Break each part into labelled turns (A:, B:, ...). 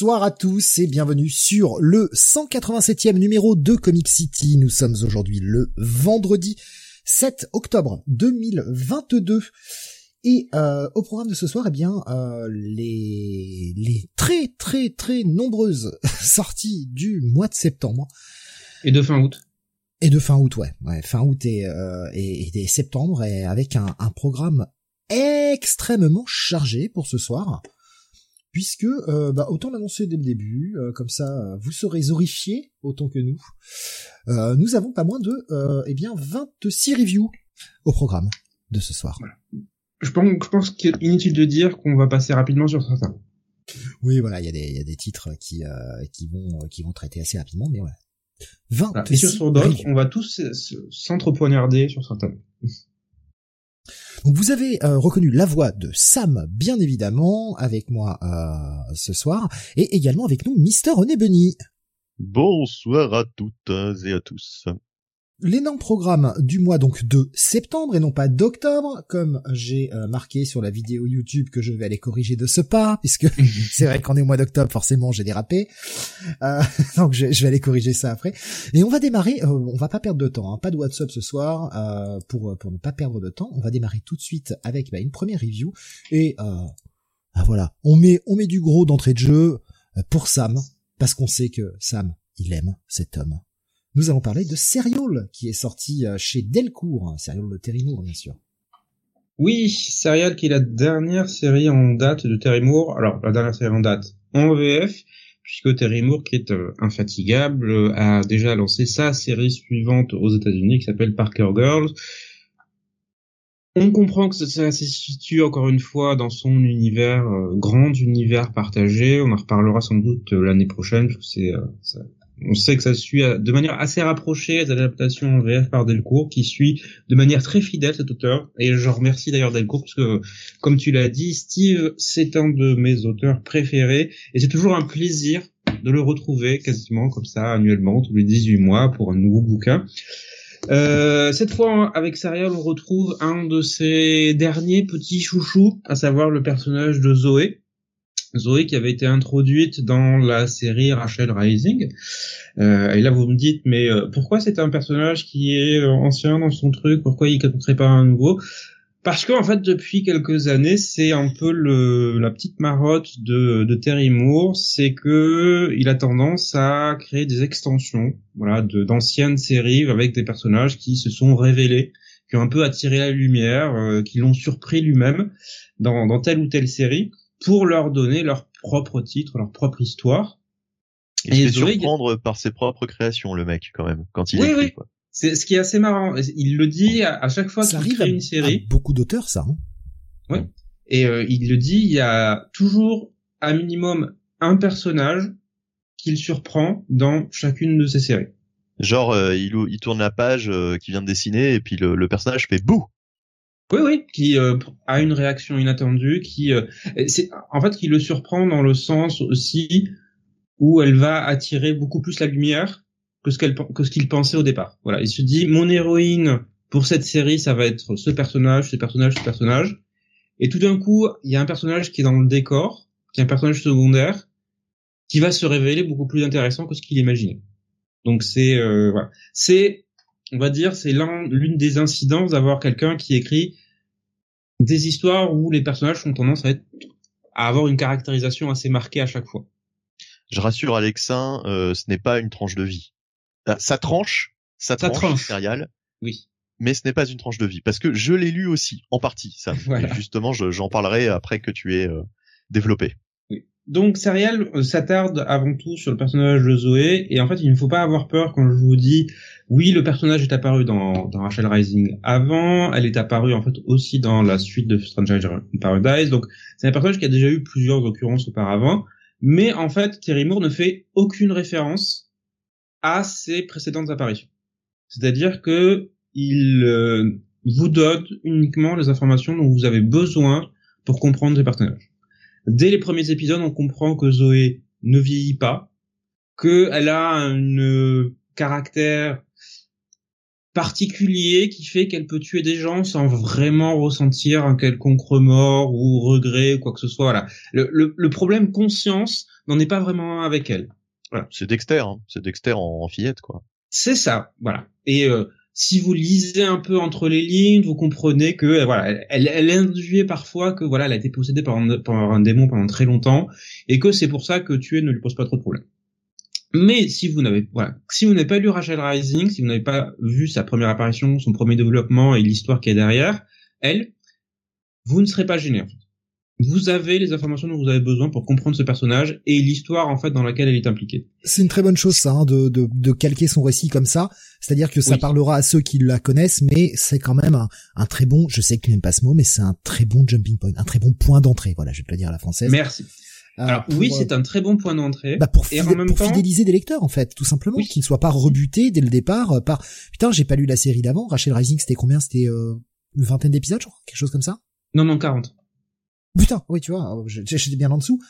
A: Bonsoir à tous et bienvenue sur le 187e numéro de Comic City. Nous sommes aujourd'hui le vendredi 7 octobre 2022. Et euh, au programme de ce soir, eh bien, euh, les, les très très très nombreuses sorties du mois de septembre.
B: Et de fin août.
A: Et de fin août, ouais. ouais fin août et, euh, et, et, septembre, et avec un, un programme extrêmement chargé pour ce soir puisque euh, bah, autant l'annoncer dès le début, euh, comme ça vous serez horrifiés autant que nous. Euh, nous avons pas moins de eh bien 26 reviews au programme de ce soir.
B: Je pense, je pense qu'il est inutile de dire qu'on va passer rapidement sur certains.
A: Oui, voilà, il y a des, y a des titres qui qui vont qui vont traiter assez rapidement, mais voilà. 20 Et
B: sur d'autres, on va tous s'entrepoignarder sur certains.
A: Donc vous avez euh, reconnu la voix de Sam, bien évidemment, avec moi euh, ce soir, et également avec nous Mister René Bunny.
C: Bonsoir à toutes et à tous
A: l'énorme programme du mois donc de septembre et non pas d'octobre, comme j'ai euh, marqué sur la vidéo YouTube que je vais aller corriger de ce pas, puisque c'est vrai qu'on est au mois d'octobre, forcément j'ai dérapé. Euh, donc je, vais aller corriger ça après. Et on va démarrer, euh, on va pas perdre de temps, hein, pas de WhatsApp ce soir, euh, pour pour ne pas perdre de temps. On va démarrer tout de suite avec bah, une première review et bah, voilà, on met on met du gros d'entrée de jeu pour Sam, parce qu'on sait que Sam il aime cet homme nous allons parler de Serial, qui est sorti euh, chez Delcourt, Serial de Terry Moore, bien sûr.
B: Oui, Serial qui est la dernière série en date de Terry Moore. Alors, la dernière série en date en VF, puisque Terry Moore, qui est euh, infatigable, a déjà lancé sa série suivante aux États-Unis, qui s'appelle Parker Girls. On comprend que ça, se situe encore une fois dans son univers, euh, grand univers partagé. On en reparlera sans doute l'année prochaine, parce que c'est on sait que ça suit de manière assez rapprochée les adaptations en VF par Delcourt, qui suit de manière très fidèle cet auteur. Et je remercie d'ailleurs Delcourt, parce que, comme tu l'as dit, Steve, c'est un de mes auteurs préférés, et c'est toujours un plaisir de le retrouver quasiment comme ça, annuellement, tous les 18 mois, pour un nouveau bouquin. Euh, cette fois, avec Serial, on retrouve un de ses derniers petits chouchous, à savoir le personnage de Zoé, Zoé qui avait été introduite dans la série Rachel Rising. Euh, et là, vous me dites, mais euh, pourquoi c'est un personnage qui est euh, ancien dans son truc? Pourquoi il ne pas un nouveau? Parce qu'en fait, depuis quelques années, c'est un peu le, la petite marotte de, de Terry Moore, c'est que il a tendance à créer des extensions, voilà, d'anciennes séries avec des personnages qui se sont révélés, qui ont un peu attiré la lumière, euh, qui l'ont surpris lui-même dans, dans telle ou telle série pour leur donner leur propre titre, leur propre histoire.
C: Il et se fait surprendre par ses propres créations, le mec, quand même, quand il
B: oui,
C: écrit.
B: Oui. Quoi. C'est ce qui est assez marrant. Il le dit à, chaque fois qu'il crée une série.
A: beaucoup d'auteurs, ça. Hein
B: oui. Et euh, il le dit, il y a toujours un minimum un personnage qu'il surprend dans chacune de ses séries.
C: Genre, euh, il, il, tourne la page euh, qu'il vient de dessiner et puis le, le personnage fait bouh
B: oui, oui, qui euh, a une réaction inattendue, qui euh, c'est en fait qui le surprend dans le sens aussi où elle va attirer beaucoup plus la lumière que ce qu'elle que ce qu'il pensait au départ. Voilà, il se dit mon héroïne pour cette série, ça va être ce personnage, ce personnage, ce personnage, et tout d'un coup, il y a un personnage qui est dans le décor, qui est un personnage secondaire, qui va se révéler beaucoup plus intéressant que ce qu'il imaginait. Donc c'est euh, voilà, c'est on va dire, c'est l'une des incidences d'avoir quelqu'un qui écrit des histoires où les personnages ont tendance à, être, à avoir une caractérisation assez marquée à chaque fois.
C: Je rassure Alexin, euh, ce n'est pas une tranche de vie. Ah, ça tranche, ça, ça tranche, tranche.
B: Oui.
C: Mais ce n'est pas une tranche de vie parce que je l'ai lu aussi en partie. Ça. justement, j'en parlerai après que tu aies euh, développé.
B: Donc Serial euh, s'attarde avant tout sur le personnage de Zoé et en fait il ne faut pas avoir peur quand je vous dis oui le personnage est apparu dans, Rachel Rising avant, elle est apparue en fait aussi dans la suite de Stranger Paradise donc c'est un personnage qui a déjà eu plusieurs occurrences auparavant mais en fait Terry Moore ne fait aucune référence à ses précédentes apparitions. C'est-à-dire que il euh, vous donne uniquement les informations dont vous avez besoin pour comprendre ces personnages. Dès les premiers épisodes, on comprend que Zoé ne vieillit pas, qu'elle a un caractère particulier qui fait qu'elle peut tuer des gens sans vraiment ressentir un quelconque remords ou regret ou quoi que ce soit. Voilà. Le, le, problème conscience n'en est pas vraiment avec elle. Voilà.
C: C'est Dexter, hein. c'est Dexter en, fillette quoi.
B: C'est ça, voilà. Et euh, si vous lisez un peu entre les lignes, vous comprenez que voilà, elle, elle induit parfois que voilà, elle a été possédée par un, par un démon pendant très longtemps et que c'est pour ça que tuer ne lui pose pas trop de problème. Mais si vous n'avez voilà, si vous n'avez pas lu Rachel Rising, si vous n'avez pas vu sa première apparition, son premier développement et l'histoire qui est derrière, elle, vous ne serez pas gêné. Vous avez les informations dont vous avez besoin pour comprendre ce personnage et l'histoire en fait dans laquelle elle est impliquée.
A: C'est une très bonne chose ça, hein, de, de, de, calquer son récit comme ça. C'est-à-dire que ça parlera à ceux qui la connaissent, mais c'est quand même un, un, très bon. Je sais que tu n'aimes pas ce mot, mais c'est un très bon jumping point, un très bon point d'entrée. Voilà, je vais te le dire à la française.
B: Merci. Euh, Alors oui, c'est un très bon point d'entrée.
A: Bah pour, et en même pour fidéliser des lecteurs en fait, tout simplement, qu'ils ne soient pas rebutés dès le départ euh, par. Putain, j'ai pas lu la série d'avant. Rachel Rising, c'était combien? C'était euh, une vingtaine d'épisodes, je crois, quelque chose comme ça?
B: Non, non, 40.
A: Putain, oui, tu vois, j'étais bien en dessous.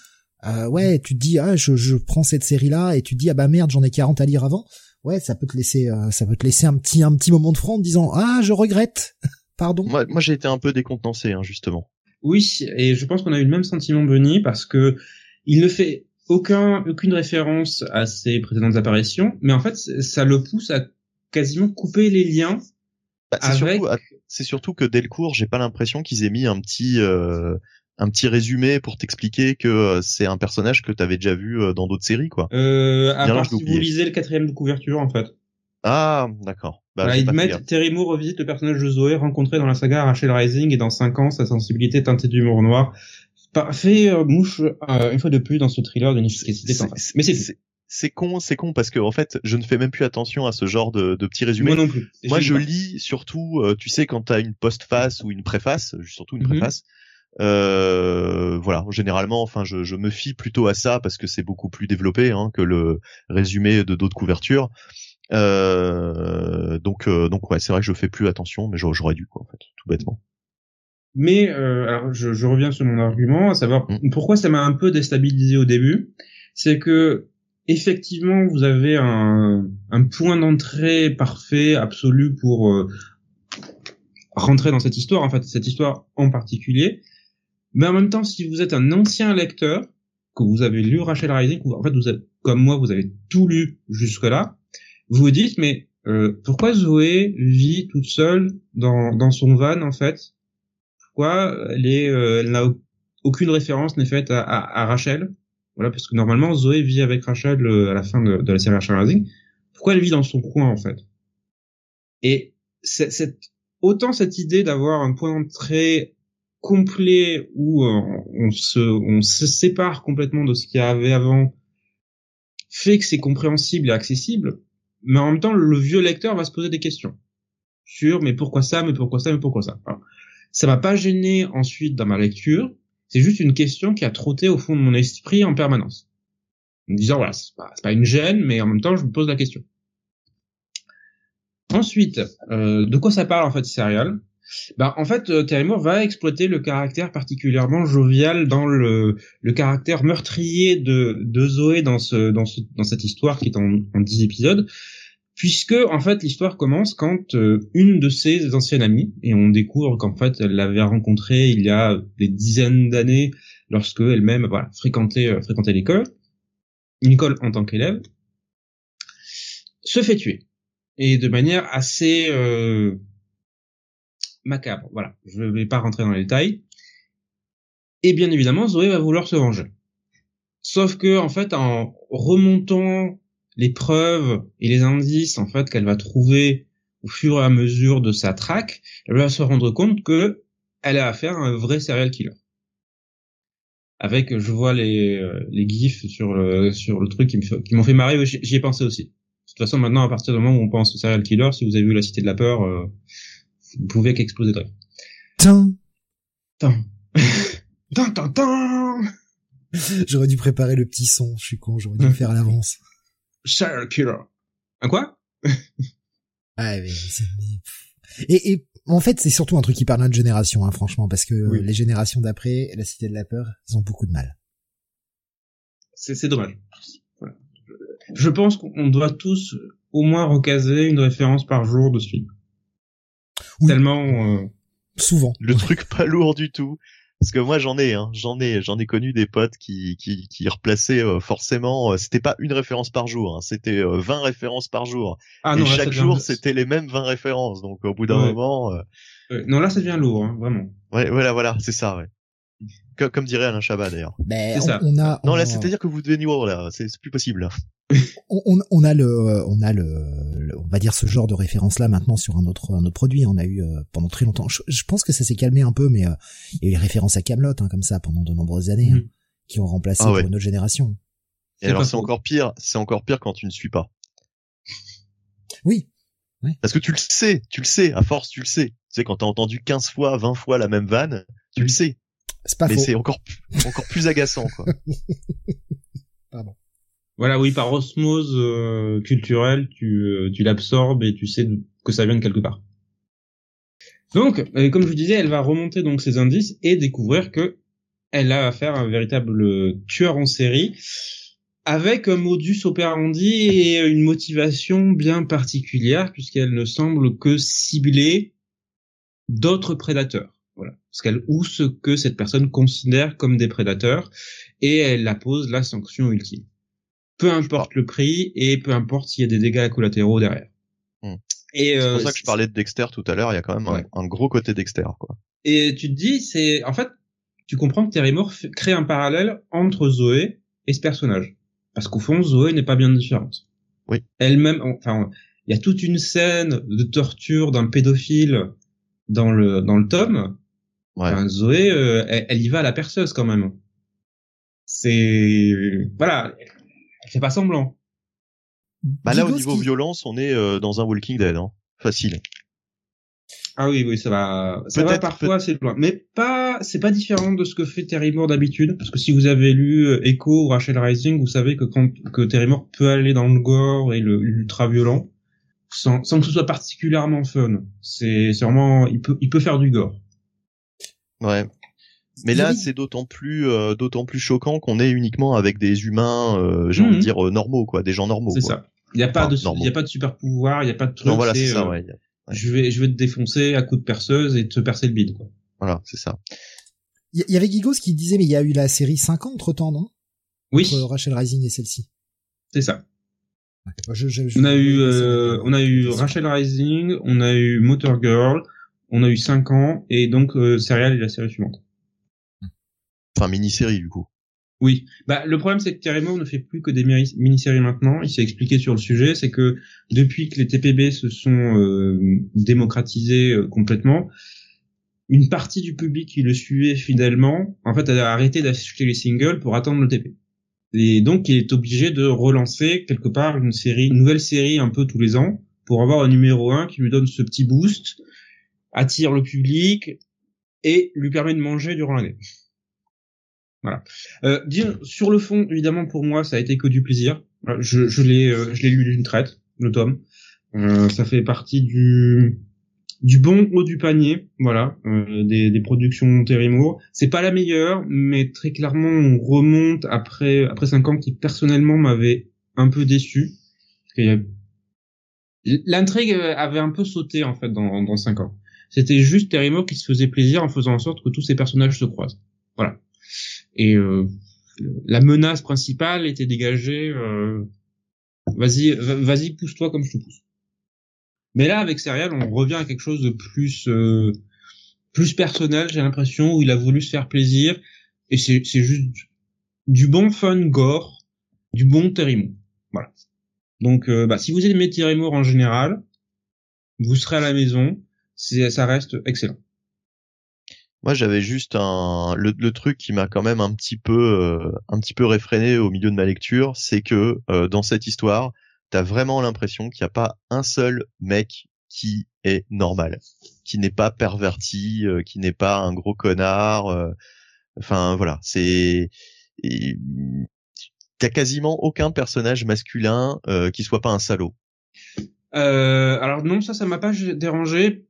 A: Euh, ouais, tu te dis, ah, je, je prends cette série-là, et tu te dis, ah bah merde, j'en ai 40 à lire avant. Ouais, ça peut te laisser, ça peut te laisser un petit, un petit moment de franc en disant, ah, je regrette. Pardon.
C: Moi, moi j'ai été un peu décontenancé, hein, justement.
B: Oui, et je pense qu'on a eu le même sentiment, Benny, parce que il ne fait aucun, aucune référence à ses précédentes apparitions, mais en fait, ça le pousse à quasiment couper les liens
C: bah, c'est avec... Surtout, surtout que Delcourt, j'ai pas l'impression qu'ils aient mis un petit, euh, un petit résumé pour t'expliquer que euh, c'est un personnage que t'avais déjà vu euh, dans d'autres séries, quoi.
B: Euh, à part si vous lisez le quatrième de couverture, en fait.
C: Ah, d'accord.
B: Bah, bah ils mettent Terry Moore revisite le personnage de Zoé rencontré dans la saga Rachel Rising et dans 5 ans sa sensibilité teintée d'humour noir fait euh, mouche euh, une fois de plus dans ce thriller de efficacité
C: Mais c'est c'est con, c'est con parce que en fait, je ne fais même plus attention à ce genre de, de petits résumés.
B: Moi non plus.
C: Moi, je lis surtout, euh, tu sais, quand t'as une postface ou une préface, surtout une mhm. préface. Euh, voilà, généralement, enfin, je, je, me fie plutôt à ça parce que c'est beaucoup plus développé hein, que le résumé de d'autres couvertures. Euh, donc, donc ouais, c'est vrai que je fais plus attention, mais j'aurais dû quoi, en fait, tout bêtement.
B: Mais euh, alors je, je, reviens sur mon argument, à savoir mm. pourquoi ça m'a un peu déstabilisé au début, c'est que effectivement vous avez un, un point d'entrée parfait, absolu pour euh, rentrer dans cette histoire, en fait cette histoire en particulier. Mais en même temps, si vous êtes un ancien lecteur, que vous avez lu Rachel Rising, en fait vous êtes comme moi, vous avez tout lu jusque là, vous vous dites mais euh, pourquoi Zoé vit toute seule dans, dans son van en fait? Elle est, euh, elle n'a aucune référence n'est faite à, à, Rachel? Voilà, parce que normalement Zoé vit avec Rachel euh, à la fin de, de la série Rachel Rising. Pourquoi elle vit dans son coin en fait? Et cette, autant cette idée d'avoir un point d'entrée complet où euh, on se on se sépare complètement de ce qu'il y avait avant fait que c'est compréhensible et accessible, mais en même temps le vieux lecteur va se poser des questions sur mais pourquoi ça, mais pourquoi ça, mais pourquoi ça. Ça m'a pas gêné ensuite dans ma lecture. C'est juste une question qui a trotté au fond de mon esprit en permanence. En me disant, voilà, c'est pas, pas une gêne, mais en même temps, je me pose la question. Ensuite, euh, de quoi ça parle en fait serial bah, en fait, euh, Terry Moore va exploiter le caractère particulièrement jovial dans le, le caractère meurtrier de, de Zoé dans ce, dans ce, dans cette histoire qui est en, en 10 épisodes puisque en fait l'histoire commence quand euh, une de ses anciennes amies et on découvre qu'en fait elle l'avait rencontré il y a des dizaines d'années lorsque elle-même voilà fréquentait euh, fréquentait l'école une école en tant qu'élève se fait tuer. Et de manière assez euh, macabre voilà je vais pas rentrer dans les détails et bien évidemment Zoé va vouloir se venger sauf que en fait en remontant les preuves et les indices en fait qu'elle va trouver au fur et à mesure de sa traque, elle va se rendre compte que elle a affaire à un vrai serial killer. Avec, je vois les, euh, les gifs sur le, truc qui m'ont fait marrer, j'y ai pensé aussi. De toute façon, maintenant, à partir du moment où on pense au serial killer, si vous avez vu La Cité de la Peur, euh, vous pouvez qu'exploser de rire.
A: Tin.
B: Tin. Tin,
A: J'aurais dû préparer le petit son, je suis con, j'aurais dû le faire à l'avance
B: serial killer. Un quoi?
A: Ah, mais, et, et en fait, c'est surtout un truc qui parle à notre génération, hein, franchement, parce que les générations d'après, la Cité de la Peur, ils ont beaucoup de mal.
B: C'est dommage. Je pense qu'on doit tous au moins recaser une référence par jour de ce film. Tellement euh,
A: souvent
C: le truc pas lourd du tout. Parce que moi j'en ai, hein, j'en ai, j'en ai connu des potes qui qui, qui replaçaient euh, forcément. Euh, c'était pas une référence par jour, hein, c'était 20 références par jour. Ah, et chaque jour c'était les mêmes 20 références. Donc au bout d'un moment.
B: non là ça devient lourd, hein, vraiment.
C: Ouais, voilà, voilà, c'est ça, ouais comme dirait Alain Chabat d'ailleurs.
A: Ben, on, a.
C: Non là, c'est-à-dire que vous devez nous là, c'est plus possible.
A: on, on, a le, on a le, on va dire ce genre de référence là maintenant sur un autre, un autre produit. On a eu euh, pendant très longtemps. Je, pense que ça s'est calmé un peu, mais euh, il y a eu les références à Camelot hein, comme ça pendant de nombreuses années, hein, mm. qui ont remplacé ah, pour une autre génération.
C: Et alors c'est encore pire, c'est encore pire quand tu ne suis pas.
A: Oui.
C: Parce que tu le sais, tu le sais, à force tu le sais. Tu sais, quand t'as entendu 15 fois, 20 fois la même vanne, tu le sais.
A: C'est pas
C: Mais c'est encore, encore plus agaçant, quoi.
A: Pardon.
B: Voilà, oui, par osmose euh, culturelle, tu, euh, tu l'absorbes et tu sais que ça vient de quelque part. Donc, euh, comme je vous disais, elle va remonter donc ses indices et découvrir que elle a affaire à un véritable tueur en série avec un modus operandi et une motivation bien particulière puisqu'elle ne semble que cibler d'autres prédateurs. Ce qu'elle ou ce que cette personne considère comme des prédateurs et elle appose la sanction ultime. Peu importe le prix et peu importe s'il y a des dégâts collatéraux derrière.
C: Et c'est pour euh, ça que je parlais de Dexter tout à l'heure. Il y a quand même un, gros côté Dexter, quoi.
B: Et tu te dis, c'est en fait, tu comprends que Terry Moore crée un parallèle entre Zoé et ce personnage, parce qu'au fond, Zoé n'est pas bien différente.
C: Oui.
B: Elle-même, enfin, il y a toute une scène de torture d'un pédophile dans le dans le tome Ouais. Zoé, euh, elle, y va à la perceuse quand même. C'est voilà, elle fait pas semblant.
C: Bah là, au niveau violence, on est euh, dans un Walking Dead, hein. facile.
B: Ah oui, oui, ça va. Ça va parfois assez loin, mais pas. C'est pas différent de ce que fait Terry Moore d'habitude, parce que si vous avez lu euh, Echo ou Rachel Rising, vous savez que quand que Terry Moore peut aller dans le gore et l'ultra violent, sans, sans que ce soit particulièrement fun. C'est vraiment, il peut, il peut faire du gore.
C: Ouais. Mais là, c'est d'autant plus, euh, d'autant plus choquant qu'on est uniquement avec des humains, euh, j'ai envie de mhm. dire euh, normaux, quoi, des gens normaux.
B: C'est ça. Il n'y a pas de, il y a pas de super pouvoir, il n'y a pas de truc.
C: Non, voilà, c'est ça. Ouais.
B: Je vais, je vais te défoncer à coup de perceuse et te percer le bide, quoi.
C: Voilà, c'est ça.
A: Il y, avait Gigos qui disait, mais il y a eu la série 5 ans entre temps, non?
B: Oui.
A: Entre Rachel Rising et celle-ci.
B: C'est ça. on a eu, on a eu Rachel Rising, on a eu Motor Girl, on a eu 5 ans, et donc euh, Serial est la série suivante.
C: Enfin, mini-série du coup.
B: Oui, bah le problème c'est que Terry Moore ne fait plus que des mini-séries maintenant. Il s'est expliqué sur le sujet, c'est que depuis que les TPB se sont euh, démocratisés euh, complètement, une partie du public qui le suivait fidèlement, en fait, a arrêté d'acheter les singles pour attendre le TP. Et donc, il est obligé de relancer quelque part une série, une nouvelle série un peu tous les ans pour avoir un numéro 1 qui lui donne ce petit boost attire le public et lui permet de manger durant l'année. Voilà. Euh, dire sur le fond, évidemment pour moi, ça a été que du plaisir. Je, je l'ai, euh, je l'ai lu d'une traite, le tome. Euh, ça fait partie du du bon haut du panier, voilà, euh, des, des productions Terry. C'est pas la meilleure, mais très clairement, on remonte après après cinq ans qui personnellement m'avait un peu déçu. L'intrigue avait un peu sauté en fait dans dans cinq ans. C'était juste Terry Moore qui se faisait plaisir en faisant en sorte que tous ces personnages se croisent. Voilà. Et euh, la menace principale était dégagée. Euh, vas-y, vas-y, pousse-toi comme je te pousse. Mais là, avec Serial, on revient à quelque chose de plus euh, plus personnel. J'ai l'impression où il a voulu se faire plaisir et c'est juste du bon fun gore, du bon Terry Moore. Voilà. Donc, bah, si vous aimez Terry Moore en général, vous serez à la maison ça reste excellent.
C: Moi, j'avais juste un le, truc qui m'a quand même un petit peu euh, un petit peu réfréné au milieu de ma lecture, c'est que euh, dans cette histoire, t'as vraiment l'impression qu'il n'y a pas un seul mec qui est normal, qui n'est pas perverti, euh, qui n'est pas un gros connard. enfin voilà, c'est t'as quasiment aucun personnage masculin qui soit pas un salaud.
B: alors non, ça, ça m'a pas dérangé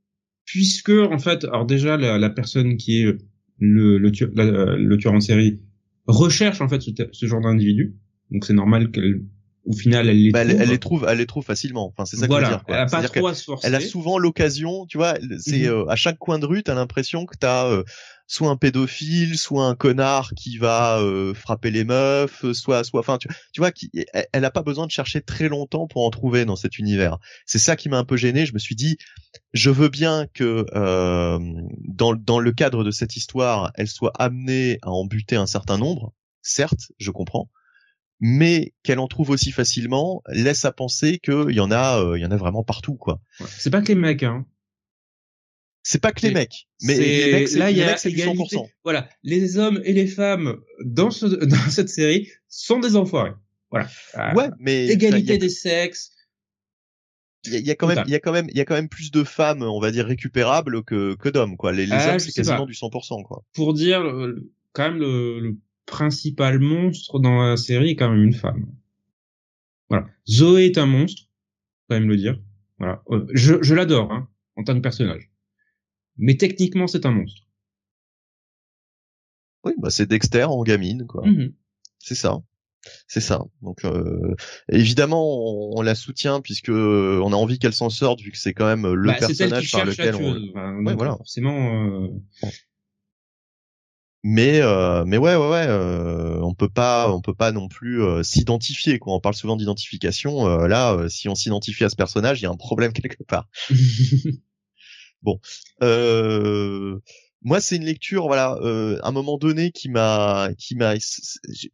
B: puisque en fait, alors déjà la, personne qui est le, le, tueur, le tueur en série recherche en fait ce, genre d'individu, donc c'est normal qu'elle au final, elle les
C: Bah,
B: trouve.
C: elle, elle les trouve, elle les trouve facilement. Enfin, c'est ça que je veux
B: voilà,
C: dire. quoi.
B: elle a pas trop à se forcer.
C: elle a souvent l'occasion, tu vois, c'est
B: Mhm.
C: euh, à chaque coin de rue, t'as l'impression que t'as euh, soit un pédophile, soit un connard qui va euh, frapper les meufs, euh, soit, soit, enfin, tu, vois, qui, elle, elle a pas besoin de chercher très longtemps pour en trouver dans cet univers. C'est ça qui m'a un peu gêné. Je me suis dit, je veux bien que euh, dans le cadre de cette histoire, elle soit amenée à en buter un certain nombre. Certes, je comprends mais qu'elle en trouve aussi facilement laisse à penser qu'il y en a, euh, il y en a vraiment partout, quoi.
B: C'est pas que les mecs, hein.
C: C'est pas que les mecs, mais les mecs,
B: là, il y a
C: mecs, c'est du
B: égalité.
C: 100%.
B: Voilà, les hommes et les femmes dans ce dans cette série sont des enfoirés. Voilà. Euh,
C: Ouais, mais
B: Égalité
C: a-
B: des sexes.
C: il y, a- il y a quand même, il y a quand même, il y a quand même plus de femmes, on va dire récupérables que que d'hommes, quoi. Les, les
B: Ah,
C: hommes, c'est quasiment
B: pas.
C: du 100%, quoi.
B: Pour dire euh, le- quand même le, le principal monstre dans la série est quand même une femme. Voilà. Zoé est un monstre, faut quand même le dire. Voilà. Euh, Je, je l'adore hein, en tant que personnage. Mais techniquement, c'est un monstre.
C: Oui, bah c'est Dexter en gamine, quoi.
B: Mhm.
C: C'est ça. C'est ça. Donc euh, évidemment, on, on la soutient puisque euh, on a envie qu'elle s'en sorte vu que c'est quand même le
B: Bah,
C: personnage par lequel on.
B: Enfin,
C: Ouais, voilà.
B: Forcément. euh,
C: mais euh, mais ouais ouais ouais euh, on peut pas on peut pas non plus euh, s'identifier quoi on parle souvent d'identification euh, là euh, si on s'identifie à ce personnage il y a un problème quelque part euh, moi c'est une lecture voilà euh, à un moment donné qui m'a qui m'a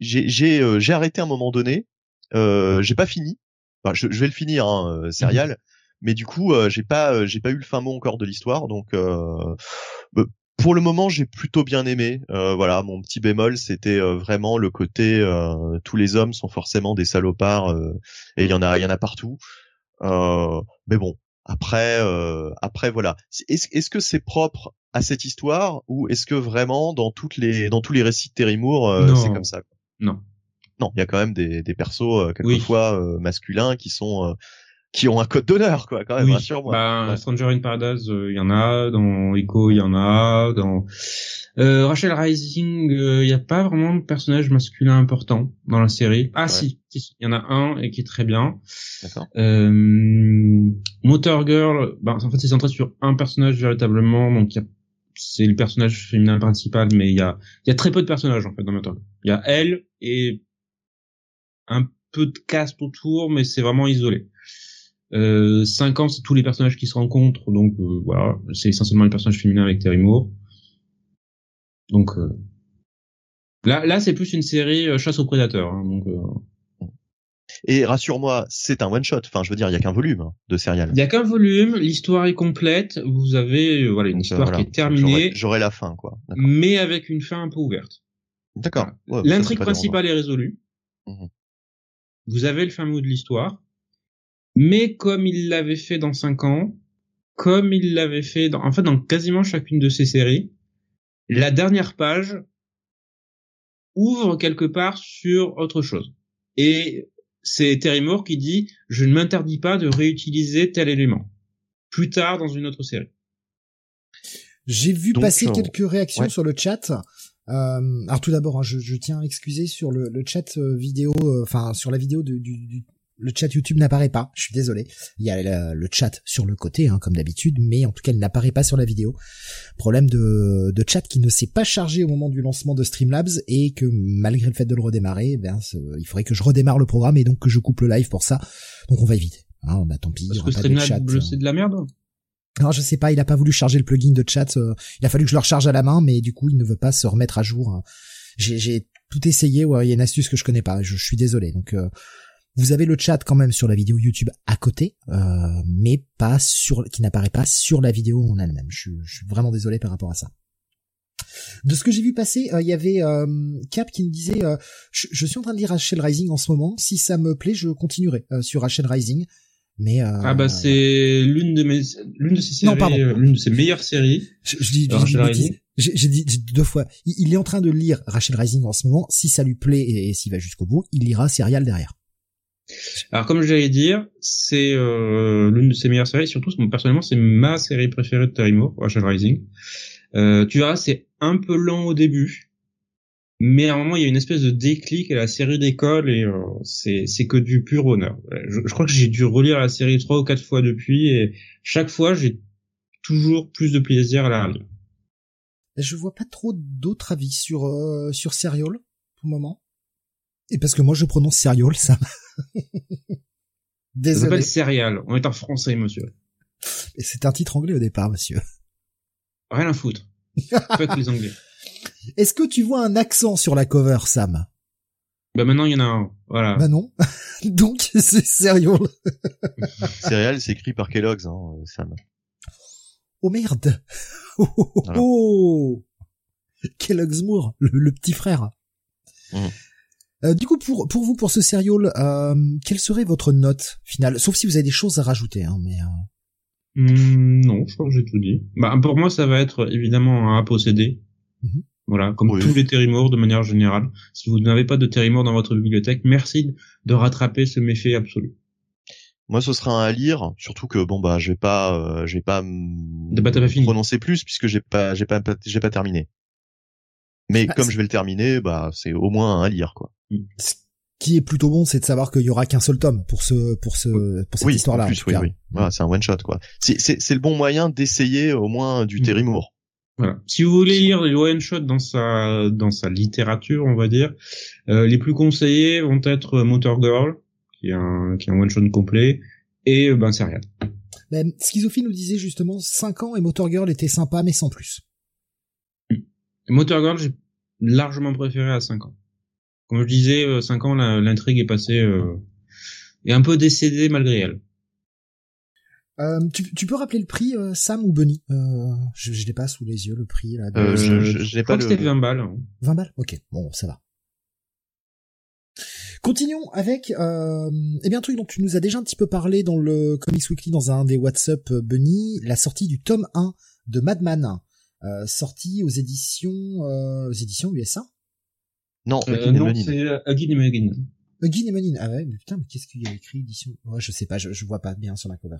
C: j'ai j'ai euh, j'ai arrêté à un moment donné euh, j'ai pas fini enfin, je, je vais le finir hein, euh, serial mais du coup euh, j'ai pas j'ai pas eu le fin mot encore de l'histoire donc euh, pour le moment, j'ai plutôt bien aimé. Euh, voilà, mon petit bémol, c'était euh, vraiment le côté euh, tous les hommes sont forcément des salopards euh, et il y en a, il y en a partout. Euh, mais bon, après, euh, après voilà. Est-ce que c'est propre à cette histoire ou est-ce que vraiment dans toutes les, dans tous les récits de Terry Moore, euh, c'est comme ça quoi?
B: Non.
C: Non, il y a quand même des, des persos euh, quelquefois euh, masculins qui sont euh, qui ont un code d'honneur quoi quand même
B: Oui.
C: rassure-moi.
B: Bah,
C: Ouais.
B: Stranger in Paradise, il y en a. Dans Echo, il y en a. Dans euh, Rachel Rising, il y a pas vraiment de personnage masculin important dans la série. Ah
C: Ouais.
B: si, si, il y en a un et qui est très bien.
C: D'accord.
B: Euh, Motor Girl, bah, en fait, c'est centré sur un personnage véritablement. Donc, il y a c'est le personnage féminin principal, mais il y a, y a très peu de personnages en fait dans Motor Girl. Il y a elle et un peu de cast autour, mais c'est vraiment isolé. Euh, 5 ans, c'est tous les personnages qui se rencontrent, donc euh, voilà, c'est essentiellement les personnages féminins avec Terry Moore. Donc euh, là, là, c'est plus une série euh, chasse aux prédateurs. Hein, donc euh,
C: Et rassure-moi, c'est un one shot. Enfin, je veux dire, il y a qu'un volume hein, de serial.
B: il y a qu'un volume, l'histoire est complète. Vous avez euh, voilà une
C: Donc,
B: histoire
C: voilà.
B: qui est terminée,
C: J'aurai- la fin, quoi.
B: Mais avec une fin un peu ouverte.
C: D'accord. Ouais,
B: L'intrigue principale est résolue.
C: Mhm.
B: Vous avez le fin mot de l'histoire. Mais comme il l'avait fait dans 5 ans, comme il l'avait fait dans, en fait, dans quasiment chacune de ses séries, la dernière page ouvre quelque part sur autre chose. Et c'est Terry Moore qui dit, je ne m'interdis pas de réutiliser tel élément. Plus tard dans une autre série.
A: J'ai vu
C: Donc,
A: passer
C: euh,
A: quelques réactions
C: ouais.
A: sur le chat. Euh, alors tout d'abord, hein, je, je tiens à excuser sur le, le chat euh, vidéo, euh, enfin sur la vidéo du, du, du- le chat YouTube n'apparaît pas. Je suis désolé. Il y a le, le chat sur le côté, hein, comme d'habitude, mais en tout cas, il n'apparaît pas sur la vidéo. Problème de, de chat qui ne s'est pas chargé au moment du lancement de Streamlabs et que malgré le fait de le redémarrer, ben il faudrait que je redémarre le programme et donc que je coupe le live pour ça. Donc on va éviter. Hein, bah tant pis.
B: Parce que
A: pas de chat.
B: Streamlabs,
A: hein.
B: c'est de la merde.
A: Non, je sais pas, il a pas voulu charger le plugin de chat. euh, il a fallu que je le recharge à la main, mais du coup, il ne veut pas se remettre à jour. hein. J'ai, j'ai tout essayé. Ouais, il y a une astuce que je connais pas. Je, je suis désolé. Donc, euh, vous avez le chat quand même sur la vidéo YouTube à côté, euh, mais pas sur, qui n'apparaît pas sur la vidéo en elle-même. Je, suis- je suis vraiment désolé par rapport à ça. De ce que j'ai vu passer, euh, il y avait euh, Cap qui me disait euh, je, je suis en train de lire Rachel Rising en ce moment. Si ça me plaît, je continuerai euh, sur Rachel Rising. Mais euh,
B: Ah bah c'est l'une de mes l'une de ses séries, l'une de ses meilleures séries.
A: Je, je dis,
B: Rachel. Rising
A: J'ai dit dit deux fois. Il, il est en train de lire Rachel Rising en ce moment. Si ça lui plaît et, et s'il va jusqu'au bout, il lira Serial derrière.
B: Alors comme j'allais dire, c'est euh, l'une de ses meilleures séries. Surtout, personnellement, c'est ma série préférée de Moore, Rachel Rising. Euh, tu verras, c'est un peu lent au début, mais à un moment il y a une espèce de déclic à la série d'école et euh, c'est que du pur honneur. Je, je crois que j'ai dû relire la série trois ou quatre fois depuis et chaque fois j'ai toujours plus de plaisir à la relire.
A: Je vois pas trop d'autres avis sur euh, sur Serial pour le moment. Et parce que moi je prononce Serial, ça.
B: Désolé. Ça s'appelle Serial. On est en français, monsieur.
A: Et c'est un titre anglais au départ, monsieur.
B: Rien à foutre. Fuck les anglais.
A: Est-ce que tu vois un accent sur la cover, Sam?
B: Bah maintenant il y en a un, voilà.
A: Bah non. Donc c'est Serial.
C: Serial, c'est écrit par Kellogg's, hein, Sam.
A: Oh merde. Oh, oh, oh, oh. Kellogg's Moore, le, petit frère. Mmh. Euh, du coup, pour pour vous, pour ce serial, euh, quelle serait votre note finale? Sauf si vous avez des choses à rajouter, hein, mais. Euh...
B: Mmh, non, je crois que j'ai tout dit. Bah, pour moi, ça va être évidemment un posséder. Mmh. Voilà, comme tous les Terry de manière générale. Si vous n'avez pas de Terry dans votre bibliothèque, merci de rattraper ce méfait absolu.
C: Moi, ce sera un à lire, surtout que bon bah, je vais pas, euh, je vais pas prononcer plus puisque j'ai pas, j'ai pas, j'ai pas terminé. Mais ah, comme je vais le terminer, bah c'est au moins un à lire quoi.
A: Ce qui est plutôt bon, c'est de savoir qu'il y aura qu'un seul tome pour ce, pour ce, pour cette histoire-là.
C: Oui, oui, Voilà, c'est un one shot quoi. C'est, c'est, c'est le bon moyen d'essayer au moins du mm. Terry Moore.
B: Voilà. Si vous voulez lire les one shot dans sa dans sa littérature, on va dire, euh, les plus conseillés vont être Motor Girl, qui est un qui est un one shot complet, et euh, ben Serial.
A: Ben, Schizophie nous disait justement 5 ans et Motor Girl était sympa mais sans plus.
B: Motor Girl, j'ai largement préféré à 5 ans. Comme je disais, 5 euh, ans, l'intrigue est passée euh, est un peu décédée malgré elle.
A: Euh, tu, tu, peux rappeler le prix, euh, Sam ou Bunny euh, Je, je l'ai pas sous les yeux le prix là.
C: Euh, je, je, je
B: pas. C'était 20 balles.
A: 20 balles, ok. Bon, ça va. Continuons avec euh, eh bien un truc dont tu nous as déjà un petit peu parlé dans le Comics Weekly dans un des WhatsApp Bunny, la sortie du tome 1 de Madman, euh, sorti aux éditions euh, aux éditions USA.
C: Non,
B: euh, non c'est Again and Again.
A: Again and Again. Ah ouais, mais putain, mais qu'est-ce qu'il y a écrit édition? Ouais, je sais pas, je, je vois pas bien sur la cover.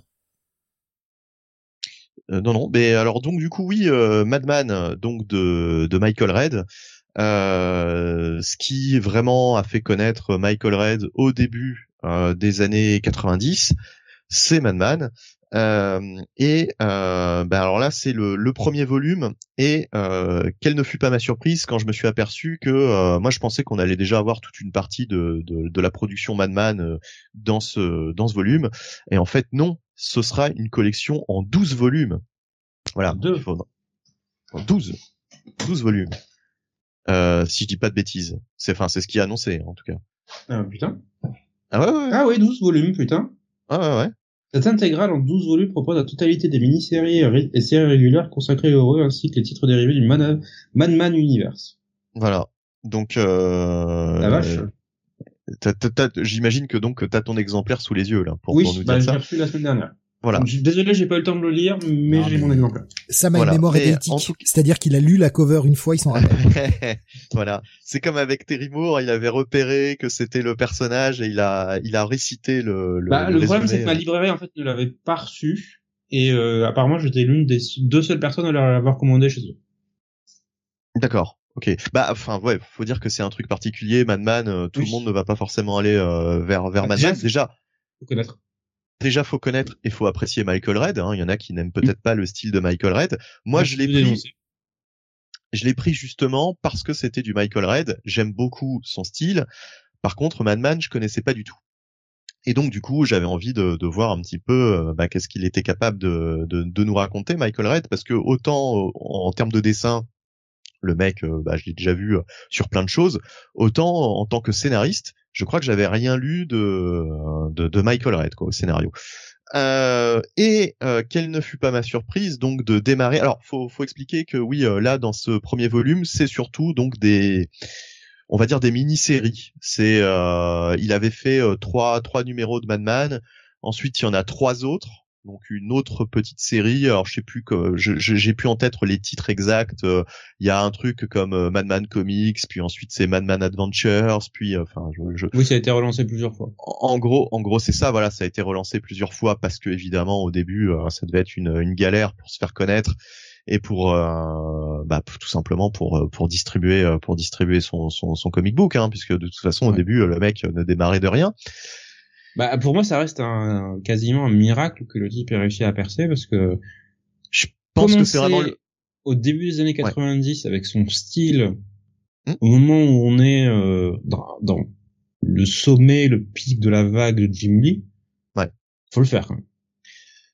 C: Euh, non, non. Mais alors donc du coup oui, euh, Madman, donc de, de Michael Red, euh, ce qui vraiment a fait connaître Michael Red au début euh, des années 90, c'est Madman. Euh, et euh, bah alors là, c'est le, le, premier volume. Et euh, quelle ne fut pas ma surprise quand je me suis aperçu que euh, moi, je pensais qu'on allait déjà avoir toute une partie de, de, de la production Madman dans ce dans ce volume. Et en fait, non, ce sera une collection en 12 volumes. Voilà.
B: Deux.
C: En 12. 12 volumes. Euh, si je dis pas de bêtises. C'est enfin, c'est ce qui est annoncé en tout cas.
B: Ah putain.
C: Ah ouais, ouais.
B: Ah ouais, 12 volumes, putain.
C: Ah ouais, ouais.
B: Cette intégrale en 12 volumes propose la totalité des mini-séries et séries régulières consacrées au héros ainsi que les titres dérivés du Man Man, Universe.
C: Voilà. Donc euh,
B: la vache.
C: J'imagine que donc t'as ton exemplaire sous les yeux là
B: pour, oui, nous bah, dire ça. Oui, j'ai reçu la semaine dernière. Voilà. Désolé, j'ai pas eu le temps de le lire, mais j'ai mon exemplaire.
A: Ça m'a une mémoire idétique. C'est-à-dire qu'il a lu la cover une fois, il s'en rappelle.
C: voilà. C'est comme avec Terry Moore, il avait repéré que c'était le personnage et il a, il a récité le, le,
B: bah, le, problème, c'est que ma librairie, en fait, ne l'avait pas reçu. Et euh, apparemment, j'étais l'une des deux seules personnes à l'avoir commandé chez eux.
C: D'accord. Ok. Bah, enfin, ouais, faut dire que c'est un truc particulier. Madman, euh, tout le monde ne va pas forcément aller euh, vers vers bah, Madman. Déjà,
B: faut connaître
C: déjà faut connaître et faut apprécier Michael Red. Hein. Il y en a qui n'aiment peut-être pas le style de Michael Red. Moi, je l'ai pris. Je l'ai pris justement parce que c'était du Michael Red. J'aime beaucoup son style. Par contre, Madman, je connaissais pas du tout. Et donc du coup, j'avais envie de, de, voir un petit peu euh, bah, qu'est-ce qu'il était capable de, de, de, nous raconter, Michael Red, parce que autant en termes de dessin, le mec, euh, bah, je l'ai déjà vu euh, sur plein de choses, autant en tant que scénariste, je crois que j'avais rien lu de, de, de Michael Red quoi, au scénario. Euh, et euh, quelle ne fut pas ma surprise donc de démarrer. Alors faut faut expliquer que oui euh, là dans ce premier volume c'est surtout donc des on va dire des mini-séries. C'est euh, il avait fait trois trois numéros de Madman. Ensuite il y en a trois autres donc une autre petite série. Alors je sais plus que j'ai plus en tête les titres exacts. Euh, il y a un truc comme euh, Madman Comics, puis ensuite c'est Madman Adventures, puis euh, enfin je,
B: Oui, ça a été relancé plusieurs fois.
C: En, gros, en gros c'est ça. Voilà, ça a été relancé plusieurs fois parce que évidemment au début ça devait être une, une galère pour se faire connaître et pour bah, tout simplement pour pour distribuer pour distribuer son son, son comic book hein, puisque de toute façon au début le mec ne démarrait de rien
B: bah pour moi ça reste un quasiment un miracle que le type ait réussi à percer parce que je pense que c'est vraiment au début des années 90 avec son style hmm. au moment où on est euh, dans, dans, le sommet le pic de la vague de Jim Lee.
C: Ouais.
B: Faut le faire quand même.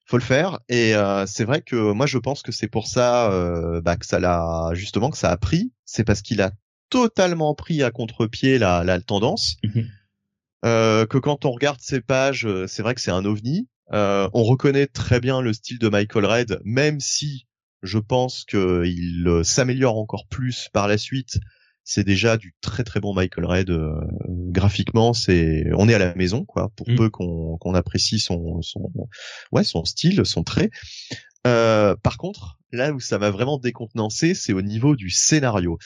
C: Faut le faire et euh, c'est vrai que moi je pense que c'est pour ça euh, bah, que ça l'a justement que ça a pris. C'est parce qu'il a totalement pris à contre-pied la, la tendance. Mhm. Euh, que quand on regarde ces pages, euh, c'est vrai que c'est un ovni. Euh, on reconnaît très bien le style de Michael Red, même si je pense qu'il s'améliore encore plus par la suite. C'est déjà du très très bon Michael Red graphiquement. C'est on est à la maison quoi, pour mm. peu qu'on apprécie son son ouais son style, son trait. par contre, là où ça m'a vraiment décontenancé, c'est au niveau du scénario.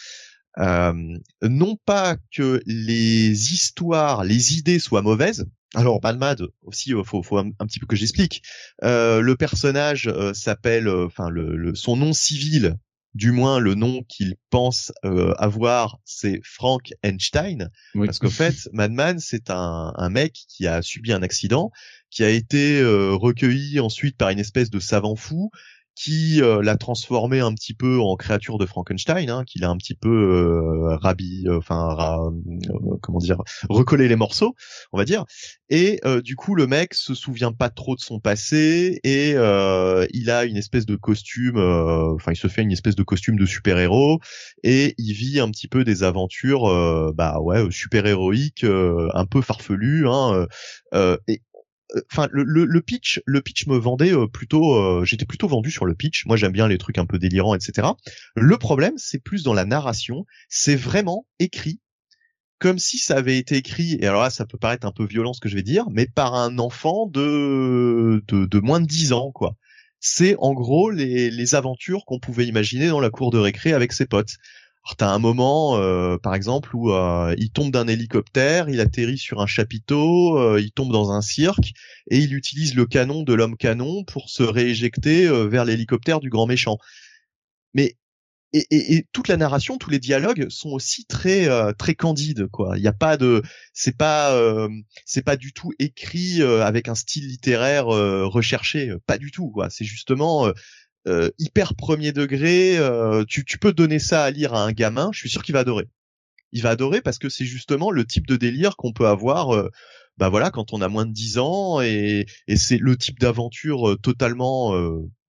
C: Euh, non pas que les histoires, les idées soient mauvaises. Alors Balmad aussi, euh, faut, faut un, petit peu que j'explique. Euh, le personnage euh, s'appelle, enfin le, son nom civil, du moins le nom qu'il pense avoir, c'est Frank Einstein. Parce qu'en fait, Madman, c'est un, un, mec qui a subi un accident, qui a été recueilli ensuite par une espèce de savant fou qui euh, l'a transformé un petit peu en créature de Frankenstein, hein, qu'il a un petit peu euh, rabi, euh, enfin comment dire, recollé les morceaux, on va dire. Et du coup, le mec se souvient pas trop de son passé et il a une espèce de costume, enfin il se fait une espèce de costume de super héros et il vit un petit peu des aventures, bah ouais, super héroïques, un peu farfelues. Hein, et enfin le, le, pitch le pitch me vendait euh, plutôt euh, j'étais plutôt vendu sur le pitch. Moi j'aime bien les trucs un peu délirants etc le problème c'est plus dans la narration. C'est vraiment écrit comme si ça avait été écrit et alors là ça peut paraître un peu violent ce que je vais dire mais par un enfant de de, de moins de 10 ans quoi. C'est en gros les, les aventures qu'on pouvait imaginer dans la cour de récré avec ses potes alors t'as un moment, euh, par exemple, où euh, il tombe d'un hélicoptère, il atterrit sur un chapiteau, euh, il tombe dans un cirque et il utilise le canon de l'homme canon pour se rééjecter vers l'hélicoptère du grand méchant. Mais et, et, toute la narration, tous les dialogues sont aussi très très candides quoi. Il n'y a pas de, c'est pas c'est pas du tout écrit avec un style littéraire recherché, pas du tout quoi. C'est justement euh, hyper premier degré. Euh, tu, tu peux donner ça à lire à un gamin, je suis sûr qu'il va adorer. Il va adorer parce que c'est justement le type de délire qu'on peut avoir. Euh, bah voilà, quand on a moins de 10 ans et, et c'est le type d'aventure totalement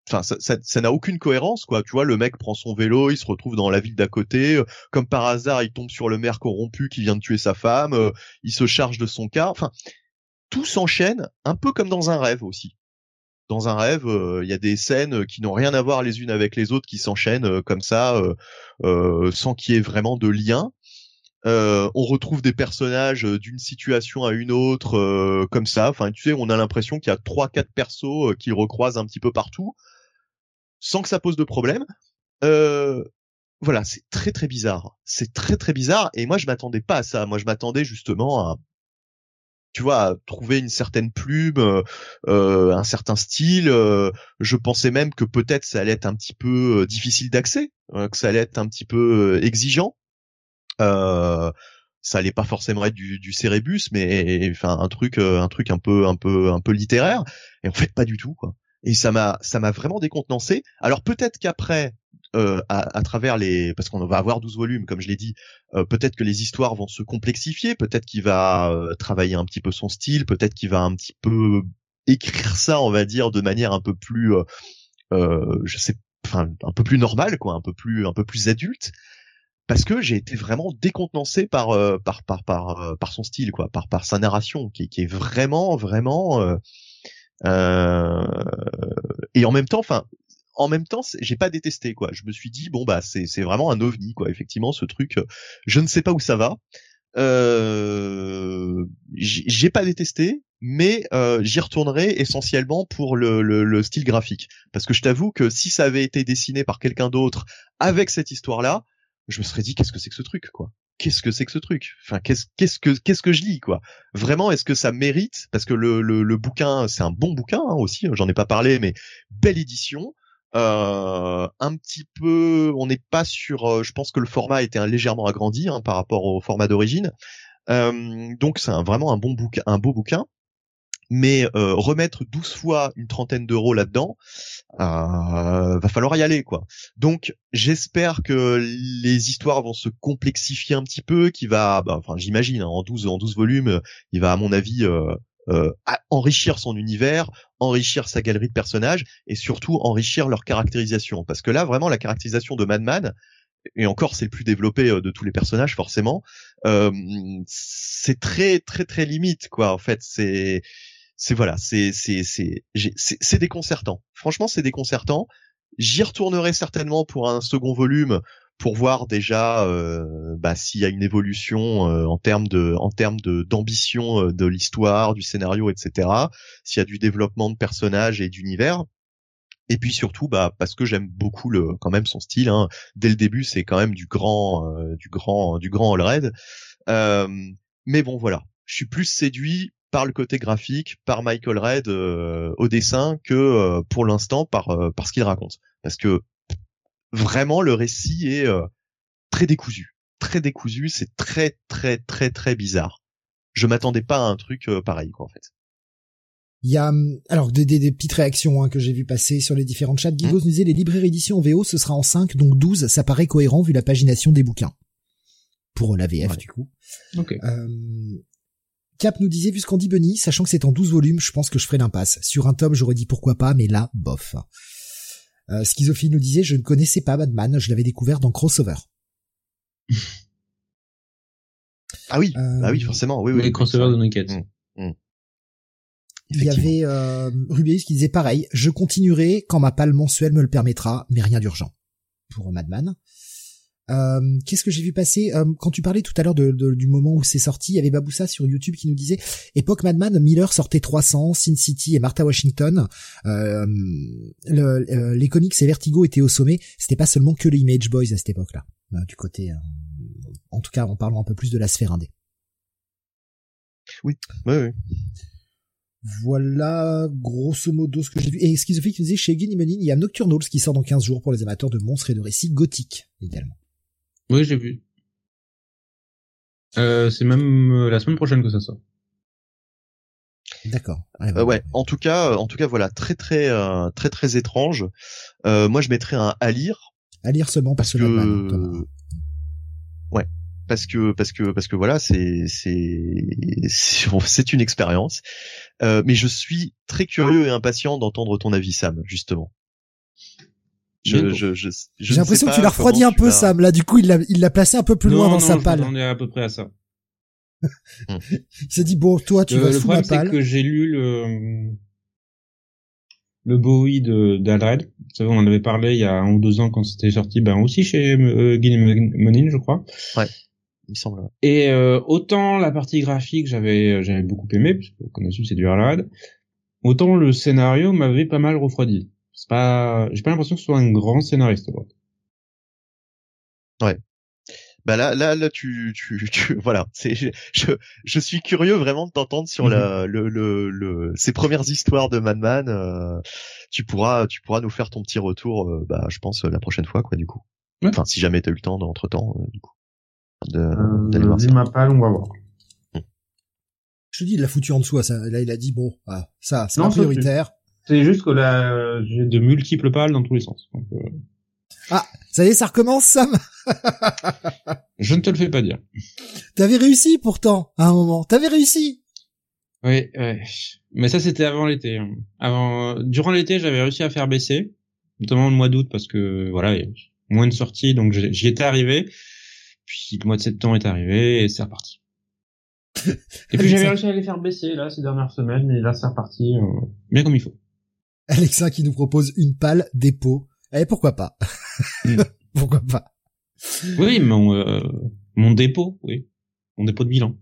C: enfin ça n'a aucune cohérence quoi tu vois le mec prend son vélo il se retrouve dans la ville d'à côté comme par hasard il tombe sur le maire corrompu qui vient de tuer sa femme il se charge de son cas enfin tout s'enchaîne un peu comme dans un rêve aussi dans un rêve, euh, il y a des scènes qui n'ont rien à voir les unes avec les autres qui s'enchaînent euh, comme ça, euh, sans qu'il y ait vraiment de lien. on retrouve des personnages d'une situation à une autre comme ça. Enfin, tu sais, on a l'impression qu'il y a trois, quatre persos qui recroisent un petit peu partout, sans que ça pose de problème. voilà, c'est très très bizarre. C'est très très bizarre. Et moi, je m'attendais pas à ça. Moi, je m'attendais justement à tu vois, trouver une certaine plume, euh, euh, un certain style. Euh, je pensais même que peut-être ça allait être un petit peu difficile d'accès, que ça allait être un petit peu exigeant. ça allait pas forcément être du, du cérébus, mais enfin un truc, un truc un peu, un peu, un peu littéraire. Et en fait, pas du tout, quoi. Et ça m'a, ça m'a vraiment décontenancé. Alors peut-être qu'après, euh, à, travers les parce qu'on va avoir 12 volumes comme je l'ai dit euh, peut-être que les histoires vont se complexifier peut-être qu'il va euh, travailler un petit peu son style peut-être qu'il va un petit peu écrire ça on va dire de manière un peu plus je sais enfin un peu plus normale quoi un peu plus un peu plus adulte parce que j'ai été vraiment décontenancé par par par par par son style quoi par par sa narration qui, qui est vraiment vraiment et en même temps enfin en même temps, j'ai pas détesté quoi. Je me suis dit bon bah c'est c'est vraiment un ovni quoi. Effectivement, ce truc, euh, je ne sais pas où ça va. Euh, j'ai pas détesté, mais euh, j'y retournerai essentiellement pour le, le, style graphique. Parce que je t'avoue que si ça avait été dessiné par quelqu'un d'autre avec cette histoire-là, je me serais dit qu'est-ce que c'est que ce truc quoi? Qu'est-ce que c'est que ce truc? Enfin qu'est-ce qu'est-ce que qu'est-ce que je lis quoi? Vraiment est-ce que ça mérite? Parce que le, le, le bouquin c'est un bon bouquin hein, aussi. J'en ai pas parlé, mais belle édition. Euh, un petit peu, on n'est pas sur. je pense que le format a été légèrement agrandi hein, par rapport au format d'origine. donc c'est vraiment un bon bouquin, un beau bouquin mais euh, remettre 12 fois une trentaine d'euros là-dedans, euh, va falloir y aller quoi. Donc j'espère que les histoires vont se complexifier un petit peu, qui va, bah, enfin j'imagine hein, en 12 en 12 volumes, il va à mon avis euh, enrichir son univers, enrichir sa galerie de personnages et surtout enrichir leur caractérisation. Parce que là vraiment la caractérisation de Madman et encore c'est le plus développé euh, de tous les personnages forcément, euh, c'est très très très limite quoi. En fait c'est c'est voilà, c'est c'est c'est c'est déconcertant. Franchement, c'est déconcertant. J'y retournerai certainement pour un second volume pour voir déjà euh, bah, s'il y a une évolution euh, en termes de en termes de d'ambition euh, de l'histoire, du scénario, etc. S'il y a du développement de personnages et d'univers. Et puis surtout, bah parce que j'aime beaucoup le quand même son style. Hein. Dès le début, c'est quand même du grand du grand du grand Allred. mais bon, voilà. Je suis plus séduit par le côté graphique, par Michael Red euh, au dessin que euh, pour l'instant par euh, par ce qu'il raconte. Parce que vraiment le récit est très décousu, très décousu, c'est très très très très bizarre. Je m'attendais pas à un truc pareil quoi en fait.
A: Il y a hum, alors des, des, petites réactions hein, que j'ai vu passer sur les différents chats. Guigos mmh. nous disait les librairies éditions en VO ce sera en 5 donc 12 ça paraît cohérent vu la pagination des bouquins pour la VF du coup.
B: Okay.
A: Cap nous disait, vu ce qu'on dit Bunny, sachant que c'est en 12 volumes, je pense que je ferai l'impasse. Sur un tome, j'aurais dit pourquoi pas, mais là, bof. Euh, Schizophile nous disait, je ne connaissais pas Batman, je l'avais découvert dans Crossover.
C: ah oui, euh, ah oui, forcément, oui, oui.
B: Les crossovers de Naked. Mmh,
A: mmh. Il y avait euh, Rubius qui disait pareil, je continuerai quand ma palle mensuelle me le permettra, mais rien d'urgent. Pour Madman. Euh, Qu'est-ce que j'ai vu passer? Euh, Quand tu parlais tout à l'heure de, du moment où c'est sorti, il y avait Baboussa sur YouTube qui nous disait époque Madman, Miller sortait 300, Sin City et Martha Washington. Euh, le, euh, les comics et Vertigo étaient au sommet. C'était pas seulement que les Image Boys à cette époque-là, du côté. en tout cas, en parlant un peu plus de la sphère indé.
C: Oui, oui, oui.
A: Voilà, grosso modo, ce que j'ai vu. Et Schizophile qui disait, chez Menin, il y a Nocturnals qui sort dans 15 jours pour les amateurs de monstres et de récits gothiques, également.
B: Oui, j'ai vu. Euh, c'est même euh, la semaine prochaine que ça sort.
A: D'accord.
C: Euh, ouais. En tout cas, en tout cas, voilà, très très très très étrange. moi, je mettrais un à lire.
A: À lire seulement parce, que.
C: ouais. Parce que parce que parce que voilà, c'est c'est c'est une expérience. mais je suis très curieux et impatient d'entendre ton avis, Sam, justement.
A: Je, je, je, J'ai l'impression que tu l'as refroidi un peu, Sam. Là, du coup, il l'a, il l'a placé un peu plus loin dans sa palle.
B: On est à peu près à ça.
A: il s'est dit bon, toi, tu vas sous ma palle.
B: Le problème, c'est que j'ai lu le le Bowie de d'Alred. Vous savez, on en avait parlé il y a un ou deux ans quand c'était sorti, ben aussi chez euh, Monin, je crois.
C: Ouais, il me semble.
B: Et euh, autant la partie graphique, j'avais j'avais beaucoup aimé, parce que comme c'est du Alred. Autant le scénario m'avait pas mal refroidi. C'est pas, j'ai pas l'impression que ce soit un grand scénariste.
C: Ouais. Bah là, là, là, tu, tu, tu voilà. C'est, je, je, suis curieux vraiment de t'entendre sur la, mhm. le, le, le, ces premières histoires de Madman. Euh, tu pourras, tu pourras nous faire ton petit retour, euh, bah, je pense la prochaine fois, quoi, du coup. Enfin, si jamais t'as eu le temps d'entre temps, euh, du coup,
B: d'aller voir ça. ma palle, on va voir.
A: Hmm. Je te dis, il l'a foutu en dessous. Ça, là, il a dit bon, ah, ça, c'est prioritaire.
B: C'est juste que là, j'ai de multiples pales dans tous les sens. Euh.
A: Ah, ça y est, ça recommence, Sam.
B: Je ne te le fais pas dire.
A: T'avais réussi pourtant à un moment. T'avais réussi.
B: Oui, ouais. Mais ça, c'était avant l'été. Hein. Avant, durant l'été, j'avais réussi à faire baisser, notamment le mois d'août, parce que voilà, il y a moins de sorties, donc j'y étais arrivé. Puis le mois de septembre est arrivé et c'est reparti. et puis j'avais réussi à les faire baisser là ces dernières semaines, mais là c'est reparti euh, bien comme il faut.
A: Alexa qui nous propose une palle dépôt. Eh pourquoi pas mm. Pourquoi pas
B: Oui, mon euh, mon dépôt, oui, mon dépôt de bilan.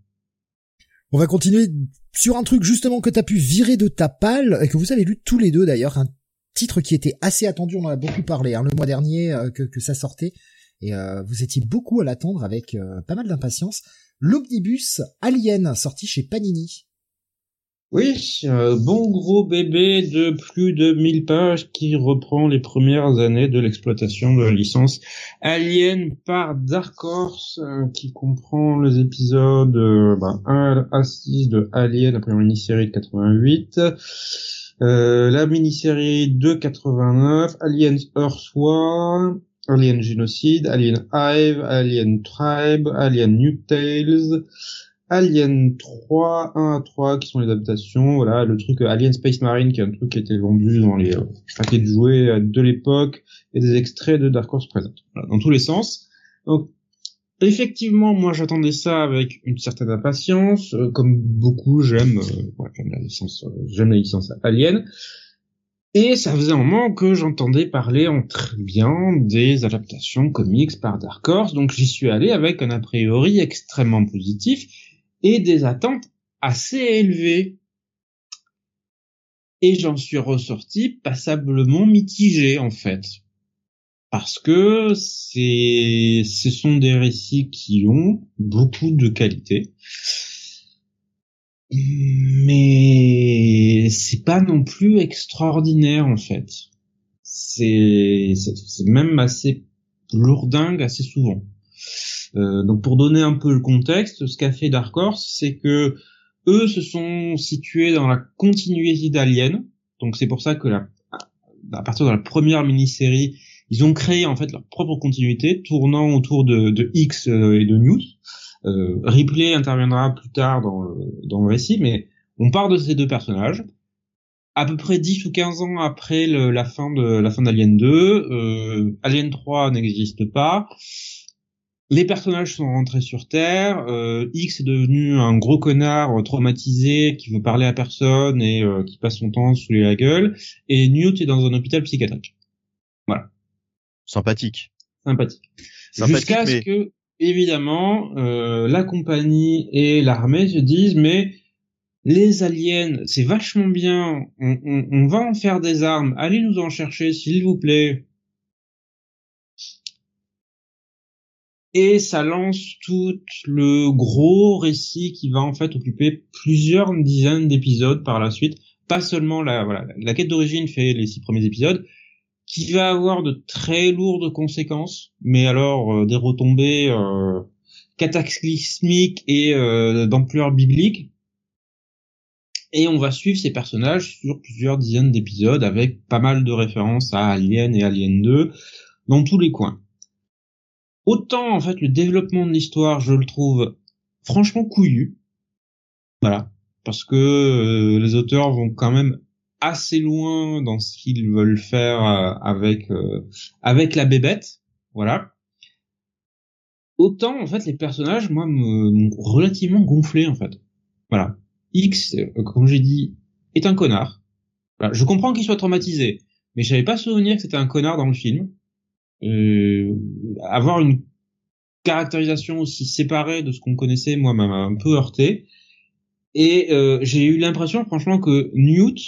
A: On va continuer sur un truc justement que t'as pu virer de ta palle et que vous avez lu tous les deux d'ailleurs, un titre qui était assez attendu, on en a beaucoup parlé hein, le mois dernier euh, que, que ça sortait et euh, vous étiez beaucoup à l'attendre avec pas mal d'impatience. L'omnibus Alien sorti chez Panini.
B: Oui, un bon gros bébé de plus de 1000 pages qui reprend les premières années de l'exploitation de la licence Alien par Dark Horse, euh, qui comprend les épisodes euh, bah, 1 à 6 de Alien, la première mini-série de 88, euh, la mini-série de 89, Alien Earth War, Alien Genocide, Alien Hive, Alien Tribe, Alien New Tales, Alien 3, 1 à 3 qui sont les adaptations, voilà, le truc euh, Alien Space Marine qui est un truc qui a été vendu dans les euh, paquets de jouets euh, de l'époque et des extraits de Dark Horse présente, voilà, dans tous les sens. Donc effectivement, moi j'attendais ça avec une certaine impatience, comme beaucoup j'aime j'aime la licence j'aime la licence Alien. Et ça faisait un moment que j'entendais parler en très bien des adaptations comics par Dark Horse, donc j'y suis allé avec un a priori extrêmement positif et des attentes assez élevées. Et j'en suis ressorti passablement mitigé en fait. Parce que c'est, ce sont des récits qui ont beaucoup de qualité. Mais c'est pas non plus extraordinaire en fait. C'est, c'est même assez lourdingue assez souvent. Euh, donc pour donner un peu le contexte, ce qu'a fait Dark Horse, c'est que eux se sont situés dans la continuité d'Alien. Donc c'est pour ça que la, à partir de la première mini-série, ils ont créé en fait leur propre continuité, tournant autour de, de X euh, et de News. Euh, Ripley interviendra plus tard dans le, dans le récit, mais on part de ces deux personnages. À peu près 10 ou 15 ans après la fin de la fin d'Alien 2, euh, Alien 3 n'existe pas les personnages sont rentrés sur Terre. Euh, X est devenu un gros connard euh, traumatisé qui veut parler à personne et euh, qui passe son temps sous la gueule. Et Newt est dans un hôpital psychiatrique. Voilà.
C: Sympathique.
B: Sympathique. Jusqu'à ce que, évidemment, la compagnie et l'armée se disent mais les aliens, c'est vachement bien. On, on, on va en faire des armes. Allez nous en chercher, s'il vous plaît. Et ça lance tout le gros récit qui va en fait occuper plusieurs dizaines d'épisodes par la suite. Pas seulement la voilà la quête d'origine fait les six premiers épisodes, qui va avoir de très lourdes conséquences, mais alors euh, des retombées euh, cataclysmiques et euh, d'ampleur biblique. Et on va suivre ces personnages sur plusieurs dizaines d'épisodes avec pas mal de références à Alien et Alien 2 dans tous les coins. Autant en fait le développement de l'histoire, je le trouve franchement couillu. Voilà, parce que euh, les auteurs vont quand même assez loin dans ce qu'ils veulent faire euh, avec euh, avec la bébête, voilà. Autant en fait les personnages, moi, m'ont relativement gonflé en fait. Voilà. X, comme j'ai dit, est un connard. je comprends qu'il soit traumatisé, mais j'avais pas souvenir que c'était un connard dans le film. Euh, avoir une caractérisation aussi séparée de ce qu'on connaissait, moi, m'a un peu heurté. Et euh, j'ai eu l'impression, franchement, que Newt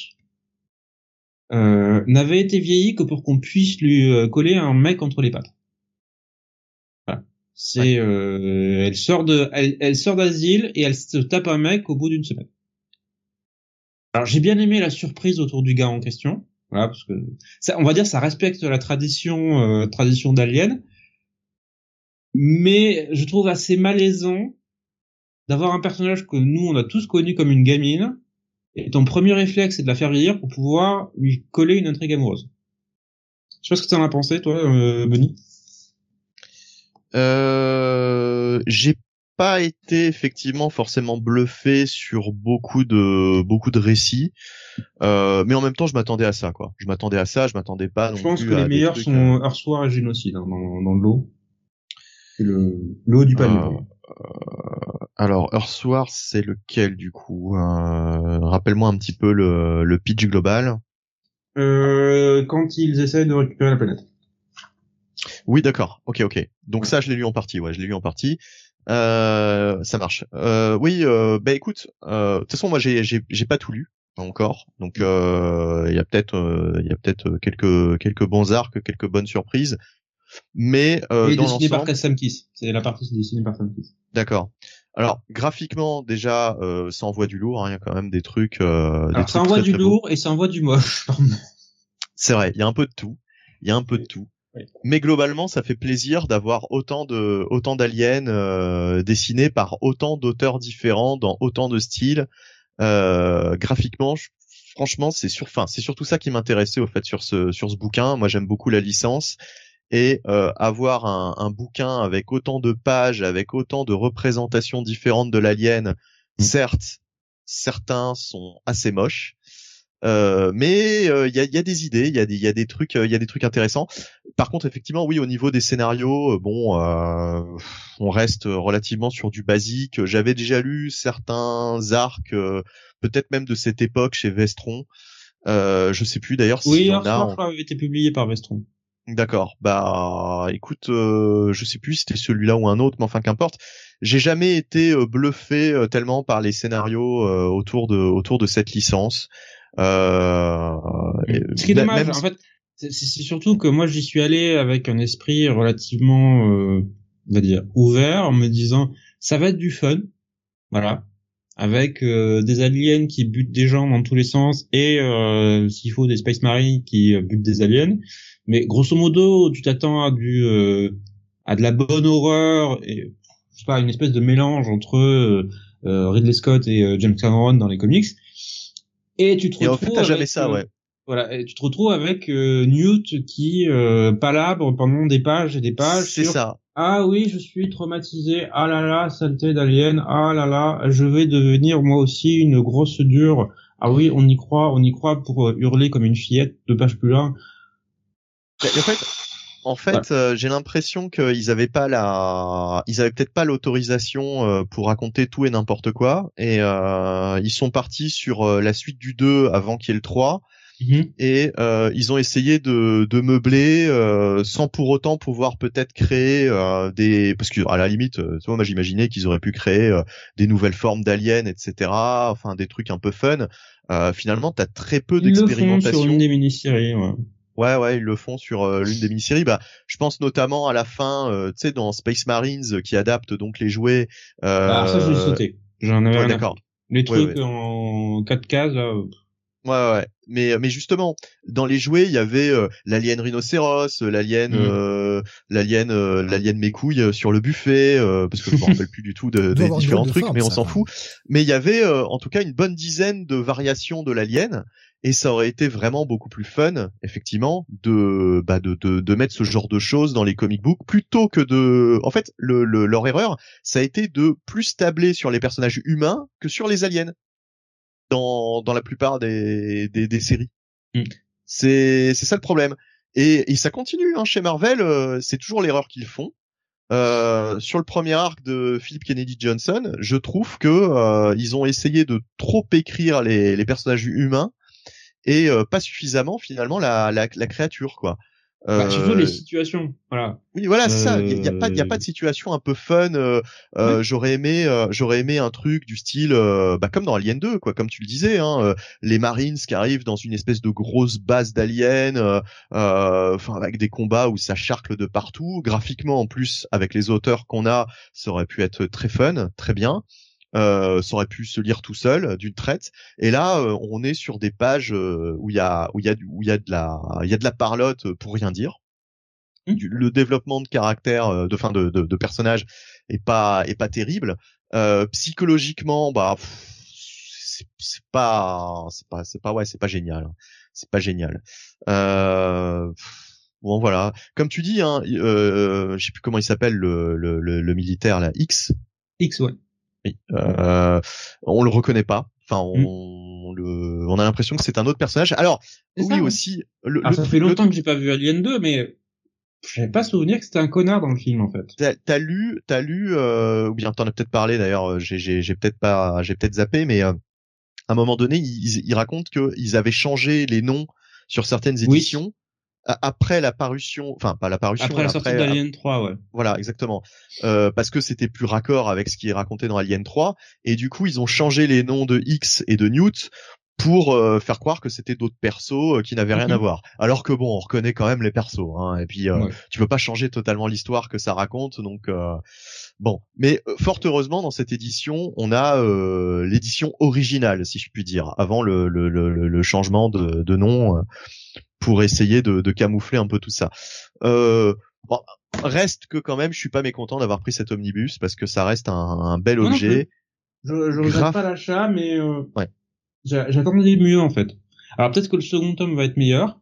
B: euh, n'avait été vieilli que pour qu'on puisse lui euh, coller un mec entre les pattes. Voilà. C'est, elle sort de, elle, elle sort d'asile et elle se tape un mec au bout d'une semaine. Alors j'ai bien aimé la surprise autour du gars en question. Voilà, parce que ça, on va dire ça respecte la tradition euh, tradition d'Alien, mais je trouve assez malaisant d'avoir un personnage que nous on a tous connu comme une gamine et ton premier réflexe c'est de la faire vieillir pour pouvoir lui coller une intrigue amoureuse. Je sais pas ce que tu en as pensé toi, euh, Benny?
C: Euh, j'ai pas été effectivement forcément bluffé sur beaucoup de beaucoup de récits, euh, mais en même temps je m'attendais à ça quoi. Je m'attendais à ça, je m'attendais pas.
B: Je pense que les meilleurs sont Hearthwar euh, et Génocide hein, dans, dans le lot. Le, le haut du panier.
C: Euh, euh, alors Earthwar c'est lequel du coup euh, Rappelle-moi un petit peu le, le pitch global.
B: Euh, quand ils essaient de récupérer la planète.
C: Oui, d'accord. Ok, ok. Donc ça, je l'ai lu en partie. Ouais, je l'ai lu en partie. Euh, ça marche. Euh, oui, euh, bah écoute, euh, de toute façon moi j'ai j'ai pas tout lu encore, donc euh, il y a peut-être il y a peut-être quelques quelques bons arcs, quelques bonnes surprises, mais
B: euh, Il est dessiné par Sam Kiss. C'est la partie dessinée par Sam Kiss.
C: D'accord. Alors graphiquement déjà, euh, ça envoie du lourd. hein, Il y a quand même des trucs. Euh, des
B: Alors,
C: trucs
B: ça envoie
C: très,
B: du
C: très beaux.
B: lourd et ça envoie du moche.
C: C'est vrai, il y a un peu de tout. Il y a un peu de tout.
B: Oui.
C: Mais globalement, ça fait plaisir d'avoir autant de autant d'aliens euh, dessinés par autant d'auteurs différents dans autant de styles. Euh, graphiquement, je- franchement, c'est sur, c'est surtout ça qui m'intéressait au fait sur ce sur ce bouquin. Moi, j'aime beaucoup la licence et euh, avoir un, un bouquin avec autant de pages, avec autant de représentations différentes de l'alien. Certes, certains sont assez moches. Euh, mais euh, il y, a, y a des idées, il y a des, y a des trucs, il y a des trucs intéressants. Par contre, effectivement, oui, au niveau des scénarios, euh, bon, euh, on reste relativement sur du basique. J'avais déjà lu certains arcs, euh, peut-être même de cette époque chez Vestron. Euh, je sais plus d'ailleurs s'il
B: Oui,
C: y en
B: Earth
C: a. en-
B: Warfare avait été publié par Vestron.
C: D'accord. Bah, écoute, euh, je sais plus si c'était celui-là ou un autre, mais enfin qu'importe. J'ai jamais été euh, bluffé euh, tellement par les scénarios euh, autour de autour de cette licence. Euh,
B: Ce qui est dommage,
C: même
B: en fait, c'est surtout que moi j'y suis allé avec un esprit relativement, euh, on va dire, ouvert, en me disant ça va être du fun, voilà, avec euh, des aliens qui butent des gens dans tous les sens et euh, s'il faut des Space Marines qui euh, butent des aliens. Mais grosso modo, tu t'attends à du euh, à de la bonne horreur et je sais pas une espèce de mélange entre Ridley Scott et James Cameron dans les comics. Et tu te
C: Et en
B: retrouves
C: fait, t'as jamais
B: avec,
C: ça,
B: euh,
C: ouais.
B: voilà, et tu te retrouves avec euh, Newt qui euh, palabre pendant des pages et des pages
C: C'est
B: sur
C: ça.
B: ah oui, je suis traumatisé. Ah là là, saleté d'alien. Ah là là, je vais devenir moi aussi une grosse dure. Ah oui, on y croit, on y croit pour hurler comme une fillette deux pages plus loin.
C: En fait, en fait, euh, j'ai l'impression qu'ils avaient pas la, ils avaient peut-être pas l'autorisation euh, pour raconter tout et n'importe quoi, et euh, ils sont partis sur euh, la suite du 2 avant qu'il y ait le 3, et euh, ils ont essayé de, de meubler euh, sans pour autant pouvoir peut-être créer euh, des, parce que à la limite, euh, tu vois, moi j'imaginais qu'ils auraient pu créer euh, des nouvelles formes d'aliens, etc. Enfin, des trucs un peu fun. Euh, finalement, t'as très peu d'expérimentation.
B: sur une des mini-séries. Ouais.
C: Ouais, ouais, ils le font sur euh, l'une des mini-séries. Bah, je pense notamment à la fin, euh, tu sais, dans Space Marines, euh, qui adapte donc les jouets. Euh,
B: Ah, ça, je l'ai sauté. J'en avais
C: ouais, d'accord.
B: Les
C: Ouais,
B: trucs
C: ouais.
B: en quatre cases, là. Euh,
C: Ouais, ouais. Mais, mais justement, dans les jouets, il y avait euh, l'alien rhinocéros, euh, l'alien,
B: Mm.
C: euh, l'alien, euh, l'alien mes couilles euh, sur le buffet, euh, parce que je me rappelle plus du tout de, des différents
A: de
C: trucs,
A: forme,
C: mais on s'en fout. Mais il y avait, euh, en tout cas, une bonne dizaine de variations de l'alien, et ça aurait été vraiment beaucoup plus fun, effectivement, de, bah, de, de, de mettre ce genre de choses dans les comic books, plutôt que de, en fait, le, le- leur erreur, ça a été de plus tabler sur les personnages humains que sur les aliens dans, dans la plupart des, des, des séries.
B: Mm.
C: C'est, c'est ça le problème. Et, et ça continue hein, chez Marvel, euh, c'est toujours l'erreur qu'ils font. Euh, sur le premier arc de Philip Kennedy Johnson, je trouve que euh, ils ont essayé de trop écrire les, les personnages humains et euh, pas suffisamment finalement la, la, la créature quoi.
B: Bah, surtout
C: Euh,
B: les situations. Voilà.
C: oui, voilà, c'est ça. Il y, a- pas, il y a
B: Euh,
C: pas de situation un peu fun. euh, euh. J'aurais aimé, euh, j'aurais aimé un truc du style, euh, bah, comme dans Alien 2, quoi, comme tu le disais, hein, euh, les Marines qui arrivent dans une espèce de grosse base d'aliens, euh, euh, enfin avec des combats où ça charcle de partout. Graphiquement, en plus, avec les auteurs qu'on a, ça aurait pu être très fun, très bien. Euh, ça aurait pu se lire tout seul euh, d'une traite. Et là, euh, on est sur des pages euh, où il y a, où il y a, où il y a de la, il y a de la parlotte pour rien dire du- le développement de caractère de fin de, de, de personnage est pas est pas terrible euh, psychologiquement bah c'est pas c'est pas c'est pas ouais c'est pas génial hein. c'est pas génial euh, bon voilà comme tu dis hein euh, je sais plus comment il s'appelle le, le, le, le militaire là X
B: X, ouais.
C: Oui, euh, on le reconnaît pas enfin
B: Hmm.
C: on, le on a l'impression que c'est un autre personnage alors oui
B: ça,
C: aussi le,
B: Alors,
C: le-
B: ça fait
C: le-
B: longtemps que j'ai pas vu Alien 2, mais j'avais pas souvenir que c'était un connard dans le film, en fait.
C: T'as lu, t'as lu, euh, ou bien t'en as peut-être parlé d'ailleurs. euh, J'ai, peut-être pas, j'ai peut-être zappé, mais euh, à un moment donné, ils, ils racontent qu'ils avaient changé les noms sur certaines éditions après la parution, enfin pas la parution,
B: Après la sortie d'Alien 3, ouais.
C: voilà, exactement, euh, parce que c'était plus raccord avec ce qui est raconté dans Alien 3, et du coup ils ont changé les noms de X et de Newt pour euh, faire croire que c'était d'autres persos euh, qui n'avaient rien
B: Mhm.
C: à voir. Alors que bon, on reconnaît quand même les persos. Hein, et puis euh,
B: Ouais.
C: tu peux pas changer totalement l'histoire que ça raconte. Donc euh, bon, mais euh, fort heureusement dans cette édition, on a euh, l'édition originale, si je puis dire, avant le, le, le, le changement de, de nom euh, pour essayer de, de camoufler un peu tout ça. Euh, bon, reste que quand même, je suis pas mécontent d'avoir pris cet omnibus parce que ça reste un, un bel
B: non
C: objet.
B: Je, je regrette pas l'achat, mais euh,
C: Ouais.
B: J'a- j'attendais mieux en fait. Alors peut-être que le second tome va être meilleur,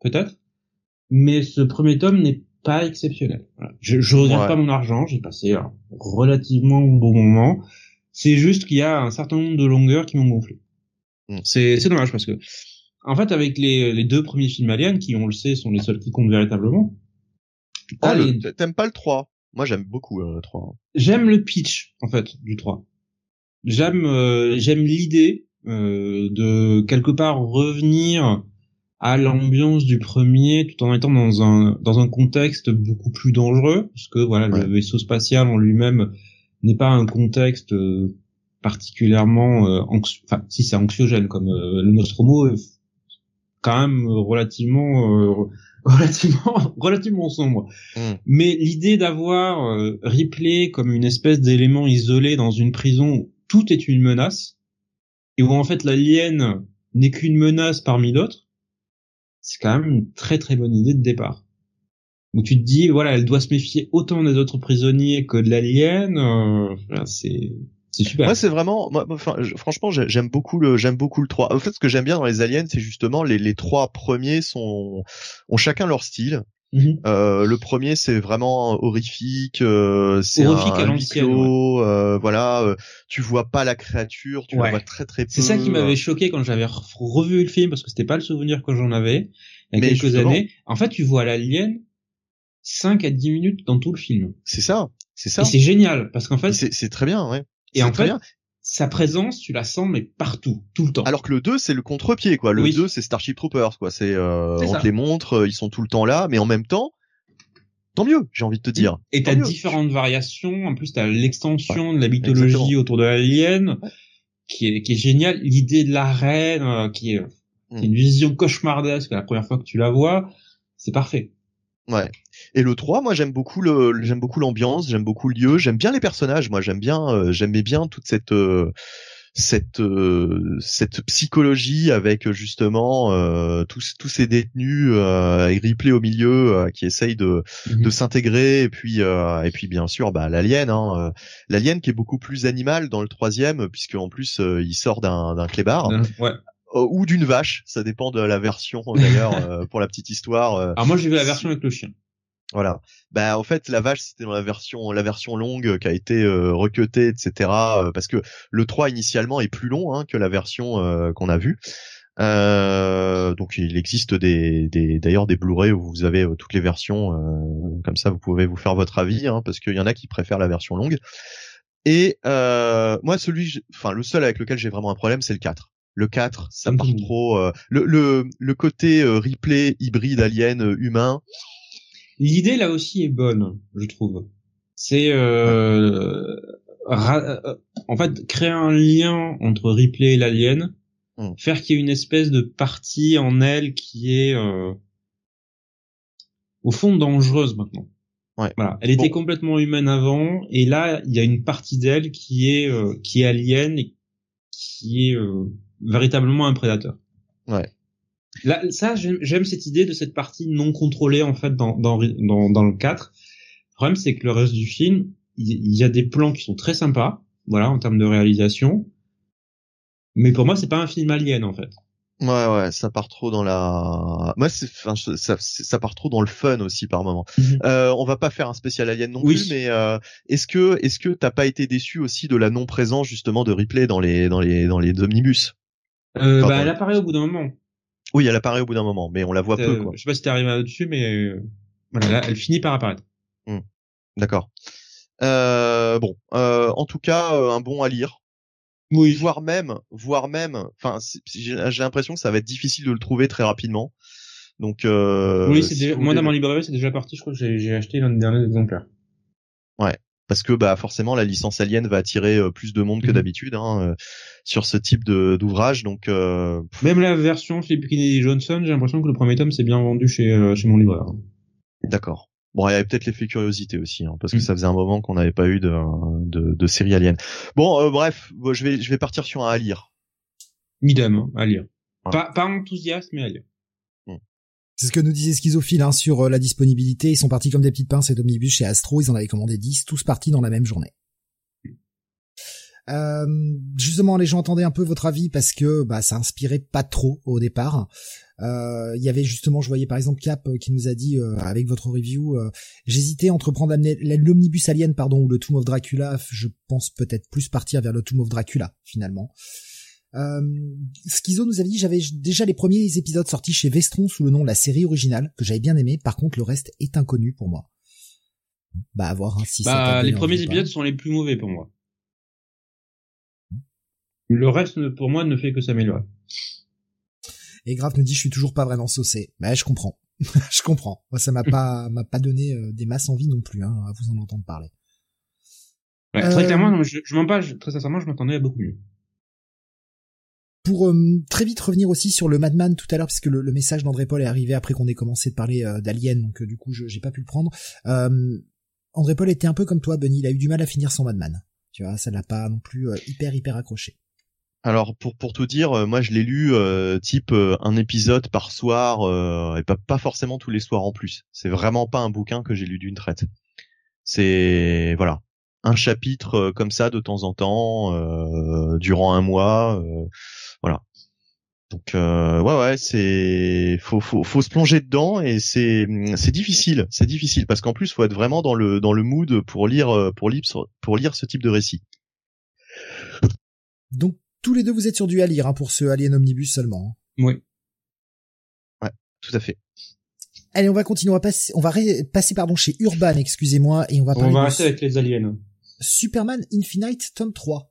B: peut-être, mais ce premier tome n'est pas exceptionnel. Voilà. Je, je regrette
C: Ouais.
B: pas mon argent, j'ai passé un relativement bon moment. C'est juste qu'il y a un certain nombre de longueurs qui m'ont gonflé.
C: Mm.
B: C'est c'est dommage parce que en fait avec les, les deux premiers films aliens qui on le sait sont les seuls qui comptent véritablement.
C: Oh,
B: les-
C: T'aimes pas le 3 Moi j'aime beaucoup euh, le 3.
B: j'aime le pitch en fait du 3. J'aime euh, j'aime l'idée de quelque part revenir à l'ambiance du premier tout en étant dans un dans un contexte beaucoup plus dangereux parce que voilà
C: Ouais.
B: le vaisseau spatial en lui-même n'est pas un contexte euh, particulièrement euh, anxi- enfin si c'est anxiogène comme euh, le Nostromo est quand même relativement euh, relativement relativement sombre
C: Mm.
B: mais l'idée d'avoir euh, Ripley comme une espèce d'élément isolé dans une prison où tout est une menace, et où en fait l'alien n'est qu'une menace parmi d'autres, c'est quand même une très très bonne idée de départ. Où tu te dis, voilà, elle doit se méfier autant des autres prisonniers que de l'alien, euh, c'est c'est super.
C: Moi c'est vraiment, moi, franchement j'ai- j'aime beaucoup le, j'aime beaucoup le 3. En fait ce que j'aime bien dans les aliens c'est justement les, les trois premiers sont, ont chacun leur style.
B: Mhm.
C: Euh, le premier c'est vraiment horrifique, euh, c'est
B: Horrifique
C: un, huis euh, voilà, euh, tu vois pas la créature, tu
B: Ouais.
C: la vois très très peu.
B: C'est ça qui m'avait choqué quand j'avais re- revu le film parce que c'était pas le souvenir que j'en avais il y a
C: Mais
B: quelques
C: justement.
B: années. En fait, tu vois l'alien 5 à 10 minutes dans tout le film.
C: C'est ça, c'est ça.
B: Et c'est génial parce qu'en fait,
C: C'est très bien, ouais.
B: et
C: C'est
B: en fait,
C: bien.
B: Sa présence, tu la sens mais partout, tout le temps.
C: Alors que le 2 c'est le contre-pied quoi. Le
B: Oui.
C: 2 c'est Starship Troopers quoi. C'est euh, on
B: ça.
C: te les montre, euh, ils sont tout le temps là, mais en même temps, tant mieux, j'ai envie de te dire.
B: et t'as différentes variations. En plus, t'as l'extension de la
C: exactement.
B: mythologie autour de l'alien, qui est qui est géniale. L'idée de la reine, euh, qui est,
C: Mm.
B: qui est une vision cauchemardesque la première fois que tu la vois, c'est parfait.
C: Ouais. Et le 3, moi j'aime beaucoup le j'aime beaucoup l'ambiance, j'aime beaucoup le lieu, j'aime bien les personnages, moi j'aime bien euh, j'aimais bien toute cette euh, cette euh, cette psychologie avec euh, justement euh, tous tous ces détenus euh, et Ripley au milieu euh, qui essayent de
B: Mhm.
C: de s'intégrer et puis euh, et puis bien sûr bah l'alien hein, euh, l'alien qui est beaucoup plus animal dans le troisième puisque en plus euh, il sort d'un d'un clébard
B: Ouais.
C: Euh, ou d'une vache ça dépend de la version d'ailleurs euh, pour la petite histoire euh,
B: Alors moi, j'ai vu la version avec le chien.
C: voilà. Bah en fait la vache c'était dans la version la version longue euh, qui a été euh, recutée etc. euh, parce que le 3 initialement est plus long hein, que la version euh, qu'on a vue. Euh, donc il existe des, d'ailleurs des Blu-ray où vous avez euh, toutes les versions euh, comme ça vous pouvez vous faire votre avis hein, parce qu'il y en a qui préfèrent la version longue. Et euh, moi celui enfin le seul avec lequel j'ai vraiment un problème c'est le 4. Le 4, ça
B: Comme
C: part
B: monde.
C: trop euh, le, le le côté euh, replay hybride alien euh, humain
B: L'idée là aussi est bonne, je trouve. C'est euh, euh, en fait créer un lien entre Ripley et l'alien,
C: Mm.
B: faire qu'il y ait une espèce de partie en elle qui est euh, au fond dangereuse maintenant.
C: Ouais.
B: Voilà, elle était
C: Bon.
B: complètement humaine avant et là il y a une partie d'elle qui est euh, qui est alien et qui est euh, véritablement un prédateur.
C: Ouais.
B: Là, ça, j'aime cette idée de cette partie non contrôlée en fait dans dans dans, dans le 4. Le problème, c'est que le reste du film, il y a des plans qui sont très sympas, voilà, en termes de réalisation. Mais pour moi, c'est pas un film alien en fait.
C: Ouais, ouais, ça part trop dans la. Moi, c'est, enfin, ça, ça part trop dans le fun aussi par moment.
B: Mhm.
C: Euh, on va pas faire un spécial alien non
B: Oui.
C: plus, mais euh, est-ce que, est-ce que t'as pas été déçu aussi de la non présence justement de Ripley dans les, dans les, dans les omnibus?
B: Euh, bah, elle apparaît au bout d'un moment.
C: Oui, elle apparaît au bout d'un moment, mais on la voit peu,
B: Euh,
C: quoi.
B: je sais pas si t'es arrivé là-dessus, mais euh, voilà, là, elle finit par apparaître.
C: D'accord. Euh, bon, euh, en tout cas, euh, un bon à lire.
B: Oui.
C: Voire même, voire même. Enfin, j'ai l'impression que ça va être difficile de le trouver très rapidement. Donc, euh,
B: oui, c'est
C: si
B: déjà, moi dans ma librairie, c'est déjà parti. Je crois que j'ai acheté l'un des derniers exemplaires.
C: Parce que bah forcément la licence Alien va attirer euh, plus de monde que
B: Mhm.
C: d'habitude hein, euh, sur ce type de d'ouvrage. Donc euh,
B: Même la version Philip Kennedy Johnson, j'ai l'impression que le premier tome s'est bien vendu chez euh, chez mon libraire.
C: d'accord. Bon, il y avait peut-être l'effet curiosité aussi, hein, parce que
B: Mhm.
C: ça faisait un moment qu'on n'avait pas eu de, de, de série Alien. Bon, euh, bref, je vais je vais partir sur un à lire.
B: Idem, hein, à lire. Pas, pas enthousiaste, mais à lire.
A: C'est ce que nous disait Schizophile hein, sur euh, la disponibilité. Ils sont partis comme des petites pinces et d'omnibus chez Astro. Ils en avaient commandé 10, tous partis dans la même journée. Euh, justement, les gens attendaient un peu votre avis parce que bah, ça inspirait pas trop au départ. Euh, Il y avait justement, je voyais par exemple Cap euh, qui nous a dit euh, avec votre review, j'hésitais entre prendre l'omnibus Alien pardon ou le Tomb of Dracula. Je pense peut-être plus partir vers le Tomb of Dracula finalement. Euh, Schizo nous avait dit j'avais déjà les premiers épisodes sortis chez Vestron sous le nom La série originale que j'avais bien aimé. Par contre, le reste est inconnu pour moi. Bah à voir hein, si
B: Bah, les premiers épisodes sont les plus mauvais pour moi. Le reste, pour moi, ne fait que s'améliorer.
A: Et Graf nous dit je suis toujours pas vraiment saucé. Bah je comprends, je comprends. Moi ça m'a pas m'a pas donné euh, des masses envie non plus hein, à vous en entendre parler.
B: Ouais,
A: Euh,
B: Très clairement, non, je, je mens pas, très sincèrement, je m'attendais à beaucoup mieux.
A: Pour euh, très vite revenir aussi sur le Madman tout à l'heure, puisque le, le message d'André Paul est arrivé après qu'on ait commencé de parler euh, d'Alien, donc euh, du coup je j'ai pas pu le prendre. Euh, André Paul était un peu comme toi, Bunny, il a eu du mal à finir son Madman. Tu vois, ça l'a pas non plus euh, hyper hyper accroché.
C: Alors pour pour tout dire, euh, moi je l'ai lu type un épisode par soir et pas pas forcément tous les soirs en plus. C'est vraiment pas un bouquin que j'ai lu d'une traite. C'est voilà un chapitre euh, comme ça de temps en temps euh, durant un mois, euh, voilà. Donc euh, ouais ouais c'est faut faut faut se plonger dedans et c'est c'est difficile c'est difficile parce qu'en plus faut être vraiment dans le dans le mood pour lire pour lire pour lire ce type de récit.
A: Donc tous les deux vous êtes sur du à lire hein, pour ce Alien Omnibus seulement. hein.
B: Oui.
C: Tout à fait.
A: Allez, on va continuer, on va passer, on va passer pardon chez Urban, excusez-moi, et on va
B: On
A: parler
B: va
A: de
B: rester avec les aliens.
A: Superman Infinite tome 3.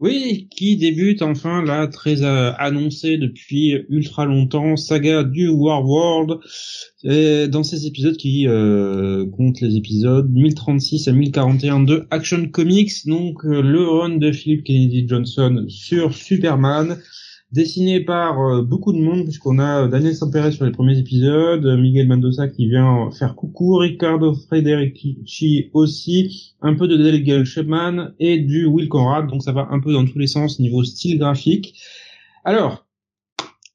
B: Oui, qui débute enfin là, très euh, annoncé depuis ultra longtemps, saga du War World, et dans ces épisodes qui euh, comptent les épisodes 1036 à 1041 de Action Comics, donc euh, le run de Philip Kennedy Johnson sur Superman, dessiné par euh, beaucoup de monde, puisqu'on a Daniel Sampere sur les premiers épisodes, Miguel Mendoza qui vient faire coucou, Ricardo Frederici aussi, un peu de Dale Gelshman et du Will Conrad, donc ça va un peu dans tous les sens niveau style graphique. Alors,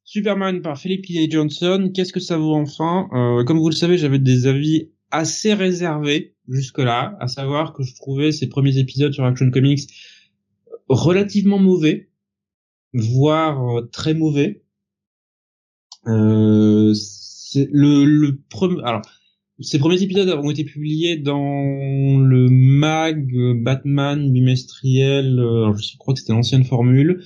B: Superman par Philip Kennedy Johnson, qu'est-ce que ça vaut enfin? Euh, Comme vous le savez, j'avais des avis assez réservés jusque-là, à savoir que je trouvais ces premiers épisodes sur Action Comics relativement mauvais, voire euh, très mauvais. Euh, le, le premier, alors ces premiers épisodes ont été publiés dans le mag Batman bimestriel. euh, alors je crois que c'était l'ancienne formule.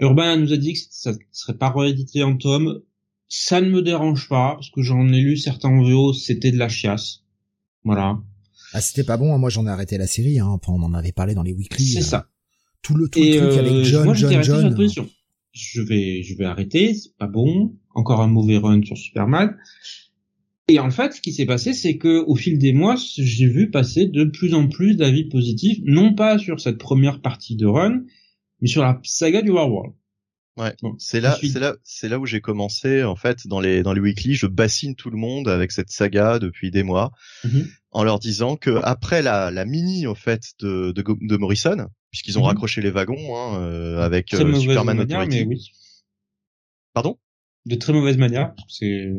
B: Urban nous a dit que ça serait pas réédité en tome. Ça ne me dérange pas parce que j'en ai lu certains en VO, c'était de la chiasse. Voilà,
A: Ah, c'était pas bon, hein, moi j'en ai arrêté la série, hein, on en avait parlé dans les weekly.
B: c'est
A: euh,
B: ça.
A: Tout le, tout
B: Et
A: le truc
B: euh,
A: avec John,
B: moi, j'étais
A: John,
B: position. Je vais, je vais arrêter, c'est pas bon. Encore un mauvais run sur Superman. Et en fait, ce qui s'est passé, c'est que au fil des mois, j'ai vu passer de plus en plus d'avis positifs, non pas sur cette première partie de run, mais sur la saga du War World.
C: Ouais,
B: Bon,
C: c'est là, c'est là, c'est là où j'ai commencé en fait dans les dans les weekly, je bassine tout le monde avec cette saga depuis des mois,
B: Mhm.
C: en leur disant que après la, la mini en fait de de Morrison, puisqu'ils ont
B: Mhm.
C: raccroché les wagons hein, euh, avec euh, Superman
B: manière,
C: Authority.
B: mais oui.
C: Pardon?
B: De très mauvaise manière. C'est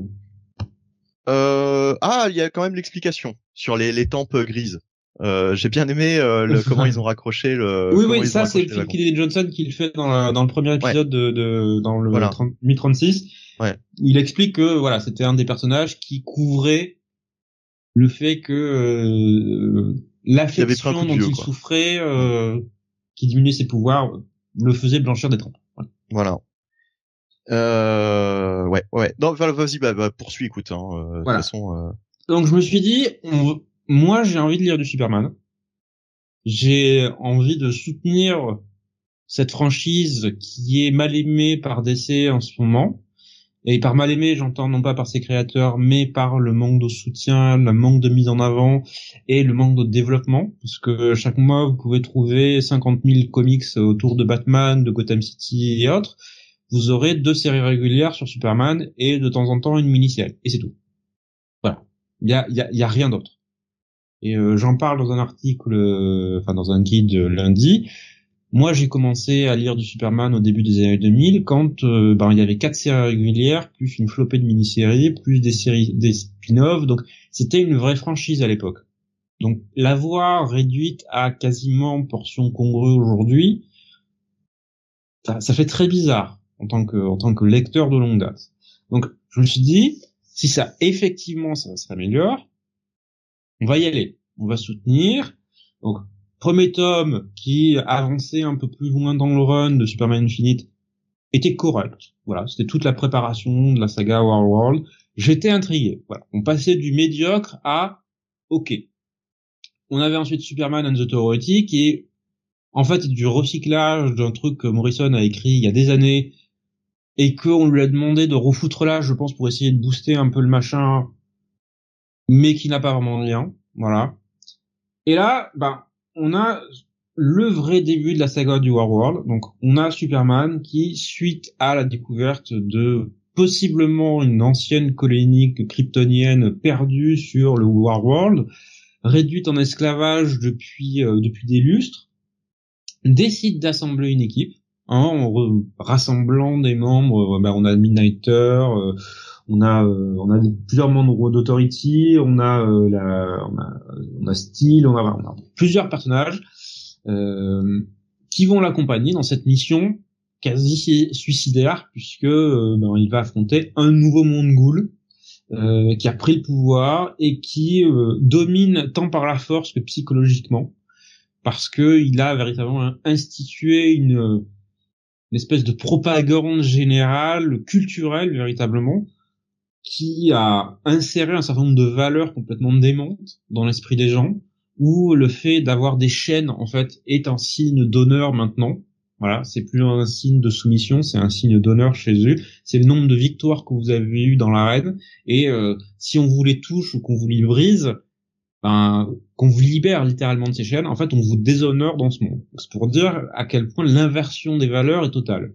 C: euh, Ah, il y a quand même l'explication sur les les tempes grises. Euh, j'ai bien aimé euh, le, comment ils ont raccroché le.
B: oui, oui, ça c'est Phil. Kennedy Johnson qui le fait dans, la- dans le premier épisode de, de dans le
C: Voilà.
B: 30 1036.
C: Ouais.
B: Où il explique que voilà, c'était un des personnages qui couvrait le fait que euh, l'affection dont il
C: quoi.
B: souffrait, euh, qui diminuait ses pouvoirs, le faisait blanchir des tempes. Voilà.
C: Voilà. Euh, ouais, ouais. Non, vas-y, bah, bah, poursuis, écoute. Hein, euh, De toute façon, euh,
B: Donc je me suis dit, on- moi j'ai envie de lire du Superman. J'ai envie de soutenir cette franchise qui est mal aimée par DC en ce moment. Et par mal aimé, j'entends non pas par ses créateurs, mais par le manque de soutien, le manque de mise en avant et le manque de développement. Parce que chaque mois, vous pouvez trouver 50 000 comics autour de Batman, de Gotham City et autres. Vous aurez deux séries régulières sur Superman et de temps en temps une mini-série. Et c'est tout. Voilà. Il y a, y, a, y a rien d'autre. Et euh, j'en parle dans un article, euh, enfin dans un guide lundi. Moi, j'ai commencé à lire du Superman au début des années 2000 quand euh, ben, il y avait quatre séries régulières, plus une flopée de mini-séries, plus des séries, des spin-offs. Donc, c'était une vraie franchise à l'époque. Donc, la voir réduite à quasiment portion congrue aujourd'hui, ça, ça, fait très bizarre en tant que en tant que lecteur de longue date. Donc, je me suis dit, si ça effectivement ça s'améliore, on va y aller, on va soutenir. Donc, premier tome qui avançait un peu plus loin dans le run de Superman Infinite était correct. Voilà, c'était toute la préparation de la saga War World. J'étais intrigué. Voilà, on passait du médiocre à OK. On avait ensuite Superman and the Authority qui est en fait du recyclage d'un truc que Morrison a écrit il y a des années et qu'on lui a demandé de refoutre là, je pense, pour essayer de booster un peu le machin, mais qui n'a pas vraiment de lien. Voilà. Et là, ben, on a le vrai début de la saga du War World. Donc, on a Superman qui, suite à la découverte de possiblement une ancienne colonie kryptonienne perdue sur le War World, réduite en esclavage depuis euh, depuis des lustres, décide d'assembler une équipe hein, en rassemblant des membres. Ben, on a on a euh, on a plusieurs membres d'Authority, on a euh, la on a on a Steel, on a, on a plusieurs personnages euh, qui vont l'accompagner dans cette mission quasi suicidaire puisque ben, il va affronter un nouveau monde ghoul euh, qui a pris le pouvoir et qui domine tant par la force que psychologiquement parce que il a véritablement institué une, une espèce de propagande générale culturelle véritablement qui a inséré un certain nombre de valeurs complètement démentes dans l'esprit des gens, où le fait d'avoir des chaînes en fait est un signe d'honneur maintenant. Voilà, c'est plus un signe de soumission, c'est un signe d'honneur chez eux. C'est le nombre de victoires que vous avez eues dans l'arène. Et euh, si on vous les touche ou qu'on vous les brise, ben, qu'on vous libère littéralement de ces chaînes, en fait, on vous déshonore dans ce monde. C'est pour dire à quel point l'inversion des valeurs est totale.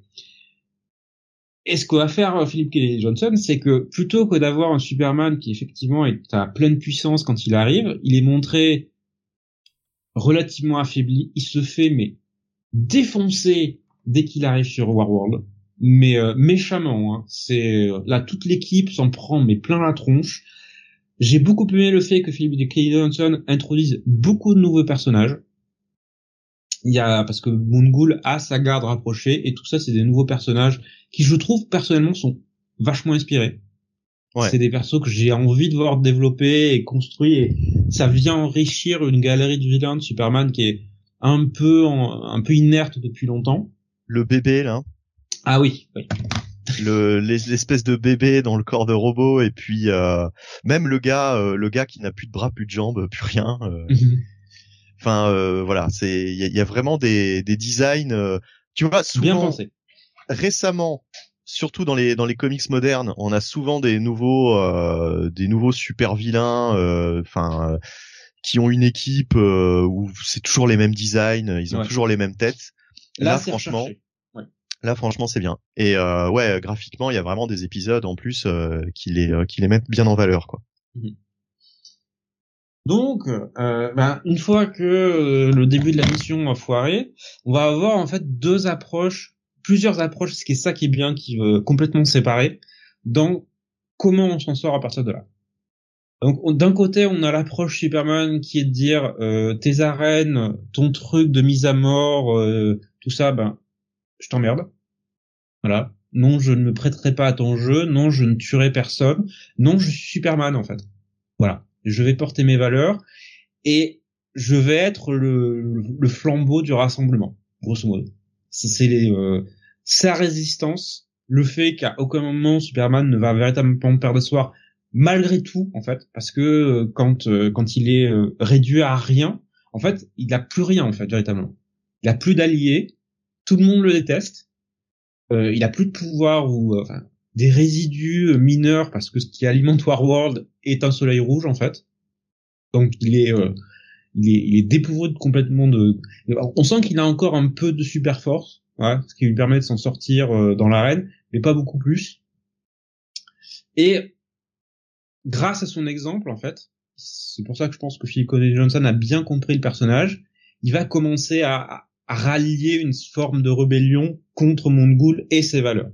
B: Et ce qu'on va faire euh, Philippe Kelly Johnson, c'est que plutôt que d'avoir un Superman qui effectivement est à pleine puissance quand il arrive, il est montré relativement affaibli. Il se fait mais défoncer dès qu'il arrive sur Warworld, mais euh, méchamment. Hein. C'est euh, là toute l'équipe s'en prend mais plein la tronche. J'ai beaucoup aimé le fait que Philippe Kelly Johnson introduise beaucoup de nouveaux personnages. Il y a parce que Moon a sa garde rapprochée et tout ça c'est des nouveaux personnages qui je trouve personnellement sont vachement inspirés. Ouais. C'est des persos que j'ai envie de voir développer et construire et ça vient enrichir une galerie de vilains de Superman qui est un peu un peu inerte depuis longtemps.
C: Le bébé là.
B: Ah oui, oui.
C: Le l'espèce de bébé dans le corps de robot et puis euh, même le gars euh, le gars qui n'a plus de bras, plus de jambes, plus rien. Euh. Enfin euh, voilà, c'est il y a, y a, vraiment des des designs tu vois souvent
B: bien pensé
C: récemment, surtout dans les dans les comics modernes, on a souvent des nouveaux euh, des nouveaux super vilains, euh, enfin euh, qui ont une équipe euh, où c'est toujours les mêmes designs, ils ont toujours les mêmes têtes. Là, franchement, là franchement c'est bien. Et ouais, graphiquement, il y a vraiment des épisodes en plus qui les qui les mettent bien en valeur, quoi. Mhm.
B: Donc, euh, ben, une fois que le début de la mission a foiré, on va avoir en fait deux approches plusieurs approches, ce qui est ça qui est bien, qui veut complètement séparer dans comment on s'en sort à partir de là. Donc d'un côté, on a l'approche Superman qui est de dire euh, tes arènes, ton truc de mise à mort, euh, tout ça, ben je t'emmerde. Voilà. Non, je ne me prêterai pas à ton jeu. Non, je ne tuerai personne. Non, je suis Superman en fait. Voilà. Je vais porter mes valeurs et je vais être le, flambeau du rassemblement, grosso modo. C'est euh, sa résistance, le fait qu'à aucun moment Superman ne va véritablement perdre soir, malgré tout en fait, parce que euh, quand euh, quand il est euh, réduit à rien, en fait, il a plus rien en fait véritablement. Il a plus d'alliés, tout le monde le déteste, il a plus de pouvoir ou enfin des résidus mineurs parce que ce qui alimente Warworld est un soleil rouge en fait. Donc il est euh, il est, il est dépourvu de complètement de. On sent qu'il a encore un peu de super force, ce qui lui permet de s'en sortir euh, dans l'arène, mais pas beaucoup plus. Et grâce à son exemple, en fait, c'est pour ça que je pense que Phil Connelly Johnson a bien compris le personnage. Il va commencer à, à rallier une forme de rébellion contre Moon et ses valeurs.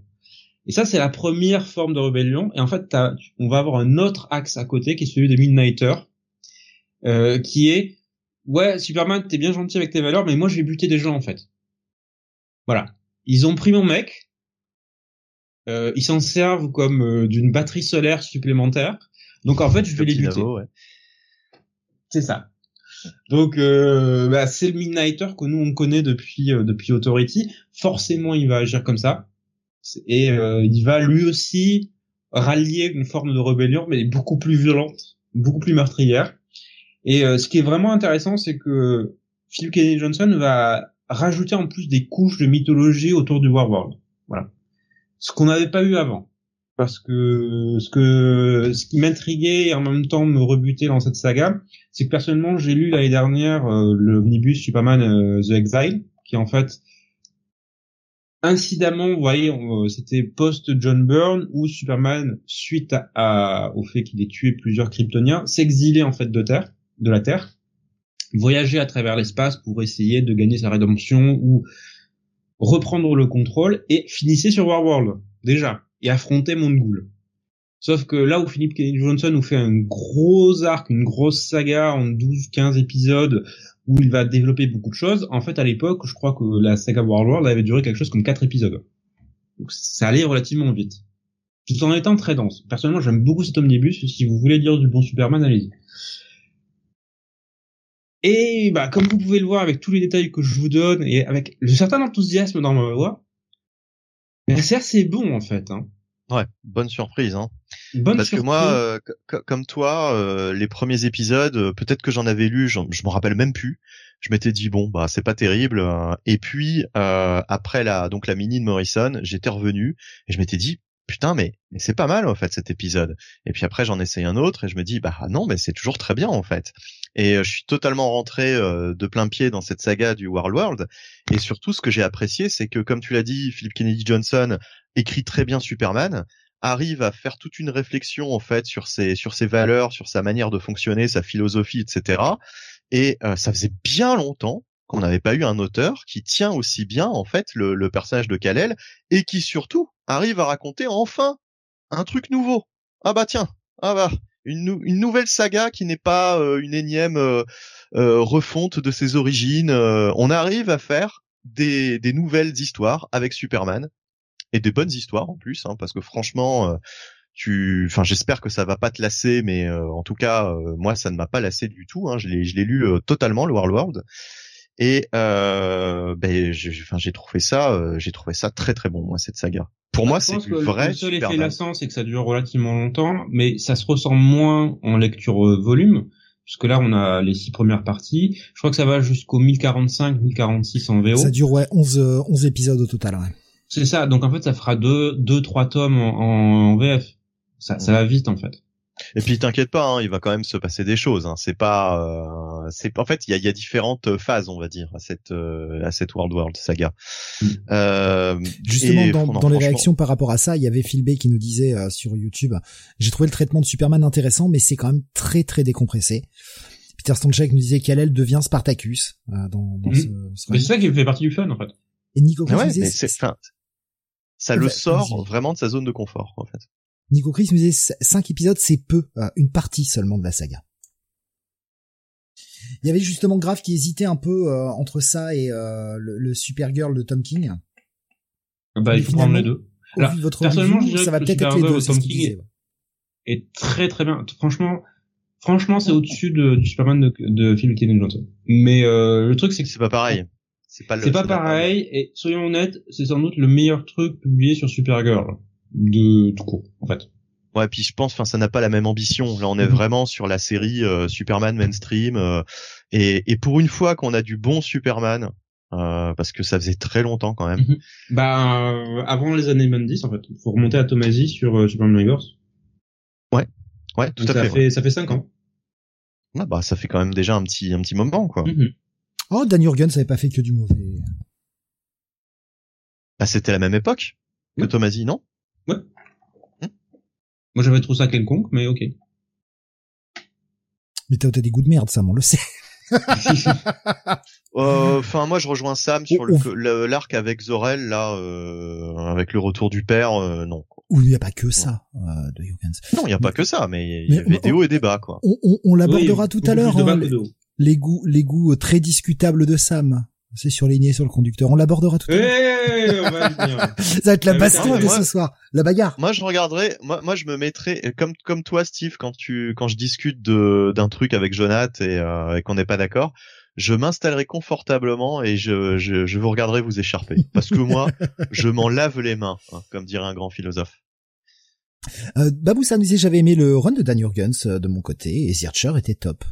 B: Et ça, c'est la première forme de rébellion. Et en fait, on va avoir un autre axe à côté qui est celui des Midnighter, euh, qui est ouais, Superman, t'es bien gentil avec tes valeurs, mais moi, je vais buter des gens en fait. Voilà. Ils ont pris mon mec. Euh, ils s'en servent comme euh, d'une batterie solaire supplémentaire. Donc en fait, je vais les buter. C'est ça. Donc euh, bah, c'est le Midnighter que nous on connaît depuis euh, depuis Authority. Forcément, il va agir comme ça et euh, il va lui aussi rallier une forme de rébellion, mais beaucoup plus violente, beaucoup plus meurtrière. Et ce qui est vraiment intéressant, c'est que Phil Kennedy Johnson va rajouter en plus des couches de mythologie autour du Warworld. Voilà, ce qu'on n'avait pas eu avant parce que ce que ce qui m'intriguait et en même temps me rebutait dans cette saga, c'est que personnellement j'ai lu l'année dernière euh, le omnibus Superman euh, The Exile, qui en fait incidemment, vous voyez, euh, c'était post John Byrne où Superman, suite à, au fait qu'il ait tué plusieurs Kryptoniens, s'exilait en fait de terre, de la Terre, voyageait à travers l'espace pour essayer de gagner sa rédemption ou reprendre le contrôle et finissait sur Warworld déjà et affronter Mongul. Sauf que là où Philip Kennedy Johnson nous fait un gros arc, une grosse saga en 12-15 épisodes où il va développer beaucoup de choses, en fait à l'époque, je crois que la saga World avait duré quelque chose comme 4 épisodes. Donc ça allait relativement vite. Tout en étant très dense. Personnellement, j'aime beaucoup cet omnibus. Si vous voulez dire du bon Superman, allez-y. Et bah, comme vous pouvez le voir avec tous les détails que je vous donne et avec le certain enthousiasme dans ma voix, c'est assez bon en fait. Hein.
C: Ouais, bonne surprise. Hein. Parce que moi, euh, comme toi, euh, les premiers épisodes, euh, peut-être que j'en avais lu, je me rappelle même plus. Je m'étais dit bon, bah c'est pas terrible. Hein. Et puis après la donc la mini de Morrison, j'étais revenu et je m'étais dit putain mais, mais c'est pas mal en fait cet épisode. Et puis après j'en essaye un autre et je me dis bah non mais c'est toujours très bien en fait. Et je suis totalement rentré de plein pied dans cette saga du World World. Et surtout ce que j'ai apprécié c'est que comme tu l'as dit, Philip Kennedy Johnson écrit très bien Superman, arrive à faire toute une réflexion en fait sur ses sur ses valeurs, sur sa manière de fonctionner, sa philosophie, etc. Et euh, ça faisait bien longtemps qu'on n'avait pas eu un auteur qui tient aussi bien en fait le, le personnage de Kal-El et qui surtout arrive à raconter enfin un truc nouveau. Ah bah tiens, ah bah une, une nouvelle saga qui n'est pas euh, une énième euh, refonte de ses origines. on arrive à faire des, des nouvelles histoires avec Superman et des bonnes histoires en plus, hein, parce que franchement, euh, tu, enfin, j'espère que ça va pas te lasser, mais euh, en tout cas, euh, moi, ça ne m'a pas lassé du tout. Hein, je l'ai, je l'ai lu totalement le World et ben, enfin, j'ai trouvé ça, j'ai trouvé ça très très bon, moi, cette saga. Pour moi, c'est du vrai. Le
B: seul effet lassant, c'est que ça dure relativement longtemps, mais ça se ressent moins en lecture volume puisque là on a les six premières parties. Je crois que ça va jusqu'au 1045, 1046 en VO.
A: Ça dure ouais 11 11 épisodes au total. Ouais.
B: C'est ça. Donc en fait, ça fera deux, deux, trois tomes en, VF. Ça, ça va vite en fait.
C: Et puis t'inquiète pas, hein, il va quand même se passer des choses. Hein. C'est pas, euh, c'est en fait il y a, y a, différentes phases, on va dire, à cette euh, à cette World World saga.
A: Mm. Euh, Justement, dans, dans les réactions par rapport à ça, il y avait Phil Bay qui nous disait euh, sur YouTube, j'ai trouvé le traitement de Superman intéressant, mais c'est quand même très très décompressé. Peter Stanchek nous disait qu'elle devient Spartacus dans, dans mm.
B: ce, ce Mais c'est ça qui fait partie du fun en fait.
A: Et Nico
C: ouais, disait, ça le sort vraiment de sa zone de confort en fait.
A: Nico Chris me disait 5 épisodes c'est peu, euh, une partie seulement de la saga. Il y avait justement Grave qui hésitait un peu euh, entre ça et euh, le, le Supergirl de Tom King.
B: Bah, il faut prendre les deux.
A: Alors, votre personnellement, je dirais ça va peut-être être les deux.
B: Tom King est, très très bien. Franchement, franchement, c'est au-dessus de, du Superman de, de Phil Kennedy Johnson. Mais le truc, c'est que
C: c'est pas pareil.
B: C'est pas, pas pareil, et soyons honnêtes, c'est sans doute le meilleur truc publié sur Supergirl de tout court, en fait.
C: Ouais, puis je pense, enfin, ça n'a pas la même ambition. Là, on est mhm. vraiment sur la série euh, Superman mainstream, euh, et, et pour une fois qu'on a du bon Superman, euh, parce que ça faisait très longtemps quand même.
B: Mhm. Bah euh, avant les années 90 en fait, faut remonter à Tomasi sur euh, Superman Reverse.
C: Ouais, ouais, tout
B: Donc
C: à
B: ça
C: fait.
B: fait
C: ouais.
B: ça fait cinq ans.
C: Ah, bah ça fait quand même déjà un petit un petit moment quoi.
B: Mhm.
A: Oh, Dan Jurgens avait pas fait que du mauvais.
C: Bah c'était la même époque que
B: Ouais.
C: Tomasi, non?
B: Moi j'avais trouvé ça quelconque, mais ok.
A: Mais t'as t'as des goûts de merde, Sam, on le sait.
C: Euh, Enfin, moi, je rejoins Sam sur le l'arc avec Zorel, là, euh, avec le retour du père, euh, non. quoi.
A: Ou il n'y a pas que ça, euh, de Jurgens.
C: Non, il y a pas que ça, mais il y
A: on-
C: des hauts et des bas, quoi.
A: On, on, on l'abordera
B: Oui,
A: tout à l'heure, hein, les. Les goûts, les goûts euh, très discutables de Sam. C'est surligné sur le conducteur. On l'abordera tout à l'heure.
B: Eh.
A: Ça va être la
B: Ah,
A: baston de ce soir. La bagarre.
C: Moi, je regarderais, moi, moi, je me mettrais, euh, comme, comme toi, Steve, quand tu, quand je discute de, d'un truc avec Jonath et, euh, et qu'on n'est pas d'accord, je m'installerai confortablement et je, je, je vous regarderai vous écharper. Parce que moi, je m'en lave les mains, hein, comme dirait un grand philosophe.
A: Euh, Babou Sam disait j'avais aimé le run de Dan Jurgens euh, de mon côté et Zircher était top.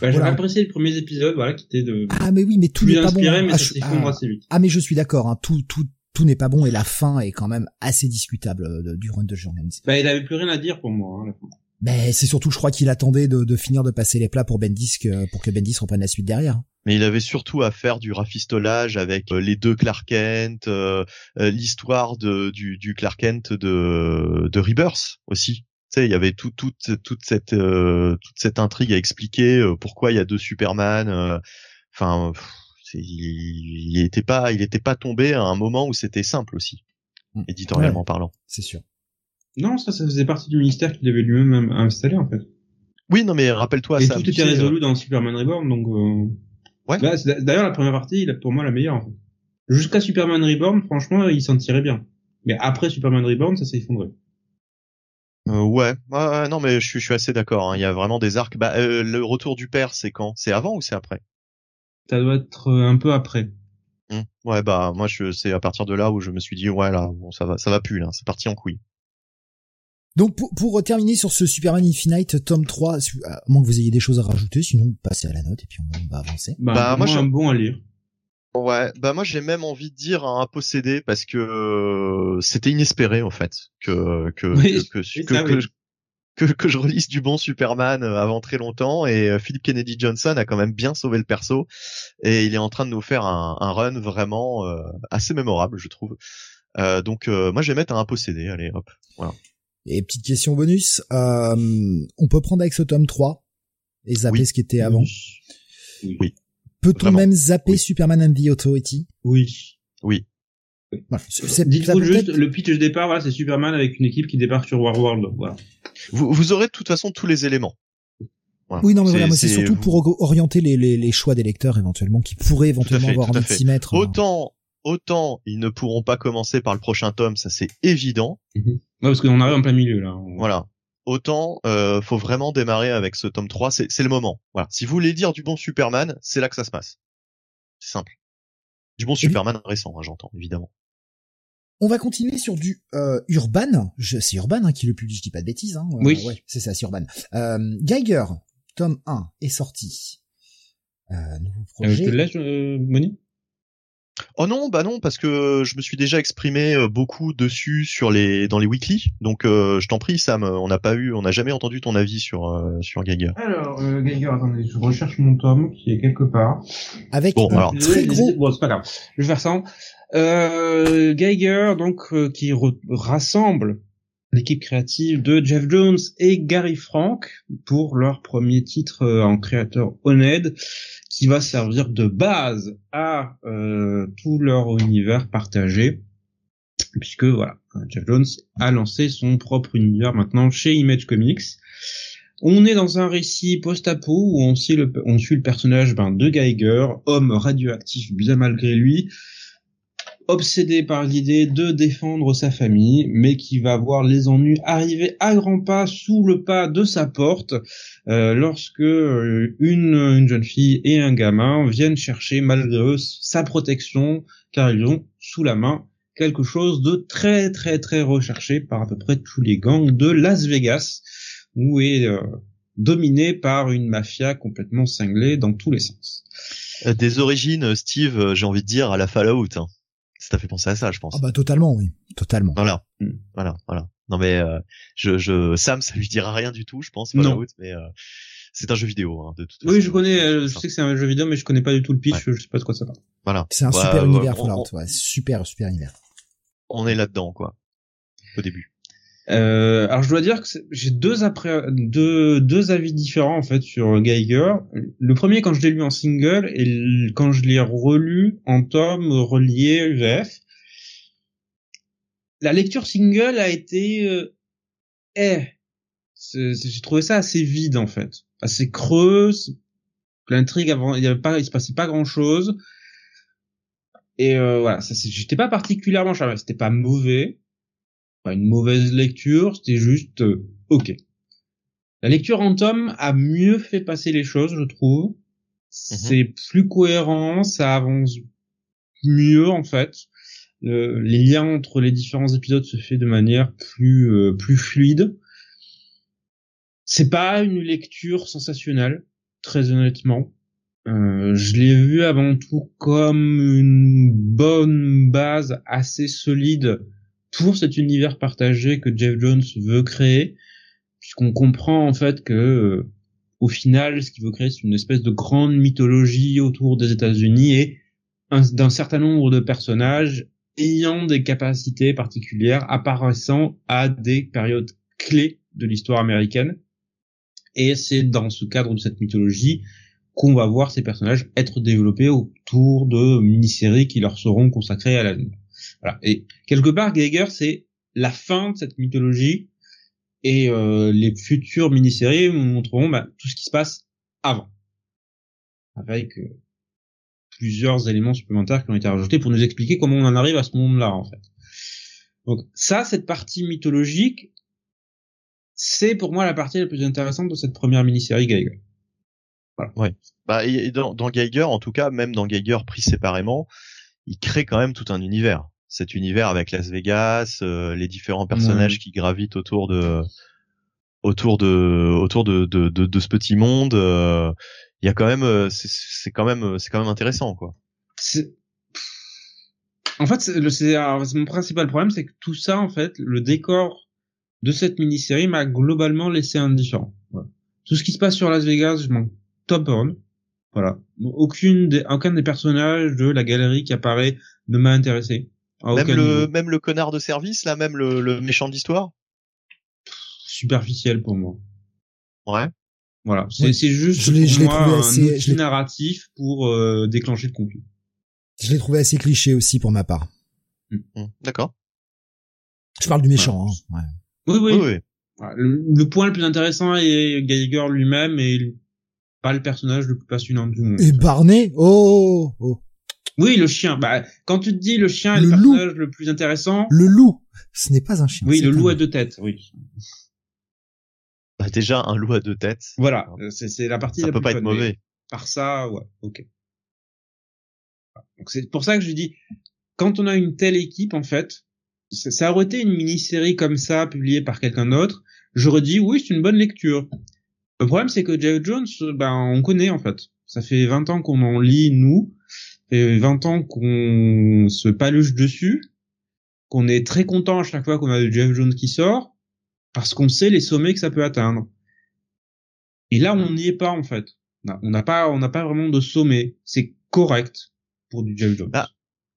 B: Bah,
A: Voilà.
B: apprécié le premier épisode, voilà, qui était de
A: Ah mais oui, mais tout n'est pas bon.
B: inspiré,
A: hein.
B: mais
A: Ah,
B: ça
A: je-
B: s'effondre
A: ah,
B: assez vite.
A: ah, mais je suis d'accord. Hein. Tout tout tout n'est pas bon et la fin est quand même assez discutable euh, de- du run de Jurgens.
B: Bah, il avait plus rien à dire pour moi. Hein, à la fin.
A: Mais c'est surtout, je crois qu'il attendait de, de finir de passer les plats pour Bendis que- pour que Bendis reprenne la suite derrière.
C: Mais il avait surtout à faire du rafistolage avec euh, les deux Clark Kent, euh, euh, l'histoire de du, du Clark Kent de de Rebirth aussi. Tu sais, il y avait tout, toute toute cette euh, toute cette intrigue à expliquer euh, pourquoi il y a deux Superman. euh, Enfin, il, il était pas il était pas tombé à un moment où c'était simple aussi,
A: Mm.
C: éditorialement
A: Ouais.
C: parlant.
A: C'est sûr.
B: Non, ça, ça faisait partie du ministère qu'il avait lui-même installé en fait.
C: Oui, non, mais rappelle-toi
B: Et
C: ça.
B: tout était résolu dans Superman Reborn, donc. Euh...
C: Ouais.
B: Bah, D'ailleurs, la première partie, il est pour moi la meilleure. En fait. Jusqu'à Superman Reborn, franchement, il s'en tirait bien. Mais après Superman Reborn, ça s'est effondré.
C: Euh, ouais, ouais, ouais, non mais je suis, je suis assez d'accord. hein. Il y a vraiment des arcs. Bah, euh, le retour du père, c'est quand? C'est avant ou c'est après?
B: Ça doit être euh, un peu après.
C: Hmm. Ouais, bah moi je c'est à partir de là où je me suis dit ouais là bon ça va ça va plus là, c'est parti en couille.
A: Donc pour, pour terminer sur ce Superman Infinite tome 3, si- à moins que vous ayez des choses à rajouter, sinon passez à la note et puis on va avancer.
B: Bah,
C: Bah, moi, je-
B: un bon à lire.
C: Ouais, bah moi j'ai même envie de dire un possédé parce que euh, c'était inespéré en fait que que
B: Oui,
C: que, que, que,
B: ça,
C: que
B: oui.
C: je, que, que je relise du bon Superman euh, avant très longtemps et euh, Philip Kennedy Johnson a quand même bien sauvé le perso et il est en train de nous faire un, un run vraiment euh, assez mémorable je trouve. Euh, donc euh, moi je vais mettre un possédé, allez hop.
A: Et petite question bonus, euh, on peut prendre avec ce tome 3 et zapper
C: Oui.
A: ce qui était avant.
B: Oui.
A: Peut-on même zapper
C: Oui.
A: Superman and the Authority?
B: Oui.
C: Oui.
A: Voilà. Ça
B: Dites-vous juste, le pitch de départ, voilà, c'est Superman avec une équipe qui débarque sur Warworld. Voilà.
C: Vous, vous aurez de toute façon tous les éléments. Voilà.
A: Oui, non, mais voilà, c'est surtout pour orienter les, les, les choix des lecteurs éventuellement qui pourraient éventuellement
C: fait,
A: avoir envie de s'y mettre. hein.
C: Autant, autant ils ne pourront pas commencer par le prochain tome, ça c'est évident.
B: Ouais, parce qu'on arrive en plein milieu là.
C: Voilà. Autant, euh, faut vraiment démarrer avec ce tome 3, c'est c'est le moment. Voilà. Si vous voulez dire du bon Superman, c'est là que ça se passe. C'est simple. Du bon Superman récent, hein, j'entends, évidemment.
A: On va continuer sur du euh, Urban. Je- C'est Urban hein, qui le publie, je dis pas de bêtises. Hein. Euh,
B: Oui.
A: ouais, c'est ça, c'est Urban. Euh, Geiger, tome 1 est sorti. Euh, nouveau
B: Euh, je
A: projet.
B: te laisse, euh, Moni?
C: Oh non, bah non, parce que je me suis déjà exprimé euh, beaucoup dessus sur les dans les weekly. Donc euh, je t'en prie, Sam, on n'a pas eu, on n'a jamais entendu ton avis sur euh, sur Geiger.
B: Alors, euh, Geiger, attendez, je recherche mon tome qui est quelque part.
A: Avec
C: Bon,
A: un
C: alors,
A: très gros.
B: Bon, c'est pas grave. Je vais faire ça. Euh, Geiger, donc, euh, qui re- rassemble l'équipe créative de Jeff Jones et Gary Frank pour leur premier titre euh, en créateur honnête qui va servir de base à euh, tout leur univers partagé puisque voilà Jeff Jones a lancé son propre univers maintenant chez Image Comics. On est dans un récit post-apo où on suit le, on suit le personnage ben, de Geiger, homme radioactif bien malgré lui, obsédé par l'idée de défendre sa famille, mais qui va voir les ennuis arriver à grands pas sous le pas de sa porte euh, lorsque euh, une, une jeune fille et un gamin viennent chercher malgré eux sa protection, car ils ont sous la main quelque chose de très très très recherché par à peu près tous les gangs de Las Vegas, où est euh, dominé par une mafia complètement cinglée dans tous les sens.
C: Euh, des origines, Steve, j'ai envie de dire à la Fallout. Hein. Ça t'a fait penser à ça, je pense.
A: Ah bah totalement, oui, totalement.
C: Voilà, voilà, voilà. Non mais je, je, Sam, ça lui dira rien du tout, je pense. Non. mais c'est un jeu vidéo. Hein, de toute
B: oui, je connais. je sais que c'est un jeu vidéo, mais je connais pas du tout le pitch. Je sais pas de quoi ça parle.
C: Voilà.
A: C'est un super univers Fallout. Ouais, super, super univers.
C: On est là-dedans, quoi. Au début.
B: Euh, alors je dois dire que j'ai deux deux deux avis différents en fait sur Geiger. Le premier quand je l'ai lu en single et quand je l'ai relu en tome relié VF. La lecture single a été euh, eh j'ai trouvé ça assez vide en fait, assez creux. L'intrigue avant, il y avait pas, il se passait pas grand chose. Et euh, voilà, ça j'étais pas particulièrement charmé. C'était pas mauvais, pas une mauvaise lecture, c'était juste euh, ok. La lecture en tome a mieux fait passer les choses, je trouve. Mhm. C'est plus cohérent, ça avance mieux en fait. les liens entre les différents épisodes se fait de manière plus euh, plus fluide. C'est pas une lecture sensationnelle, très honnêtement. Euh, je l'ai vu avant tout comme une bonne base assez solide pour cet univers partagé que Jeff Jones veut créer, puisqu'on comprend en fait que euh, au final, ce qu'il veut créer, c'est une espèce de grande mythologie autour des États-Unis et d'un certain nombre de personnages ayant des capacités particulières apparaissant à des périodes clés de l'histoire américaine. Et c'est dans ce cadre de cette mythologie qu'on va voir ces personnages être développés autour de mini-séries qui leur seront consacrées à l'année. Et quelque part, Geiger, c'est la fin de cette mythologie et euh, les futures mini-séries nous montreront bah, tout ce qui se passe avant, avec euh, plusieurs éléments supplémentaires qui ont été rajoutés pour nous expliquer comment on en arrive à ce monde-là, en fait. Donc ça, cette partie mythologique, c'est pour moi la partie la plus intéressante de cette première mini-série Geiger.
C: Voilà. Ouais. Bah, dans, dans Geiger, en tout cas, même dans Geiger pris séparément, il crée quand même tout un univers. Cet univers avec Las Vegas, euh, les différents personnages qui gravitent autour de autour de autour de de, de, ce petit monde. Euh, il y a quand même, euh, c'est quand même c'est quand même intéressant quoi.
B: En fait, c'est mon principal problème, c'est que tout ça, en fait, le décor de cette mini-série m'a globalement laissé indifférent. Tout ce qui se passe sur Las Vegas, je m'en top on. Voilà. Aucune des, aucun des personnages de la galerie qui apparaît ne m'a intéressé.
C: Même le, même le connard de service, là, même le, le méchant d'histoire?
B: Superficiel pour moi.
C: Ouais.
B: Voilà. C'est, c'est juste je l'ai, pour moi assez, un outil narratif pour euh, déclencher le conflit.
A: Je l'ai trouvé assez cliché aussi pour ma part.
C: Hmm. Hmm. D'accord.
A: Je parle du méchant. Hein. Ouais.
B: Oui, oui. oui, Le, point le plus intéressant est Geiger lui-même et pas le personnage le plus passionnant du monde.
A: Et Barney? Oh, oh.
B: Oui, le chien. Bah, quand tu te dis le chien est le, personnage le plus intéressant.
A: Le loup. Ce n'est pas un chien.
B: Oui, le loup à deux têtes. Oui.
C: Bah, déjà un loup à deux têtes.
B: Voilà, c'est la partie.
C: Ça peut pas être mauvais.
B: Par ça, ouais, ok. Donc c'est pour ça que je dis, quand on a une telle équipe, en fait, ça aurait été une mini-série comme ça, publiée par quelqu'un d'autre, j'aurais dit oui, c'est une bonne lecture. Le problème, c'est que Jeff Jones, ben, on connaît en fait. Ça fait 20 ans qu'on en lit, nous. Fait 20 ans qu'on se paluche dessus. Qu'on est très content à chaque fois qu'on a du Jeff Jones qui sort. Parce qu'on sait les sommets que ça peut atteindre. Et là, on n'y est pas en fait. On n'a pas, on n'a pas vraiment de sommet. C'est correct pour du Jeff Jones.
C: Ah,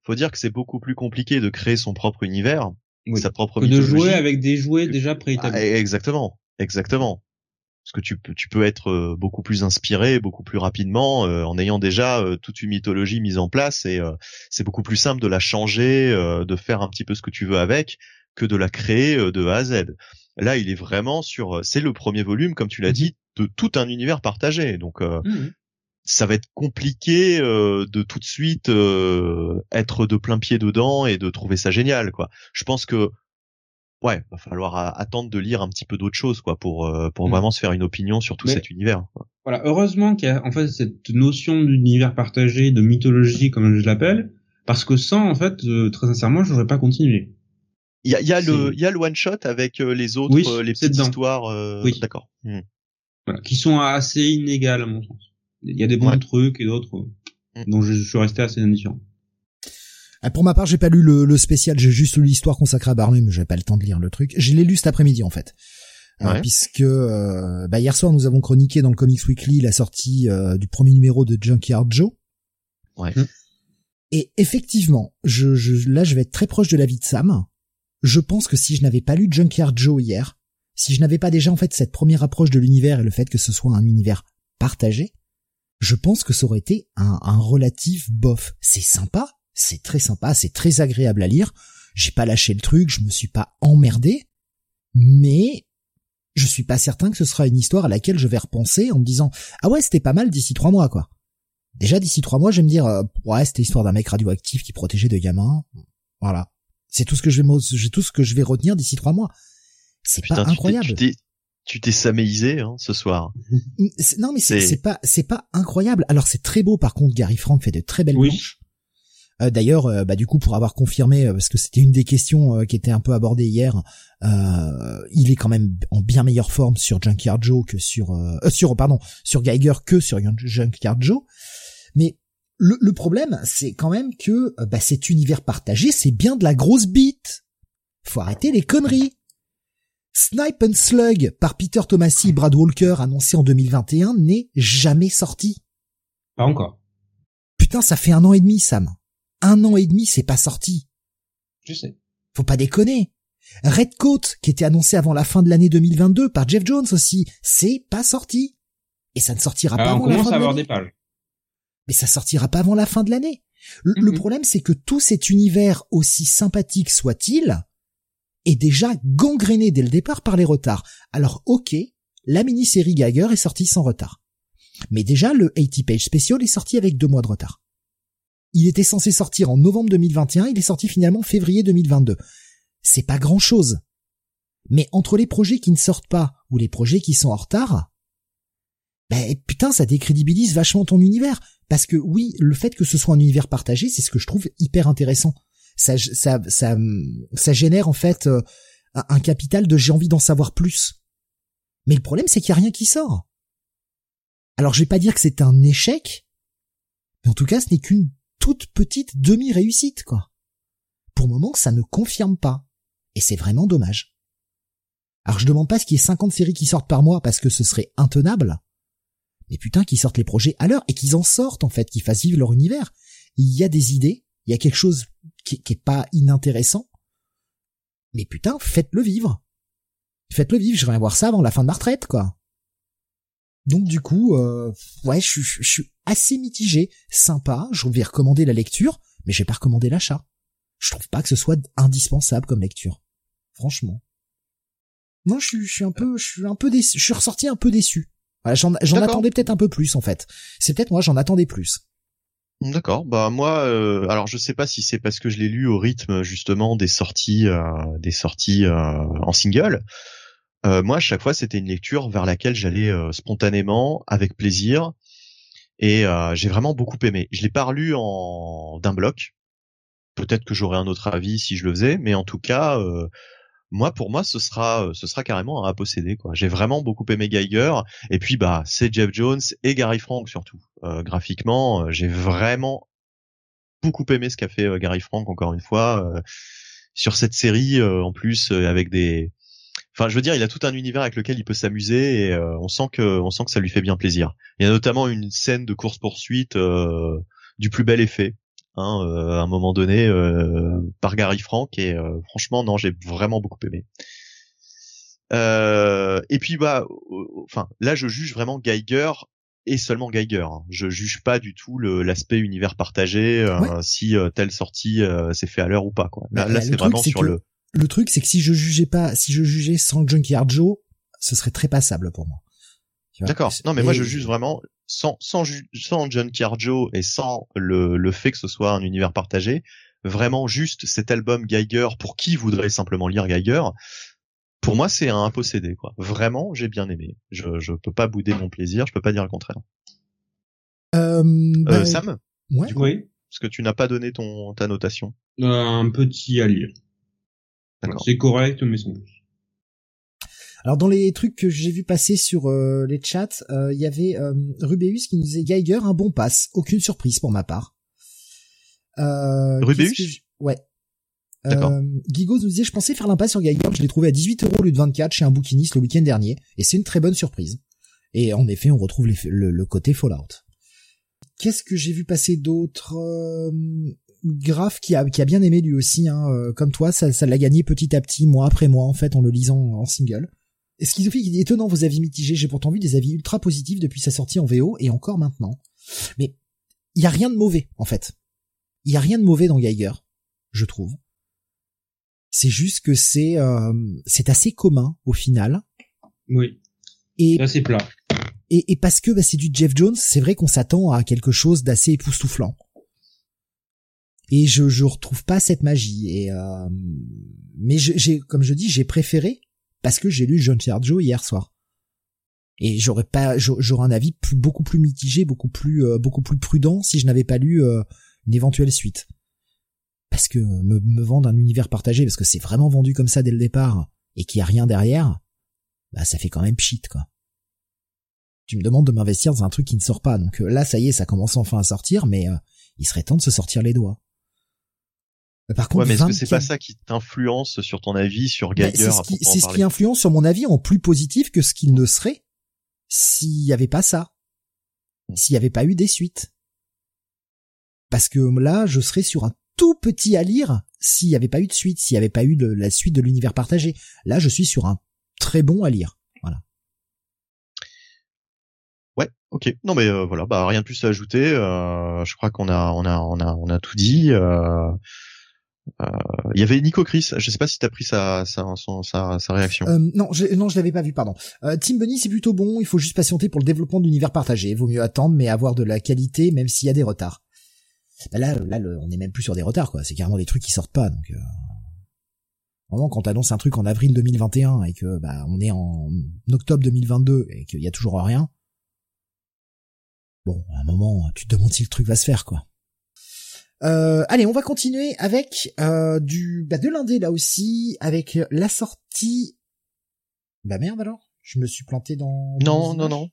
C: faut dire que c'est beaucoup plus compliqué de créer son propre univers, sa propre
B: que de jouer avec des jouets déjà préétablis.
C: Ah, exactement, exactement. Parce que tu peux, tu peux être euh, beaucoup plus inspiré, beaucoup plus rapidement euh, en ayant déjà euh, toute une mythologie mise en place et c'est beaucoup plus simple de la changer, de faire un petit peu ce que tu veux avec que de la créer de A à Z. Là, il est vraiment sur, c'est le premier volume, comme tu l'as mhm. dit, de tout un univers partagé. Donc, mhm ça va être compliqué euh, de tout de suite euh, être de plein pied dedans et de trouver ça génial quoi. Je pense que ouais, va falloir attendre de lire un petit peu d'autres choses quoi pour euh, pour mm. vraiment se faire une opinion sur tout cet univers.
B: Voilà, heureusement qu'il y a en fait cette notion d'univers partagé, de mythologie comme je l'appelle, parce que sans en fait très sincèrement, je n'aurais pas continué.
C: Il y a, y a le il y a le one shot avec les autres les petites histoires oui. d'accord.
B: Hmm. Voilà, qui sont assez inégales à mon sens. Il y a des bons trucs et d'autres. Mm. Donc je, suis resté assez indifférent.
A: Ah, pour ma part, j'ai pas lu le, spécial, j'ai juste lu l'histoire consacrée à Barney, mais j'avais pas le temps de lire le truc. Je l'ai lu cet après-midi en fait. Euh, puisque euh, bah, hier soir nous avons chroniqué dans le Comics Weekly la sortie euh, du premier numéro de Junkyard Joe.
C: Ouais. Mm.
A: Et effectivement, je, je, là je vais être très proche de la vie de Sam. Je pense que si je n'avais pas lu Junkyard Joe hier, si je n'avais pas déjà en fait cette première approche de l'univers et le fait que ce soit un univers partagé, je pense que ça aurait été un, un relatif bof. C'est sympa, c'est très sympa, c'est très agréable à lire. J'ai pas lâché le truc, je me suis pas emmerdé, mais je suis pas certain que ce sera une histoire à laquelle je vais repenser en me disant ah ouais c'était pas mal d'ici trois mois quoi. Déjà d'ici trois mois je vais me dire euh, ouais c'était l'histoire d'un mec radioactif qui protégeait de gamins. Voilà. C'est tout ce que je vais j'ai tout ce que je vais retenir d'ici trois mois. C'est pas incroyable.
C: Tu t'es saméisé hein, ce soir.
A: Non mais c'est pas c'est pas incroyable. Alors c'est très beau par contre Gary Frank fait de très belles oui. D'ailleurs, euh, bah, du coup, pour avoir confirmé, euh, parce que c'était une des questions qui était un peu abordée hier, il est quand même en bien meilleure forme sur Junkyard Joe que sur, sur pardon, sur Geiger que sur Junkyard Joe. Mais le, le problème, c'est quand même que bah, cet univers partagé, c'est bien de la grosse bite. Faut arrêter les conneries. Snipe and Slug par Peter Tomasi et Brad Walker annoncé en 2021 n'est jamais sorti.
B: Pas encore.
A: Putain, ça fait un an et demi, Sam un an et demi, c'est pas sorti.
B: Je sais.
A: Faut pas déconner. Redcoat, qui était annoncé avant la fin de l'année 2022 par Jeff Jones aussi, c'est pas sorti. Et ça ne sortira pas avant la fin de l'année. des pages. Mais ça sortira pas avant la fin de l'année. Le, problème, c'est que tout cet univers, aussi sympathique soit-il, est déjà gangréné dès le départ par les retards. Alors ok, la mini-série Geiger est sortie sans retard. Mais déjà, le 80 page special est sorti avec deux mois de retard. Il était censé sortir en novembre 2021, il est sorti finalement en février 2022. C'est pas grand chose. Mais entre les projets qui ne sortent pas ou les projets qui sont en retard, ben putain, ça décrédibilise vachement ton univers. Parce que oui, le fait que ce soit un univers partagé, c'est ce que je trouve hyper intéressant. Ça, ça, ça, ça génère en fait euh, un capital de j'ai envie d'en savoir plus. Mais le problème, c'est qu'il n'y a rien qui sort. Alors je vais pas dire que c'est un échec, mais en tout cas, ce n'est qu'une toute petite demi-réussite, quoi. Pour le moment, ça ne confirme pas. Et c'est vraiment dommage. Alors je demande pas ce qu'il y ait 50 séries qui sortent par mois parce que ce serait intenable. Mais putain, qu'ils sortent les projets à l'heure et qu'ils en sortent, en fait, qu'ils fassent vivre leur univers. Il y a des idées, il y a quelque chose qui, est pas inintéressant. Mais putain, faites-le vivre. Faites-le vivre, je vais voir ça avant la fin de ma retraite, quoi. Donc du coup, euh, ouais, je, suis assez mitigé, sympa. Je vais recommander la lecture, mais je vais pas recommander l'achat. Je trouve pas que ce soit indispensable comme lecture, franchement. Non, je, suis un peu, je suis un peu déçu. Je suis ressorti un peu déçu. j'en, attendais peut-être un peu plus en fait. C'est peut-être moi, j'en attendais plus.
C: D'accord. Bah moi, euh, alors je sais pas si c'est parce que je l'ai lu au rythme justement des sorties, euh, des sorties en single. Euh, moi, à chaque fois, c'était une lecture vers laquelle j'allais euh, spontanément, avec plaisir, et euh, j'ai vraiment beaucoup aimé. Je l'ai pas lu en d'un bloc. Peut-être que j'aurais un autre avis si je le faisais, mais en tout cas, moi, pour moi, ce sera, ce sera carrément à posséder. Quoi. J'ai vraiment beaucoup aimé Geiger, et puis bah, c'est Jeff Jones et Gary Frank surtout. graphiquement, j'ai vraiment beaucoup aimé ce qu'a fait Gary Frank encore une fois sur cette série en plus avec des Enfin, je veux dire, il a tout un univers avec lequel il peut s'amuser et euh, on sent que on sent que ça lui fait bien plaisir. Il y a notamment une scène de course poursuite euh, du plus bel effet. Hein, euh, à un moment donné par Gary Frank et franchement non j'ai vraiment beaucoup aimé et puis bah enfin là je juge vraiment Geiger et seulement Geiger. Hein. Je juge pas du tout l'aspect univers partagé, si telle sortie s'est fait à l'heure ou pas. Quoi. Là, bah, c'est vraiment sur le
A: le truc, c'est que si je jugeais pas, si je jugeais sans Junkyard Joe, ce serait très passable pour moi.
C: D'accord. Non, mais moi je juge vraiment sans sans sans Junkyard Joe et sans le le fait que ce soit un univers partagé, vraiment juste cet album Geiger pour qui voudrait simplement lire Geiger. Pour moi, c'est un possédé quoi. Vraiment, j'ai bien aimé. Je je peux pas bouder mon plaisir, je peux pas dire le contraire.
A: Euh,
C: euh bah, Sam?
B: Ouais. oui.
C: Parce que tu n'as pas donné ton ta notation.
B: un petit à lire. C'est correct, mais sans plus.
A: Alors dans les trucs que j'ai vu passer sur euh, les chats, euh, il y avait euh, Rubeus qui nous disait Geiger un bon pass, aucune surprise pour ma part. Euh, je- Ouais.
C: D'accord.
A: Euh, Guigos nous disait je pensais faire l'impasse sur Geiger, je l'ai trouvé à 18 euros au lieu de 24 chez un bouquiniste le week-end dernier, et c'est une très bonne surprise. Et en effet, on retrouve les- le, le côté Fallout. Qu'est-ce que j'ai vu passer d'autre euh, Graf qui a, qui a bien aimé lui aussi, hein, euh, comme toi, ça, ça l'a gagné petit à petit, mois après mois, en fait, en le lisant en single. Et Schizophie qui dit étonnant vos avis mitigés, j'ai pourtant vu des avis ultra positifs depuis sa sortie en VO et encore maintenant. Mais il y a rien de mauvais, en fait. Il y a rien de mauvais dans Geiger, je trouve. C'est juste que c'est euh, c'est assez commun au final.
B: Oui.
A: Et
B: c'est plat.
A: et, et parce que bah, c'est du Jeff Jones, c'est vrai qu'on s'attend à quelque chose d'assez époustouflant. Et je je retrouve pas cette magie. Et euh, mais j'ai comme je dis, j'ai préféré parce que j'ai lu John Sergio hier soir. Et j'aurais pas, j'a- j'aurais un avis beaucoup plus mitigé, beaucoup plus euh, beaucoup plus prudent si je n'avais pas lu euh, une éventuelle suite. Parce que me, me vendre un univers partagé, parce que c'est vraiment vendu comme ça dès le départ et qu'il y a rien derrière, bah ça fait quand même pchit quoi tu me demandes de m'investir dans un truc qui ne sort pas. Donc euh, là, ça y est, ça commence enfin à sortir, mais euh, il serait temps de se sortir les doigts. Par contre,
C: Ouais, mais est-ce que c'est
A: 24
C: pas ça qui t'influence sur ton avis sur Geiger
A: c'est ce qui, c'est ce qui influence sur mon avis en plus positif que ce qu'il ne serait s'il y avait pas ça. S'il y avait pas eu des suites. Parce que là, je serais sur un tout petit à lire s'il y avait pas eu de suite, s'il y avait pas eu de la suite de l'univers partagé. Là, je suis sur un très bon à lire. Voilà.
C: Ouais, ok. Non mais euh, voilà, bah rien de plus à ajouter. Euh, je crois qu'on a, on a, on a, on a tout dit. Euh, Il y avait Nico Chris. Je sais pas si t'as pris sa, réaction.
A: Euh, non, je, non, je l'avais pas vu, pardon. Euh, Team Bunny, c'est plutôt bon. Il faut juste patienter pour le développement de l'univers partagé. Vaut mieux attendre, mais avoir de la qualité, même s'il y a des retards. Bah là, là, on est même plus sur des retards, quoi. C'est carrément des trucs qui sortent pas. Donc, euh... vraiment, quand t'annonces un truc en avril 2021 et que bah on est en octobre 2022 et qu'il y a toujours rien, bon, à un moment, tu te demandes si le truc va se faire, quoi. Euh, allez, on va continuer avec euh, du bah, de l'indé là aussi, avec la sortie. Bah merde alors, je me suis planté dans. dans
C: non, non, non.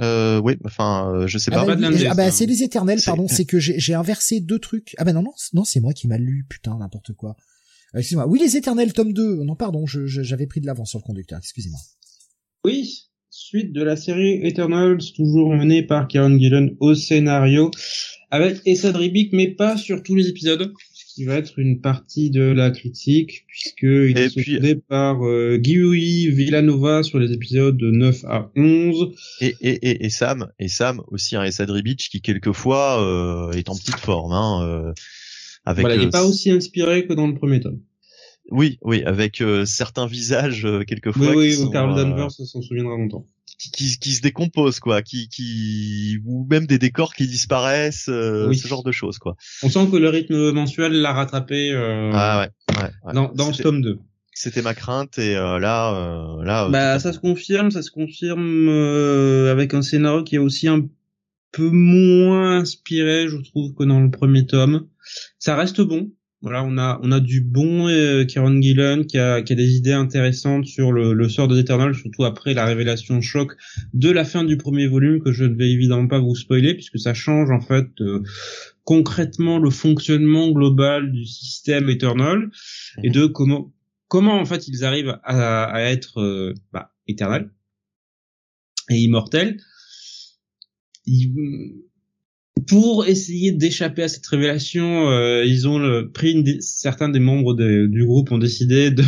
C: Euh, ouais, enfin, euh, je sais
A: Ah
C: pas.
A: bah, oui,
B: l'indé,
A: ah bah, c'est les éternels, pardon, c'est que j'ai inversé deux trucs. Ah bah non, non, non c'est moi qui m'a lu, putain, n'importe quoi. Euh, excusez-moi. Oui, les éternels, tome 2. Non, pardon, je- je- j'avais pris de l'avance sur le conducteur, excusez-moi.
B: Oui, suite de la série Eternals, toujours menée par Karen Gillen au scénario, avec Essad Ribic, mais pas sur tous les épisodes, ce qui va être une partie de la critique, puisque il est
C: puis-
B: soutenu par euh, Guy Villanova sur les épisodes de 9 à 11.
C: Et, et, et, et Sam, et Sam aussi un Esad Ribic qui quelquefois euh, est en petite forme, hein, euh, avec.
B: voilà, il
C: euh,
B: n'est pas aussi inspiré que dans le premier tome.
C: Oui, oui, avec euh, certains visages euh,
B: Oui,
C: quelquefois qui,
B: oui,
C: sont,
B: Carl
C: euh,
B: Danvers s'en souviendra longtemps.
C: Qui, qui, qui se décomposent quoi, qui, qui ou même des décors qui disparaissent, euh,
B: Oui.
C: ce genre de choses quoi.
B: On sent que le rythme mensuel l'a rattrapé euh,
C: Ah ouais, ouais, ouais.
B: dans, dans ce
C: C'était-
B: tome 2.
C: C'était ma crainte et euh, là, euh, là. euh,
B: Bah, ça se confirme, ça se confirme euh, avec un scénario qui est aussi un peu moins inspiré, je trouve, que dans le premier tome. Ça reste bon. Voilà, on a on a du bon euh, Kieron Gillen qui a qui a des idées intéressantes sur le, sort des Eternals, surtout après la révélation choc de la fin du premier volume que je ne vais évidemment pas vous spoiler puisque ça change en fait euh, concrètement le fonctionnement global du système Eternal et de comment comment en fait ils arrivent à, être euh, bah, éternels et immortels pour essayer d'échapper à cette révélation euh, ils ont le- pris une certains des membres de- du groupe ont décidé de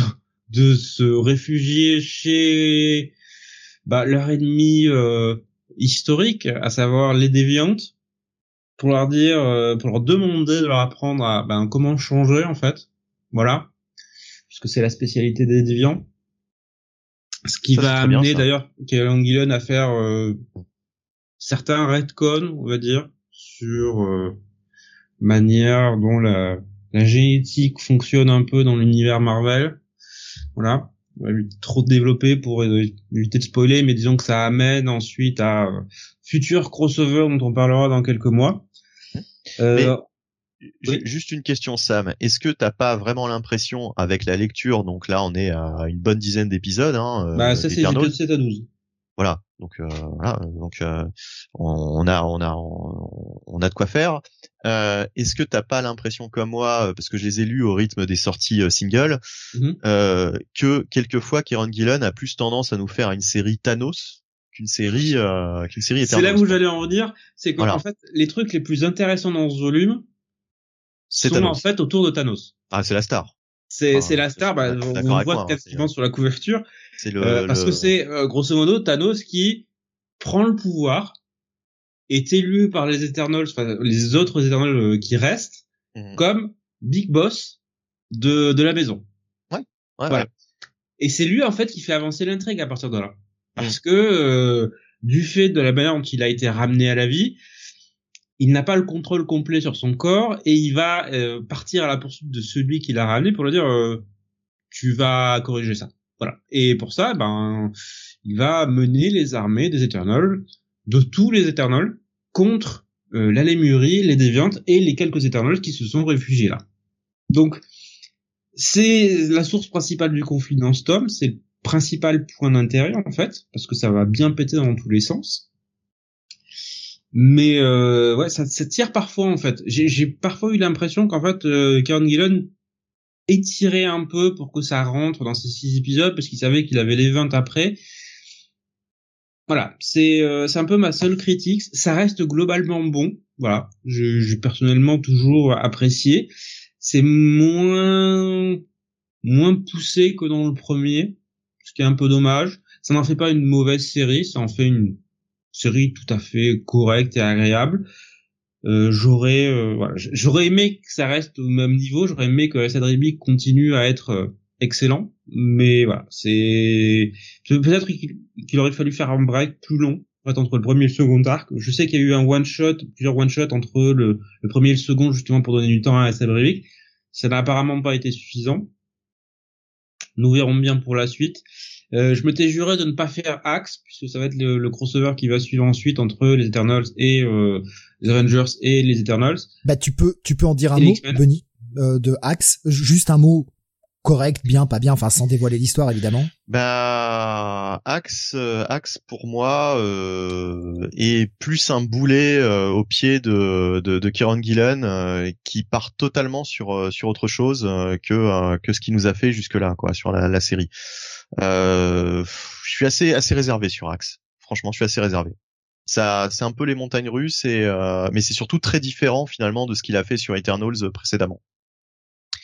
B: de se réfugier chez bah, leur ennemi euh, historique à savoir les déviantes pour leur dire euh, pour leur demander de leur apprendre à ben, comment changer en fait. Voilà. Puisque c'est la spécialité des déviants. Ce qui
C: Ça,
B: va amener d'ailleurs Kellen Gillen à faire euh, certains retcons, on va dire, sur euh, manière dont la, la génétique fonctionne un peu dans l'univers Marvel. Voilà. Trop développer pour euh, éviter de spoiler, mais disons que ça amène ensuite à euh, futur crossover dont on parlera dans quelques mois. Euh,
C: Juste une question, Sam. Est-ce que t'as pas vraiment l'impression, avec la lecture, donc là on est à une bonne dizaine d'épisodes, hein,
B: Bah ça c'est de 7 à 12.
C: Voilà, donc euh, voilà, donc euh, on, a on a on, a de quoi faire. Euh, Est-ce que t'as pas l'impression comme moi, parce que je les ai lus au rythme des sorties singles, mm que quelquefois Kieron Gillen a plus tendance à nous faire une série Thanos qu'une série qu'une série
B: C'est là où j'allais en dire, c'est qu'en fait les trucs les plus intéressants dans ce volume sont en fait autour de Thanos.
C: Ah c'est la star.
B: C'est la star, bah, on, on voit quasiment sur la couverture. Le, euh, parce que c'est euh, grosso modo Thanos qui prend le pouvoir, est élu par les Eternals, enfin les autres Eternals euh, qui restent, mhm. comme Big Boss de de la maison.
C: Ouais. ouais, voilà.
B: Et c'est lui en fait qui fait avancer l'intrigue à partir de là, parce mhm. que du fait de la manière dont il a été ramené à la vie, il n'a pas le contrôle complet sur son corps et il va partir à la poursuite de celui qui l'a ramené pour lui dire tu vas corriger ça. Voilà. Et pour ça, ben, il va mener les armées des Eternals, de tous les Eternals, contre euh, la Lémurie, les Déviantes et les quelques Eternals qui se sont réfugiés là. Donc, c'est la source principale du conflit dans ce tome, c'est le principal point d'intérêt en fait, parce que ça va bien péter dans tous les sens. Mais euh, ouais, ça, ça, tire parfois en fait. J'ai parfois eu l'impression qu'en fait, euh, Karen Gillen étiré un peu pour que ça rentre dans ces six épisodes parce qu'il savait qu'il avait les 20 après. Voilà, c'est euh, c'est un peu ma seule critique. Ça reste globalement bon. Voilà, j'ai personnellement toujours apprécié. C'est moins moins poussé que dans le premier, ce qui est un peu dommage. Ça n'en fait pas une mauvaise série, ça en fait une série tout à fait correcte et agréable. Euh, j'aurais euh, voilà, j'aurais aimé que ça reste au même niveau, j'aurais aimé que Sad continue à être euh, excellent, mais voilà, c'est peut-être qu'il aurait fallu faire un break plus long entre le premier et le second arc. Je sais qu'il y a eu un one shot, plusieurs one shot entre le, premier et le second justement pour donner du temps à Sad Ça n'a apparemment pas été suffisant. Nous verrons bien pour la suite. Euh, je m'étais juré de ne pas faire Axe, puisque ça va être le, le, crossover qui va suivre ensuite entre les Eternals et euh, les Rangers et les Eternals.
A: Bah tu peux tu peux en dire un mot, Benny, euh, de Axe, juste un mot correct, bien, pas bien, enfin sans dévoiler l'histoire évidemment.
C: Bah Axe, euh, Axe pour moi euh, est plus un boulet euh, au pied de de, de Kieron Gillen euh, qui part totalement sur sur autre chose que que ce qu'il nous a fait jusque là quoi sur la, la série. Euh, je suis assez assez réservé sur Axe. Franchement, je suis assez réservé. Ça, c'est un peu les montagnes russes, et euh, mais c'est surtout très différent finalement de ce qu'il a fait sur Eternals précédemment.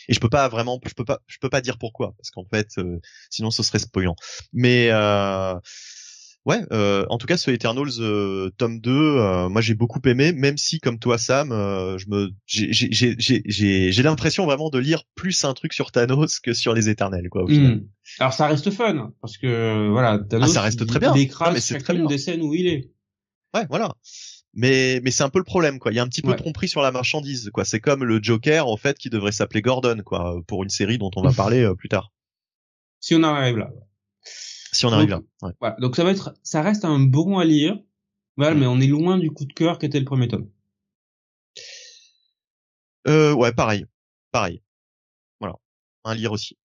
C: Et je peux pas vraiment, je peux pas, je peux pas dire pourquoi, parce qu'en fait, euh, sinon ce serait spoilant. Mais euh, ouais, euh, en tout cas, ce Eternals euh, tome 2, euh, moi j'ai beaucoup aimé, même si comme toi Sam, je me, j'ai l'impression vraiment de lire plus un truc sur Thanos que sur les Éternels, quoi. Au
B: final. Hmm. Alors ça reste fun, parce que voilà, Thanos,
C: ah, ça reste très bien.
B: Il écrase des scènes où il est.
C: Ouais, voilà. Mais mais c'est un peu le problème, quoi. Il y a un petit peu tromperie sur la marchandise, quoi. C'est comme le Joker, en fait, qui devrait s'appeler Gordon, quoi, pour une série dont on va parler plus tard.
B: Si on arrive là.
C: Si on arrive là.
B: Voilà, donc ça va être, ça reste un bon à lire. Voilà, mais on est loin du coup de cœur qu'était le premier tome.
C: Euh, ouais, pareil, pareil. Voilà, un lire aussi.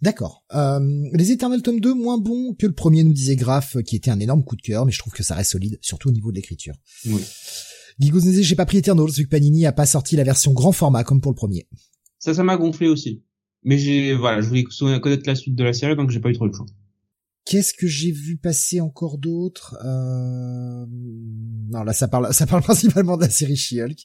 A: D'accord. Euh, les Eternal tome 2, moins bon que le premier, nous disait Graf, qui était un énorme coup de cœur, mais je trouve que ça reste solide, surtout au niveau de l'écriture. Oui. Guigos j'ai pas pris Eternals, vu que Panini a pas sorti la version grand format comme pour le premier.
B: Ça, ça m'a gonflé aussi. Mais j'ai, voilà, je voulais connaître la suite de la série, donc j'ai pas eu trop de choix.
A: Qu'est-ce que j'ai vu passer encore d'autre euh... Non, là ça parle, ça parle principalement de la série She-Hulk.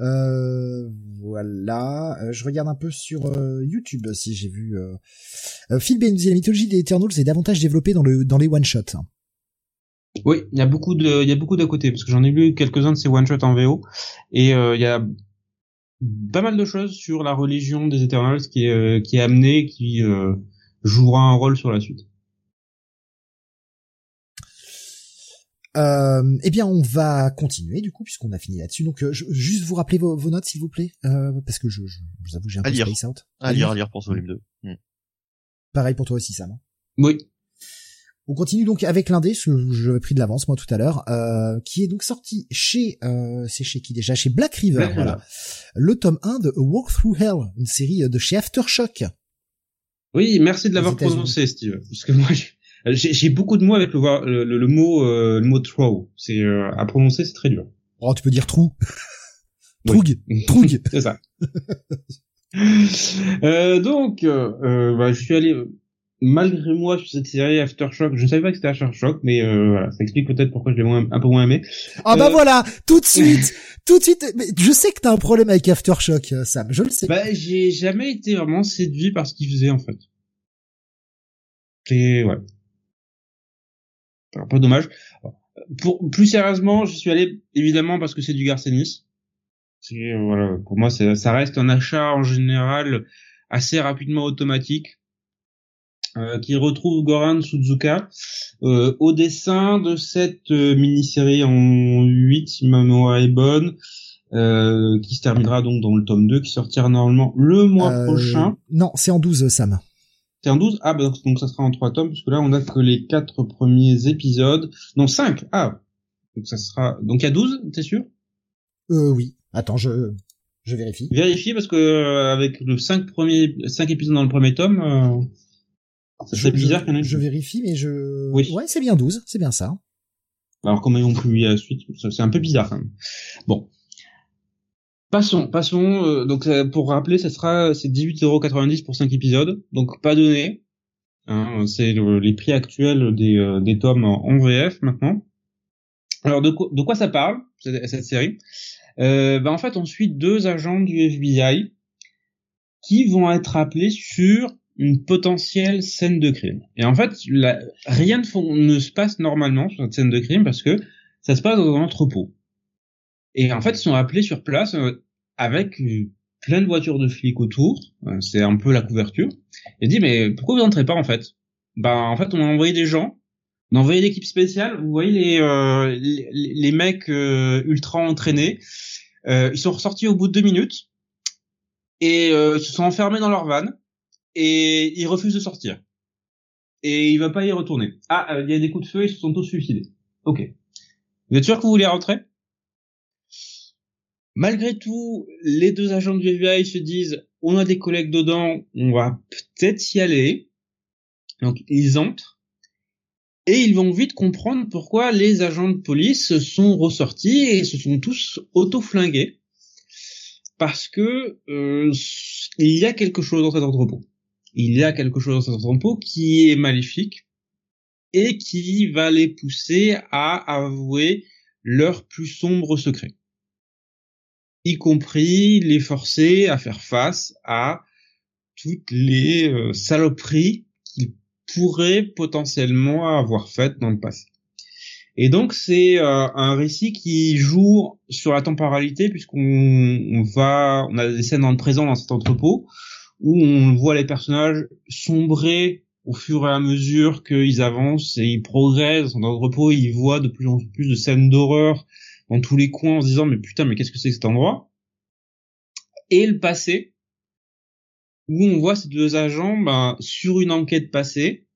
A: Euh... Voilà, euh, je regarde un peu sur euh, YouTube si j'ai vu. Euh... Phil Ben la mythologie des Eternals est davantage développée dans le dans les one shots.
B: Oui, il y a beaucoup de, il y a beaucoup d'à côté parce que j'en ai lu quelques-uns de ces one shots en VO et il y a pas mal de choses sur la religion des Eternals qui est, euh, qui est amenée, qui euh, jouera un rôle sur la suite.
A: Euh, eh bien, on va continuer du coup puisqu'on a fini là-dessus. Donc, juste vous rappeler vos, notes, s'il vous plaît, parce que je, je, vous avoue, j'ai un peu
C: lire.
A: space out.
C: À, lire, à lire pour ce volume 2.
A: Pareil pour toi aussi, Sam.
B: Oui.
A: On continue donc avec l'indé, ce que j'avais pris de l'avance moi tout à l'heure, euh, qui est donc sorti chez, euh, c'est chez qui déjà? Chez Black River,
B: Black
A: voilà. Le tome 1 de A Walk Through Hell, une série de chez Aftershock.
B: Oui, merci de l'avoir prononcé, Steve. Parce que moi, j'ai- beaucoup de mots avec le, le, le, le mot euh, le mot throw. C'est euh, à prononcer, c'est très dur.
A: Oh, tu peux dire trou. Troug. Troug.
B: c'est ça. euh, donc, euh, euh, bah, je suis allé euh, malgré moi sur cette série Aftershock. Je ne savais pas que c'était Aftershock, mais euh, voilà, ça explique peut-être pourquoi je l'ai moins- un peu moins aimé.
A: Ah bah
B: Euh,
A: voilà, tout de suite, tout de suite. Mais je sais que t'as un problème avec Aftershock, euh, Sam. Je le sais.
B: Bah, j'ai jamais été vraiment séduit par ce qu'il faisait en fait. C'est ouais. Un peu dommage. Pour plus sérieusement, je suis allé évidemment parce que c'est du Garcenis. C'est euh, voilà, pour moi ça reste un achat en général assez rapidement automatique. Euh, qui retrouve Goran Suzuka euh, au dessin de cette euh, mini-série en 8, si ma mémoire est bonne, euh, qui se terminera donc dans le tome 2, qui sortira normalement le mois prochain.
A: Non, c'est en 12, Sam.
B: C'est en 12 Ah, bah, donc, ça sera en 3 tomes, puisque là, on a que les 4 premiers épisodes. Non, 5 Ah Donc ça sera... Donc il y a 12, t'es sûr?
A: Euh, oui. Attends, je, je vérifie.
B: Vérifiez, parce que euh, avec le 5 premiers... 5 épisodes dans le premier tome, serait bizarre
A: je-
B: qu'il y en ait
A: je vérifie, mais je...
B: Oui.
A: Ouais, c'est bien 12, c'est bien ça.
B: Alors comment ils vont publier la suite C'est un peu bizarre quand même. Bon. Passons, passons. euh, donc euh, pour rappeler, ça sera c'est 18,90€ pour 5 épisodes, donc pas donné. Hein, c'est le- les prix actuels des, euh, des tomes en, VF maintenant. Alors de, quoi- de quoi ça parle cette, cette série? Euh, ben, En fait, on suit deux agents du FBI qui vont être appelés sur une potentielle scène de crime. Et en fait, rien ne, se passe normalement sur cette scène de crime parce que ça se passe dans un entrepôt. Et en fait, ils sont appelés sur place euh, avec euh, plein de voitures de flics autour. Euh, C'est un peu la couverture. Et dit mais pourquoi vous entrez pas en fait? Ben en fait, on a envoyé des gens. On a envoyé l'équipe spéciale. Vous voyez les euh, les, mecs ultra entraînés. Euh, ils sont ressortis au bout de deux minutes et se sont enfermés dans leur van et ils refusent de sortir. Et il va pas y retourner. Ah, euh, il y a des coups de feu, ils se sont tous suicidés. Ok. Vous êtes sûr que vous voulez rentrer? Malgré tout, les deux agents du FBI se disent on a des collègues dedans, on va peut-être y aller. Donc ils entrent et ils vont vite comprendre pourquoi les agents de police sont ressortis et se sont tous auto-flingués parce que euh, il y a quelque chose dans cet entrepôt. Il y a quelque chose dans cet entrepôt qui est maléfique et qui va les pousser à avouer leurs plus sombres secrets y compris les forcer à faire face à toutes les euh, saloperies qu'ils pourraient potentiellement avoir faites dans le passé. Et donc c'est euh, un récit qui joue sur la temporalité puisqu'on on va, on a des scènes dans le présent dans cet entrepôt où on voit les personnages sombrer au fur et à mesure qu'ils avancent et ils progressent dans l'entrepôt, ils voient de plus en plus de scènes d'horreur dans tous les coins en se disant mais putain mais qu'est-ce que c'est que cet endroit? Et le passé où on voit ces deux agents ben, sur une enquête passée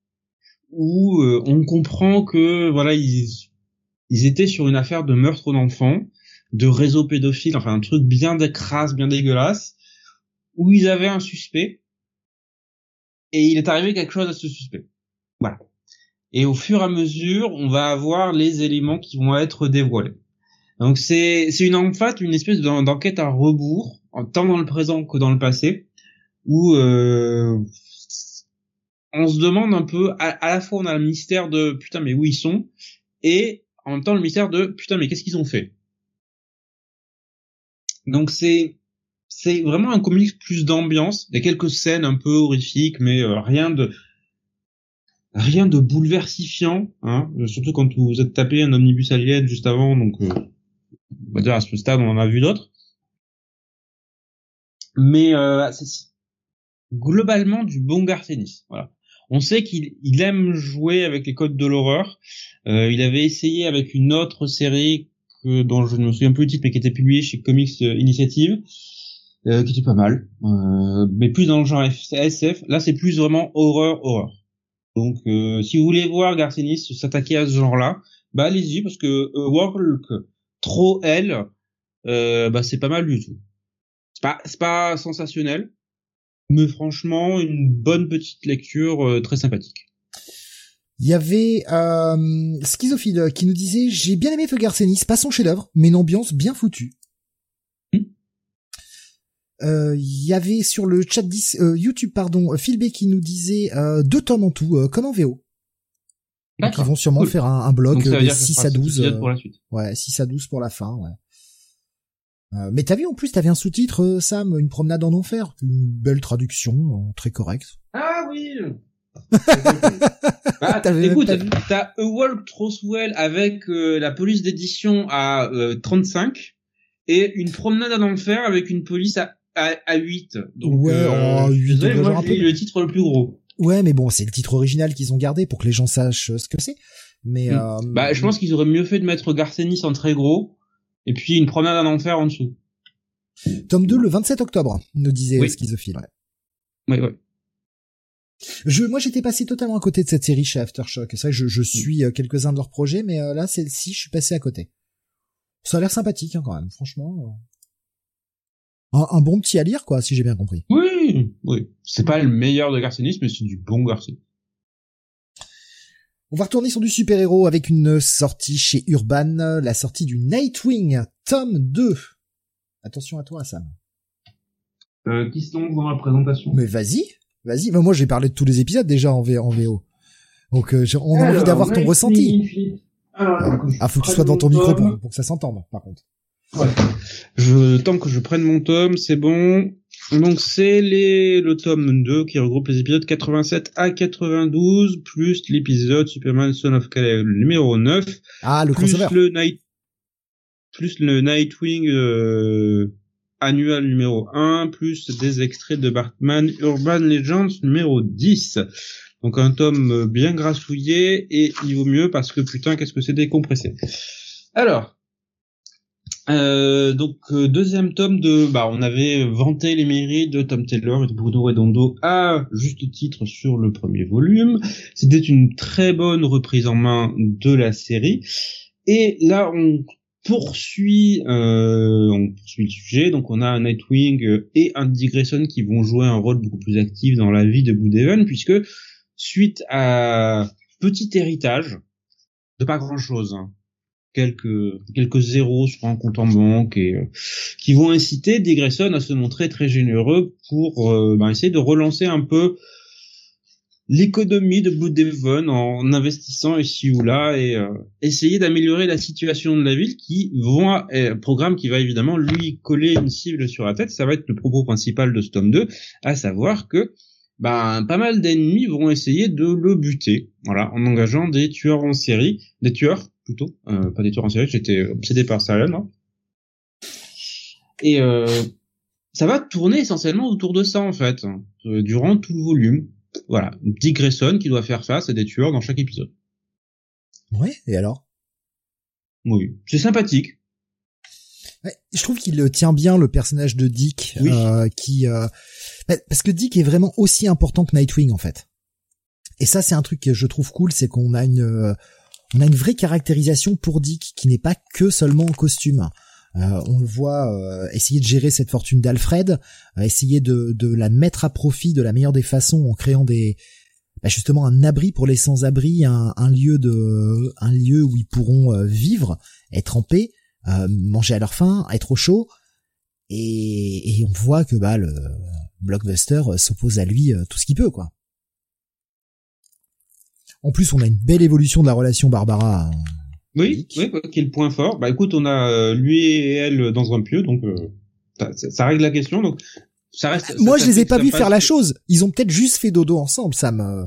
B: où euh, on comprend que voilà ils étaient sur une affaire de meurtre d'enfants de réseau pédophile enfin un truc bien crasse bien dégueulasse où ils avaient un suspect. Et il est arrivé quelque chose à ce suspect. Voilà. Et au fur et à mesure on va avoir les éléments qui vont être dévoilés. Donc c'est c'est une en fait une espèce d'en- d'enquête à rebours, tant dans le présent que dans le passé, où euh, on se demande un peu à, à la fois on a le mystère de putain mais où ils sont et en même temps le mystère de putain mais qu'est-ce qu'ils ont fait? Donc c'est c'est vraiment un comics plus d'ambiance. Il y a quelques scènes un peu horrifiques mais euh, rien de rien de bouleversifiant, hein, euh, surtout quand vous êtes tapé un omnibus alien juste avant, donc euh, on va dire à ce stade on en a vu d'autres. Mais euh, c'est globalement du bon Garcenis. Voilà. On sait qu'il il aime jouer avec les codes de l'horreur. Euh, il avait essayé avec une autre série que, dont je ne me souviens plus du titre, mais qui était publiée chez Comics Initiative, euh, qui était pas mal, euh, mais plus dans le genre SF. Là, c'est plus vraiment horreur, horreur. Donc, euh, si vous voulez voir Garcenis s'attaquer à ce genre-là, bah allez-y parce que euh, Work trop elle, euh, bah c'est pas mal du tout. C'est pas c'est pas sensationnel, mais franchement une bonne petite lecture euh, très sympathique.
A: Il y avait euh, Schizophile qui nous disait j'ai bien aimé Feu Garcenis, pas son chef-d'œuvre, mais une ambiance bien foutue.
B: Hmm.
A: Euh, Il y avait sur le chat 10, euh, YouTube pardon, Phil B qui nous disait euh, deux tomes en tout, euh, comme en VO. Donc ils vont sûrement
B: Cool.
A: faire un, un
B: veut
A: de
B: dire que ça
A: 6
B: fera
A: à
B: six
A: 12.
B: épisodes
A: euh,
B: pour la suite.
A: Ouais, 6 à 12 pour la fin, ouais. Euh, mais t'as vu en plus, t'avais un sous-titre, euh, Sam, une promenade en enfer, une belle traduction, euh, très correcte.
B: Ah oui. bah, écoute, t'as A Walk Troswell avec euh, la police d'édition à euh, 35 et une promenade en enfer avec une police à, à, à 8. Donc,
A: Ouais,
B: euh,
A: oh,
B: je suis
A: 8
B: désolé, moi
A: un peu.
B: eu le titre le plus gros.
A: Ouais, mais bon, c'est le titre original qu'ils ont gardé pour que les gens sachent euh, ce que c'est. Mais
B: Mm.
A: euh,
B: Bah, je pense qu'ils auraient mieux fait de mettre Garcenis en très gros et puis une promenade en enfer en dessous.
A: tome 2 le 27 octobre, nous disait
B: Oui.
A: euh, Schizophile. ouais.
B: Ouais, ouais.
A: Je, moi, j'étais passé totalement à côté de cette série chez Aftershock. C'est vrai que je,
B: Mm.
A: je suis euh, quelques-uns de leurs projets, mais euh, là, celle-ci, je suis passé à côté. Ça a l'air sympathique, hein, quand même, franchement. Euh. Un, un bon petit à lire, quoi, si j'ai bien compris.
B: Oui, oui. C'est pas le meilleur de Garcenis, mais c'est du bon Garcenis.
A: On va retourner sur du super-héros avec une sortie chez Urban, euh, la sortie du Nightwing, tome 2. Attention à toi, Sam.
B: Euh, qui se lance dans la présentation
A: Mais vas-y, vas-y. Moi, j'ai parlé de tous les épisodes déjà en, V- en VO. Donc, euh, j'ai- on a envie d'avoir ton ressenti. Ah, faut que tu sois dans ton micro pour, pour que ça s'entende, par contre.
B: Je, tant que je prenne mon tome, c'est bon. Donc c'est les, le tome 2 qui regroupe les épisodes 87 à 92, plus l'épisode Superman Son of Kal numéro 9,
A: Ah, le
B: plus
A: crossover.
B: le Night, plus le Nightwing, euh, annual numéro 1, plus des extraits de Batman Urban Legends numéro 10. Donc un tome bien grassouillé et il vaut mieux parce que putain qu'est-ce que c'est décompressé. Alors, euh, donc euh, deuxième tome de, bah on avait vanté les mérites de Tom Taylor et de Bruno Redondo à juste titre sur le premier volume. C'était une très bonne reprise en main de la série. Et là on poursuit, euh, on poursuit le sujet. Donc on a Nightwing et un Dick Grayson qui vont jouer un rôle beaucoup plus actif dans la vie de Blue Devon puisque suite à petit héritage de pas grand chose. Quelques, quelques zéros sur un compte en banque et euh, qui vont inciter Dick Grayson à se montrer très généreux pour euh, ben, essayer de relancer un peu l'économie de Blue Devon en investissant ici ou là et euh, essayer d'améliorer la situation de la ville qui vont un programme qui va évidemment lui coller une cible sur la tête. Ça va être le propos principal de ce tome 2 à savoir que ben pas mal d'ennemis vont essayer de le buter voilà en engageant des tueurs en série des tueurs plutôt euh, pas des tueurs en série j'étais obsédé par ça là et euh, ça va tourner essentiellement autour de ça en fait euh, durant tout le volume voilà, Dick Grayson qui doit faire face à des tueurs dans chaque épisode.
A: Ouais, et alors?
B: Oui, c'est sympathique.
A: Ouais, Je trouve qu'il tient bien le personnage de Dick,
B: Oui.
A: euh, qui euh, parce que Dick est vraiment aussi important que Nightwing en fait. Et ça, c'est un truc que je trouve cool, c'est qu'on a une euh, on a une vraie caractérisation pour Dick qui n'est pas que seulement en costume. Euh, on le voit euh, essayer de gérer cette fortune d'Alfred, essayer de, de la mettre à profit de la meilleure des façons en créant des bah, justement un abri pour les sans-abri, un, un lieu de un lieu où ils pourront vivre, être en paix, manger à leur faim, être au chaud. Et, et on voit que bah le blockbuster euh, s'oppose à lui euh, tout ce qu'il peut quoi. En plus, on a une belle évolution de la relation Barbara. euh,
B: Oui, oui, qui est le point fort. Bah écoute, on a euh, lui et elle dans un pieu, donc euh, ça, ça- ça règle la question. Donc ça reste.
A: Moi,
B: ça-
A: je
B: ça
A: les ai pas
B: ça
A: vus faire la chose. Ils ont peut-être juste fait dodo ensemble, Sam, euh,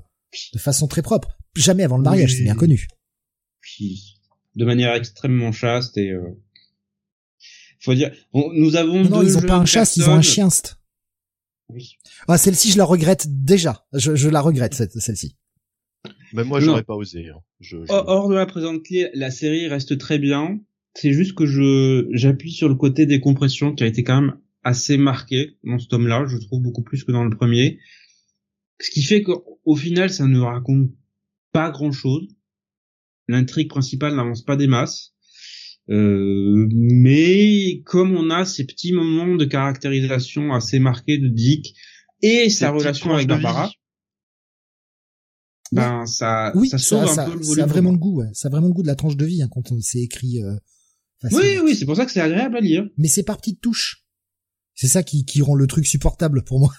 A: de façon très propre. Jamais avant le mariage,
B: Oui.
A: c'est bien connu.
B: Puis, de manière extrêmement chaste et. Euh, faut dire, on- nous avons.
A: Non,
B: deux
A: ils ont pas un chasse, ils ont un
B: personnes-
A: chienst.
B: Oui.
A: Ah, celle-ci, je la regrette déjà. Je, je la regrette, cette- celle-ci.
C: Même moi,
B: Non.
C: j'aurais pas osé. hein. Je, je-
B: Hors de la présente clé, la série reste très bien. C'est juste que je j'appuie sur le côté des compressions qui a été quand même assez marqué dans ce tome-là, je trouve beaucoup plus que dans le premier. Ce qui fait qu'au final, ça ne raconte pas grand chose. L'intrigue principale n'avance pas des masses. Euh, mais comme on a ces petits moments de caractérisation assez marqués de Dick et sa relation avec Barbara, ben ça,
A: oui,
B: ça sauve
A: ça,
B: un peu le
A: ça
B: volume.
A: a vraiment le goût, ouais. ça a vraiment le goût de la tranche de vie hein, quand on s'est écrit. Euh.
B: Oui, oui, c'est pour ça que c'est agréable à lire.
A: Mais c'est par petites touches. C'est ça qui, qui rend le truc supportable pour moi.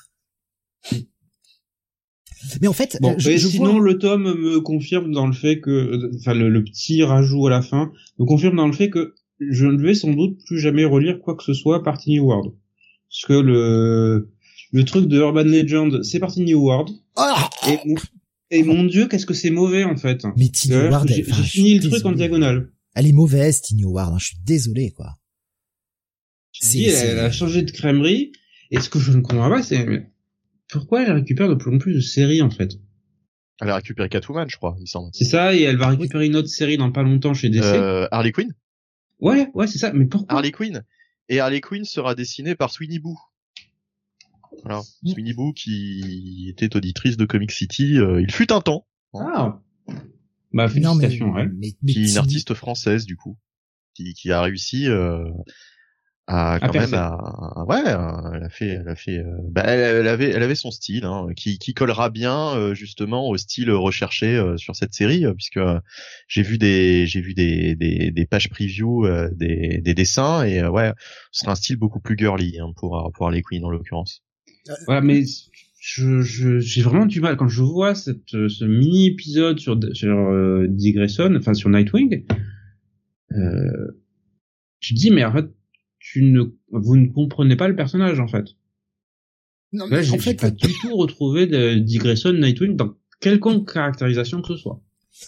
A: Mais en fait,
B: Bon,
A: euh, je, je
B: sinon
A: vois...
B: le tome me confirme dans le fait que, enfin le, le petit rajout à la fin me confirme dans le fait que je ne vais sans doute plus jamais relire quoi que ce soit par Tiny World, parce que le le truc de Urban Legend c'est par Tiny World
A: Ah
B: et mon, et mon dieu qu'est-ce que c'est mauvais en fait.
A: mais Tiny Ward, elle-
B: J'ai
A: enfin,
B: fini le truc en diagonale.
A: Elle est mauvaise, Tiny Ward. Hein, je suis désolé, quoi.
B: Dis,
A: c'est-
B: elle a changé de crèmerie et ce que je ne comprends pas c'est pourquoi elle récupère de plus en plus de séries en fait?
C: Elle a récupéré Catwoman, je crois, il me semble.
B: C'est ça et elle va récupérer une autre série dans pas longtemps chez DC.
C: Euh, Harley Quinn?
B: Ouais, ouais, c'est ça. Mais pourquoi?
C: Harley Quinn. Et Harley Quinn sera dessinée par Sweeney Boo. Voilà.
A: Mm.
C: Sweeney Boo qui était auditrice de Comic City. euh, il fut un temps.
B: Ah. Bah,
A: Non, mais,
B: félicitations, ouais.
A: mais, mais
C: qui est une artiste française du coup, qui, qui a réussi euh, à quand
B: percer.
C: même à, à- ouais, elle a fait, elle a fait, euh, bah, elle, elle avait, elle avait son style, hein, qui, qui collera bien euh, justement au style recherché euh, sur cette série, euh, puisque euh, j'ai vu des, j'ai vu des, des, des pages preview, euh, des, des dessins et euh, ouais, ce sera un style beaucoup plus girly hein, pour pour Harley Quinn en l'occurrence.
B: Voilà, mais je, je, j'ai vraiment du mal quand je vois cette, ce mini épisode sur, sur euh, Dick Grayson, enfin sur Nightwing. Euh, je dis, mais en fait, tu ne, vous ne comprenez pas le personnage en fait.
A: Non,
B: Là,
A: mais
B: j'ai
A: en fait,
B: pas du tout retrouvé de Dick Grayson, Nightwing dans quelconque caractérisation que ce soit.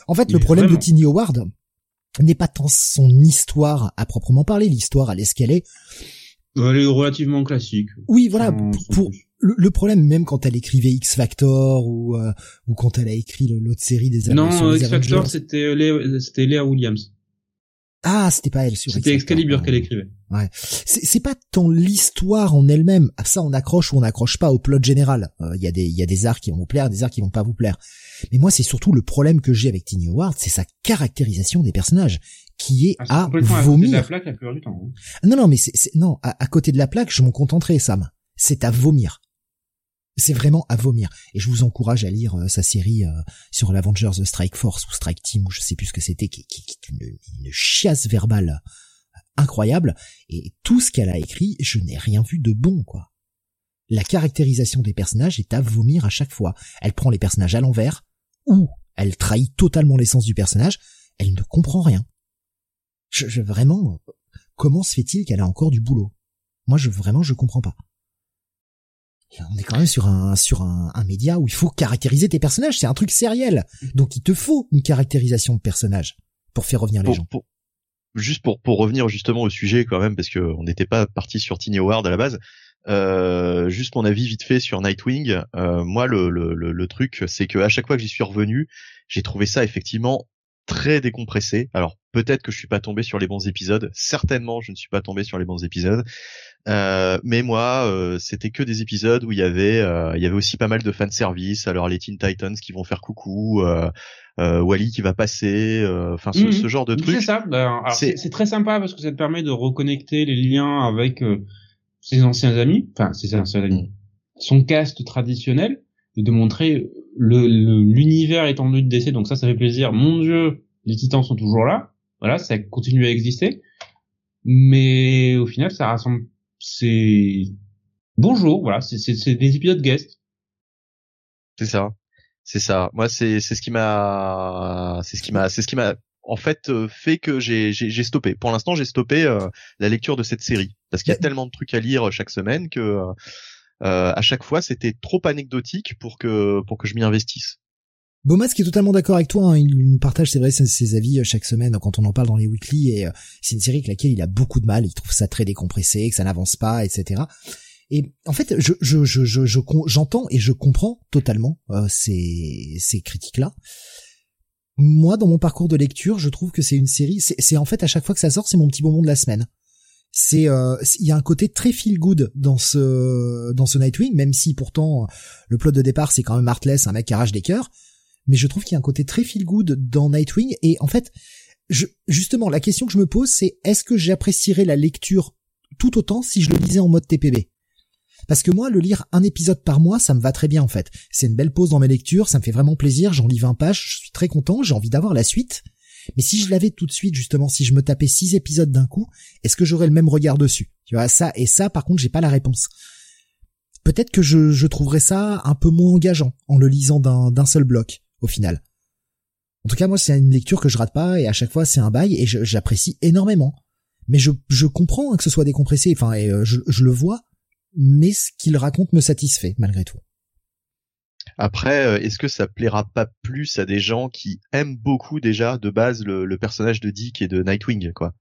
A: en fait,
B: mais
A: le problème
B: vraiment.
A: de Tiny Howard n'est pas tant son histoire à proprement parler. L'histoire, elle est ce qu'elle est.
B: Elle est relativement classique.
A: Oui, voilà.
B: Sans-
A: pour,
B: sans
A: pour-
B: plus.
A: le, le problème, même quand elle écrivait X Factor ou euh, ou quand elle a écrit l'autre série des
B: Non, X Factor, c'était Léa, c'était Léa Williams.
A: Ah, c'était pas elle sur
B: C'était. Excalibur qu'elle écrivait.
A: c'est c'est pas tant l'histoire en elle-même. Ah, Ça, on accroche ou on accroche pas au plot général. Il y a des il y a des arcs qui vont vous plaire, des arcs qui vont pas vous plaire. Mais moi, c'est surtout le problème que j'ai avec Tiny Howard, c'est sa caractérisation des personnages, qui est
B: Ah, c'est
A: à
B: complètement à côté de
A: vomir.
B: la plaque la plupart du temps. hein.
A: Non, non, mais c'est c'est- non. À, à côté de la plaque, je m'en contenterai, Sam. C'est à vomir. C'est vraiment à vomir. Et je vous encourage à lire euh, sa série euh, sur l'Avengers The Strike Force ou Strike Team ou je sais plus ce que c'était, qui, qui, est une, chiasse verbale incroyable. Et tout ce qu'elle a écrit, je n'ai rien vu de bon, quoi. La caractérisation des personnages est à vomir à chaque fois. Elle prend les personnages à l'envers, ou elle trahit totalement l'essence du personnage. Elle ne comprend rien. Vraiment, comment se fait-il qu'elle a encore du boulot? Moi, je vraiment, je comprends pas. On est quand même sur un sur un, un média où il faut caractériser tes personnages. C'est un truc sériel, donc il te faut une caractérisation de personnage pour faire revenir les
C: Pour-
A: gens.
C: pour- juste pour pour revenir justement au sujet quand même parce que on n'était pas parti sur Tiny Howard à la base. Euh, juste mon avis vite fait sur Nightwing. Euh, moi, le, le, le, le truc, c'est que à chaque fois que j'y suis revenu, j'ai trouvé ça effectivement très décompressé. Alors peut-être que je suis pas tombé sur les bons épisodes. Certainement, je ne suis pas tombé sur les bons épisodes. Euh, mais moi, euh, c'était que des épisodes où il y avait, euh, il y avait aussi pas mal de fan service. Alors les Teen Titans qui vont faire coucou, euh, euh, Wally qui va passer, euh, enfin ce,
B: Mhm.
C: ce genre de
B: C'est
C: trucs.
B: ça. ben,
C: C'est-
B: C'est c'est très sympa parce que ça te permet de reconnecter les liens avec euh, ses anciens amis, enfin ses anciens amis, son cast traditionnel, et de montrer le le- l'univers étendu de DC. Donc ça, ça fait plaisir. Mon Dieu, les Titans sont toujours là. Voilà, ça continue à exister. Mais au final, ça rassemble. C'est bonjour. Voilà, c'est des épisodes guest.
C: C'est ça. C'est ça. Moi, c'est c'est ce qui m'a, c'est ce qui m'a, c'est ce qui m'a en fait euh, fait que j'ai j'ai stoppé. Pour l'instant, j'ai stoppé euh, la lecture de cette série parce qu'il y a
A: Mais-
C: tellement de trucs à lire chaque semaine que euh, euh, à chaque fois, c'était trop anecdotique pour que pour que je m'y investisse.
A: Bomas qui est totalement d'accord avec toi, hein, il nous partage c'est vrai ses, ses avis euh, chaque semaine quand on en parle dans les weekly et euh, c'est une série avec laquelle il a beaucoup de mal, il trouve ça très décompressé, que ça n'avance pas, etc. Et en fait, je je je je j'entends et je comprends totalement euh, ces ces critiques là. Moi, dans mon parcours de lecture, je trouve que c'est une série. C'est en fait à chaque fois que ça sort, c'est mon petit moment de la semaine. C'est euh, il y a un côté très feel good dans ce dans ce Nightwing, même si pourtant le plot de départ c'est quand même Heartless, un mec qui arrache des cœurs. mais je trouve qu'il y a un côté très feel good dans Nightwing et en fait, je, justement, la question que je me pose, c'est est-ce que j'apprécierais la lecture tout autant si je le lisais en mode TPB parce que moi, le lire un épisode par mois, ça me va très bien en fait. C'est une belle pause dans mes lectures, ça me fait vraiment plaisir, j'en lis 20 pages, je suis très content, j'ai envie d'avoir la suite. Mais si je l'avais tout de suite, justement, si je me tapais six épisodes d'un coup, est-ce que j'aurais le même regard dessus? Tu vois, ça et ça, par contre, j'ai pas la réponse. Peut-être que je, trouverais ça un peu moins engageant en le lisant d'un seul bloc, au final. En tout cas, moi, c'est une lecture que je rate pas et à chaque fois, c'est un bail et j'apprécie énormément. Mais je, comprends que ce soit décompressé, enfin, et euh, je le vois, mais ce qu'il raconte me satisfait malgré tout.
C: Après, euh, est-ce que ça plaira pas plus à des gens qui aiment beaucoup déjà de base le, personnage de Dick et de Nightwing, quoi?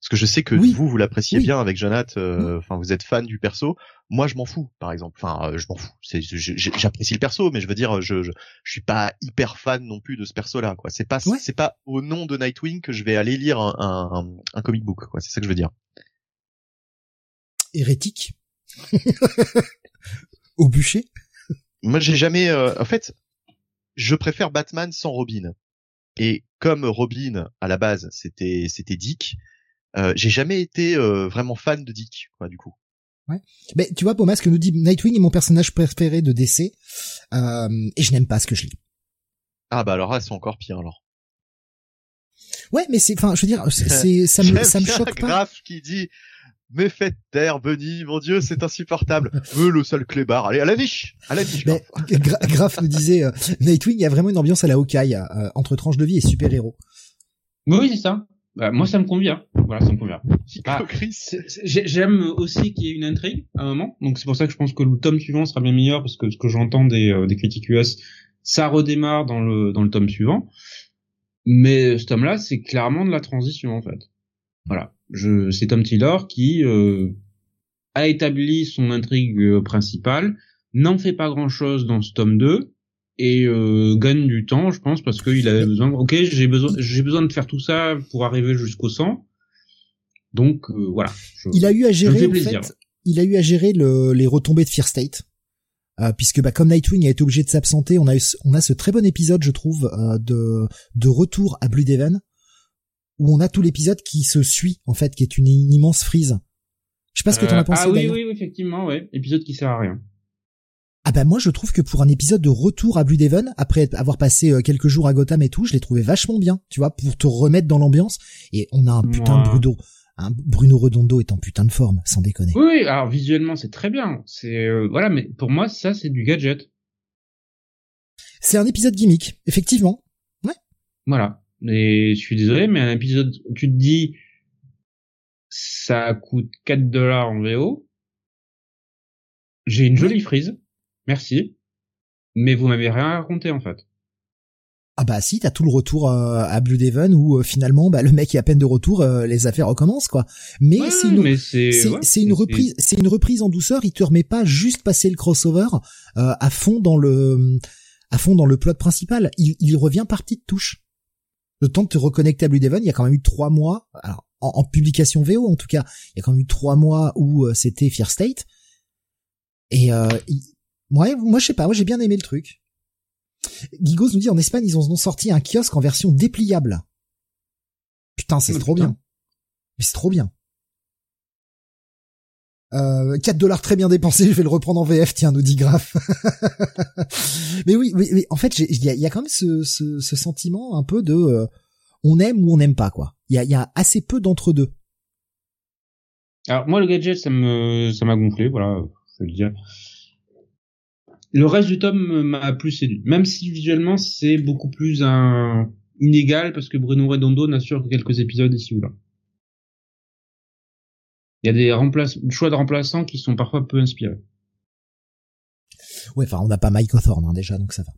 C: Parce que je sais que vous, vous l'appréciez bien avec Jonathan. Euh, enfin, vous êtes fan du perso. Moi, je m'en fous, par exemple. Enfin, euh, je m'en fous. j'apprécie le perso, mais je veux dire, je, je, suis pas hyper fan non plus de ce perso-là, quoi. C'est pas, c'est pas au nom de Nightwing que je vais aller lire un, un, un comic book, quoi. C'est ça que je veux dire.
A: Hérétique. Au bûcher
C: Moi, j'ai jamais. Euh, en fait, je préfère Batman sans Robin. Et comme Robin à la base, c'était c'était Dick. Euh, j'ai jamais été euh, vraiment fan de Dick, quoi, du coup.
A: Ouais. Mais tu vois, Pomas, que nous dit Nightwing est mon personnage préféré de DC, et je n'aime pas ce que je lis.
C: Ah bah alors là, c'est encore pire alors.
A: Ouais, mais c'est, enfin, je veux dire, c'est, ça me, ça me choque pas.
C: Graf qui dit mais faites taire, Benny, mon dieu, c'est insupportable. Me le sale clébard, allez, à la niche, à la niche.
A: Graf nous disait, euh, Nightwing, il y a vraiment une ambiance à la Hawkeye, euh, entre tranche de vie et super-héros.
B: Oui, c'est ça. Bah, moi, ça me convient. Voilà, ça me convient. Ah, J'aime aussi qu'il y ait une intrigue à un moment, donc c'est pour ça que je pense que le tome suivant sera bien meilleur, parce que ce que j'entends des, euh, des critiques US, ça redémarre dans le, dans le tome suivant. Mais ce tome-là, c'est clairement de la transition, en fait. Voilà je, c'est Tom Taylor qui euh, a établi son intrigue euh, principale, n'en fait pas grand-chose dans ce tome 2 et euh, gagne du temps, je pense, parce qu'il avait besoin. Ok, j'ai besoin, j'ai besoin de faire tout ça pour arriver jusqu'au 100. Donc voilà.
A: il a eu à gérer, en fait, il a eu à gérer le, les retombées de Fear State. puisque bah, comme Nightwing a été obligé de s'absenter, on a on a ce très bon épisode, je trouve, de de retour à Blue Devon, où on a tout l'épisode qui se suit en fait, qui est une, immense frise. Je sais pas ce que t'en as pensé.
B: Ah oui, oui, effectivement, ouais. Épisode qui sert à rien.
A: Ah bah moi je trouve que pour un épisode de retour à Blue Devon, après avoir passé euh, quelques jours à Gotham et tout, je l'ai trouvé vachement bien, tu vois, pour te remettre dans l'ambiance. Et on a un putain de Bruno, un Bruno Redondo est en putain de forme, sans déconner.
B: Oui, alors visuellement c'est très bien. C'est euh, voilà, mais pour moi ça c'est du gadget.
A: C'est un épisode gimmick, effectivement. Ouais.
B: Voilà. Et je suis désolé, mais un épisode, tu te dis, ça coûte 4 dollars en VO. J'ai une jolie frise. Merci. Mais vous m'avez rien raconté, en fait.
A: Ah bah si, t'as tout le retour euh, à Blue Devon où euh, finalement bah, le mec est à peine de retour, euh, les affaires recommencent quoi. Mais c'est une, c'est, une reprise, c'est une reprise en douceur. Il te remet pas juste passer le crossover à fond dans le, à fond dans le plot principal. Il, il revient par petites touches le temps de te reconnecter à Blue Devon, il y a quand même eu trois mois, alors en, publication VO en tout cas, il y a quand même eu trois mois où euh, c'était Fear State. Et euh, ouais, moi je sais pas, moi j'ai bien aimé le truc. Gigos nous dit en Espagne ils ont sorti un kiosque en version dépliable. Putain, c'est trop bien. Mais c'est trop bien. Euh, 4 dollars très bien dépensés, je vais le reprendre en VF, tiens, nous dit Graf. mais oui, mais, en fait, il y a, quand même ce, sentiment un peu de euh, on aime ou on n'aime pas, quoi. Il y a, assez peu d'entre deux.
B: Alors moi, le gadget, ça me ça m'a gonflé, voilà, je le dire. Le reste du tome m'a plus séduit, même si visuellement c'est beaucoup plus inégal parce que Bruno Redondo n'assure que quelques épisodes ici ou là. Il y a des choix de remplaçants qui sont parfois peu inspirés.
A: Ouais, enfin, on n'a pas Mike Hawthorne hein, déjà, donc ça va.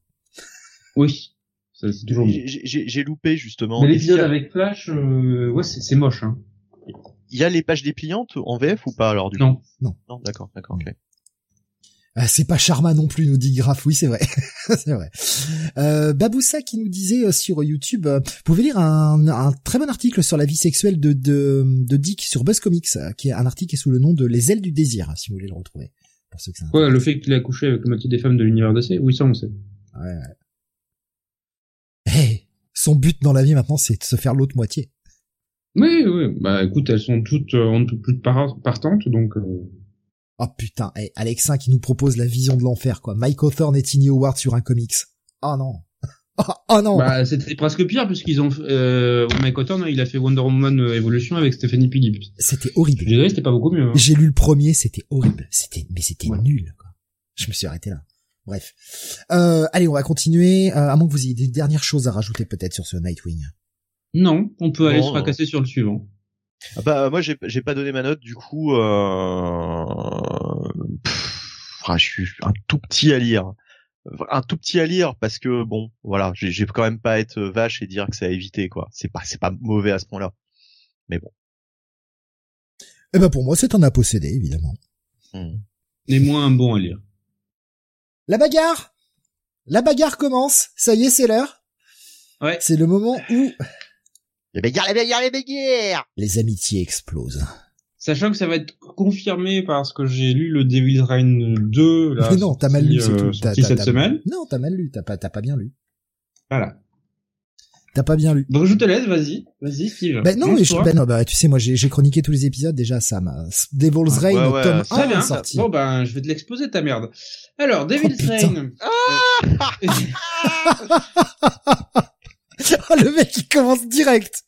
B: Oui, c'est toujours.
C: J'ai loupé justement.
B: Mais l'épisode avec Flash, euh, ouais, c'est moche. Hein.
C: Il y a les pages dépliantes en VF ou pas alors du
B: non.
C: coup? Non, non, d'accord, d'accord, ok.
A: Ah, c'est pas Charma non plus, nous dit Graf. Oui, c'est vrai. c'est vrai. Euh, Baboussa qui nous disait euh, sur YouTube, euh, vous pouvez lire un, un, très bon article sur la vie sexuelle de, de, de Dick sur Buzz Comics, euh, qui est un article qui est sous le nom de Les ailes du désir, si vous voulez le retrouver.
B: Pour ceux que ouais, le fait qu'il a couché avec la moitié des femmes de l'univers DC, oui, ça on sait.
A: Ouais, son but dans la vie maintenant, c'est de se faire l'autre moitié.
B: Oui, oui. Bah écoute, elles sont toutes euh, en tout plus partantes, donc. Euh...
A: Oh putain, hey, Alexa qui nous propose la vision de l'enfer, quoi. Mike Hawthorne et Tiny Howard sur un comics. Oh non. Oh, oh, non.
B: Bah c'était presque pire puisqu'ils ont euh, Mike Hawthorne, il a fait Wonder Woman euh, Evolution avec Stephanie Phillips.
A: C'était horrible.
B: Je c'était pas beaucoup mieux. Hein.
A: J'ai lu le premier, c'était horrible. C'était mais c'était nul. Quoi. Je me suis arrêté là. Bref. Euh, allez, on va continuer. Euh, à moins que vous ayez des dernières choses à rajouter peut-être sur ce Nightwing.
B: Non, on peut aller se fracasser sur le suivant.
C: Ah bah moi j'ai j'ai pas donné ma note du coup euh... je suis un tout petit à lire. Un tout petit à lire parce que bon voilà j'ai quand même pas être vache et dire que ça a évité quoi. C'est pas c'est pas mauvais à ce point là mais bon.
A: Eh ben pour moi c'est un à posséder évidemment.
B: Hmm. et moins un bon à lire.
A: La bagarre! La bagarre commence. Ça y est c'est l'heure.
B: Ouais.
A: C'est le moment où
C: les bagarres, les bagarres, les bagarres
A: Les amitiés explosent.
B: Sachant que ça va être confirmé parce que j'ai lu le Devil's Reign 2 là.
A: Mais non, t'as mal lu, c'est
B: euh, tout. cette semaine.
A: Non, t'as mal lu, t'as pas, t'as pas bien lu.
B: Voilà.
A: T'as pas bien lu.
B: Bon, je te laisse, vas-y, vas-y, Steve.
A: Ben non, mais je, ben non, bah tu sais, moi j'ai chroniqué tous les épisodes déjà, ça m'a. Devil's Reign, ouais, ouais, tome 1 bien. sorti.
B: Bon ben, je vais te l'exposer ta merde. Alors, Devil's oh, Reign. Ah
A: oh, le mec il commence direct.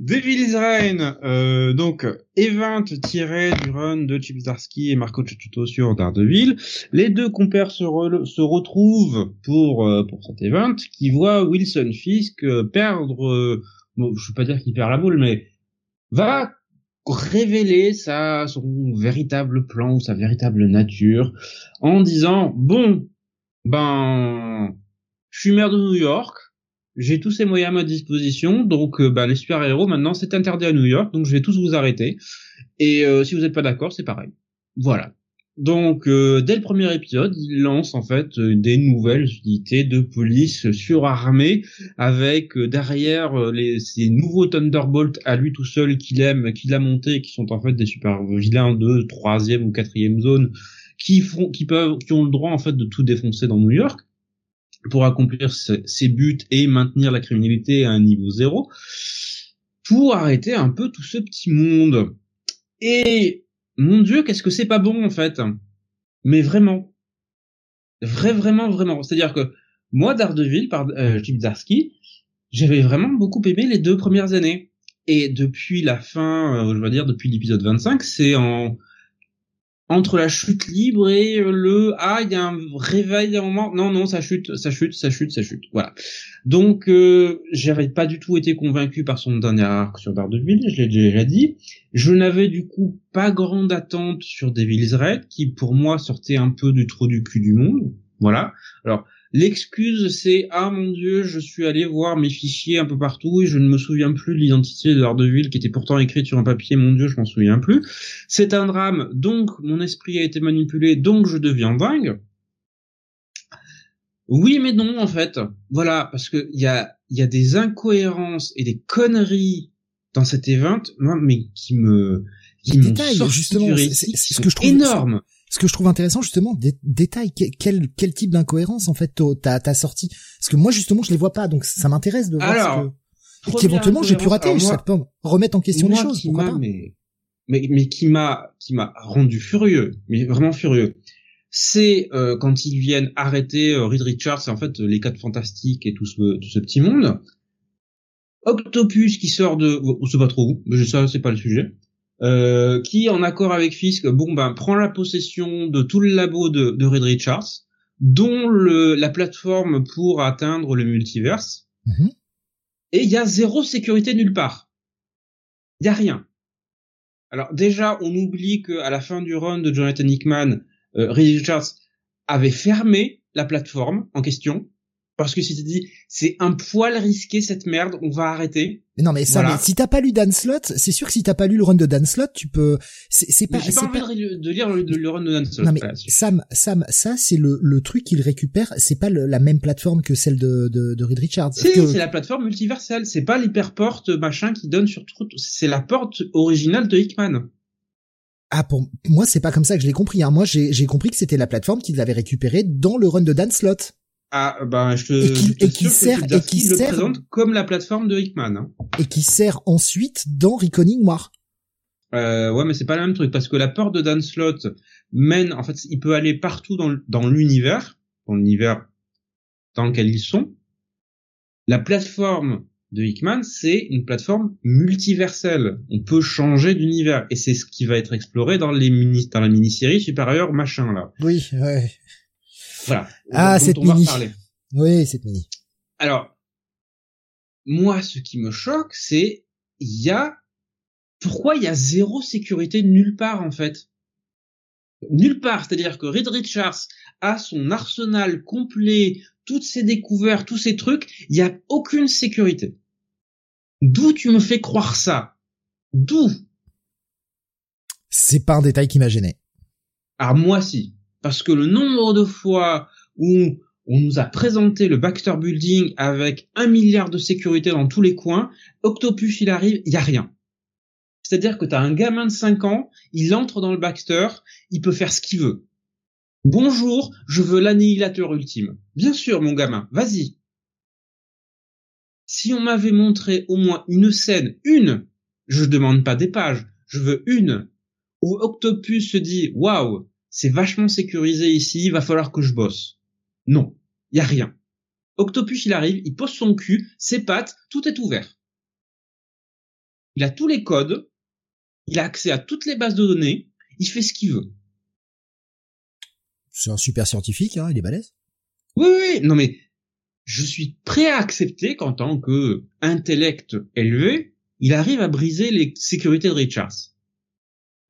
B: Devil's Reign, euh, donc event tiré du run de Chip Zdarsky et Marco Ciaciuto sur Daredevil. Les deux compères se, se retrouvent pour euh, pour cet event qui voit Wilson Fisk euh, perdre, euh, bon, je veux pas dire qu'il perd la boule, mais va révéler sa son véritable plan ou sa véritable nature en disant bon ben je suis maire de New York j'ai tous ces moyens à ma disposition, donc euh, bah, les super-héros maintenant c'est interdit à New York, donc je vais tous vous arrêter. Et euh, si vous n'êtes pas d'accord, c'est pareil. Voilà. Donc euh, dès le premier épisode, il lance en fait des nouvelles unités de police surarmées avec derrière les, ces nouveaux Thunderbolts à lui tout seul qu'il aime, qu'il a monté, qui sont en fait des super vilains de troisième ou quatrième zone, qui font, qui peuvent, qui ont le droit en fait de tout défoncer dans New York pour accomplir ses buts et maintenir la criminalité à un niveau zéro, pour arrêter un peu tout ce petit monde. Et mon Dieu, qu'est-ce que c'est pas bon en fait Mais vraiment, vrai, vraiment, vraiment. C'est-à-dire que moi, Daredevil, par euh, j'avais vraiment beaucoup aimé les deux premières années. Et depuis la fin, euh, je vais dire depuis l'épisode 25, c'est en entre la chute libre et le ah il y a un réveil à un moment. Non non ça chute ça chute ça chute ça chute. Voilà. Donc euh, j'avais pas du tout été convaincu par son dernier arc sur Daredevil je l'ai déjà dit. Je n'avais du coup pas grande attente sur Devil's Red qui pour moi sortait un peu du trou du cul du monde. Voilà. Alors L'excuse, c'est ah mon dieu, je suis allé voir mes fichiers un peu partout et je ne me souviens plus de l'identité de Daredevil qui était pourtant écrite sur un papier. Mon dieu, je m'en souviens plus. C'est un drame, donc mon esprit a été manipulé, donc je deviens dingue. Oui, mais non en fait. Voilà, parce que il y a il y a des incohérences et des conneries dans cet event, moi, mais qui me qui m'ont justement, c'est ce que je trouve énorme
A: ce que je trouve intéressant justement, des détails, quel, quel type d'incohérence en fait t'as as sorti Parce que moi justement je les vois pas, donc ça m'intéresse de voir Alors, ce que... qu'éventuellement j'ai pu rater, ça peut remettre en question les choses.
B: Mais, mais, mais qui m'a qui m'a rendu furieux, mais vraiment furieux. C'est euh, quand ils viennent arrêter euh, Reed Richards et en fait les quatre fantastiques et tout ce, tout ce petit monde. Octopus qui sort de, on sait pas trop où, mais ça c'est pas le sujet. Euh, qui, en accord avec Fisk, bon ben prend la possession de tout le labo de, de Red Richards, dont le, la plateforme pour atteindre le multiverse. Mhm. Et il y a zéro sécurité nulle part. Il y a rien. Alors déjà, on oublie qu'à la fin du run de Jonathan Hickman, euh, Red Richards avait fermé la plateforme en question parce que si tu dis c'est un poil risqué cette merde, on va arrêter.
A: Mais non mais ça, mais si t'as pas lu Dan Slott, c'est sûr que si t'as pas lu le run de Dan Slott, tu peux. C'est pas.
B: J'ai pas envie De, lire le, run de Dan Slott.
A: Non mais Sam, Sam, ça c'est le, le truc qu'il récupère. C'est pas la même plateforme que celle de de, de Reed Richards.
B: C'est la plateforme multiverselle. C'est pas l'hyperporte machin qui donne sur tout. C'est la porte originale de Hickman.
A: Ah pour moi c'est pas comme ça que je l'ai compris. Hein. Moi j'ai j'ai compris que c'était la plateforme qu'il avait récupérée dans le run de Dan Slott.
B: Ah, ben, je te,
A: Et qui- et qui sert- et qui
B: le
A: sert-
B: présente comme la plateforme de Hickman. Hein.
A: Et qui sert ensuite dans Reckoning War.
B: Euh, ouais, mais c'est pas le même truc parce que la porte de Dan Slott mène, en fait, il peut aller partout dans, l'univers, dans l'univers dans lequel ils sont. La plateforme de Hickman, c'est une plateforme multiverselle. On peut changer d'univers et c'est ce qui va être exploré dans les mini, dans la mini-série supérieure machin là.
A: Oui, ouais.
B: Voilà.
A: Ah, cette mini. Oui, cette mini.
B: Alors, moi, ce qui me choque, c'est il y a pourquoi il y a zéro sécurité nulle part en fait? Nulle part, c'est-à-dire que Reed Richards a son arsenal complet, toutes ses découvertes, tous ces trucs, il y a aucune sécurité. D'où tu me fais croire ça? D'où?
A: C'est pas un détail qui m'a gêné.
B: Alors moi si, parce que le nombre de fois où on nous a présenté le Baxter Building avec un milliard de sécurité dans tous les coins, Octopus il arrive, il y a rien. C'est-à-dire que t'as un gamin de 5 ans, il entre dans le Baxter, il peut faire ce qu'il veut. Bonjour, je veux l'annihilateur ultime. Bien sûr, mon gamin, vas-y. Si on m'avait montré au moins une scène, une, je demande pas des pages, je veux une, où Octopus se dit waouh, c'est vachement sécurisé ici, il va falloir que je bosse. Non, il y a rien. Octopus il arrive, il pose son cul, ses pattes, tout est ouvert. Il a tous les codes, il a accès à toutes les bases de données, il fait ce qu'il veut.
A: C'est un super scientifique, hein, il est balèze.
B: Oui, oui, oui, non mais je suis prêt à accepter qu'en tant que intellect élevé, il arrive à briser les sécurités de Richards.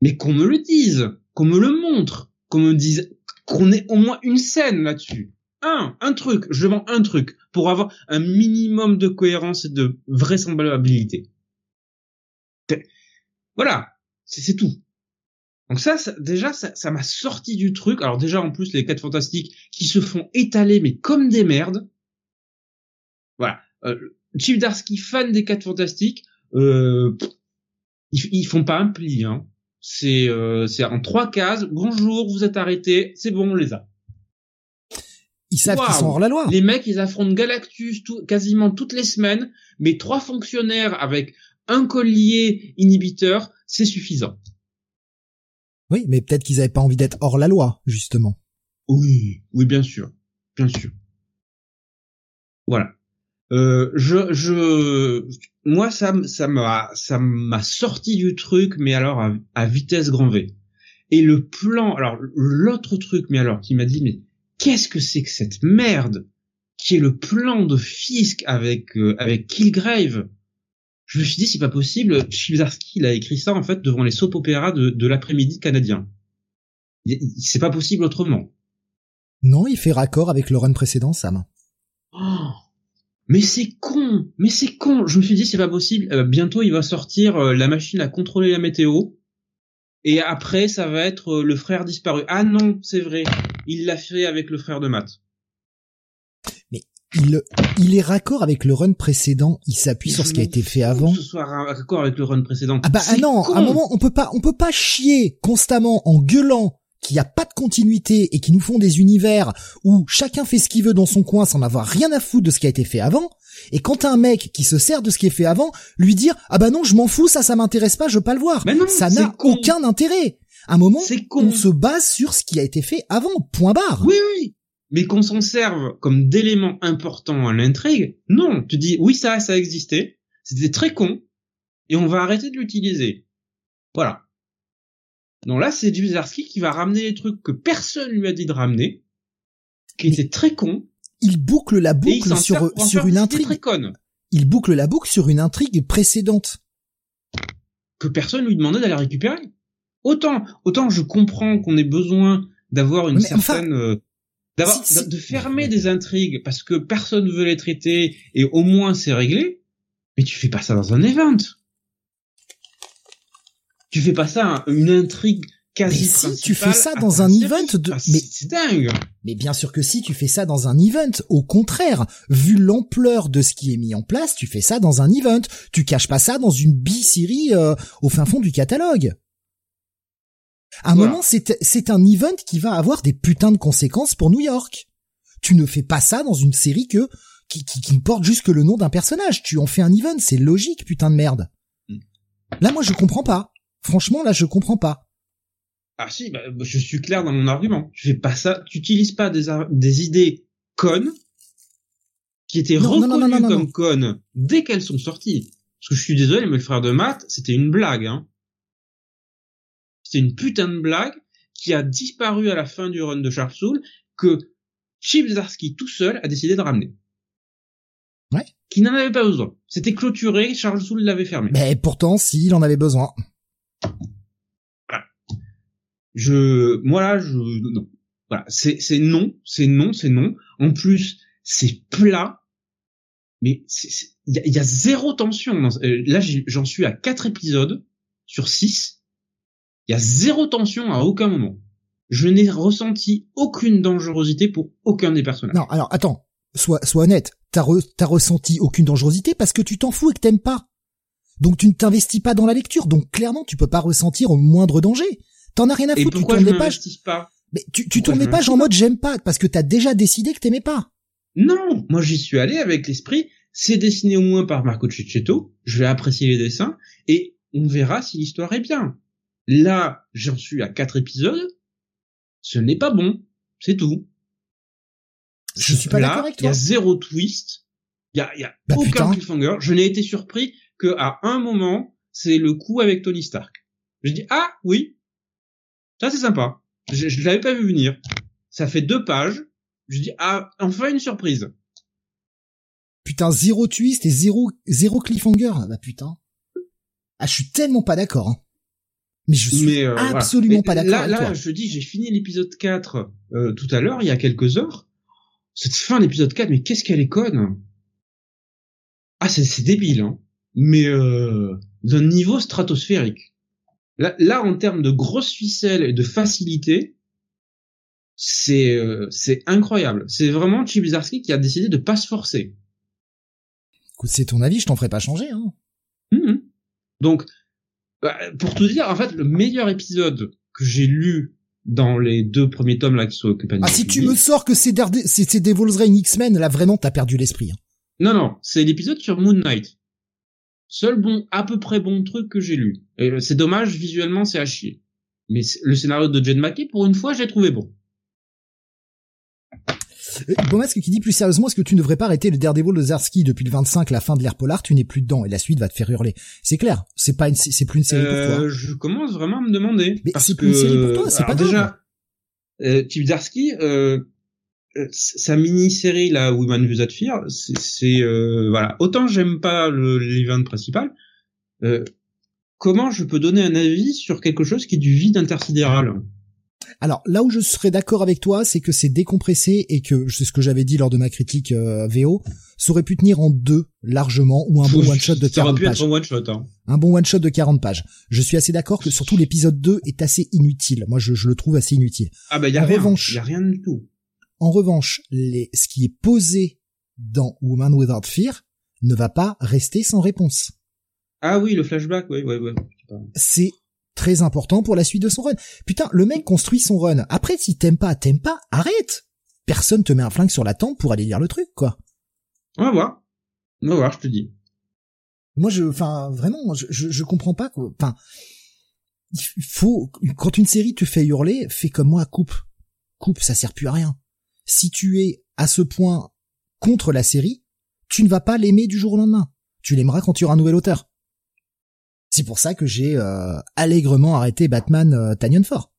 B: Mais qu'on me le dise, qu'on me le montre, qu'on me dise qu'on ait au moins une scène là-dessus. Un, truc, je demande un truc pour avoir un minimum de cohérence et de vraisemblabilité. Voilà, c'est tout. Donc ça, déjà, ça m'a sorti du truc. Alors déjà, en plus, les quatre fantastiques qui se font étaler, mais comme des merdes. Voilà. Euh, Chip Darsky, fan des quatre fantastiques, euh, ils font pas un pli. Hein. C'est euh, c'est en trois cases. Bonjour, vous êtes arrêtés. C'est bon, on les a.
A: Ils savent qu'ils sont hors la loi.
B: Les mecs, ils affrontent Galactus tout- quasiment toutes les semaines, mais trois fonctionnaires avec un collier inhibiteur, c'est suffisant.
A: Oui, mais peut-être qu'ils avaient pas envie d'être hors la loi, justement.
B: Oui, oui, bien sûr, bien sûr. Voilà. Euh, je, je, moi, ça, ça m'a, ça m'a sorti du truc, mais alors à, à vitesse grand V. Et le plan, alors l'autre truc, mais alors qui m'a dit, mais qu'est-ce que c'est que cette merde qui est le plan de Fisk avec euh, avec Killgrave Je me suis dit, c'est pas possible. Chibzarsky, il a écrit ça en fait devant les soap opéras de, de l'après-midi canadien. C'est pas possible autrement.
A: Non, il fait raccord avec le run précédent, Sam.
B: Oh, mais c'est con, mais c'est con. Je me suis dit c'est pas possible. Euh, bientôt il va sortir euh, la machine à contrôler la météo. Et après ça va être euh, le frère disparu. Ah non, c'est vrai. Il l'a fait avec le frère de Matt.
A: Il, il est raccord avec le run précédent. Il s'appuie sur ce qui a été fait avant.
B: Que ce soit raccord avec le run précédent.
A: Ah bah ah non,
B: con.
A: à un moment on peut pas, on peut pas chier constamment en gueulant qu'il n'y a pas de continuité et qu'ils nous font des univers où chacun fait ce qu'il veut dans son coin sans avoir rien à foutre de ce qui a été fait avant. Et quand un mec qui se sert de ce qui est fait avant, lui dire ah bah non je m'en fous ça ça m'intéresse pas je veux pas le voir.
B: Non,
A: ça n'a aucun intérêt. À un moment on se base sur ce qui a été fait avant. Point barre.
B: Oui, oui. Mais qu'on s'en serve comme d'élément important à l'intrigue, non. Tu dis, oui, ça, ça existait. C'était très con. Et on va arrêter de l'utiliser. Voilà. Donc là, c'est Duzarski qui va ramener les trucs que personne lui a dit de ramener, qui étaient très cons,
A: Il boucle la boucle sur une intrigue.
B: très
A: Il boucle la boucle sur une intrigue précédente.
B: que personne lui demandait d'aller récupérer. Autant, autant je comprends qu'on ait besoin d'avoir une
A: Mais enfin,
B: certaine, euh, d'avoir,
A: si- si-
B: de- fermer des intrigues parce que personne ne veut les traiter et au moins c'est réglé. Mais tu fais pas ça dans un event. Tu fais pas ça un- une intrigue quasi
A: Mais si, tu fais ça dans un event de-
B: Ah,
A: mais-
B: c'est dingue.
A: Mais bien sûr que si, tu fais ça dans un event. Au contraire, vu l'ampleur de ce qui est mis en place, tu fais ça dans un event. Tu caches pas ça dans une bi-série euh, au fin fond du catalogue. À un
B: Voilà.
A: moment, c'est c'est un event qui va avoir des putains de conséquences pour New York. Tu ne fais pas ça dans une série que qui, qui, qui ne porte juste que le nom d'un personnage. Tu en fais un event, c'est logique, putain de merde.
B: Mm.
A: Là, moi, je comprends pas. Franchement, là, je comprends pas.
B: Ah si, bah, je suis clair dans mon argument. Tu fais pas ça, tu utilises pas des, idées connes qui étaient
A: Non,
B: reconnues
A: non, non,
B: comme connes dès qu'elles sont sorties. Parce que je suis désolé, mais le frère de Matt, c'était une blague. Hein. C'était une putain de blague qui a disparu à la fin du run de Charles Soule que Chip Zdarsky tout seul a décidé de ramener.
A: Ouais.
B: Qui n'en avait pas besoin. C'était clôturé, Charles Soule l'avait fermé.
A: Mais pourtant, s'il en avait besoin.
B: Je moi là je non voilà c'est non c'est non c'est non en plus c'est plat mais il y y a zéro tension euh, là j'en suis à quatre épisodes sur six il y a zéro tension à aucun moment je n'ai ressenti aucune dangerosité pour aucun des personnages
A: Non, alors attends, sois, sois honnête. T'as re- ressenti aucune dangerosité parce que tu t'en fous et que t'aimes pas. Donc tu ne t'investis pas dans la lecture. Donc clairement, tu peux pas ressentir au moindre danger. T'en as rien à
B: et
A: foutre. Tu tournes
B: je
A: les
B: pas
A: Mais tu, tu tournes les pages en mode j'aime pas parce que t'as déjà décidé que t'aimais pas.
B: Non, moi j'y suis allé avec l'esprit, c'est dessiné au moins par Marco Cecchetto, je vais apprécier les dessins, et on verra si l'histoire est bien. Là, j'en suis à quatre épisodes, ce n'est pas bon, c'est tout.
A: Je suis pas
B: Là,
A: d'accord avec
B: Il y a
A: toi.
B: zéro twist, il y a, il y a
A: Bah,
B: aucun
A: putain.
B: cliffhanger, je n'ai été surpris que à un moment, c'est le coup avec Tony Stark. Je dis, ah oui, ça c'est sympa, je, je l'avais pas vu venir. Ça fait deux pages, je dis, ah, enfin une surprise.
A: Putain, zéro twist et zéro, zéro cliffhanger. Bah putain. Ah, je suis tellement pas d'accord. hein. Mais je suis
B: Mais, euh,
A: absolument pas d'accord
B: Là,
A: avec
B: là,
A: toi.
B: je dis, j'ai fini l'épisode 4 euh, tout à l'heure, il y a quelques heures. Cette fin d'épisode 4, mais qu'est-ce qu'elle est conne Ah, c'est c'est débile, hein. Mais euh, d'un niveau stratosphérique. Là, là, en termes de grosses ficelles et de facilité, c'est euh, c'est incroyable. C'est vraiment Chip Zdarsky qui a décidé de pas se forcer.
A: Écoute, c'est ton avis, je t'en ferai pas changer. Hein.
B: Mhm. Donc, bah, pour tout dire, en fait, le meilleur épisode que j'ai lu dans les deux premiers tomes là qui sont occupés.
A: Ah, si tu me sors que c'est Darede- c'est c'est Devil's Reign X-Men, là vraiment t'as perdu l'esprit. hein.
B: Non, non, c'est l'épisode sur Moon Knight. Seul bon, à peu près bon truc que j'ai lu. Et c'est dommage, visuellement, c'est à chier. Mais le scénario de Jen Mackey, pour une fois, j'ai trouvé bon.
A: Euh, Bomasque qui dit plus sérieusement, est-ce que tu ne devrais pas arrêter le Daredevil de Zarsky depuis le 25, la fin de l'ère polar, tu n'es plus dedans et la suite va te faire hurler. C'est clair, c'est pas une, c'est plus une série pour toi.
B: Euh, je commence vraiment à me demander.
A: Mais c'est
B: que,
A: plus une série pour toi, c'est pas grave.
B: déjà, euh, Zdarsky, euh, euh, sa mini-série là, Woman Without Fear, c'est, c'est, euh, voilà. Autant j'aime pas le l'event principal, euh, comment je peux donner un avis sur quelque chose qui est du vide intersidéral?
A: Alors là où je serais d'accord avec toi, c'est que c'est décompressé et que c'est ce que j'avais dit lors de ma critique euh, VO, ça aurait pu tenir en deux largement ou un bon one shot de
B: Ça aurait
A: 40
B: pu être
A: pages.
B: un one shot. Hein.
A: Un bon one shot de 40 pages. Je suis assez d'accord que surtout l'épisode 2 est assez inutile. Moi je, je le trouve assez inutile.
B: Ah bah y a
A: En
B: rien.
A: revanche-
B: y a rien du tout.
A: En revanche, les, ce qui est posé dans Woman Without Fear ne va pas rester sans réponse.
B: Ah oui, le flashback, oui, oui, oui.
A: C'est très important pour la suite de son run. Putain, le mec construit son run. Après, si t'aimes pas, t'aimes pas, arrête. Personne te met un flingue sur la tempe pour aller lire le truc, quoi.
B: On va voir. On va voir, je te dis.
A: Moi, je, enfin, vraiment, je, je, je comprends pas, quoi. Enfin, il faut, quand une série te fait hurler, fais comme moi, coupe. Coupe, ça sert plus à rien. Si tu es à ce point contre la série, tu ne vas pas l'aimer du jour au lendemain. Tu l'aimeras quand tu auras un nouvel auteur. C'est pour ça que j'ai euh, allègrement arrêté Batman euh, Tanyon Ford.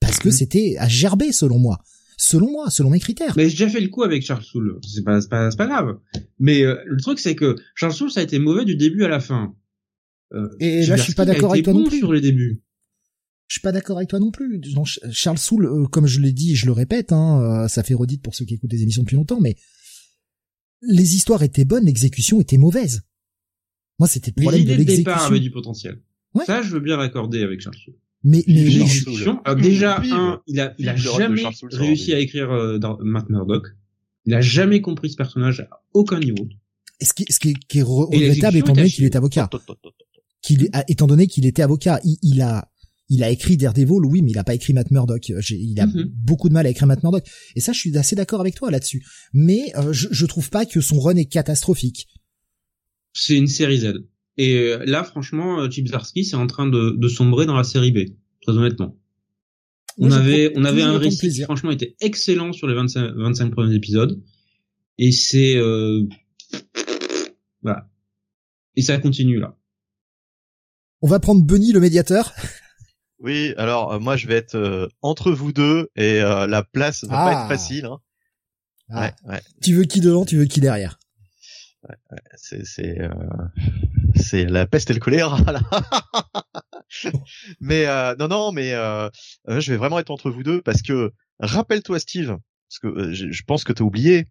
A: Parce que
B: Mhm.
A: c'était à gerber selon moi. Selon moi, selon mes critères.
B: Mais j'ai déjà fait le coup avec Charles Soule. C'est pas, pas, pas grave. Mais euh, le truc, c'est que Charles Soule, ça a été mauvais du début à la fin. Euh,
A: Et là, je suis pas d'accord avec toi non
B: bon
A: plus.
B: sur les débuts.
A: Je suis pas d'accord avec toi non plus. Non, Charles Soule, euh, comme je l'ai dit, et je le répète, hein, euh, ça fait redite pour ceux qui écoutent des émissions depuis longtemps, mais les histoires étaient bonnes, l'exécution était mauvaise. Moi, c'était le
B: Les
A: problème de
B: idées de départ
A: l'exécution.
B: avaient du potentiel.
A: Ouais.
B: Ça, je veux bien l'accorder avec Charles Soule.
A: Mais, mais,
B: L'exécution, déjà, un, il a, il jamais réussi à écrire euh, dans Matt Murdock. Il a jamais compris ce personnage à aucun niveau.
A: Et ce qui, ce qui est, qui est re-
B: Et
A: regrettable étant donné qu'il est avocat. Qu'il étant donné qu'il était avocat, il, il a, il a écrit Daredevil, oui, mais il a pas écrit Matt Murdock. Il a
B: Mhm.
A: beaucoup de mal à écrire Matt Murdock. Et ça, je suis assez d'accord avec toi là-dessus. Mais euh, je, je trouve pas que son run est catastrophique.
B: C'est une série Z. Et euh, là, franchement, euh, Chip Zdarsky, c'est en train de, de sombrer dans la série B, très honnêtement. On avait, on un récit qui franchement était excellent sur les 25, 25 premiers épisodes. Et c'est, euh, voilà. Et ça continue là.
A: On va prendre Bunny le médiateur.
C: Oui, alors euh, moi je vais être euh, entre vous deux et euh, la place va
A: Ah.
C: pas être facile. Hein.
A: Ah.
C: Ouais, ouais.
A: Tu veux qui devant, tu veux qui derrière?
C: c'est c'est euh, c'est la peste et le choléra là. mais euh, non non mais euh, je vais vraiment être entre vous deux parce que rappelle-toi Steve parce que je, pense que t'as oublié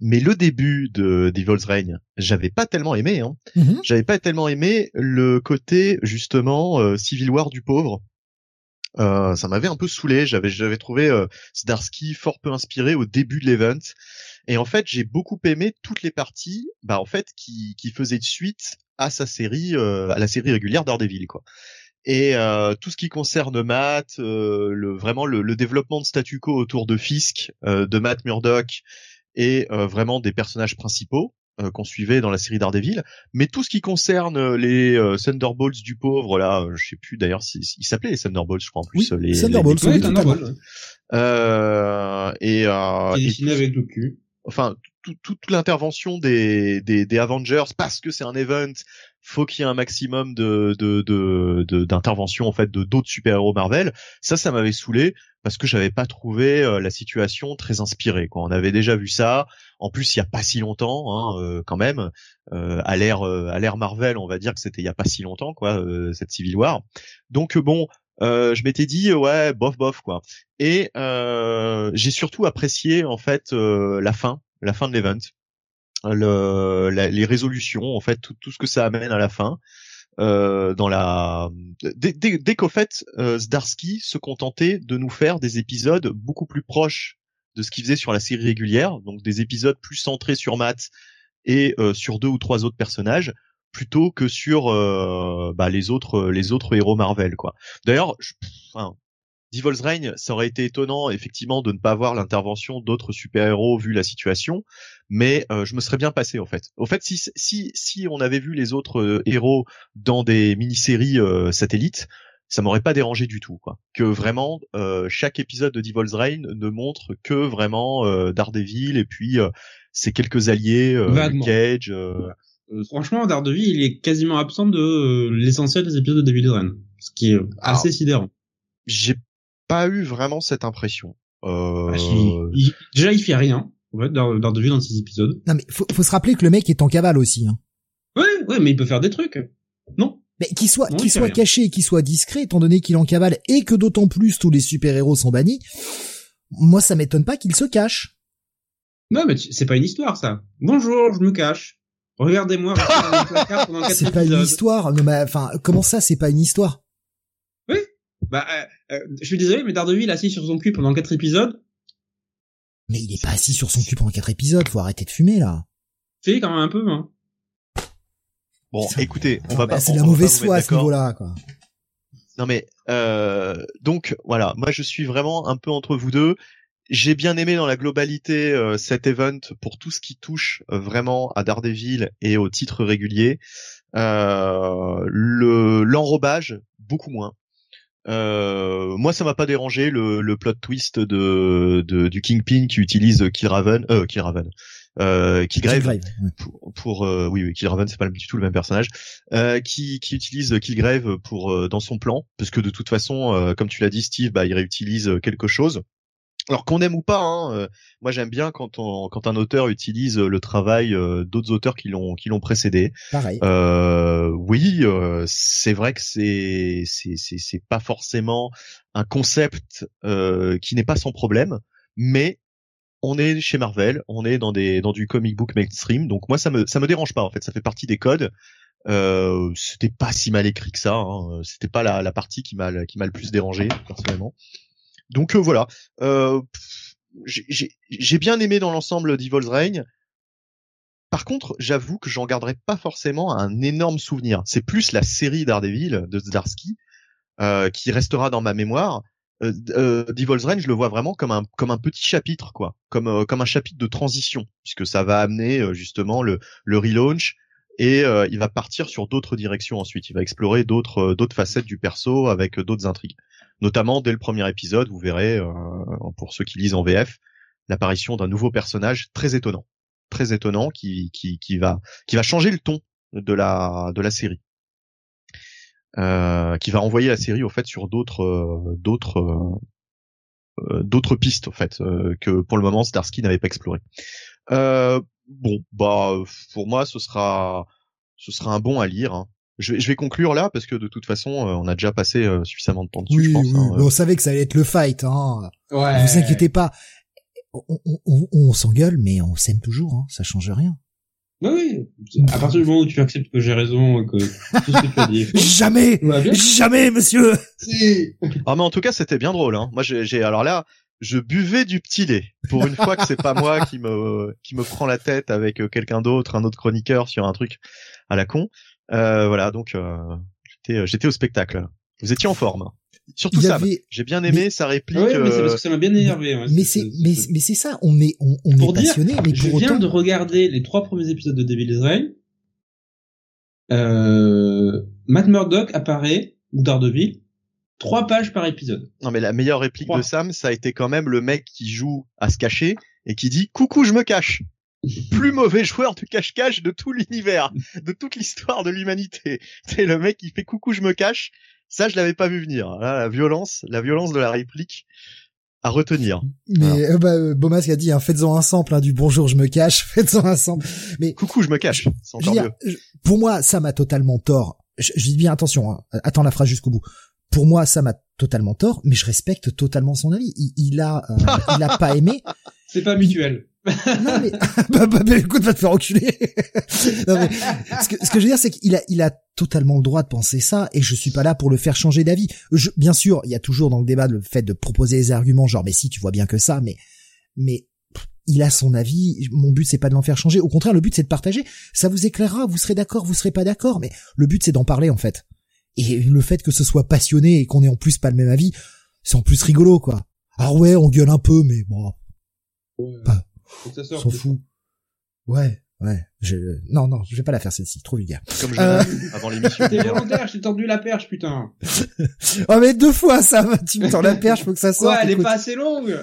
C: mais le début de Devil's Reign j'avais pas tellement aimé hein.
A: Mhm.
C: j'avais pas tellement aimé le côté justement euh, Civil War du pauvre euh, ça m'avait un peu saoulé. J'avais, j'avais trouvé euh, Zdarsky fort peu inspiré au début de l'event. Et en fait, j'ai beaucoup aimé toutes les parties, bah en fait, qui, qui faisaient de suite à sa série, euh, à la série régulière Daredevil, quoi. Et euh, tout ce qui concerne Matt, euh, le, vraiment le, le développement de statu quo autour de Fisk, de Matt Murdock et vraiment des personnages principaux euh, qu'on suivait dans la série Daredevil, mais tout ce qui concerne euh, les euh, Thunderbolts du pauvre, là, euh, je sais plus d'ailleurs s'ils si, ils s'appelaient les Thunderbolts, je crois en plus.
A: Oui,
C: les,
A: Thunderbolts,
C: les-
A: oui,
B: Ouais,
A: totalement.
B: Thunderbolt, ouais.
C: Euh, et, euh, et
B: avec le cul.
C: enfin tout- toute l'intervention des, des, des Avengers parce que c'est un event faut qu'il y ait un maximum de de de de- d'intervention en fait de d'autres super héros Marvel. Ça ça m'avait saoulé parce que j'avais pas trouvé euh, la situation très inspirée quoi. On avait déjà vu ça. En plus il y a pas si longtemps hein, euh, quand même euh, à l'ère euh, à l'ère Marvel on va dire que c'était il y a pas si longtemps quoi euh, cette Civil War. Donc euh, bon euh, je m'étais dit ouais bof bof quoi. Et euh, j'ai surtout apprécié en fait euh, la fin, la fin de l'event, le, les résolutions, en fait tout, tout ce que ça amène à la fin. Euh, dans la dès, dès, dès qu'au fait euh, Zdarsky se contentait de nous faire des épisodes beaucoup plus proches de ce qu'il faisait sur la série régulière, donc des épisodes plus centrés sur Matt et euh, sur deux ou trois autres personnages plutôt que sur euh, bah, les autres les autres héros Marvel quoi. D'ailleurs, je- enfin, Devil's Reign, ça aurait été étonnant effectivement de ne pas avoir l'intervention d'autres super-héros vu la situation, mais euh, je me serais bien passé en fait. Au fait, si si si on avait vu les autres euh, héros dans des mini-séries euh, satellites, ça m'aurait pas dérangé du tout quoi. Que vraiment euh, chaque épisode de Devil's Reign ne montre que vraiment euh, Daredevil et puis euh, ses quelques alliés, euh, Cage.
B: franchement, Daredevil, il est quasiment absent de euh, l'essentiel des épisodes de David Ren. Ce qui est assez sidérant.
C: J'ai pas eu vraiment cette impression. Euh,
B: Ah, il- il- déjà, il fait rien. En fait, Dare- Daredevil dans ces épisodes.
A: Non mais faut, faut se rappeler que le mec est en cavale aussi. Hein.
B: Ouais, ouais, mais il peut faire des trucs. Non.
A: Mais qu'il soit,
B: Non,
A: qu'il soit
B: rien.
A: caché et qu'il soit discret, étant donné qu'il est en cavale et que d'autant plus tous les super-héros sont bannis, moi ça m'étonne pas qu'il se cache.
B: Non, mais c'est pas une histoire, ça. Bonjour, je me cache. Regardez-moi dans
A: C'est pas une histoire. Non, mais, enfin, comment ça, c'est pas une histoire?
B: Bah, euh, euh, je suis désolé, mais Daredevil assis sur son cul pendant quatre épisodes,
A: Mais il est pas assis sur son cul pendant quatre épisodes. Faut arrêter de fumer là.
B: fait quand même un peu, hein.
C: Bon, écoutez, on va
A: Bah,
C: pas.
A: c'est la mauvaise foi à ce
C: d'accord.
A: niveau-là, quoi.
C: Non mais euh, donc voilà, moi je suis vraiment un peu entre vous deux. J'ai bien aimé dans la globalité euh, cet event pour tout ce qui touche euh, vraiment à Daredevil et au titre régulier. Euh, le l'enrobage beaucoup moins. Euh, moi ça m'a pas dérangé le, le plot twist de, de du Kingpin qui utilise Killraven, euh Killraven, euh, Killgrave
A: Killgrave, ouais.
C: pour, pour euh, oui, oui Killraven c'est pas du tout le même personnage. Euh, qui, qui utilise Killgrave pour euh, dans son plan parce que de toute façon euh, comme tu l'as dit Steve bah il réutilise quelque chose alors qu'on aime ou pas hein, euh, moi j'aime bien quand on, quand un auteur utilise euh, le travail euh, d'autres auteurs qui l'ont qui l'ont précédé
A: Pareil.
C: euh, oui, euh, c'est vrai que c'est c'est c'est pas forcément un concept euh, qui n'est pas sans problème, mais on est chez Marvel, on est dans des dans du comic book mainstream, donc moi ça me ça me dérange pas en fait, ça fait partie des codes. Euh, c'était pas si mal écrit que ça, hein. c'était pas la, la partie qui m'a qui m'a le plus dérangé personnellement. Donc euh, voilà, euh, j'ai- bien aimé dans l'ensemble Devil's Reign. Par contre, j'avoue que j'en garderai pas forcément un énorme souvenir. C'est plus la série Daredevil de Zdarsky euh, qui restera dans ma mémoire. Euh, euh, Reign, je le vois vraiment comme un comme un petit chapitre, quoi, comme comme un chapitre de transition, puisque ça va amener justement le le relaunch et euh, il va partir sur d'autres directions ensuite. Il va explorer d'autres d'autres facettes du perso avec d'autres intrigues. Notamment dès le premier épisode, vous verrez pour ceux qui lisent en VF l'apparition d'un nouveau personnage très étonnant, très étonnant qui qui va qui va changer le ton de la de la série. Euh, qui va envoyer la série au fait sur d'autres euh, d'autres euh, d'autres pistes au fait que pour le moment Starsky n'avait pas exploré. Bon bah pour moi ce sera ce sera un bon à lire. Hein. Je, vais, je vais conclure là parce que de toute façon on a déjà passé suffisamment de temps dessus.
A: Oui,
C: je pense,
A: oui.
C: hein.
A: on savait que ça allait être le fight. Hein.
B: Ouais.
A: Vous inquiétez pas. On, on, on, on s'engueule, mais on s'aime toujours. Hein. Ça change rien.
B: Bah oui, à partir du moment où tu acceptes que j'ai raison, que tout ce que tu as dit.
A: Jamais, jamais, monsieur.
B: Si.
C: Ah mais en tout cas c'était bien drôle. Hein. Moi j'ai alors là je buvais du petit lait pour une fois que c'est pas moi qui me qui me prend la tête avec quelqu'un d'autre, un autre chroniqueur sur un truc à la con. Euh, voilà donc euh, j'étais j'étais au spectacle. Vous étiez en forme. Surtout ça, avait... j'ai bien aimé
A: mais...
C: sa réplique.
B: Ouais, mais c'est parce que ça m'a bien énervé. Ouais,
A: mais c'est mais mais c'est ça, on est on, on
B: pour
A: est passionné, mais
B: je
A: pour
B: viens
A: autant...
B: de regarder les trois premiers épisodes de Devil's Reign. Euh, Matt Murdock apparaît ou Daredevil trois pages par épisode.
C: Non mais la meilleure réplique de Sam, ça a été quand même le mec qui joue à se cacher et qui dit coucou je me cache. Plus mauvais joueur du cache-cache de tout l'univers, de toute l'histoire de l'humanité. C'est le mec qui fait coucou je me cache ça, je l'avais pas vu venir. Là, la violence, la violence de la réplique à retenir.
A: Mais euh, bah, euh, Bomas a dit, hein, faites-en un sample hein, du bonjour, je me cache, faites-en un sample. Mais
C: coucou, je me cache. Encore
A: dire,
C: mieux.
A: Pour moi, ça m'a totalement tort. Je, je dis bien attention. Hein, attends la phrase jusqu'au bout. Pour moi, ça m'a totalement tort, mais je respecte totalement son avis. Il, il a, euh, il a pas aimé.
B: C'est pas mutuel.
A: non mais bah, bah, bah, écoute va te faire reculer. non, mais, ce, que, ce que je veux dire c'est qu'il a il a totalement le droit de penser ça et je suis pas là pour le faire changer d'avis. Bien sûr, il y a toujours dans le débat le fait de proposer des arguments genre mais si tu vois bien que ça mais mais il a son avis, mon but c'est pas de l'en faire changer, au contraire le but c'est de partager, ça vous éclairera, vous serez d'accord, vous serez pas d'accord mais le but c'est d'en parler en fait. Et le fait que ce soit passionné et qu'on ait en plus pas le même avis, c'est en plus rigolo quoi. Ah ouais, on gueule un peu mais bon.
B: Ouais.
A: Pas
B: Faut que ça
A: s'en fout. Ouais, ouais. Je... Non, non, je vais pas la faire celle-ci, trop vulgaire.
C: Comme je
A: Euh.
C: avant l'émission.
B: T'es volontaire, je t'ai tendu la perche, putain.
A: Oh mais deux fois ça, tu me tends la perche, faut que ça sorte.
B: Ouais, elle est pas assez longue.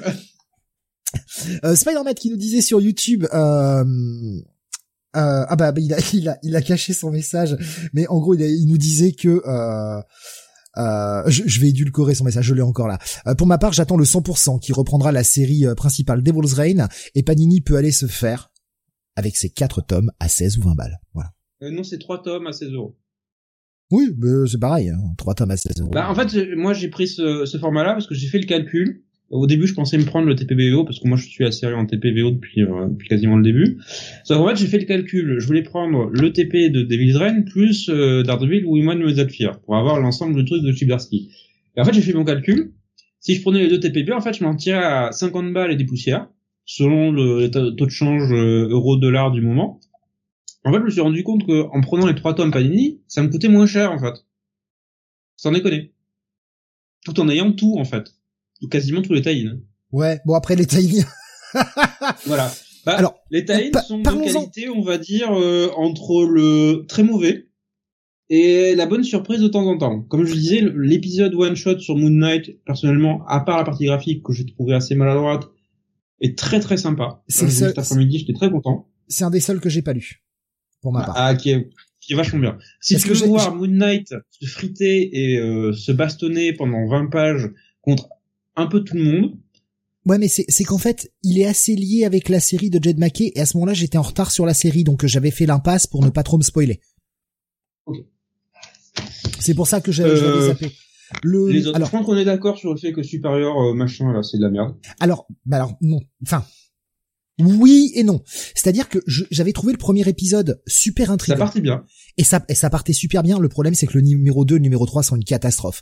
A: Euh, Spider-Man qui nous disait sur YouTube, euh, euh, ah bah il a, il a il a caché son message, mais en gros il, a- il nous disait que euh, euh, je, je vais édulcorer son message, je l'ai encore là. Euh, pour ma part, j'attends le 100% qui reprendra la série euh, principale Devil's Reign et Panini peut aller se faire avec ses quatre tomes à 16 ou 20 balles. Voilà.
B: Euh, non, c'est trois tomes à 16 euros.
A: Oui, c'est pareil, hein, trois tomes à 16 euros.
B: Bah, en fait, moi, j'ai pris ce, ce format-là parce que j'ai fait le calcul. Au début, je pensais me prendre le TPBO parce que moi, je suis série en TPBO depuis, euh, depuis quasiment le début. Sauf qu'en fait, j'ai fait le calcul. Je voulais prendre le TP de Devil's Reign plus euh, Daredevil ou Iman Fear pour avoir l'ensemble du truc de Chibarsky. Et en fait, j'ai fait mon calcul. Si je prenais les deux TPB, en fait, je m'en tirais à 50 balles et des poussières, selon le taux de change euh, euro-dollar du moment. En fait, je me suis rendu compte que en prenant les trois tomes Panini, ça me coûtait moins cher, en fait. Sans déconner. Tout en ayant tout, en fait. Ou quasiment tous les tie
A: Ouais, bon après les tiny.
B: Voilà. Bah,
A: Alors,
B: les tie sont de qualité, on va dire, euh, entre le très mauvais et la bonne surprise de temps en temps. Comme je disais, l'épisode one shot sur Moon Knight, personnellement, à part la partie graphique que j'ai trouvé assez maladroite, est très très sympa.
A: C'est le seul-
B: Cet après-midi, j'étais très content.
A: c'est un des seuls que j'ai pas lu. Pour ma part.
B: Ah, qui est, qui est vachement bien. Si tu veux voir Moon Knight se friter et euh, se bastonner pendant 20 pages contre un peu tout le monde,
A: Ouais, mais c'est qu'en fait, il est assez lié avec la série de Jed McKay et à ce moment-là, j'étais en retard sur la série, donc euh, j'avais fait l'impasse pour ne pas trop me spoiler.
B: Ok.
A: C'est pour ça que j'avais
B: Euh,
A: zappé. Le,
B: les autres,
A: alors,
B: je pense qu'on est d'accord sur le fait que Supérieur euh, machin là, c'est de la merde.
A: alors, bah alors non, enfin, oui et non. C'est-à-dire que j'avais trouvé le premier épisode super
B: Ça
A: intriguant
B: partit bien.
A: et ça et ça partait super bien. Le problème, c'est que le numéro 2 le numéro 3 sont une catastrophe.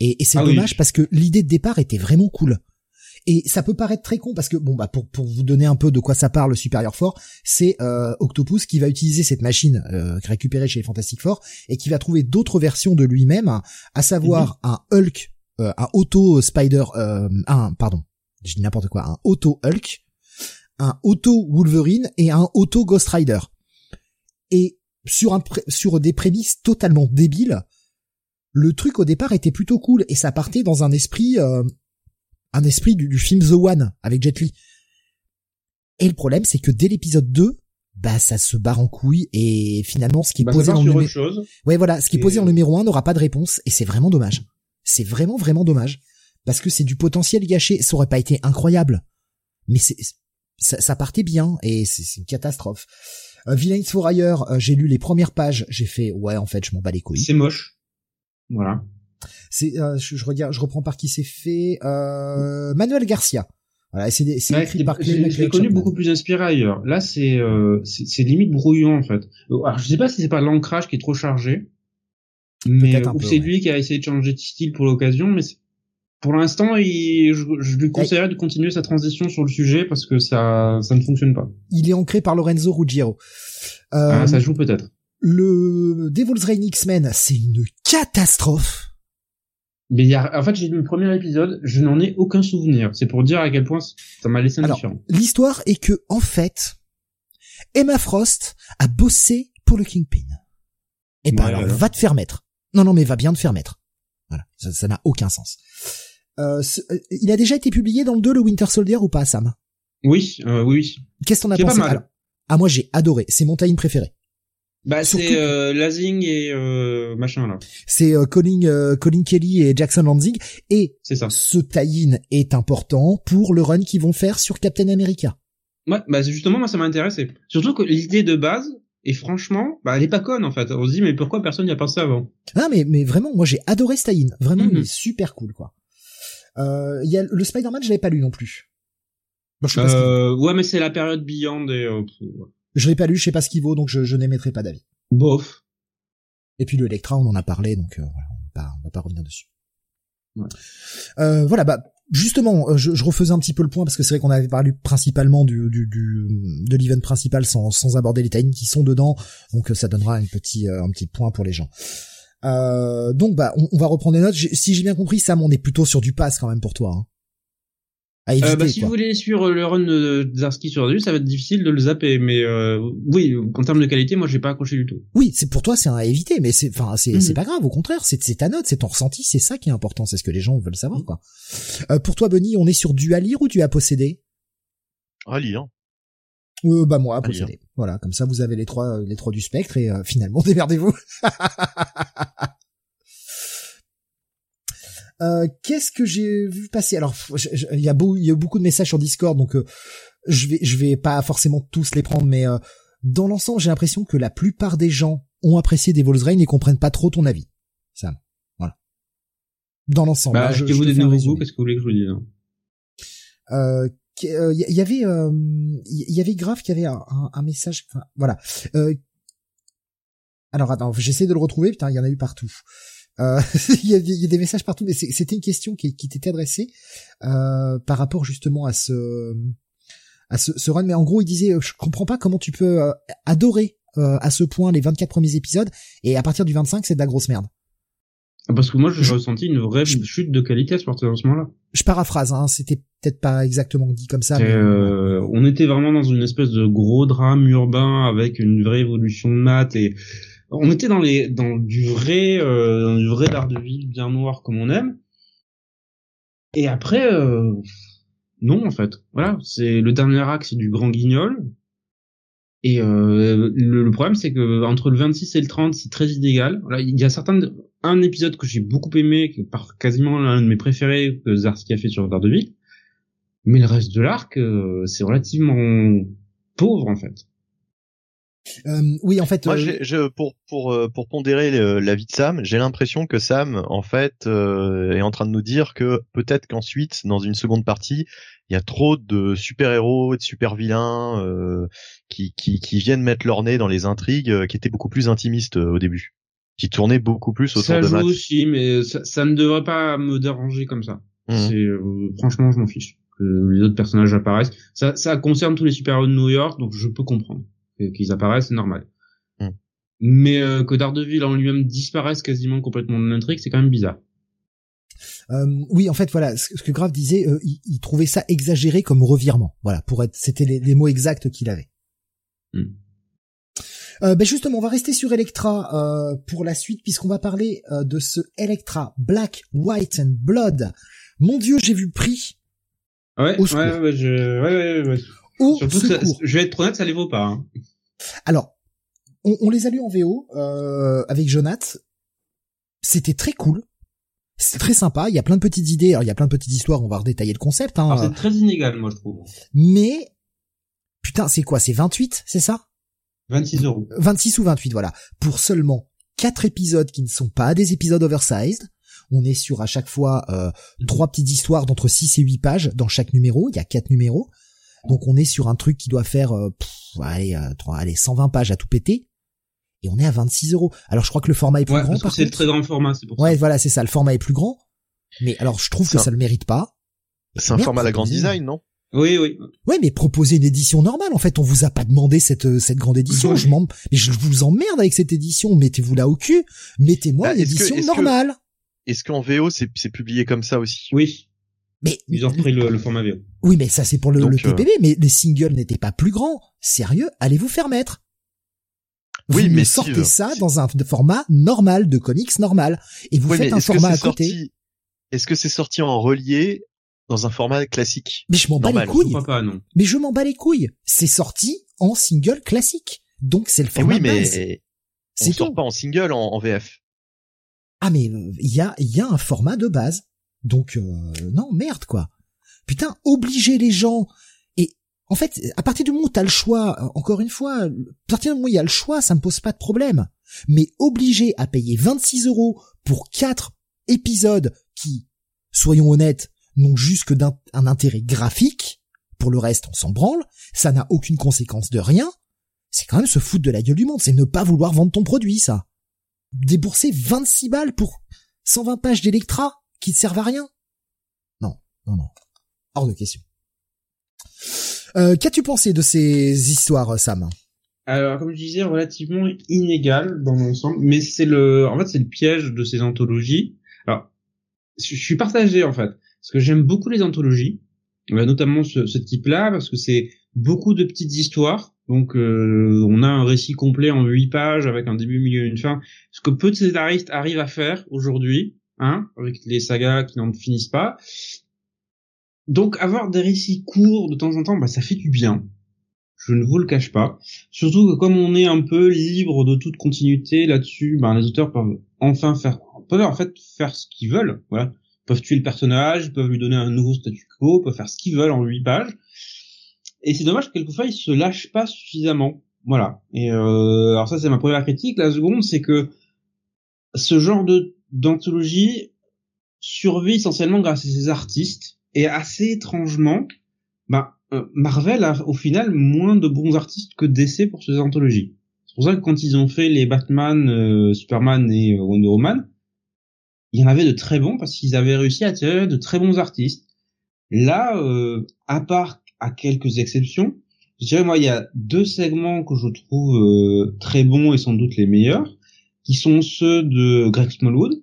A: Et, et c'est
B: Ah oui.
A: dommage parce que l'idée de départ était vraiment cool. Et ça peut paraître très con parce que bon bah pour pour vous donner un peu de quoi ça parle Supérieur Fort, c'est euh, Octopus qui va utiliser cette machine euh, récupérée chez les Fantastic Four et qui va trouver d'autres versions de lui-même, à savoir mhm. un Hulk, euh, un Auto Spider, euh, un pardon, je dis n'importe quoi, un Auto Hulk, un Auto Wolverine et un Auto Ghost Rider. Et sur un sur des prémices totalement débiles, le truc au départ était plutôt cool et ça partait dans un esprit euh, un esprit du, film The One avec Jet Li. Et le problème c'est que dès l'épisode 2, bah ça se barre en couille et finalement ce qui est bah, posé dans le numéro Ouais voilà, ce qui est posé en numéro 1 n'aura pas de réponse et c'est vraiment dommage. C'est vraiment vraiment dommage parce que c'est du potentiel gâché, ça aurait pas été incroyable. Mais c'est ça, partait bien et c'est une catastrophe. Euh, Villains for Hire, euh, j'ai lu les premières pages, j'ai fait ouais en fait je m'en bats les couilles.
B: C'est moche. Voilà.
A: C'est, euh, je, je, regarde, je reprends par qui c'est fait. Euh, Manuel Garcia. Voilà, c'est, c'est
B: écrit par Je l'ai connu beaucoup plus inspiré ailleurs. Là, c'est, euh, c'est, limite brouillon en fait. Alors, je sais pas si c'est pas l'ancrage qui est trop chargé, mais ou c'est lui qui a essayé de changer de style pour l'occasion, mais pour l'instant, il, je, je, lui conseillerais de continuer sa transition sur le sujet parce que ça, ça ne fonctionne pas.
A: Il est ancré par Lorenzo Ruggiero.
B: ah, ça joue peut-être.
A: Le Devil's Reign X-Men, c'est une catastrophe.
B: Mais il y a, en fait, j'ai lu le premier épisode, je n'en ai aucun souvenir. C'est pour dire à quel point ça m'a laissé indifférent.
A: L'histoire est que, en fait, Emma Frost a bossé pour le Kingpin. Et ben alors, va te faire mettre. Non, non, mais va bien te faire mettre. Voilà, ça n'a aucun sens. Euh, euh, il a déjà été publié dans le 2, le Winter Soldier, ou pas, Sam?
B: Oui, euh, oui.
A: Qu'est-ce qu'on a pensé pas mal. Ah, moi, j'ai adoré. C'est mon time préféré.
B: Bah c'est euh, Lazing et euh, machin là.
A: C'est euh, Colin, euh, Colin Kelly et Jackson Lanzing et
B: c'est ça.
A: ce tie-in est important pour le run qu'ils vont faire sur Captain America.
B: Ouais, bah justement moi ça m'a intéressé. Surtout que l'idée de base et franchement, bah elle est pas conne en fait. On se dit mais pourquoi personne n'y a pensé avant?
A: Ah mais mais vraiment moi j'ai adoré ce tie-in. Vraiment il mhm. est super cool quoi. Euh, il y a le Spider-Man je l'avais pas lu non plus.
B: euh, ouais mais c'est la période Beyond et
A: je l'ai pas lu, je sais pas ce qu'il vaut, donc je, je n'émettrai pas d'avis.
B: Bof.
A: Et puis le Electra, on en a parlé, donc euh, voilà, on va pas, on va pas revenir dessus. Ouais. Euh, voilà, bah justement, euh, je, je, refaisais un petit peu le point parce que c'est vrai qu'on avait parlé principalement du, du, du de l'event principal sans, sans aborder les timings qui sont dedans, donc ça donnera un petit un petit point pour les gens. Euh, donc bah on, on, va reprendre les notes. Si j'ai bien compris, Sam, on est plutôt sur du pass quand même pour toi. Hein.
B: Euh, bah, si vous voulez suivre le run de Zarski sur Ardus, ça va être difficile de le zapper, mais euh, oui, en termes de qualité, moi j'ai pas accroché du tout.
A: Oui, c'est pour toi c'est un à éviter, mais c'est enfin c'est c'est mhm. pas grave, au contraire, c'est c'est ta note, c'est ton ressenti, c'est ça qui est important, c'est ce que les gens veulent savoir quoi. Euh, pour toi, Benny, on est sur du à lire ou du à posséder?
C: À lire.
A: Euh, bah moi à posséder. Voilà, comme ça vous avez les trois les trois du spectre et euh, finalement démerdez-vous. Euh, qu'est-ce que j'ai vu passer? Alors, il y a beau, il y a beaucoup de messages sur Discord, donc euh, je vais, je vais pas forcément tous les prendre, mais euh, dans l'ensemble, j'ai l'impression que la plupart des gens ont apprécié Devil's Reign et comprennent pas trop ton avis, Sam. Voilà. Dans l'ensemble.
B: Bah, je, que vous des nouveaux Qu'est-ce que vous voulez que je vous dise
A: euh, il y avait il y avait grave qu'il y avait un, un, message enfin, voilà alors attends j'essaie de le retrouver putain il y en a eu partout euh, il, y a, y, a, des messages partout, mais c'était une question qui, qui t'était adressée euh, par rapport justement à ce à ce, ce, run. Mais en gros, il disait, je comprends pas comment tu peux euh, adorer euh, à ce point les 24 premiers épisodes et à partir du 25, c'est de la grosse merde.
B: Parce que moi, j'ai ressenti une vraie chute de qualité à ce moment-là.
A: Je paraphrase, hein, c'était peut-être pas exactement dit comme ça.
B: Mais... Euh, on était vraiment dans une espèce de gros drame urbain avec une vraie évolution de maths et on était dans les dans du vrai euh, dans du vrai ville bien noir comme on aime. Et après euh, non en fait. Voilà, c'est le dernier acte c'est du grand guignol. Et euh, le, problème c'est que entre le 26 et le 30 c'est très inégal. Voilà, il y a certains un épisode que j'ai beaucoup aimé, qui est par quasiment l'un de mes préférés que Zarski a fait sur Daredevil. Mais le reste de l'arc euh, c'est relativement pauvre en fait.
A: Euh, oui, en fait.
C: Moi, euh, je, pour pour euh, pour pondérer la vie de Sam, j'ai l'impression que Sam, en fait, est en train de nous dire que peut-être qu'ensuite, dans une seconde partie, il y a trop de super héros et de super vilains qui, qui qui viennent mettre leur nez dans les intrigues, qui étaient beaucoup plus intimistes au début, qui tournaient beaucoup plus autour
B: ça
C: de
B: aussi, mais ça, ça, ne devrait pas me déranger comme ça. Mmh. Franchement, je m'en fiche. que les autres personnages apparaissent. Ça, ça concerne tous les super-héros de New York, donc je peux comprendre qu'ils apparaissent, c'est normal.
C: Hmm.
B: Mais euh, que Daredevil en lui-même disparaisse quasiment complètement de l'intrigue, c'est quand même bizarre.
A: Euh, oui, en fait, voilà, ce que Grave disait, euh, il, il, trouvait ça exagéré comme revirement. Voilà, pour être, c'était les, les, mots exacts qu'il avait.
B: Hmm.
A: Euh, ben justement, on va rester sur Electra euh, pour la suite puisqu'on va parler euh, de ce Electra Black, White and Blood. Mon Dieu, j'ai vu prix.
B: Ouais, ouais, ouais, je, ouais, ouais, ouais.
A: Au
B: Surtout, que je vais être honnête, ça les vaut pas. Hein.
A: Alors, on, on, les a lus en VO euh, avec Jonath. C'était très cool. C'est très sympa. Il y a plein de petites idées. Alors, il y a plein de petites histoires. On va redétailler le concept. Hein.
B: C'est très inégal, moi, je trouve.
A: Mais putain, c'est quoi? C'est 28, c'est ça?
B: 26 euros.
A: 26 ou 28, voilà. Pour seulement quatre épisodes qui ne sont pas des épisodes oversized. On est sur à chaque fois euh, trois petites histoires d'entre 6 et 8 pages dans chaque numéro. Il y a quatre numéros. Donc on est sur un truc qui doit faire euh, pff, allez, euh, 3, allez 120 pages à tout péter. Et on est à 26 euros. Alors je crois que le format est plus
B: ouais,
A: grand.
B: Parce que c'est le très grand format, c'est pour
A: ouais,
B: ça.
A: voilà, c'est ça. Le format est plus grand. Mais alors je trouve que
C: Ça-
A: ça le mérite pas.
C: C'est un
A: Merde,
C: format à la grande design, non?
B: Oui, oui.
A: Ouais, mais proposez une édition normale. En fait, on vous a pas demandé cette euh, cette grande édition.
B: Ouais.
A: Je m'en, mais je vous emmerde avec cette édition. Mettez-vous là au cul. Mettez-moi
C: Bah,
A: une édition
C: que-
A: normale.
C: Est-ce qu'en VO c'est c'est publié comme ça aussi?
B: Oui,
A: Mais
B: ils ont repris le, le format VO.
A: Oui, mais ça c'est pour le,
C: Donc,
A: le
C: euh,
A: TPB. Mais les singles n'étaient pas plus grands. Sérieux, allez vous faire mettre? Vous
C: Oui, mais
A: sortez
C: Steve,
A: ça
C: si-
A: dans un format normal de comics normal et vous
C: Oui,
A: faites un
C: est-ce que
A: format à
C: c'est
A: côté.
C: sorti Est-ce que c'est sorti en relié dans un format classique?
A: Mais je m'en bats les
B: Je
A: couilles.
B: pas, non?
A: Mais je m'en bats les couilles. C'est sorti en single classique. Donc c'est le
C: Mais
A: format
C: oui, mais
A: base.
C: on
A: C'est
C: sort
A: tout.
C: pas en single en, en VF.
A: Ah mais il y a il y a un format de base. Donc euh, non merde quoi. Putain obliger les gens et en fait à partir du moment où t'as le choix encore une fois à partir du moment où il y a le choix ça me pose pas de problème. Mais obliger à payer 26 euros pour quatre épisodes qui soyons honnêtes n'ont juste que d'un un intérêt graphique pour le reste on s'en branle ça n'a aucune conséquence de rien. C'est quand même se foutre de la gueule du monde c'est ne pas vouloir vendre ton produit ça débourser 26 balles pour 120 pages d'Electra qui ne servent à rien Non, non, non. Hors de question. Euh, Qu'as-tu pensé de ces histoires, Sam?
B: Alors, comme je disais, relativement inégal dans l'ensemble, mais c'est le, en fait, c'est le piège de ces anthologies. Alors, je suis partagé en fait, parce que j'aime beaucoup les anthologies, euh, notamment ce, ce type-là, parce que c'est beaucoup de petites histoires. Donc, euh, on a un récit complet en huit pages avec un début, milieu, et une fin. Ce que peu de scénaristes arrivent à faire aujourd'hui, hein, avec les sagas qui n'en finissent pas. Donc, avoir des récits courts de temps en temps, bah, ça fait du bien. Je ne vous le cache pas. Surtout que comme on est un peu libre de toute continuité là-dessus, ben les auteurs peuvent enfin faire, peuvent en fait faire ce qu'ils veulent. Voilà, Ils peuvent tuer le personnage, ils peuvent lui donner un nouveau statu quo, peuvent faire ce qu'ils veulent en huit pages. Et c'est dommage que quelquefois ils se lâchent pas suffisamment. Voilà. Et euh, alors ça c'est ma première critique. La seconde c'est que ce genre de d'anthologie survit essentiellement grâce à ces artistes et assez étrangement, bah Marvel a au final moins de bons artistes que DC pour ces anthologies. C'est pour ça que quand ils ont fait les Batman, euh, Superman et euh, Wonder Woman, il y en avait de très bons parce qu'ils avaient réussi à attirer de très bons artistes. Là, euh, à part à quelques exceptions, je dirais moi il y a deux segments que je trouve très bons et sans doute les meilleurs, qui sont ceux de Greg Smallwood,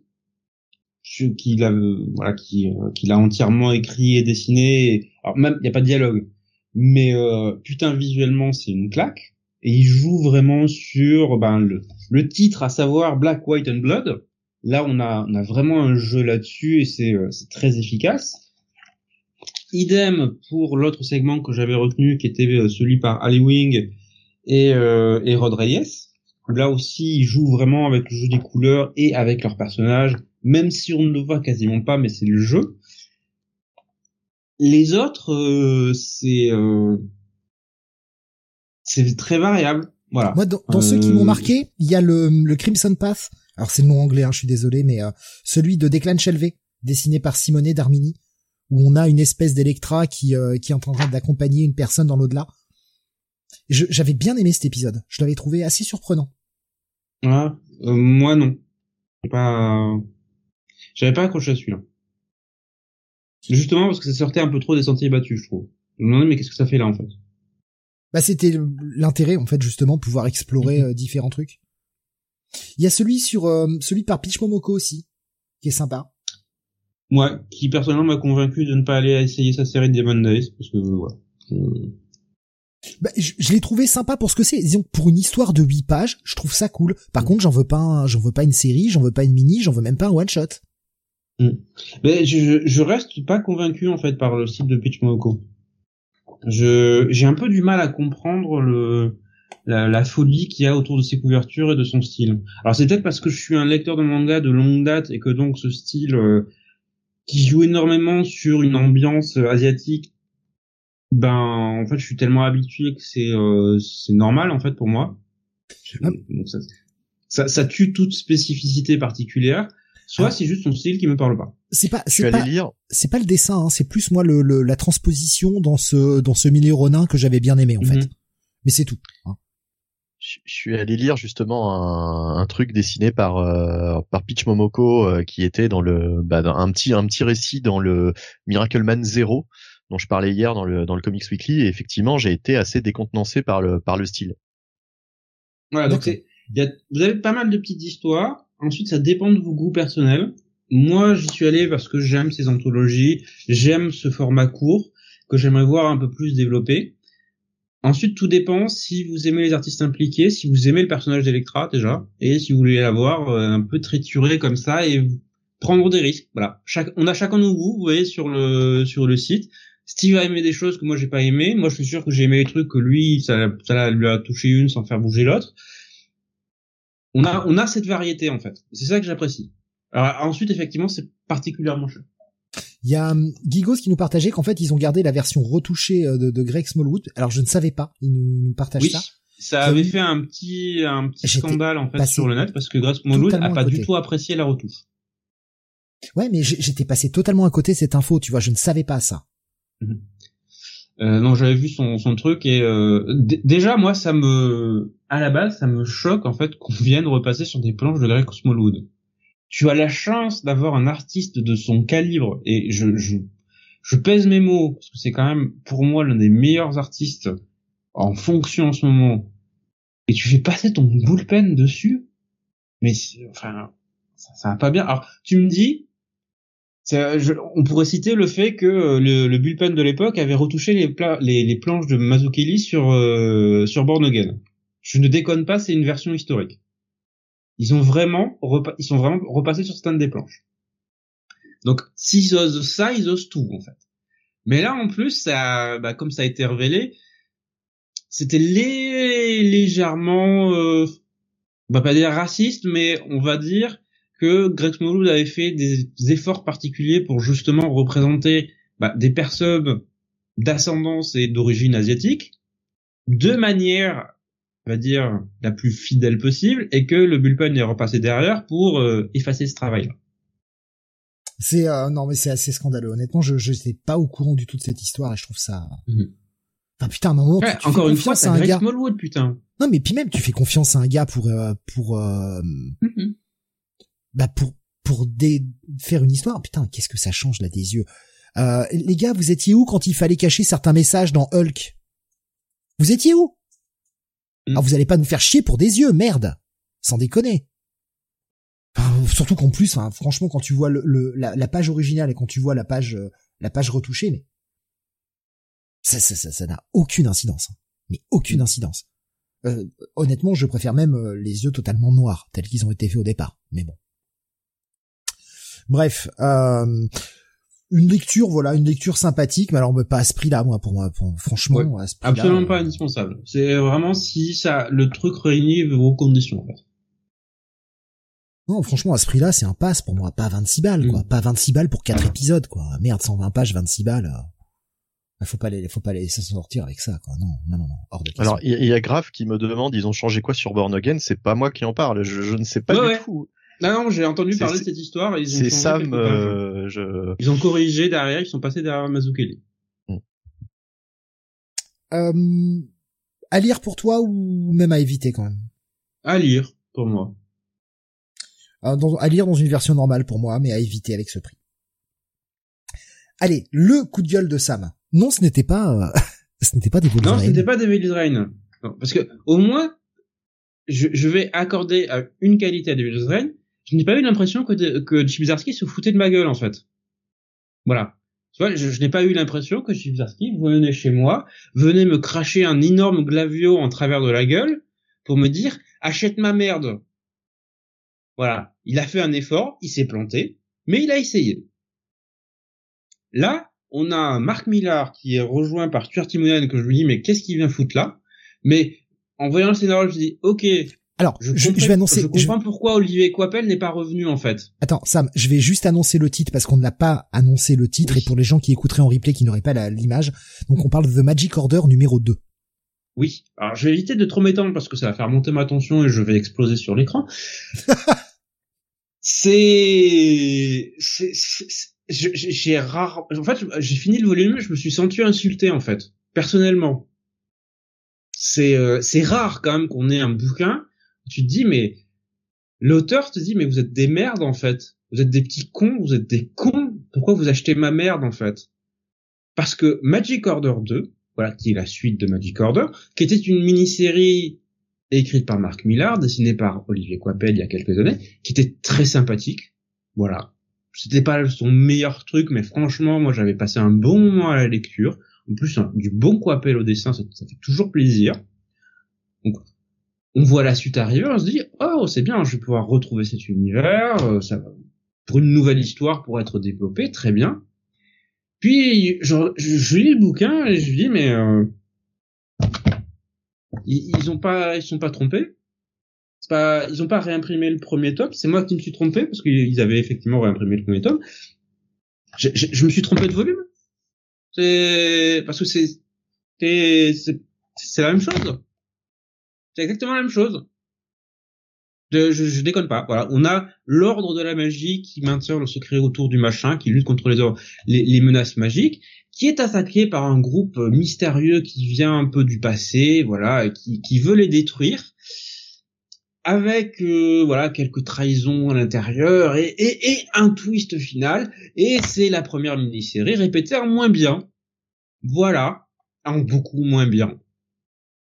B: qu'il a voilà qui euh, qu'il a entièrement écrit et dessiné. Alors même il y a pas de dialogue. Mais euh, putain visuellement c'est une claque. Et il joue vraiment sur ben le, le titre à savoir Black White and Blood. Là on a on a vraiment un jeu là-dessus et c'est euh, c'est très efficace. Idem pour l'autre segment que j'avais retenu qui était euh, celui par Ali Wing et euh, et Rod Reyes. Là aussi ils jouent vraiment avec le jeu des couleurs et avec leurs personnages même si on ne le voit quasiment pas mais c'est le jeu les autres, euh, c'est euh, c'est très variable. Voilà.
A: Moi, dans, dans ceux qui
B: Euh,
A: m'ont marqué, il y a le, le Crimson Path. Alors c'est le nom anglais, hein, je suis désolé, mais euh, celui de Declan Shelvey, dessiné par Simone Darmini, où on a une espèce d'Electra qui, euh, qui est en train d'accompagner une personne dans l'au-delà. J'avais bien aimé cet épisode. Je l'avais trouvé assez surprenant.
B: Ah, euh, moi non. Pas, j'avais pas accroché à celui-là. Justement parce que ça sortait un peu trop des sentiers battus, je trouve. Je me demandais mais qu'est-ce que ça fait là en fait?
A: Bah c'était l'intérêt en fait justement de pouvoir explorer euh, différents trucs. Il y a celui sur euh, celui par Peach Momoko aussi qui est sympa.
B: Moi, qui personnellement m'a convaincu de ne pas aller essayer sa série de Demon Days parce que voilà.
A: Bah, je, je l'ai trouvé sympa pour ce que c'est. Disons pour une histoire de 8 pages, je trouve ça cool. Par
B: Mm.
A: contre, j'en veux pas, un- j'en veux pas une série, j'en veux pas une mini, j'en veux même pas un one shot.
B: Mais je, je, reste pas convaincu en fait par le style de Peach Momoko. Je j'ai un peu du mal à comprendre le la, la folie qu'il y a autour de ses couvertures et de son style. Alors c'est peut-être parce que je suis un lecteur de manga de longue date et que donc ce style euh, qui joue énormément sur une ambiance asiatique, ben en fait je suis tellement habitué que c'est euh, c'est normal en fait pour moi. Donc, ça, ça, ça tue toute spécificité particulière. Soit
A: Ah.
B: c'est juste son style qui me parle pas.
A: C'est pas, c'est pas,
C: lire.
A: c'est pas le dessin, hein, c'est plus moi le, le- la transposition dans ce dans ce milieu ronin que j'avais bien aimé en fait.
B: Mhm.
A: Mais c'est tout. hein.
C: Je je suis allé lire justement un, un truc dessiné par euh, par Peach Momoko euh, qui était dans le bah, dans un petit un petit récit dans le Miracle Man Zero dont je parlais hier dans le dans le Comics Weekly et effectivement j'ai été assez décontenancé par le par le style.
B: Voilà, donc c'est, il y a, vous avez pas mal de petites histoires. Ensuite, ça dépend de vos goûts personnels. Moi, j'y suis allé parce que j'aime ces anthologies, j'aime ce format court que j'aimerais voir un peu plus développé. Ensuite, tout dépend si vous aimez les artistes impliqués, si vous aimez le personnage d'Electra déjà, et si vous voulez l'avoir euh, un peu trituré comme ça et prendre des risques. Voilà, Chaque, on a chacun nos goûts, vous voyez sur le sur le site. Steve a aimé des choses que moi j'ai pas aimé. Moi, je suis sûr que j'ai aimé les trucs que lui, ça, ça lui a touché une sans faire bouger l'autre. On a, on a cette variété en fait. C'est ça que j'apprécie. Alors ensuite, effectivement, c'est particulièrement cher.
A: Il y a hum, Gigos qui nous partageait qu'en fait ils ont gardé la version retouchée euh, de, de Greg Smallwood. Alors je ne savais pas, il nous, nous partage
B: Oui,
A: ça.
B: ça avait fait un petit, un petit scandale en fait sur le net parce que Grace Mouloud
A: totalement
B: a
A: à
B: pas du tout apprécié la retouche.
A: Ouais, mais j'étais passé totalement à côté cette info, tu vois, je ne savais pas ça.
B: Euh, non, j'avais vu son, son truc et euh, déjà moi ça me, à la base, ça me choque en fait qu'on vienne repasser sur des planches de Greg Smallwood. Tu as la chance d'avoir un artiste de son calibre et je, je, je pèse mes mots parce que c'est quand même pour moi l'un des meilleurs artistes en fonction en ce moment. Et tu fais passer ton bullpen dessus, mais enfin ça, va pas bien. Alors tu me dis, on pourrait citer le fait que euh, le, bullpen de l'époque avait retouché les, pla- les, les planches de Mazukeli sur euh, sur Born Again. Je ne déconne pas, c'est une version historique. Ils ont vraiment ils sont vraiment repassés sur certaines des planches. Donc s'ils osent ça, ils osent tout en fait. Mais là en plus, ça, bah, comme ça a été révélé, c'était lé- légèrement, euh, on va pas dire raciste, mais on va dire que Greg Smallwood avait fait des efforts particuliers pour justement représenter bah, des personnes d'ascendance et d'origine asiatique de manière, on va dire, la plus fidèle possible, et que le bullpen est repassé derrière pour euh, effacer ce travail-là.
A: C'est euh, non mais c'est assez scandaleux. Honnêtement, je je n'étais pas au courant du tout de cette histoire et je trouve ça.
B: Mhm.
A: Enfin putain, à un moment, tu-
B: Ouais,
A: tu,
B: encore
A: fais
B: une fois,
A: confiance à un gars.
B: Smallwood, putain.
A: Non mais puis même, tu fais confiance à un gars pour euh, pour euh, bah pour pour dé- faire une histoire. Putain, qu'est-ce que ça change là des yeux. Euh, les gars, vous étiez où quand il fallait cacher certains messages dans Hulk? Vous étiez où?
B: Mm.
A: Ah, vous allez pas nous faire chier pour des yeux, merde. Sans déconner. Enfin, surtout qu'en plus, franchement, quand tu vois le, le- la, la page originale et quand tu vois la page euh, la page retouchée, mais ça ça ça ça n'a aucune incidence. hein. Mais aucune incidence. Euh, honnêtement, je préfère même euh, les yeux totalement noirs, tels qu'ils ont été faits au départ. Mais bon. Bref, euh, une lecture, voilà, une lecture sympathique, mais alors mais pas à ce prix-là, moi, pour moi, pour- franchement, à ce prix-là.
B: Absolument
A: euh,
B: pas indispensable. C'est vraiment si ça, le truc réunit vos conditions, en fait.
A: Non, franchement, à ce prix-là, c'est un pass pour moi, pas 26 balles, quoi,
B: Mm.
A: pas 26 balles pour quatre épisodes, quoi. Merde, 120 pages, 26 balles. euh, Faut pas les, faut pas les laisser sortir avec ça, quoi. Non, non, non, non, hors de question.
C: Alors il y, il y a Graf qui me demande ils ont changé quoi sur Born Again? C'est pas moi qui en parle. Je, je ne sais pas
B: Ouais,
C: du
B: ouais.
C: tout.
B: Non, non, j'ai entendu parler de cette histoire. et Ils ont
C: C'est
B: changé
C: Sam. euh, je...
B: Ils ont corrigé derrière, ils sont passés derrière Mazukeli.
A: Euh, à lire pour toi ou même à éviter quand même?
B: À lire, pour moi.
A: Euh, dans- à lire dans une version normale pour moi, mais à éviter avec ce prix. allez, le coup de gueule de Sam. Non, ce n'était pas, euh, ce n'était pas des
B: Non, ce n'était pas Rain. Non, parce que au moins, je, je vais accorder une qualité à Devil's Rain. Je n'ai pas eu l'impression que, de, que se foutait de ma gueule en fait. Voilà. Je, n'ai pas eu l'impression que Chibzarski venait chez moi, venait me cracher un énorme glavio en travers de la gueule pour me dire achète ma merde. Voilà. Il a fait un effort, il s'est planté, mais il a essayé. Là, on a Marc Millard qui est rejoint par Stuart Timonen que je lui dis mais qu'est-ce qu'il vient foutre là? Mais en voyant le scénario, je dis ok.
A: Alors, je, je, vais annoncer.
B: Je comprends pourquoi Olivier Coipel n'est pas revenu en fait.
A: Attends, Sam, je vais juste annoncer le titre parce qu'on ne l'a pas annoncé le titre et pour les gens qui écouteraient en replay qui n'auraient pas l'image, donc on parle de The Magic Order numéro 2.
B: Oui. Alors, je vais éviter de trop m'étendre parce que ça va faire monter ma tension et je vais exploser sur l'écran. c'est, j'ai rare, en fait, j'ai fini le volume, je me suis senti insulté, en fait, personnellement. C'est, euh, c'est rare, quand même, qu'on ait un bouquin, tu te dis, mais, l'auteur te dit, mais vous êtes des merdes, en fait. Vous êtes des petits cons, vous êtes des cons. Pourquoi vous achetez ma merde, en fait? Parce que Magic Order 2, voilà, qui est la suite de Magic Order, qui était une mini-série écrite par Marc Millard, dessinée par Olivier Coipel il y a quelques années, qui était très sympathique. Voilà. C'était pas son meilleur truc, mais franchement, moi j'avais passé un bon moment à la lecture. En plus, du bon Coipel au dessin, ça, fait toujours plaisir. Donc, on voit la suite arriver, on se dit, oh, c'est bien, je vais pouvoir retrouver cet univers, euh, ça pour une nouvelle histoire pour être développée, très bien. Puis, je, je, lis le bouquin et je dis, mais euh, ils, ils ont pas, ils sont pas trompés. Pas, ils ont pas réimprimé le premier tome. C'est moi qui me suis trompé parce qu'ils avaient effectivement réimprimé le premier tome. Je, je, je me suis trompé de volume. C'est parce que c'est c'est la même chose. C'est exactement la même chose. Je, déconne pas. Voilà, on a l'ordre de la magie qui maintient le secret autour du machin, qui lutte contre les, les, les menaces magiques, qui est attaqué par un groupe mystérieux qui vient un peu du passé, voilà, qui, veut les détruire, avec euh, voilà quelques trahisons à l'intérieur et, et, et, un twist final. Et c'est la première mini-série répétée en moins bien. Voilà, en beaucoup moins bien.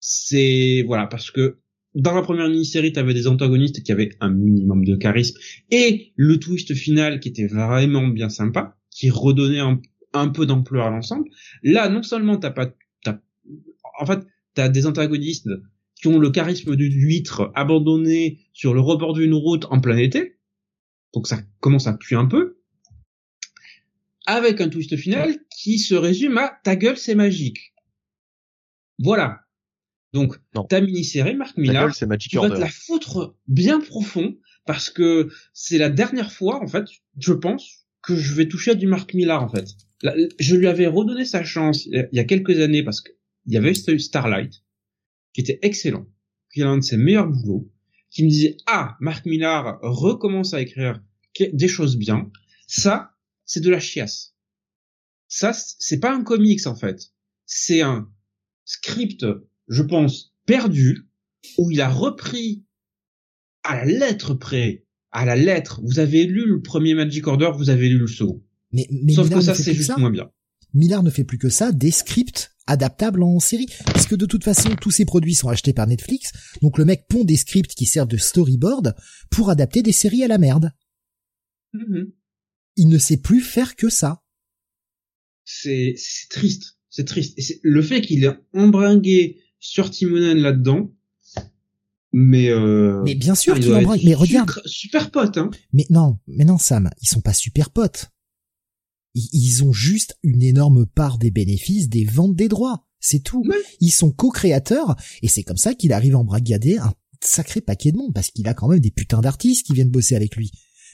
B: C'est voilà parce que dans la première mini-série, t'avais des antagonistes qui avaient un minimum de charisme et le twist final qui était vraiment bien sympa, qui redonnait un, un peu d'ampleur à l'ensemble. Là, non seulement t'as pas, t'as, en fait, t'as des antagonistes qui ont le charisme d'une huître abandonnée sur le rebord d'une route en plein été, donc ça commence à puer un peu, avec un twist final qui se résume à ta gueule c'est magique. Voilà. Donc, ta mini-série, Marc Millar, tu vas te la foutre bien profond, parce que c'est la dernière fois, en fait, je pense, que je vais toucher à du Marc Millar, en fait. je lui avais redonné sa chance il y a quelques années, parce qu'il y avait Starlight, qui était excellent, qui est l'un de ses meilleurs boulots, qui me disait, ah, Marc Millar recommence à écrire des choses bien. Ça, c'est de la chiasse. Ça, c'est pas un comics, en fait. C'est un script je pense, perdu, où il a repris à la lettre près, à la lettre. Vous avez lu le premier Magic Order, vous avez lu le second.
A: Mais, mais
B: Sauf que ça, c'est juste moins bien.
A: Millard ne fait plus que ça, des scripts adaptables en série. Puisque de toute façon, tous ces produits sont achetés par Netflix. Donc le mec pond des scripts qui servent de storyboard pour adapter des séries à la merde. Mm-hmm. Il ne sait plus faire que ça.
B: C'est, triste. C'est triste. Et le fait qu'il ait embringué sur Timonen là-dedans. Mais euh,
A: mais bien sûr qu'il embringue. Mais regarde,
B: super pote. Hein.
A: Mais non, mais non Sam, ils sont pas super potes. Ils, ont juste une énorme part des bénéfices des ventes des droits. C'est tout. Ils sont co-créateurs et c'est comme ça qu'il arrive à embrigader un sacré paquet de monde parce qu'il a quand même des putains d'artistes qui viennent bosser avec lui.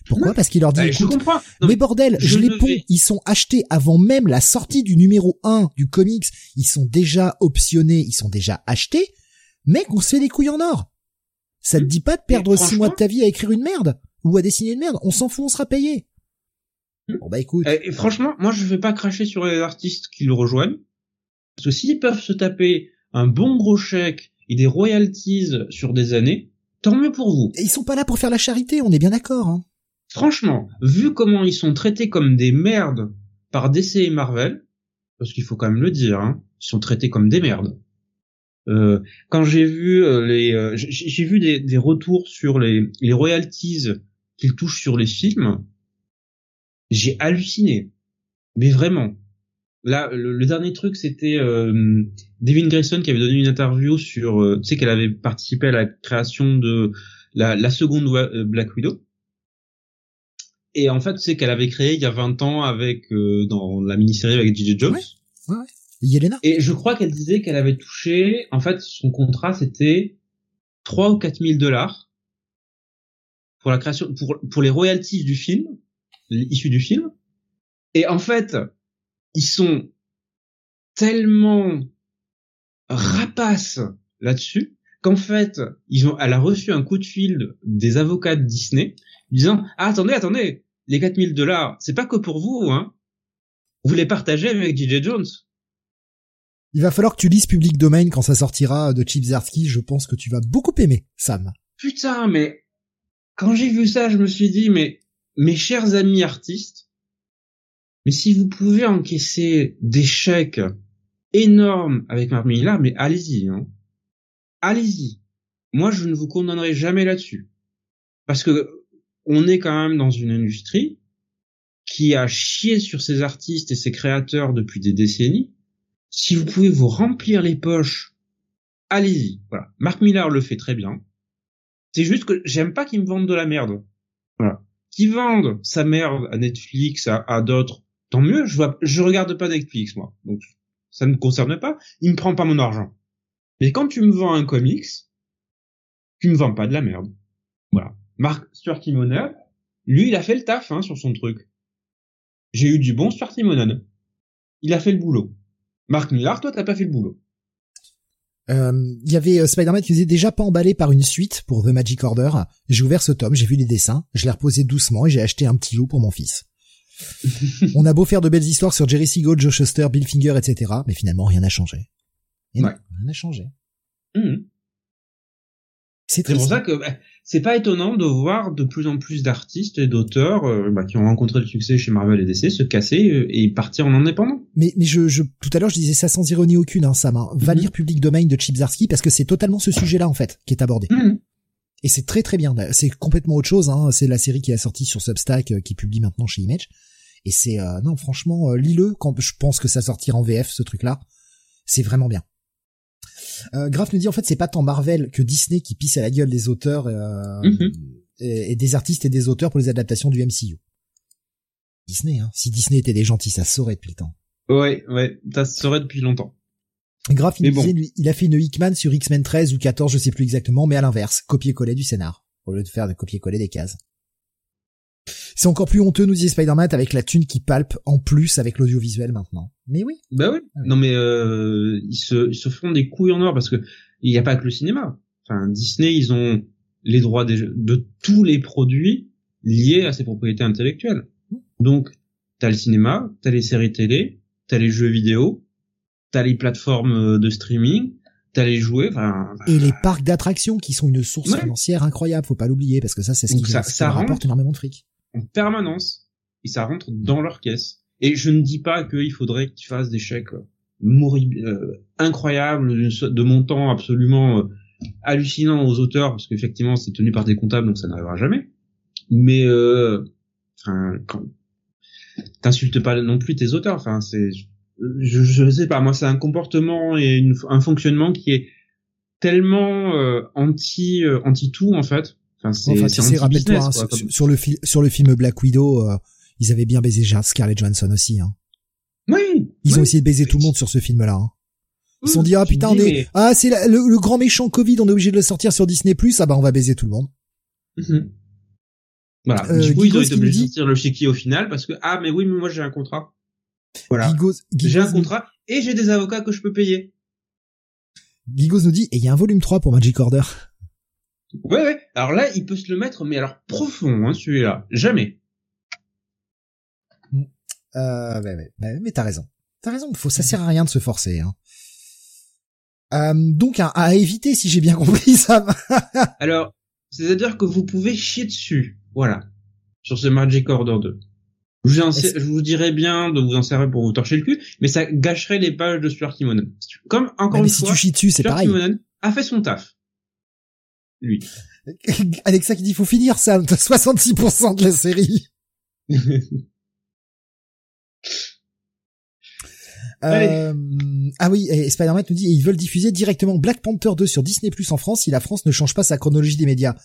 A: Pourquoi Parce qu'il leur dit, bah, mais bordel, je, les ponds, ils sont achetés avant même la sortie du numéro 1 du comics, ils sont déjà optionnés, ils sont déjà achetés, mec, on se fait des couilles en or. Ça te dit pas de perdre six mois de ta vie à écrire une merde ou à dessiner une merde, on s'en fout, on sera payé.
B: Hmm. Bon bah écoute. Et franchement, moi je vais pas cracher sur les artistes qui le rejoignent, parce que s'ils peuvent se taper un bon gros chèque et des royalties sur des années, tant mieux pour vous.
A: Et ils sont pas là pour faire la charité, on est bien d'accord. Hein
B: franchement, vu comment ils sont traités comme des merdes par DC et Marvel, parce qu'il faut quand même le dire, hein, ils sont traités comme des merdes. Euh, quand j'ai vu euh, les, euh, j'ai vu des, des, retours sur les, les royalties qu'ils touchent sur les films, j'ai halluciné. Mais vraiment. Là, le, dernier truc, c'était euh, Devin Grayson qui avait donné une interview sur, tu sais, qu'elle avait participé à la création de la, la seconde Black Widow. Et en fait, tu sais qu'elle avait créé il y a 20 ans avec dans la mini-série avec J.J. Jones.
A: Ouais, ouais. Yelena.
B: Et je crois qu'elle disait qu'elle avait touché, en fait, son contrat c'était 3 ou 4 000 dollars pour la création, pour, pour les royalties du film, issus du film. Et en fait, ils sont tellement rapaces là-dessus qu'en fait, ils ont, elle a reçu un coup de fil des avocats de Disney disant, ah, attendez, attendez, les 4000 dollars, c'est pas que pour vous, hein. Vous les partagez avec DJ Jones.
A: Il va falloir que tu lises Public Domain quand ça sortira de Chip Je pense que tu vas beaucoup aimer, Sam.
B: Putain, mais quand j'ai vu ça, je me suis dit, mais mes chers amis artistes, mais si vous pouvez encaisser des chèques énormes avec Mark Millar, mais allez-y, hein. Allez-y. Moi, je ne vous condamnerai jamais là-dessus. Parce que on est quand même dans une industrie qui a chié sur ses artistes et ses créateurs depuis des décennies si vous pouvez vous remplir les poches, allez-y. Voilà. Marc Millar le fait très bien. C'est juste que j'aime pas qu'ils me vendent de la merde. Voilà. Qu'ils vendent sa merde à Netflix, à, d'autres, tant mieux. Je vois, je regarde pas Netflix, moi. Donc, ça ne me concerne pas. Il me prend pas mon argent. Mais quand tu me vends un comics, tu me vends pas de la merde. Voilà. Marc Stuart Timonen, lui, il a fait le taf, hein, sur son truc. J'ai eu du bon Stuart Timonen. Il a fait le boulot. Marc Millar, toi, t'as pas fait le boulot.
A: Euh, il y avait euh, Spider-Man qui était déjà pas emballé par une suite pour The Magic Order. J'ai ouvert ce tome, j'ai vu les dessins, je l'ai reposé doucement et j'ai acheté un petit loup pour mon fils. On a beau faire de belles histoires sur Jerry Siegel, Joe Shuster, Bill Finger, etc. Mais finalement, rien n'a changé. Et rien n'a changé.
B: Mmh. C'est pour ça que bah, c'est pas étonnant de voir de plus en plus d'artistes et d'auteurs euh, bah, qui ont rencontré le succès chez Marvel et DC se casser euh, et partir en indépendant.
A: Mais mais je, je tout à l'heure je disais ça sans ironie aucune hein, Sam. Hein. Va mhm. lire Public Domain de Chip Zarsky parce que c'est totalement ce sujet-là en fait qui est abordé. Mhm. Et c'est très très bien. C'est complètement autre chose. Hein. C'est la série qui est sortie sur Substack euh, qui publie maintenant chez Image. Et c'est non franchement lis-le quand je pense que ça sortira en VF ce truc-là. C'est vraiment bien. Euh, Graf nous dit en fait c'est pas tant Marvel que Disney qui pisse à la gueule des auteurs euh, mhm. et, des artistes et des auteurs pour les adaptations du MCU. Disney, hein. Si Disney était des gentils, ça saurait depuis le temps.
B: Ouais, ouais, ça saurait depuis longtemps.
A: Graf, il, disait, lui, il a fait une Hickman sur X-Men 13 ou 14, je sais plus exactement, mais à l'inverse, copier-coller du scénar, au lieu de faire de copier-coller des cases. C'est encore plus honteux, nous disait Spider-Man, avec la thune qui palpe en plus avec l'audiovisuel maintenant. Mais oui.
B: Bah oui. Non mais euh, ils se ils se font des couilles en or parce que il n'y a pas que le cinéma. Enfin Disney, ils ont les droits de tous les produits liés à ses propriétés intellectuelles. Donc t'as le cinéma, t'as les séries télé, t'as les jeux vidéo, t'as les plateformes de streaming, t'as les jouets. Enfin,
A: et les parcs d'attractions qui sont une source financière incroyable, faut pas l'oublier parce que ça c'est ce qui, ça, rapporte énormément de fric
B: en permanence et ça rentre dans leur caisse. Et je ne dis pas qu'il faudrait qu'ils fassent des chèques euh, euh, incroyables de, montants absolument euh, hallucinants aux auteurs parce qu'effectivement c'est tenu par des comptables donc ça n'arrivera jamais. Mais euh, t'insultes pas non plus tes auteurs. Enfin, c'est, je, je sais pas. Moi, c'est un comportement et un fonctionnement qui est tellement anti anti tout en fait
A: Enfin, c'est, rappelle-toi, hein, sur, le sur le film Black Widow, euh, ils avaient bien baisé Scarlett Johansson aussi. Hein.
B: Oui.
A: Ils ont essayé de baiser tout le monde sur ce film-là. Hein. Ils se sont dit ah putain on est ah c'est le, grand méchant Covid on est obligé de le sortir sur Disney Plus ah bah on va baiser tout le monde.
B: Mm-hmm. Voilà. Euh, du coup ils ont été obligés de sortir le chéquier au final parce que ah mais oui mais moi j'ai un contrat. Voilà. j'ai un contrat et j'ai des avocats que je peux payer.
A: Gigos nous dit et il y a un volume 3 pour Magic Order.
B: Ouais, ouais. Alors là, il peut se le mettre, mais alors profond, hein, celui-là. Jamais.
A: Euh, ouais, ouais. mais t'as raison. T'as raison. Faut, ça sert à rien de se forcer. Hein. Euh, donc à, à, éviter, si j'ai bien compris ça.
B: alors, c'est-à-dire que vous pouvez chier dessus. Voilà. Sur ce Magic Order 2. Je vous, je vous dirais bien de vous en servir pour vous torcher le cul, mais ça gâcherait les pages de Stuart Timonen. Comme encore une
A: si
B: fois,
A: tu chies dessus, c'est pareil.
B: Timonen a fait son taf. Lui.
A: Alexa qui dit faut finir ça, t'as 66% de la série. Euh, ah oui, et Spider-Man nous dit, ils veulent diffuser directement Black Panther 2 sur Disney Plus en France si la France ne change pas sa chronologie des médias.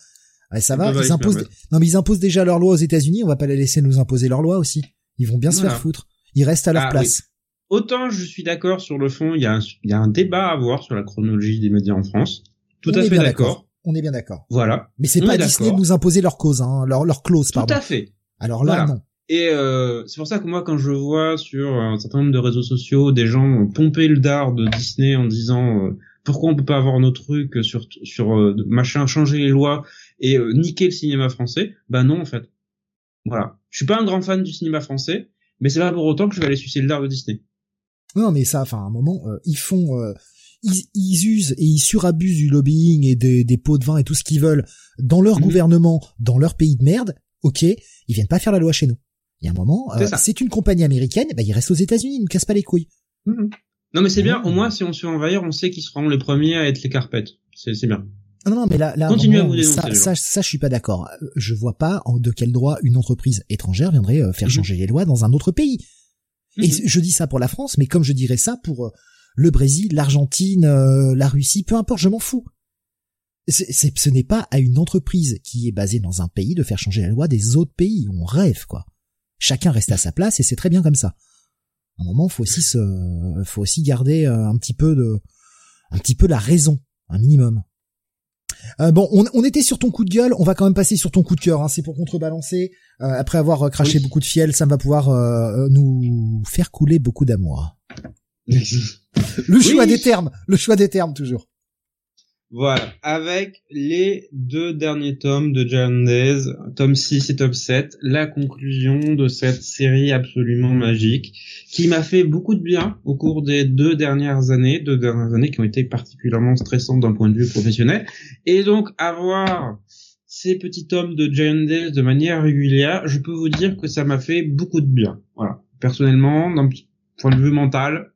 A: ça va, ils, imposent, non mais ils imposent déjà leur loi aux États-Unis, on va pas les laisser nous imposer leur loi aussi. Ils vont bien se faire foutre. Ils restent à leur ah place.
B: Autant je suis d'accord sur le fond, il y, a un, il y a un débat à avoir sur la chronologie des médias en France. Tout à fait d'accord.
A: On est bien d'accord.
B: Voilà.
A: Mais c'est pas Disney de nous imposer leur cause, hein, leur, leur clause, pardon.
B: Tout à fait.
A: Alors là, non.
B: Et euh, c'est pour ça que moi, quand je vois sur un certain nombre de réseaux sociaux des gens pomper le dard de Disney en disant euh, pourquoi on peut pas avoir nos trucs sur sur euh, machin, changer les lois et euh, niquer le cinéma français, bah non en fait. Voilà. Je suis pas un grand fan du cinéma français, mais c'est pas pour autant que je vais aller sucer le dard de Disney.
A: Non, mais ça, enfin, à un moment, ils font, ils, ils, usent et ils surabusent du lobbying et des, des pots de vin et tout ce qu'ils veulent dans leur mhm. gouvernement, dans leur pays de merde. Ok, ils viennent pas faire la loi chez nous. Il y a un moment, euh, c'est une compagnie américaine, bah, ils restent aux États-Unis, ils ne cassent pas les couilles.
B: Mhm. Non mais c'est bien, au moins si on se fait envahir, on sait qu'ils seront les premiers à être les carpettes. C'est bien.
A: Ah non, non, mais là, là,
B: Continuez à vous dénoncer,
A: ça, ça, ça, je suis pas d'accord. Je vois pas de quel droit une entreprise étrangère viendrait euh, faire mhm. changer les lois dans un autre pays. Et je dis ça pour la France, mais comme je dirais ça pour euh, le Brésil, l'Argentine, la Russie, peu importe, je m'en fous. C'est, ce n'est pas à une entreprise qui est basée dans un pays de faire changer la loi des autres pays. On rêve, quoi. Chacun reste à sa place et c'est très bien comme ça. À un moment, faut aussi se, faut aussi garder euh, un petit peu de, un petit peu la raison, un minimum. Euh, bon, on, était sur ton coup de gueule, on va quand même passer sur ton coup de cœur. Hein, c'est pour contrebalancer. Euh, après avoir craché beaucoup de fiel, ça va pouvoir nous faire couler beaucoup d'amour. Le choix des termes, le choix des termes toujours.
B: Voilà, avec les deux derniers tomes de Days, tome 6 et tome 7, la conclusion de cette série absolument magique, qui m'a fait beaucoup de bien au cours des deux dernières années, deux dernières années qui ont été particulièrement stressantes d'un point de vue professionnel, et donc avoir ces petits tomes de Days de manière régulière, je peux vous dire que ça m'a fait beaucoup de bien. Voilà, personnellement, d'un point de vue mental,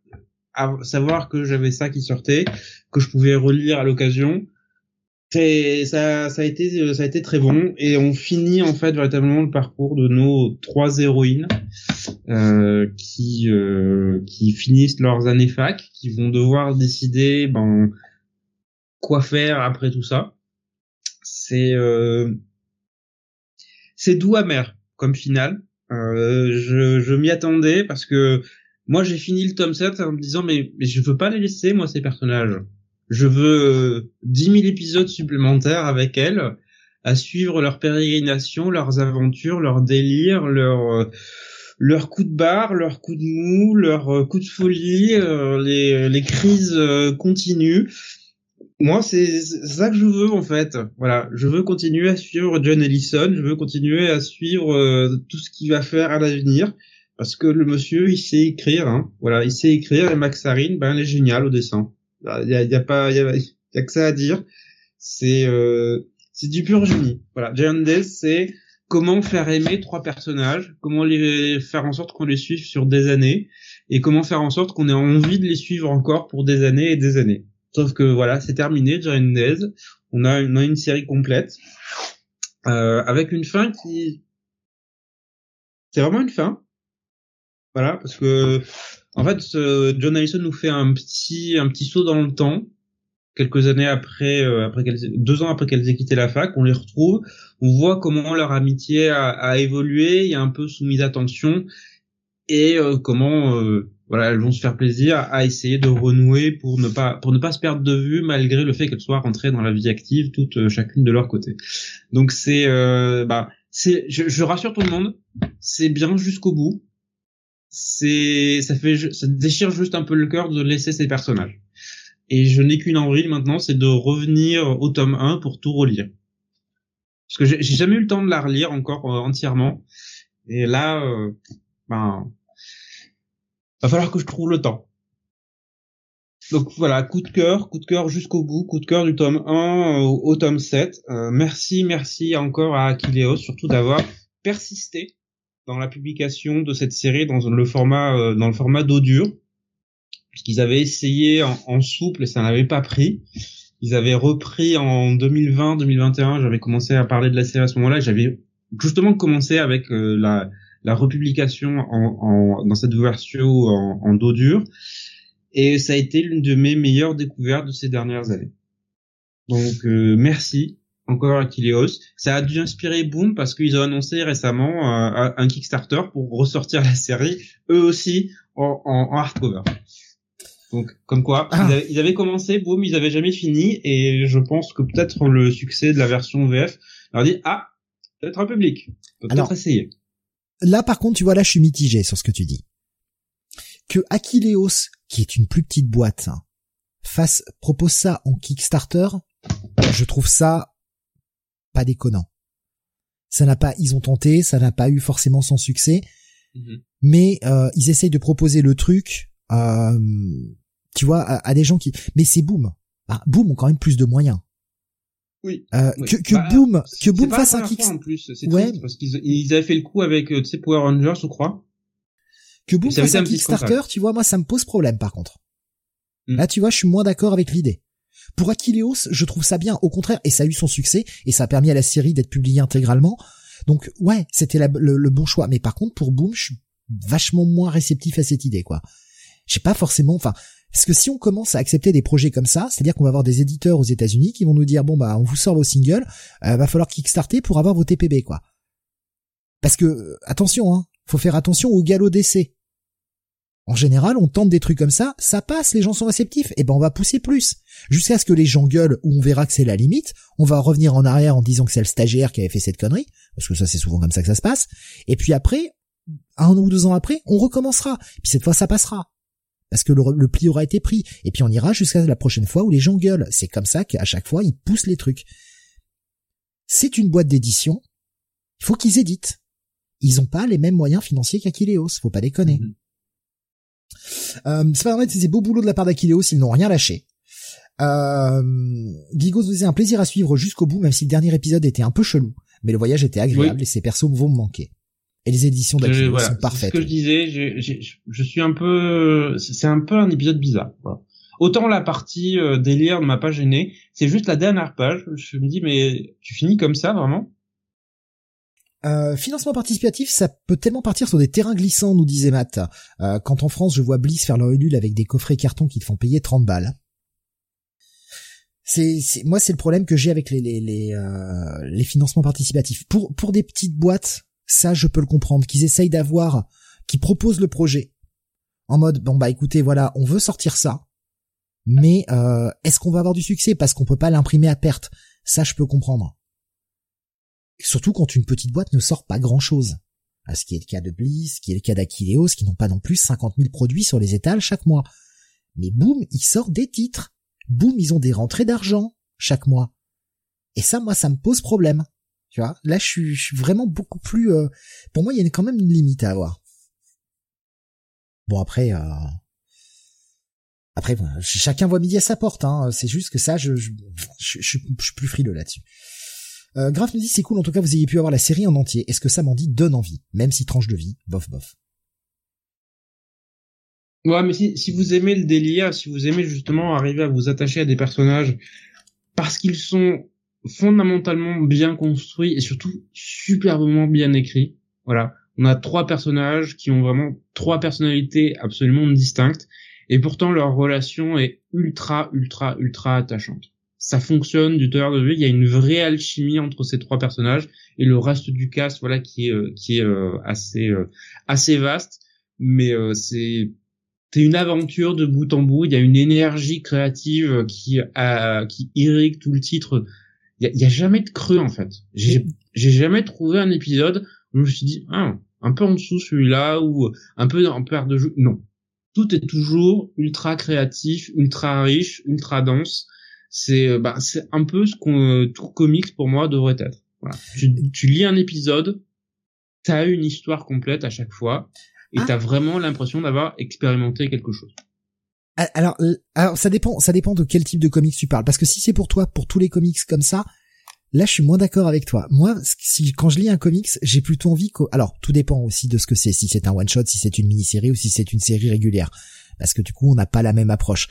B: savoir que j'avais ça qui sortait, que je pouvais relire à l'occasion. C'est ça, ça a été, ça a été très bon et on finit en fait véritablement le parcours de nos trois héroïnes euh, qui euh, qui finissent leurs années fac, qui vont devoir décider ben quoi faire après tout ça. C'est euh, c'est doux amer comme finale. Euh, je, je m'y attendais parce que moi, j'ai fini le tome 7 en me disant, mais, mais je veux pas les laisser, moi, ces personnages. Je veux 10 000 épisodes supplémentaires avec elles, à suivre leur pérégrination, leurs aventures, leurs délires, leurs leurs coups de barre, leurs coups de mou, leurs euh, coups de folie, euh, les, crises euh, continues. Moi, c'est ça que je veux en fait. Voilà, je veux continuer à suivre John Ellison, je veux continuer à suivre tout ce qu'il va faire à l'avenir parce que le monsieur il sait écrire hein. voilà il sait écrire et Maxarine ben elle est géniale au dessin. Il y a, y a, pas il y a, y a, que ça à dire. C'est euh, c'est du pur génie. Voilà Giant c'est comment faire aimer trois personnages comment les faire en sorte qu'on les suive sur des années et comment faire en sorte qu'on ait envie de les suivre encore pour des années et des années. Sauf que voilà c'est terminé Giant on a on a une série complète euh, avec une fin qui c'est vraiment une fin voilà, parce que en fait, John Allison nous fait un petit un petit saut dans le temps. Quelques années après, euh, après deux ans après qu'elles aient quitté la fac, on les retrouve. On voit comment leur amitié a, a évolué, il y a un peu soumis d'attention et euh, comment euh, voilà elles vont se faire plaisir à essayer de renouer pour ne pas pour ne pas se perdre de vue malgré le fait qu'elles soient rentrées dans la vie active toutes chacune de leur côté. Donc c'est bah c'est je, je rassure tout le monde, c'est bien jusqu'au bout c'est ça fait ça déchire juste un peu le cœur de laisser ces personnages. Et je n'ai qu'une envie maintenant, c'est de revenir au tome 1 pour tout relire. Parce que j'ai jamais eu le temps de la relire encore euh, entièrement. Et là, euh, ben, va falloir que je trouve le temps. Donc voilà, coup de cœur, coup de cœur jusqu'au bout, coup de cœur du tome 1 euh, au, tome 7. Euh, merci, merci encore à Akileos, surtout d'avoir persisté dans la publication de cette série dans le format euh, dans le format dur puisqu'ils avaient essayé en, souple et ça n'avait pas pris. Ils avaient repris en 2020, 2021. J'avais commencé à parler de la série à ce moment-là. J'avais justement commencé avec euh, la, la republication en, en, dans cette version en, en dos dur. Et ça a été l'une de mes meilleures découvertes de ces dernières années. Donc euh, merci encore Akileos. Ça a dû inspirer Boom parce qu'ils ont annoncé récemment euh, un Kickstarter pour ressortir la série, eux aussi en, en, hardcover. Donc comme quoi, ah. ils, avaient, commencé, Boom, ils avaient jamais fini et je pense que peut-être le succès de la version VF leur dit ah peut-être un public, peut-être essayer.
A: Là par contre, tu vois là, je suis mitigé sur ce que tu dis. Que Akileos, qui est une plus petite boîte, hein, fasse propose ça en Kickstarter, je trouve ça pas déconnant. Ça n'a pas, ils ont tenté, ça n'a pas eu forcément son succès, mhm. mais euh, ils essayent de proposer le truc, euh, tu vois, à, des gens qui. Mais c'est Boom. Bah, Boom ont quand même plus de moyens.
B: Oui.
A: Euh, Que, que bah, Boom, que Boom fasse un
B: Kickstarter. en plus, c'est ouais. parce qu'ils ils avaient fait le coup avec, tu sais, Power Rangers, je crois.
A: Que Boom fasse un Kickstarter, tu vois, moi ça me pose problème par contre. Hmm. Là, tu vois, je suis moins d'accord avec l'idée. Pour Achilleos, je trouve ça bien, au contraire, et ça a eu son succès, et ça a permis à la série d'être publiée intégralement. Donc ouais, c'était le, bon choix. Mais par contre, pour Boom, je suis vachement moins réceptif à cette idée, quoi. J'ai pas forcément, enfin, parce que si on commence à accepter des projets comme ça, c'est-à-dire qu'on va avoir des éditeurs aux États-Unis qui vont nous dire bon bah on vous sort vos singles, euh, va falloir kickstarter pour avoir vos TPB, quoi. Parce que attention, hein, faut faire attention au galop d'essai. En général, on tente des trucs comme ça, ça passe, les gens sont réceptifs, et ben on va pousser plus. Jusqu'à ce que les gens gueulent ou on verra que c'est la limite, on va revenir en arrière en disant que c'est le stagiaire qui avait fait cette connerie, parce que ça c'est souvent comme ça que ça se passe, et puis après, un ou deux ans après, on recommencera, puis cette fois ça passera. Parce que le, pli aura été pris, et puis on ira jusqu'à la prochaine fois où les gens gueulent. C'est comme ça qu'à chaque fois ils poussent les trucs. C'est une boîte d'édition, il faut qu'ils éditent. Ils ont pas les mêmes moyens financiers qu'Aquileos, faut pas déconner. Mm-hmm. Euh, Spider-Man, c'est beau boulot de la part d'Aquileos, ils n'ont rien lâché. Euh, Gigos vous un plaisir à suivre jusqu'au bout, même si le dernier épisode était un peu chelou. Mais le voyage était agréable et ces persos vont me manquer. Et les éditions d'Aquileos sont parfaites.
B: Ce que je disais, je, suis un peu, c'est un peu un épisode bizarre. Autant la partie euh, délire ne m'a pas gêné, c'est juste la dernière page. Je me dis mais tu finis comme ça vraiment?
A: Euh, financement participatif, ça peut tellement partir sur des terrains glissants, nous disait Matt. Euh, quand en France, je vois Bliss faire leur Ulule avec des coffrets cartons qui te font payer 30 balles. C'est, moi, c'est le problème que j'ai avec les euh, les financements participatifs. Pour pour des petites boîtes, ça, je peux le comprendre, qu'ils essayent d'avoir, qui proposent le projet en mode bon bah écoutez, voilà, on veut sortir ça, mais euh, est-ce qu'on va avoir du succès? Parce qu'on peut pas l'imprimer à perte Ça, je peux comprendre. Surtout quand une petite boîte ne sort pas grand chose. À ce qui est le cas de Bliss, ce qui est le cas d'Aquileos, qui n'ont pas non plus 50 000 produits sur les étals chaque mois. Mais boum, ils sortent des titres. Boum, ils ont des rentrées d'argent chaque mois. Et ça, moi, ça me pose problème. Tu vois, là, je suis, vraiment beaucoup plus. Euh, pour moi, il y a quand même une limite à avoir. Bon après, euh... après, chacun voit midi à sa porte. Hein. C'est juste que ça, je, je suis plus frileux là-dessus. Euh, Graf me dit c'est cool en tout cas vous ayez pu avoir la série en entier. Est-ce que ça m'en dit donne envie, même si tranche de vie, bof bof?
B: Ouais, mais si, si vous aimez le délire, si vous aimez justement arriver à vous attacher à des personnages parce qu'ils sont fondamentalement bien construits et surtout superbement bien écrits. Voilà, on a trois personnages qui ont vraiment trois personnalités absolument distinctes et pourtant leur relation est ultra ultra ultra attachante ça fonctionne du travers de lui. Il y a une vraie alchimie entre ces trois personnages et le reste du cast, voilà, qui est euh, qui est euh, assez euh, assez vaste. Mais c'est c'est une aventure de bout en bout. Il y a une énergie créative qui a, qui irrigue tout le titre. Il y a, il y a jamais de creux en fait. J'ai j'ai jamais trouvé un épisode où je me suis dit ah, un peu en dessous celui-là ou un peu en perte de jeu. Non, tout est toujours ultra créatif, ultra riche, ultra dense c'est euh, bah, c'est un peu ce qu'on euh, tout comics pour moi devrait être. Voilà. Tu, tu lis un épisode, t'as une histoire complète à chaque fois et ah. t'as vraiment l'impression d'avoir expérimenté quelque chose.
A: Alors, alors ça dépend, ça dépend de quel type de comics tu parles. Parce que si c'est pour toi, pour tous les comics comme ça, Là, je suis moins d'accord avec toi. Moi, si quand je lis un comics, j'ai plutôt envie que, alors, tout dépend aussi de ce que c'est, si c'est un one shot, si c'est une mini-série ou si c'est une série régulière, parce que du coup, on n'a pas la même approche.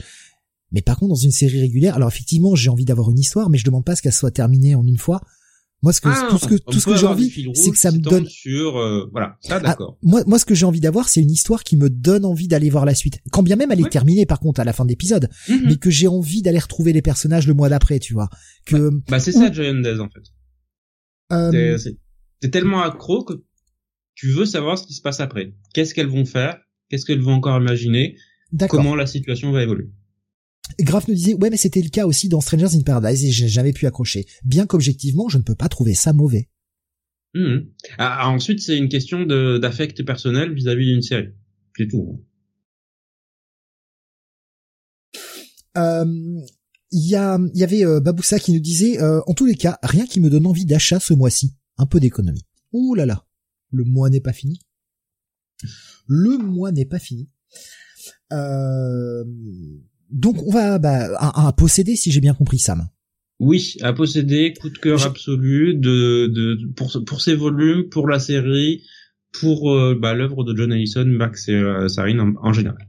A: Mais par contre, dans une série régulière, alors effectivement, j'ai envie d'avoir une histoire, mais je demande pas ce qu'elle soit terminée en une fois. Moi, ce que,
B: Ah,
A: tout ce que, tout ce que j'ai envie, c'est que ça me donne,
B: sur, euh, voilà, ça
A: ah, moi, moi, ce que j'ai envie d'avoir, c'est une histoire qui me donne envie d'aller voir la suite. Quand bien même elle est
B: Ouais.
A: terminée, par contre, à la fin de l'épisode,
B: Mhm.
A: mais que j'ai envie d'aller retrouver les personnages le mois d'après, tu vois. Que,
B: Bah c'est ça Giant Days en fait.
A: euh,
B: T'es- tellement accro que tu veux savoir ce qui se passe après. Qu'est-ce qu'elles vont faire? Qu'est-ce qu'elles vont encore imaginer? Comment la situation va évoluer?
A: Graf nous disait, ouais, mais c'était le cas aussi dans Strangers in Paradise et j'ai jamais pu accrocher. Bien qu'objectivement, je ne peux pas trouver ça mauvais.
B: Mhm. Ah, ah, ensuite, c'est une question d'affect personnel vis-à-vis d'une série. C'est tout.
A: Euh, il y a, il y avait euh, Baboussa qui nous disait, euh, en tous les cas, rien qui me donne envie d'achat ce mois-ci. Un peu d'économie. Ouh là là, le mois n'est pas fini. Le mois n'est pas fini. Euh, donc on va bah, un posséder si j'ai bien compris Sam.
B: Oui, à posséder, coup de cœur absolu de, de pour pour ses volumes, pour la série, pour euh, bah, l'œuvre de John Allison, Max et euh, Sarin en, en général.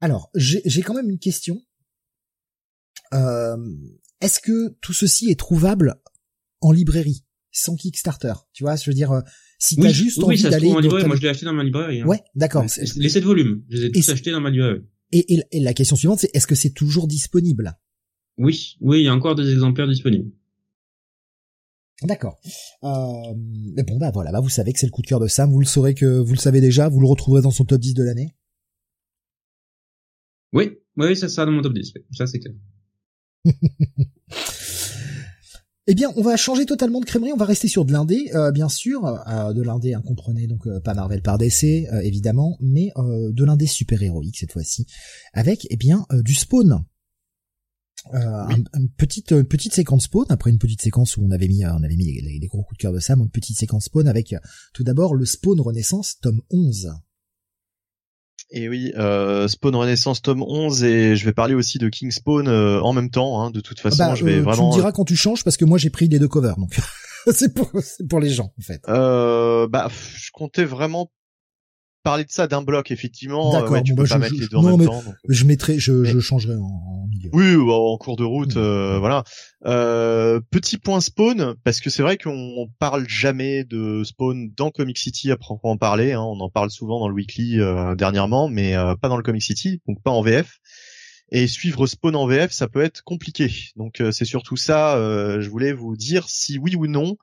A: Alors j'ai quand même une question. Euh, Est-ce que tout ceci est trouvable en librairie sans Kickstarter? Tu vois, je veux dire, euh, si t'as
B: Oui,
A: juste
B: oui,
A: envie d'aller
B: trouve en librairie. Moi, je l'ai acheté dans ma librairie. hein.
A: Ouais, d'accord.
B: Les sept volumes, je les ai tous achetés dans ma librairie.
A: Et, et, et la question suivante, c'est est-ce que c'est toujours disponible?
B: Oui, oui, il y a encore des exemplaires disponibles.
A: D'accord. Euh, bon bah voilà, bah vous savez que c'est le coup de cœur de Sam, vous le saurez que vous le savez déjà, vous le retrouverez dans son top 10 de l'année?
B: Oui, oui, ça sera dans mon top 10. oui. Ça, c'est clair.
A: Eh bien, on va changer totalement de crèmerie, on va rester sur de l'indé, euh, bien sûr, euh, de l'indé, hein, comprenez donc euh, pas Marvel par DC, euh, évidemment, mais euh, de l'indé super héroïque cette fois-ci, avec eh bien euh, du spawn. Euh, un- une petite une petite séquence spawn après une petite séquence où on avait mis on avait mis les, les- gros coups de cœur de Sam une petite séquence spawn avec tout d'abord le spawn renaissance tome 11
C: Et oui, euh, Spawn Renaissance tome 11 et je vais parler aussi de King Spawn euh, en même temps. Hein, de toute façon,
A: Bah,
C: je vais
A: euh,
C: vraiment.
A: Tu me diras quand tu changes parce que moi j'ai pris les deux covers donc c'est pour c'est pour les gens en fait.
C: Euh, bah, je comptais vraiment parler de ça d'un bloc effectivement.
A: D'accord,
C: Euh, ouais, tu
A: bon,
C: peux
A: bah,
C: pas
A: je-
C: mettre
A: je-
C: les deux en
A: non,
C: même
A: mais-
C: temps. donc, euh.
A: Je mettrai je,
C: Mais-
A: je changerai en, en milieu.
C: Oui, bah, en cours de route,
A: Mm.
C: euh, voilà. Euh, petit point Spawn, parce que c'est vrai qu'on on parle jamais de Spawn dans Comic City à proprement parler. Hein, on en parle souvent dans le Weekly euh, dernièrement, mais euh, pas dans le Comic City, donc pas en VF. Et suivre Spawn en VF, ça peut être compliqué. Donc euh, c'est surtout ça. euh, je voulais vous dire si oui ou non.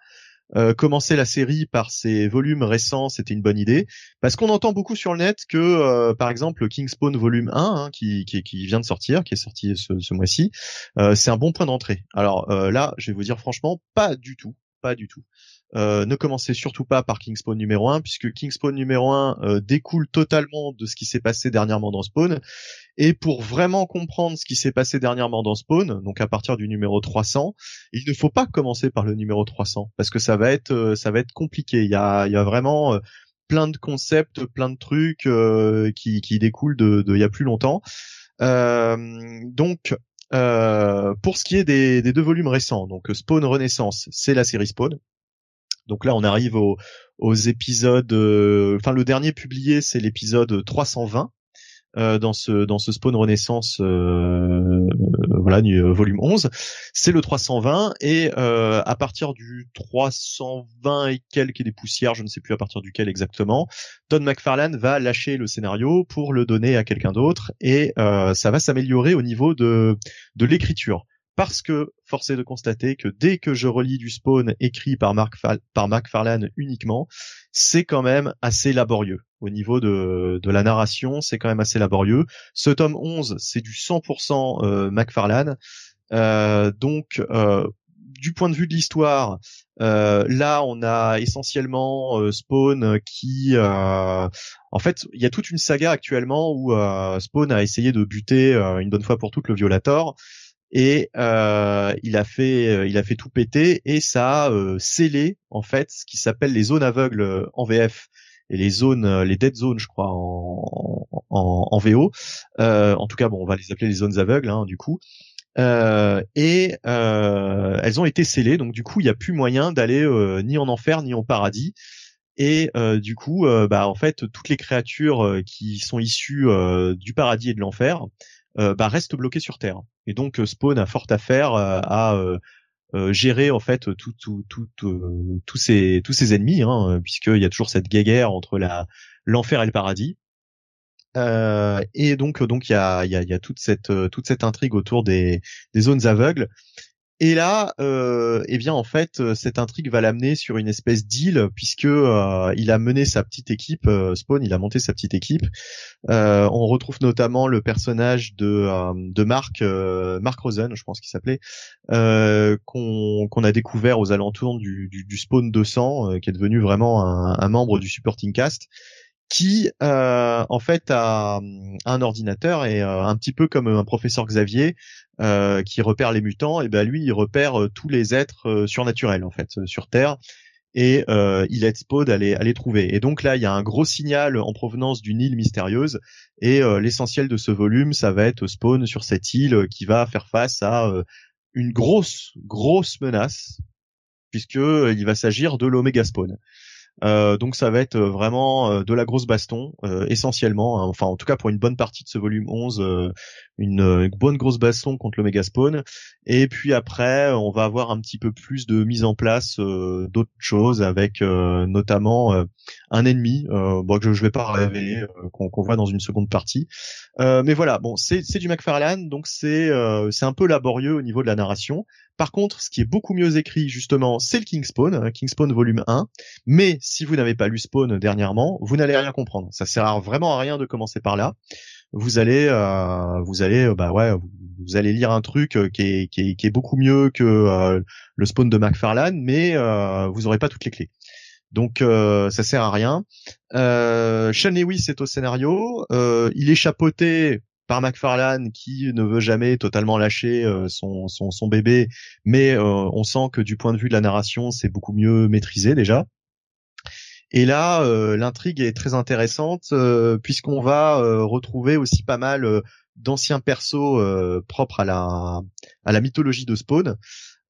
C: Euh, commencer la série par ses volumes récents, c'était une bonne idée, parce qu'on entend beaucoup sur le net que, euh, par exemple, King Spawn volume 1, hein, qui, vient de sortir, qui est sorti ce, mois-ci, euh, c'est un bon point d'entrée. Alors là, je vais vous dire franchement, pas du tout, pas du tout. Euh, ne commencez surtout pas par King Spawn numéro 1, puisque King Spawn numéro 1 euh, découle totalement de ce qui s'est passé dernièrement dans Spawn. Et pour vraiment comprendre ce qui s'est passé dernièrement dans Spawn, donc à partir du numéro 300, il ne faut pas commencer par le numéro 300, parce que ça va être, euh, ça va être compliqué. Il y a, il y a vraiment plein de concepts, plein de trucs qui, qui découlent de, il y a plus longtemps. Donc, pour ce qui est des, des deux volumes récents, donc Spawn Renaissance, c'est la série Spawn. Donc là, on arrive aux, épisodes. euh, Enfin, le dernier publié, c'est l'épisode 320 euh, dans ce dans ce Spawn Renaissance, euh, voilà, volume 11. C'est le 320 et à partir du 320 et quelques et des poussières, je ne sais plus à partir duquel exactement, Don McFarlane va lâcher le scénario pour le donner à quelqu'un d'autre et ça va s'améliorer au niveau de de l'écriture parce que force est de constater que dès que je relis du Spawn écrit par Mark Fal- uniquement, c'est quand même assez laborieux au niveau de, la narration, c'est quand même assez laborieux. Ce tome 11, c'est du 100% euh. Euh, donc euh, du point de vue de l'histoire, euh, là on a essentiellement euh, Spawn qui, euh, en fait, il y a toute une saga actuellement où Spawn a essayé de buter une bonne fois pour toutes le Violator et euh, il a fait euh, il a fait tout péter et ça a euh, scellé en fait ce qui s'appelle les zones aveugles euh, en VF et les zones euh, les dead zones je crois en en, en VO euh, en tout cas bon on va les appeler les zones aveugles hein, du coup Euh, et euh, elles ont été scellées, donc du coup il n'y a plus moyen d'aller euh, ni en enfer ni en paradis. Et du coup, bah en fait, toutes les créatures qui sont issues du paradis et de l'enfer, bah restent bloquées sur Terre. Et donc Spawn a fort affaire à gérer en fait tout, tout, tout, tous ces tous ces ennemis, hein, puisqu'il y a toujours cette guéguerre entre la l'enfer et le paradis. Euh, et donc donc il y a, y, a, y a toute cette toute cette intrigue autour des, des zones aveugles. Et là, euh, eh bien en fait, cette intrigue va l'amener sur une espèce d'île puisque euh, il a mené sa petite équipe. Euh, Spawn, il a monté sa petite équipe. Euh, on retrouve notamment le personnage de Mark Mark Rosen, je pense qu'il s'appelait, qu'on a découvert aux alentours du, Spawn 200, qui est devenu vraiment un membre du supporting cast qui euh, en fait a, un ordinateur et euh, un petit peu comme un professeur Xavier euh, qui repère les mutants et ben lui il repère euh, tous les êtres euh, surnaturels en fait sur Terre et il aide Spawn à les, les trouver et donc là il y a un gros signal en provenance d'une île mystérieuse et l'essentiel de ce volume ça va être Spawn sur cette île qui va faire face à une grosse grosse menace puisque il va s'agir de l'Omega Spawn. Euh, donc ça va être euh, vraiment euh, de la grosse baston essentiellement, hein. enfin en tout cas pour une bonne partie de ce volume 11, une, bonne grosse baston contre le Mega Spawn. Et puis après on va avoir un petit peu plus de mise en place d'autres choses avec notamment un ennemi, que je, vais pas révéler, qu'on voit dans une seconde partie. mais voilà, bon c'est du McFarlane, donc c'est c'est un peu laborieux au niveau de la narration. Par contre, ce qui est beaucoup mieux écrit, justement, c'est le Kingspawn, hein, Kingspawn volume 1. Mais si vous n'avez pas lu Spawn dernièrement, vous n'allez rien comprendre. Ça sert vraiment à rien de commencer par là. Vous allez, euh, vous allez, euh, bah ouais, vous, allez lire un truc euh, qui est, beaucoup mieux que le Spawn de McFarlane, mais vous n'aurez pas toutes les clés. Donc ça sert à rien. Euh, Sean Lewis est au scénario. il est chapeauté par McFarlane qui ne veut jamais totalement lâcher euh, son, son, son, bébé, mais euh, on sent que du point de vue de la narration, c'est beaucoup mieux maîtrisé déjà. Et là, euh, l'intrigue est très intéressante puisqu'on va retrouver aussi pas mal d'anciens persos propres à la à la mythologie de Spawn.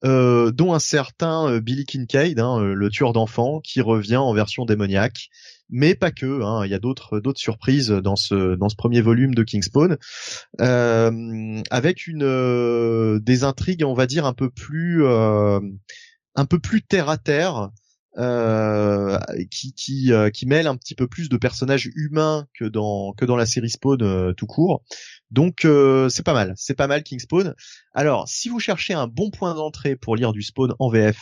C: Dont un certain Billy Kincaid, hein, le tueur d'enfants, qui revient en version démoniaque mais pas que. Hein. Il y a d'autres d'autres surprises dans ce dans ce premier volume de Kingspawn, euh, avec une euh, des intrigues, on va dire un peu plus euh, un peu plus terre à terre. Euh, qui qui euh, qui mêle un petit peu plus de personnages humains que dans que dans la série Spawn tout court. Donc c'est pas mal, c'est pas mal Kingspawn. Alors si vous cherchez un bon point d'entrée pour lire du Spawn en VF,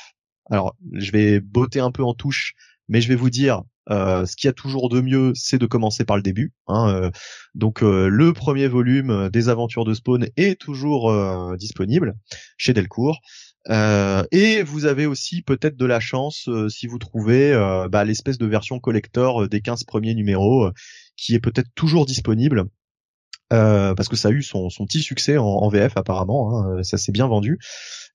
C: alors je vais botter un peu en touche, mais je vais vous dire euh, ce qu'il y a toujours de mieux, c'est de commencer par le début. Hein, euh, donc euh, le premier volume des aventures de Spawn est toujours disponible chez Delcourt. Et vous avez aussi peut-être de la chance si vous trouvez bah, l'espèce de version collector des 15 premiers numéros qui est peut-être toujours disponible. Parce que ça a eu son, petit succès en, VF apparemment, hein, ça s'est bien vendu.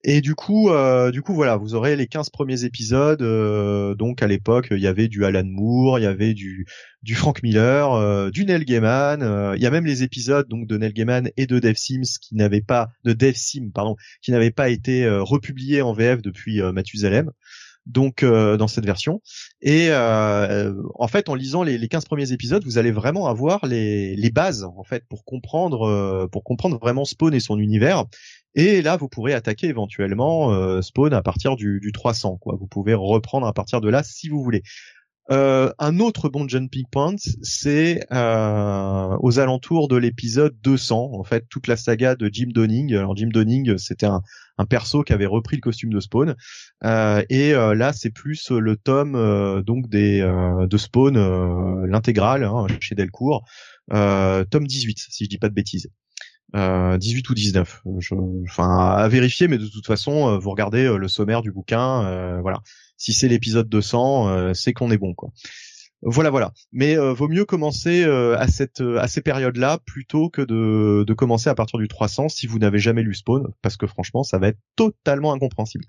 C: Et du coup, euh, du coup, voilà, vous aurez les 15 premiers épisodes. Euh, donc à l'époque, il y avait du Alan Moore, il y avait du du Frank Miller, euh, du Neil Gaiman. il y a même les épisodes donc de Neil Gaiman et de Dave Sims qui n'avaient pas de Dave Sim, pardon, qui n'avaient pas été republiés en VF depuis Mathusalem donc dans cette version. Et euh, en fait, en lisant les, les 15 premiers épisodes, vous allez vraiment avoir les, bases en fait pour comprendre pour comprendre vraiment Spawn et son univers. Et là, vous pourrez attaquer éventuellement euh, Spawn à partir du, du 300. Quoi. Vous pouvez reprendre à partir de là si vous voulez. Euh, un autre bon jumping point, c'est euh, aux alentours de l'épisode 200, en fait, toute la saga de Jim Donning. Alors Jim Donning, c'était un, perso qui avait repris le costume de Spawn, euh, et euh, là, c'est plus le tome euh, donc de Spawn, l'intégrale hein, chez Delcourt, tome 18, si je dis pas de bêtises. 18 euh, ou 19. Je, enfin, à vérifier, mais de toute façon, euh, vous regardez euh, le sommaire du bouquin, voilà. Si c'est l'épisode 200, c'est qu'on est bon, quoi. Voilà, voilà. Mais vaut mieux commencer à cette à ces périodes-là plutôt que de, de commencer à partir du 300 si vous n'avez jamais lu Spawn, parce que franchement, ça va être totalement incompréhensible.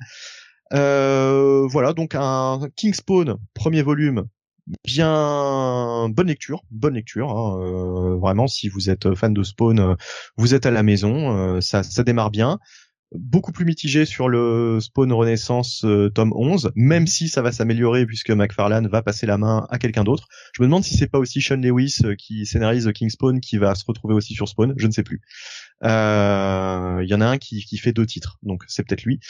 C: voilà, donc un King Spawn, premier volume, bien bonne lecture, bonne lecture. Hein, euh, vraiment, si vous êtes fan de Spawn, euh, vous êtes à la maison. ça, ça démarre bien beaucoup plus mitigé sur le Spawn Renaissance euh, tome 11, même si ça va s'améliorer puisque McFarlane va passer la main à quelqu'un d'autre. Je me demande si c'est pas aussi Sean Lewis euh, qui scénarise King Spawn qui va se retrouver aussi sur Spawn, je ne sais plus. Il euh, y en a un qui, qui fait deux titres, donc c'est peut-être lui.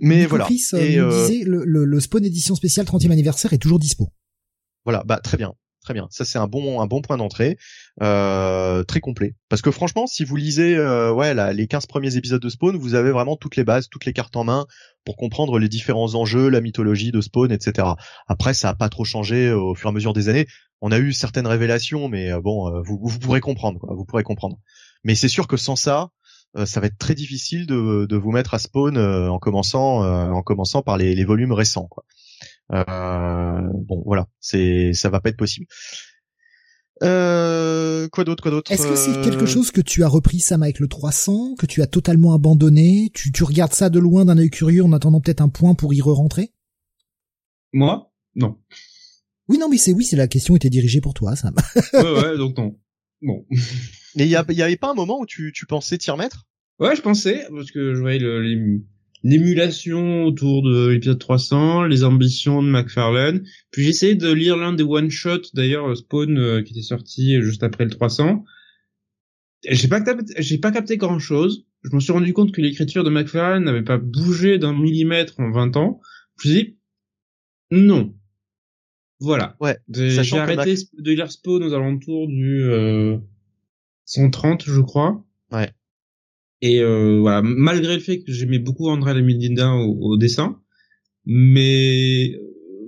C: Mais voilà.
A: Chris Et, disait, le, le, le Spawn édition spéciale 30e anniversaire est toujours dispo.
C: Voilà, bah très bien. Très bien, ça c'est un bon un bon point d'entrée, euh, très complet. Parce que franchement, si vous lisez euh, ouais les 15 premiers épisodes de Spawn, vous avez vraiment toutes les bases, toutes les cartes en main pour comprendre les différents enjeux, la mythologie de Spawn, etc. Après, ça a pas trop changé au fur et à mesure des années. On a eu certaines révélations, mais euh, bon, vous, vous pourrez comprendre, quoi, vous pourrez comprendre. Mais c'est sûr que sans ça, ça va être très difficile de, de vous mettre à Spawn en commençant en commençant par les, les volumes récents, quoi. Euh, bon, voilà, c'est ça va pas être possible. Euh, quoi d'autre, quoi d'autre
A: Est-ce que c'est quelque euh, chose que tu as repris Sam avec le 300, que tu as totalement abandonné? Tu, tu regardes ça de loin d'un œil curieux en attendant peut-être un point pour y re-rentrer?
B: Moi? Non.
A: Oui, non, mais c'est oui, c'est la question était dirigée pour toi, Sam.
B: ouais, ouais, donc non. Bon.
C: Mais il y, y, avait pas un moment où tu, tu pensais t'y remettre?
B: Ouais, je pensais parce que je voyais le, les, l'émulation autour de l'épisode 300, les ambitions de McFarlane. Puis j'ai essayé de lire l'un des one-shots, d'ailleurs Spawn, euh, qui était sorti juste après le 300. J'ai pas capté, j'ai pas capté grand chose. Je me suis rendu compte que l'écriture de McFarlane n'avait pas bougé d'un millimètre en 20 ans. Je me suis dit, non. Voilà.
C: Ouais.
B: J'ai arrêté de lire Spawn aux alentours du euh, 130, je crois.
C: Ouais.
B: Et euh, voilà, malgré le fait que j'aimais beaucoup André Lemidina au, au dessin, mais euh,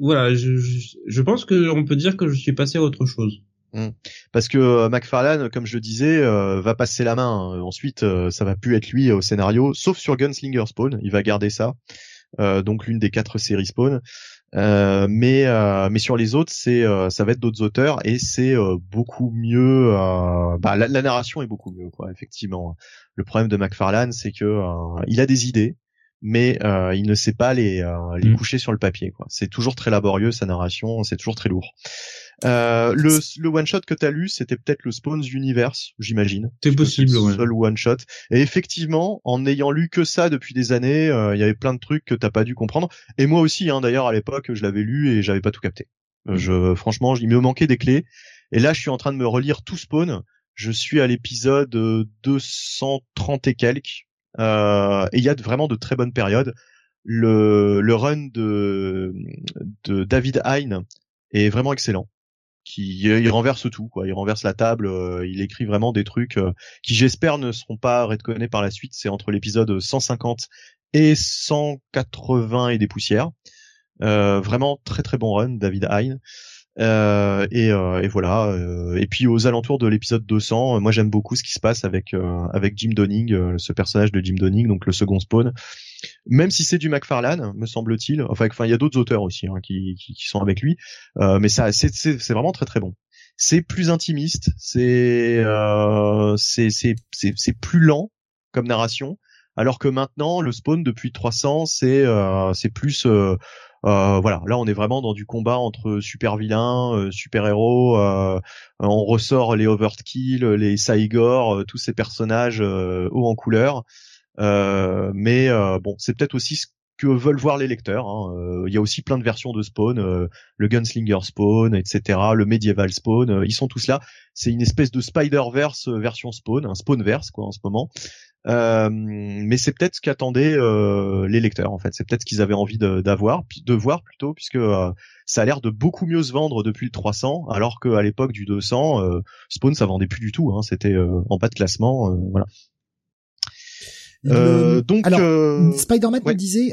B: voilà, je, je, je pense que on peut dire que je suis passé à autre chose.
C: Mmh. Parce que euh, McFarlane, comme je le disais, euh, va passer la main. Ensuite, ça va plus être lui au scénario, sauf sur Gunslinger Spawn. Il va garder ça. donc l'une des quatre séries Spawn. Euh, mais euh, mais sur les autres, c'est euh, ça va être d'autres auteurs et c'est beaucoup mieux. bah, la, la, narration est beaucoup mieux, quoi. Effectivement, le problème de McFarlane, c'est que il a des idées, mais il ne sait pas les les mm. coucher sur le papier, quoi. C'est toujours très laborieux sa narration, c'est toujours très lourd. Euh, le, le one shot que t'as lu, c'était peut-être le Spawns Universe, j'imagine.
B: C'est possible,
C: le Seul one shot. Et effectivement, en n'ayant lu que ça depuis des années, euh, il y avait plein de trucs que t'as pas dû comprendre. Et moi aussi, hein, d'ailleurs, à l'époque, je l'avais lu et j'avais pas tout capté. Euh, mm. Je, franchement, il me manquait des clés. Et là, je suis en train de me relire tout Spawn. Je suis à l'épisode 230 et quelques. Euh, et il y a vraiment de très bonnes périodes. Le, le run de, de David Hein est vraiment excellent qui il renverse tout quoi il renverse la table euh, il écrit vraiment des trucs euh, qui j'espère ne seront pas redconnés par la suite c'est entre l'épisode 150 et 180 et des poussières euh, vraiment très très bon run David Hein euh, et, euh, et, voilà. Euh, et puis aux alentours de l'épisode 200, moi j'aime beaucoup ce qui se passe avec avec Jim Donning, ce personnage de Jim Donning, donc le second Spawn. Même si c'est du McFarlane, me semble-t-il. Enfin, il y a d'autres auteurs aussi hein, qui, qui, qui, sont avec lui, mais ça, c'est, vraiment très très bon. C'est plus intimiste, c'est c'est, c'est, plus lent comme narration, alors que maintenant le Spawn depuis 300, c'est c'est plus euh, voilà, là on est vraiment dans du combat entre super vilains, euh, super héros. Euh, on ressort les Overkill, les Saigor, tous ces personnages hauts en couleur. Mais bon, c'est peut-être aussi ce que veulent voir les lecteurs. Hein. Il y a aussi plein de versions de Spawn, le Gunslinger Spawn, etc., le Medieval Spawn, ils sont tous là. C'est une espèce de Spider-Verse version Spawn, un Spawnverse quoi en ce moment. Euh, mais c'est peut-être ce qu'attendaient euh, les lecteurs en fait. C'est peut-être ce qu'ils avaient envie d'avoir, de, voir plutôt, puisque euh, ça a l'air de beaucoup mieux se vendre depuis le 300, alors qu'à l'époque du 200, Spawn ça vendait plus du tout. Hein, C'était en bas de classement, voilà.
A: Euh, donc, Alors, Spider-Man me disait,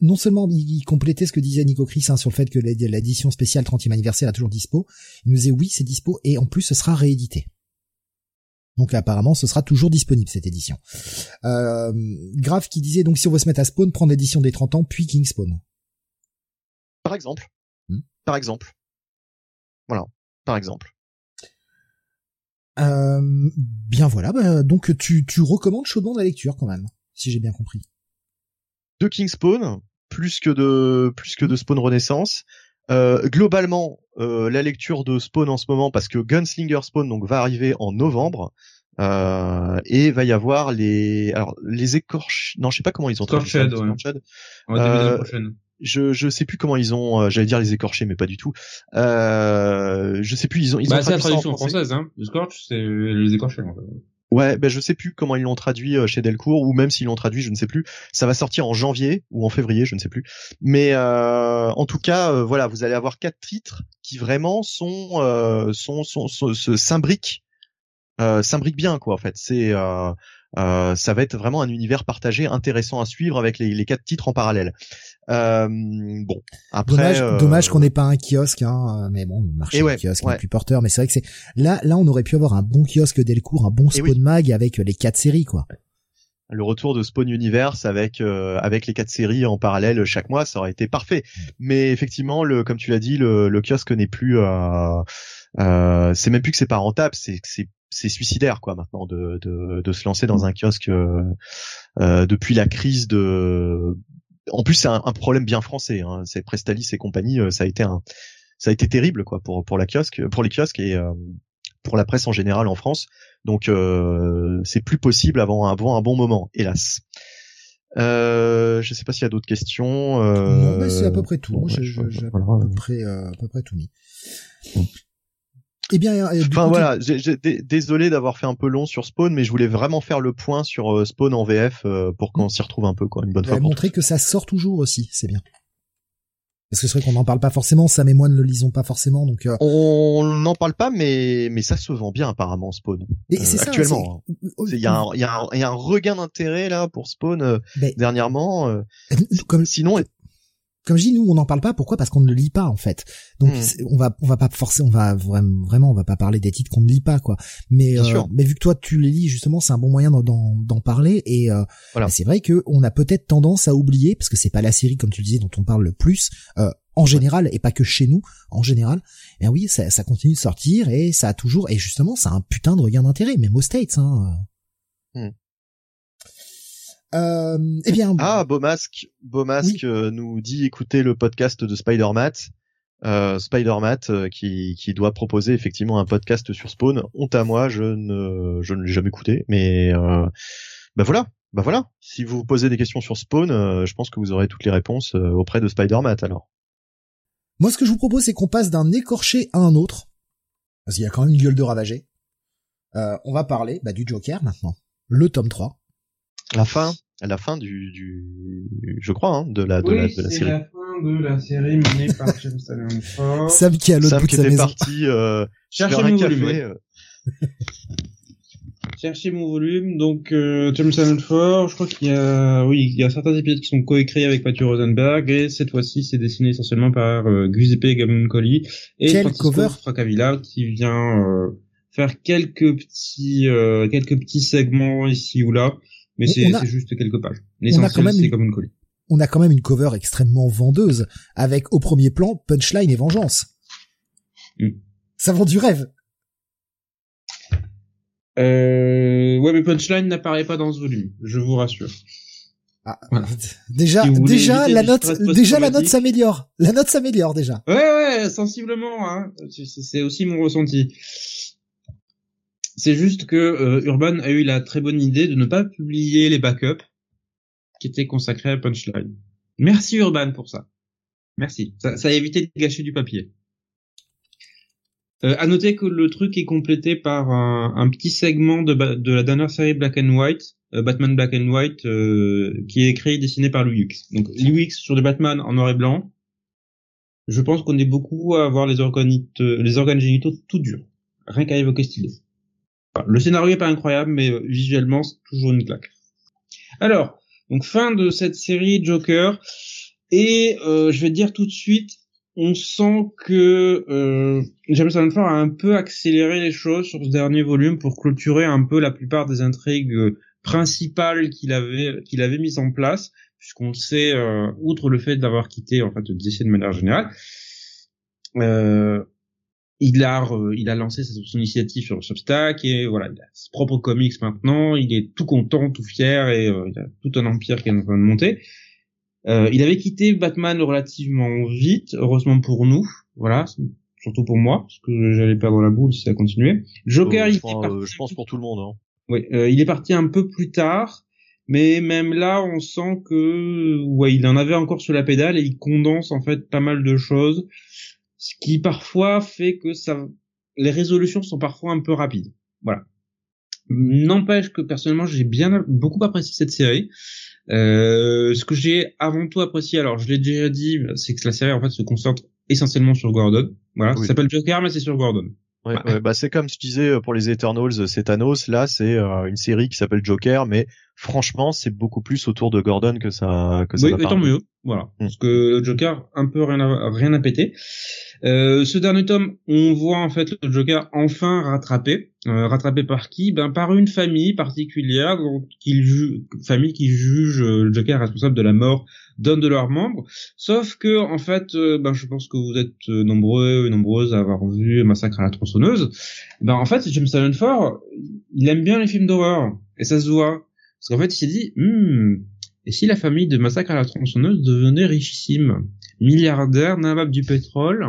A: non seulement il, complétait ce que disait Nico Chris hein, sur le fait que l'édition spéciale 30e anniversaire est toujours dispo, il nous disait oui c'est dispo et en plus ce sera réédité. Donc apparemment, ce sera toujours disponible cette édition. Euh, Grave qui disait donc si on veut se mettre à Spawn, prendre l'édition des 30 ans puis King Spawn.
C: Par exemple. Hmm. Par exemple. Voilà. Par exemple.
A: Euh, bien voilà. Bah, donc tu, tu recommandes chaudement la lecture quand même, si j'ai bien compris.
C: De King Spawn, plus que de plus que de Spawn Renaissance. Euh, globalement, euh, la lecture de Spawn en ce moment, parce que Gunslinger Spawn donc va arriver en novembre. Euh, et va y avoir les alors les écorches non je sais pas comment ils ont
B: traduit ça, ouais.
C: euh, je je sais plus comment ils ont euh, j'allais dire les écorchés mais pas du tout euh, je sais plus ils ont ils
B: bah,
C: ont
B: c'est la traduction française hein le scorch c'est les écorchés en fait.
C: Ouais, ben je sais plus comment ils l'ont traduit euh, chez Delcourt ou même s'ils l'ont traduit, je ne sais plus. Ça va sortir en janvier ou en février, je ne sais plus. Mais euh, en tout cas, euh, voilà, vous allez avoir quatre titres qui vraiment sont euh, sont, sont, sont, se s'imbriquent euh, s'imbriquent bien quoi. En fait, c'est euh, ça va être vraiment un univers partagé intéressant à suivre avec les, les quatre titres en parallèle. Euh, bon, après,
A: dommage,
C: euh,
A: dommage qu'on n'ait pas un kiosque, hein, mais bon, le marché
C: ouais,
A: du kiosque
C: ouais.
A: est plus porteur. Mais c'est vrai que c'est là, là, on aurait pu avoir un bon kiosque Delcourt, un bon
C: Et
A: Spawn
C: oui.
A: Mag avec les quatre séries, quoi.
C: le retour de Spawn Universe avec euh, avec les quatre séries en parallèle chaque mois, ça aurait été parfait. Mais effectivement, le comme tu l'as dit, le, le kiosque n'est plus. Euh, euh, c'est même plus que c'est pas rentable, c'est c'est c'est suicidaire quoi maintenant de, de de se lancer dans un kiosque euh, euh, depuis la crise de. En plus, c'est un, un problème bien français. Hein. C'est Prestalis et compagnie, euh, ça a été un ça a été terrible quoi pour pour la kiosque pour les kiosques et euh, pour la presse en général en France. Donc euh, c'est plus possible avant, avant un bon moment, hélas. Euh, je sais pas s'il y a d'autres questions. Euh,
A: non, mais c'est à peu près tout.
C: bon, ouais,
A: j'ai à
C: voilà.
A: peu près, euh, à peu près tout mis. Eh bien, euh,
C: Enfin
A: côté-
C: voilà, j'ai- j'ai- dé- désolé d'avoir fait un peu long sur Spawn, mais je voulais vraiment faire le point sur euh, Spawn en VF euh, pour qu'on s'y retrouve un peu quoi, une bonne fois pour
A: montrer que ça sort toujours aussi, c'est bien. Parce que c'est vrai qu'on n'en parle pas forcément, Sam et moi ne le lisons pas forcément, donc euh,
C: On n'en parle pas, mais mais ça se vend bien apparemment Spawn.
A: et
C: Euh,
A: ça,
C: actuellement. Il y, a un- y, y a regain d'intérêt là pour Spawn euh, dernièrement.
A: comme,
C: Sinon,
A: comme je dis, nous on n'en parle pas. Pourquoi? Parce qu'on ne le lit pas en fait. Donc
C: Hmm.
A: on va, on va pas forcer, on va vraiment, vraiment, on va pas parler des titres qu'on ne lit pas quoi. Mais
C: Bien
A: euh, mais vu que toi tu les lis justement, c'est un bon moyen d'en- parler. Et euh,
C: Voilà.
A: bah, c'est vrai que on a peut-être tendance à oublier parce que c'est pas la série comme tu le disais dont on parle le plus. euh, en général et pas que chez nous en général et oui ça, ça continue de sortir et ça a toujours et justement ça a un putain de regain d'intérêt même aux States hein.
C: Hmm.
A: Euh, eh bien
C: Ah, Beaumasque, Beaumasque euh, nous dit écouter le podcast de Spider-Mat. Euh, Spider-Mat euh, qui, qui doit proposer effectivement un podcast sur Spawn. Honte à moi, je ne, je ne l'ai jamais écouté, mais euh, bah voilà, bah voilà. Si vous posez des questions sur Spawn, euh, je pense que vous aurez toutes les réponses euh, auprès de Spider-Mat alors.
A: Moi, ce que je vous propose, c'est qu'on passe d'un écorché à un autre. Parce qu'il y a quand même une gueule de ravagé. Euh, on va parler bah, du Joker maintenant. Le tome 3.
C: La fin, la fin du, du je crois, hein, de la, de la,
B: Oui,
C: de la
B: c'est
C: série.
B: la fin de la série menée par James Allen Ford.
A: Sam qui est à l'autre bout de
C: qui
A: sa
C: était
A: maison.
C: parti euh, un
B: mon
C: café.
B: volume,
C: euh,
B: Cherchez mon volume. Donc, euh, James Allen Ford, je crois qu'il y a, oui, il y a certains épisodes qui sont coécrits avec Matthew Rosenberg et cette fois-ci, c'est dessiné essentiellement par euh, Giuseppe Gamuncoli et
A: Quel
B: Francisco
A: cover?
B: Fracavilla qui vient euh, faire quelques petits, euh, quelques petits segments ici ou là, mais c'est juste quelques pages.
A: on a quand
B: L'essentiel,
A: même
B: c'est
A: une-
B: Gamuncoli.
A: On a quand même une cover extrêmement vendeuse, avec au premier plan Punchline et Vengeance.
B: Mm.
A: Ça vend du rêve.
B: Euh, ouais, mais Punchline n'apparaît pas dans ce volume, je vous rassure.
A: Ah,
B: Voilà.
A: Déjà,
B: Si
A: déjà la note, déjà la note s'améliore. La note s'améliore déjà.
B: Ouais, ouais, sensiblement, hein. C'est- C'est aussi mon ressenti. C'est juste que euh, Urban a eu la très bonne idée de ne pas publier les backups qui étaient consacrés à Punchline. Merci Urban pour ça. Merci. Ça, ça a évité de gâcher du papier. Euh, à noter que le truc est complété par un, petit segment de, la dernière série Black and White, euh, Batman Black and White, euh, qui est écrit et dessiné par Louis X. Donc Louis X sur des Batman en noir et blanc. Je pense qu'on est beaucoup à avoir les organes, les organes génitaux tout durs. Rien qu'à évoquer. Voilà. Le scénario est pas incroyable, mais euh, visuellement, c'est toujours une claque. Alors, donc fin de cette série Joker. Et euh, je vais dire tout de suite, on sent que euh, James Ford a un peu accéléré les choses sur ce dernier volume pour clôturer un peu la plupart des intrigues euh, principales qu'il avait qu'il avait mises en place, puisqu'on le sait, euh, outre le fait d'avoir quitté en fait DC de manière générale, euh, il a re- il a lancé sa- son initiative sur Substack et voilà, il a ses propres comics maintenant, il est tout content, tout fier et euh, il a tout un empire qui est en train de monter. Euh, il avait quitté Batman relativement vite, heureusement pour nous, voilà, surtout pour moi, parce que j'allais perdre la boule si ça continuait. Joker,
C: Euh,
B: il
C: je, pense,
B: parti-
C: euh, je pense pour tout le monde. Hein.
B: Oui, euh, il est parti un peu plus tard, mais même là, on sent que ouais, il en avait encore sur la pédale et il condense en fait pas mal de choses, ce qui parfois fait que ça, les résolutions sont parfois un peu rapides. Voilà. N'empêche que personnellement, j'ai bien beaucoup apprécié cette série. Euh, ce que j'ai avant tout apprécié, alors je l'ai déjà dit, c'est que la série en fait se concentre essentiellement sur Gordon. Voilà,
C: Oui.
B: ça s'appelle Joker, mais c'est sur Gordon.
C: Ouais,
B: Bah.
C: ouais, bah c'est comme je disais euh, pour les Eternals, euh, c'est Thanos. Là, c'est euh, une série qui s'appelle Joker, mais franchement, c'est beaucoup plus autour de Gordon que ça que ça
B: Oui,
C: va
B: tant mieux. Voilà.
C: Mm.
B: Parce que le Joker, un peu rien à, rien à péter. Euh, ce dernier tome, on voit en fait le Joker enfin rattrapé. Euh, rattrapé par qui? Ben par une famille particulière, donc qu'il ju- famille qui juge euh, le Joker responsable de la mort d'un de leurs membres. Sauf que en fait, euh, ben je pense que vous êtes euh, nombreux et nombreuses à avoir vu Massacre à la tronçonneuse. Ben en fait, James Allen Ford, il aime bien les films d'horreur et ça se voit. Parce qu'en fait, il s'est dit, hmm, et si la famille de Massacre à la tronçonneuse devenait richissime, milliardaire, nabab du pétrole,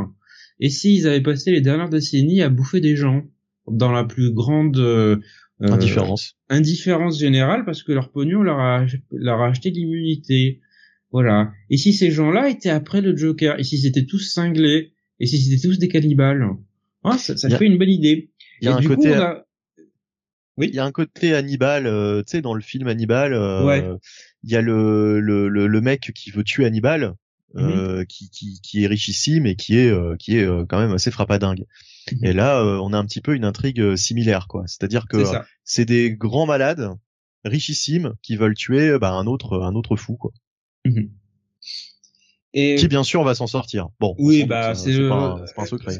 B: et s'ils avaient passé les dernières décennies à bouffer des gens? Dans la plus grande euh, euh,
C: Indifférence.
B: indifférence générale parce que leur pognon leur a, leur a acheté de l'immunité. Voilà. Et si ces gens-là étaient après le Joker, et s'ils étaient tous cinglés, et si c'était tous des cannibales, ah, ça, ça
C: a-
B: fait une belle idée.
C: Il y a
B: Et
C: un
B: du coup,
C: côté
B: on a-
C: Il y a un côté Hannibal, euh, tu sais, dans le film Hannibal, euh,
B: Ouais.
C: il y a le, le, le, le mec qui veut tuer Hannibal,
B: Mhm.
C: euh, qui, qui, qui est richissime et qui est, euh, qui est quand même assez frappadingue.
B: Mhm.
C: Et là, euh, on a un petit peu une intrigue similaire, quoi. C'est-à-dire que
B: c'est
C: des grands malades richissimes qui veulent tuer bah, un autre, un autre fou, quoi.
B: Mhm. Et
C: Qui bien sûr va s'en sortir. Bon,
B: Oui, bah, c'est
C: pas, un- c'est pas un secret.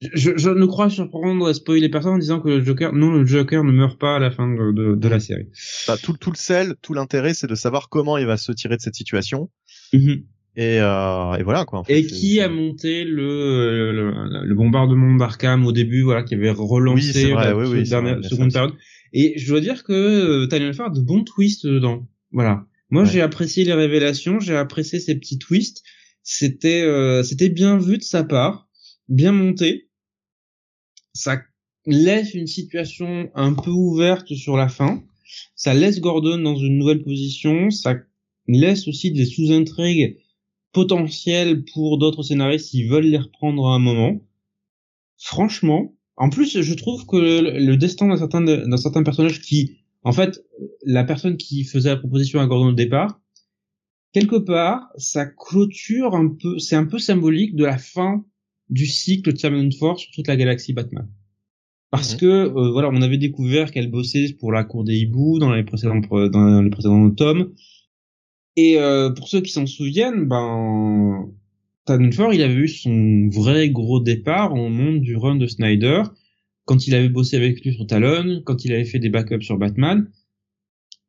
B: Je, je ne crois surprendre à spoiler personne en disant que le Joker, non, le Joker ne meurt pas à la fin de, de, de la série.
C: Bah, tout, tout le sel, tout l'intérêt, c'est de savoir comment il va se tirer de cette situation.
B: Mhm.
C: Et, euh, et voilà quoi. en fait,
B: Et qui a monté le, le, le bombardement d'Arkham au début, voilà, qui avait
C: Oui,
B: relancé
C: c'est vrai,
B: la
C: oui, oui,
B: dernière,
C: vrai,
B: seconde période. Et je dois dire que euh, Farr a de bons twists dedans. Voilà. Moi,
C: Ouais.
B: j'ai apprécié les révélations, j'ai apprécié ces petits twists. C'était, euh, c'était bien vu de sa part, bien monté. Ça laisse une situation un peu ouverte sur la fin. Ça laisse Gordon dans une nouvelle position. Ça laisse aussi des sous-intrigues potentielles pour d'autres scénaristes s'ils veulent les reprendre à un moment. Franchement, en plus, je trouve que le, destin d'un certain, d'un certain personnage qui, en fait, la personne qui faisait la proposition à Gordon au départ, quelque part, ça clôture un peu, c'est un peu symbolique de la fin du cycle de Simon Force sur toute la galaxie Batman. Parce
C: Mhm.
B: que euh, voilà, on avait découvert qu'elle bossait pour la cour des hiboux dans les précédents dans les précédents tomes. Et euh, pour ceux qui s'en souviennent, ben Tannenford, il avait eu son vrai gros départ au monde du run de Snyder quand il avait bossé avec lui sur Talon, quand il avait fait des backups sur Batman.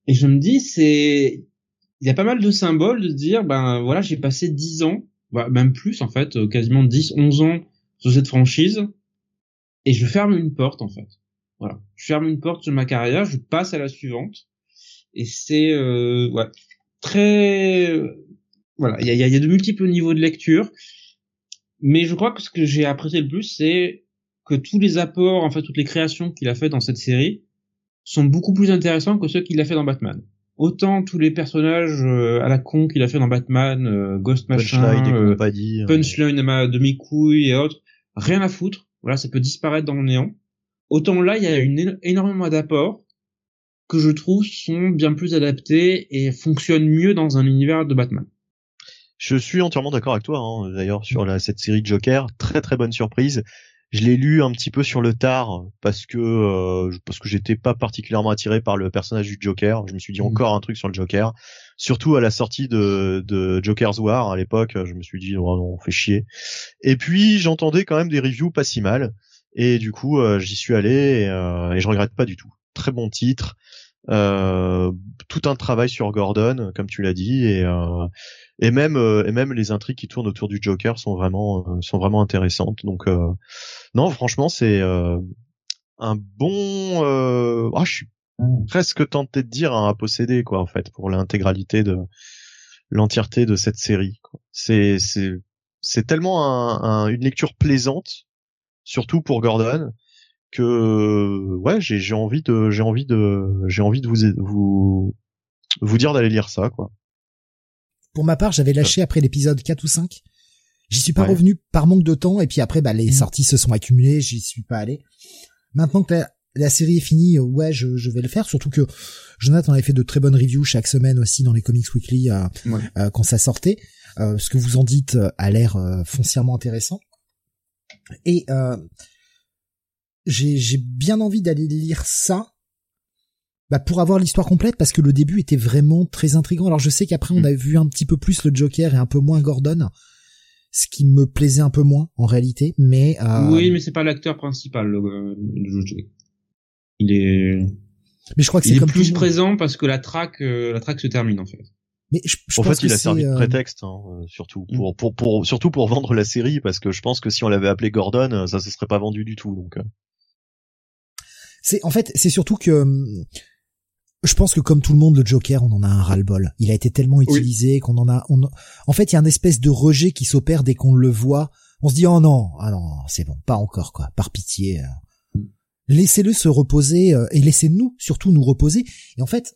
B: Et je me dis, c'est il y a pas mal de symboles de dire ben voilà, j'ai passé 10 ans, bah, même plus en fait, euh, quasiment 10 11 ans sur cette franchise. Et je ferme une porte en fait. Voilà, je ferme une porte sur ma carrière, je passe à la suivante. Et c'est euh, ouais, très euh, voilà, il y a, y a de multiples niveaux de lecture, mais je crois que ce que j'ai apprécié le plus, c'est que tous les apports, en fait, toutes les créations qu'il a fait dans cette série sont beaucoup plus intéressants que ceux qu'il a fait dans Batman. Autant tous les personnages euh, à la con qu'il a fait dans Batman, euh, Ghost Machin,
C: Punchline et
B: euh,
C: euh,
B: Punchline de ma demi-couille et autres, rien à foutre. Voilà, ça peut disparaître dans le néant. Autant là, il y a une éno- énormément d'apports que je trouve sont bien plus adaptés et fonctionnent mieux dans un univers de Batman.
C: Je suis entièrement d'accord avec toi, hein, d'ailleurs, sur la, cette série de Joker. Très très bonne surprise. Je l'ai lu un petit peu sur le tard parce que euh, parce que j'étais pas particulièrement attiré par le personnage du Joker. Je me suis dit
B: Mhm.
C: encore un truc sur le Joker. Surtout à la sortie de, de Joker's War à l'époque, je me suis dit oh non, on fait chier. Et puis j'entendais quand même des reviews pas si mal. Et du coup, euh, j'y suis allé et, euh, et je regrette pas du tout. Très bon titre. Euh, tout un travail sur Gordon, comme tu l'as dit, et euh, et même euh, et même les intrigues qui tournent autour du Joker sont vraiment sont vraiment intéressantes. Donc non, franchement, c'est un bon. Euh, ah, je suis presque tenté de dire un à posséder quoi en fait pour l'intégralité de l'entièreté de cette série. C'est c'est c'est tellement un, une lecture plaisante, surtout pour Gordon, que ouais j'ai j'ai envie de j'ai envie de j'ai envie de vous vous vous dire d'aller lire ça quoi.
A: Pour ma part, j'avais lâché après l'épisode 4 ou 5. J'y suis pas revenu par manque de temps et puis après bah les mmh. sorties se sont accumulées, j'y suis pas allé. Maintenant que la, série est finie, euh, ouais, je, je, vais le faire. Surtout que Jonathan avait fait de très bonnes reviews chaque semaine aussi dans les Comics Weekly euh, euh, quand ça sortait. ce que vous en dites a l'air foncièrement intéressant. Et j'ai bien envie d'aller lire ça bah pour avoir l'histoire complète parce que le début était vraiment très intrigant. Alors je sais qu'après on mm. a vu un petit peu plus le Joker et un peu moins Gordon, ce qui me plaisait un peu moins en réalité, mais
B: euh... oui, mais c'est pas l'acteur principal le, Joker. Il est
A: mais je crois que
B: c'est
A: comme
B: plus présent parce que la traque euh, la traque se termine en fait.
A: Mais je, je
C: en
A: fait,
C: il a servi de euh, prétexte, hein, euh, surtout mm. pour, pour, pour, surtout pour vendre la série, parce que je pense que si on l'avait appelé Gordon, ça se serait pas vendu du tout. Donc,
A: c'est en fait, c'est surtout que je pense que comme tout le monde, le Joker, on en a un ras-le-bol. Il a été tellement utilisé qu'on en a. On... En fait, il y a un espèce de rejet qui s'opère dès qu'on le voit. On se dit oh non, ah non, c'est bon, pas encore quoi, par pitié. Euh. Laissez-le se reposer euh, et laissez-nous surtout nous reposer. Et en fait,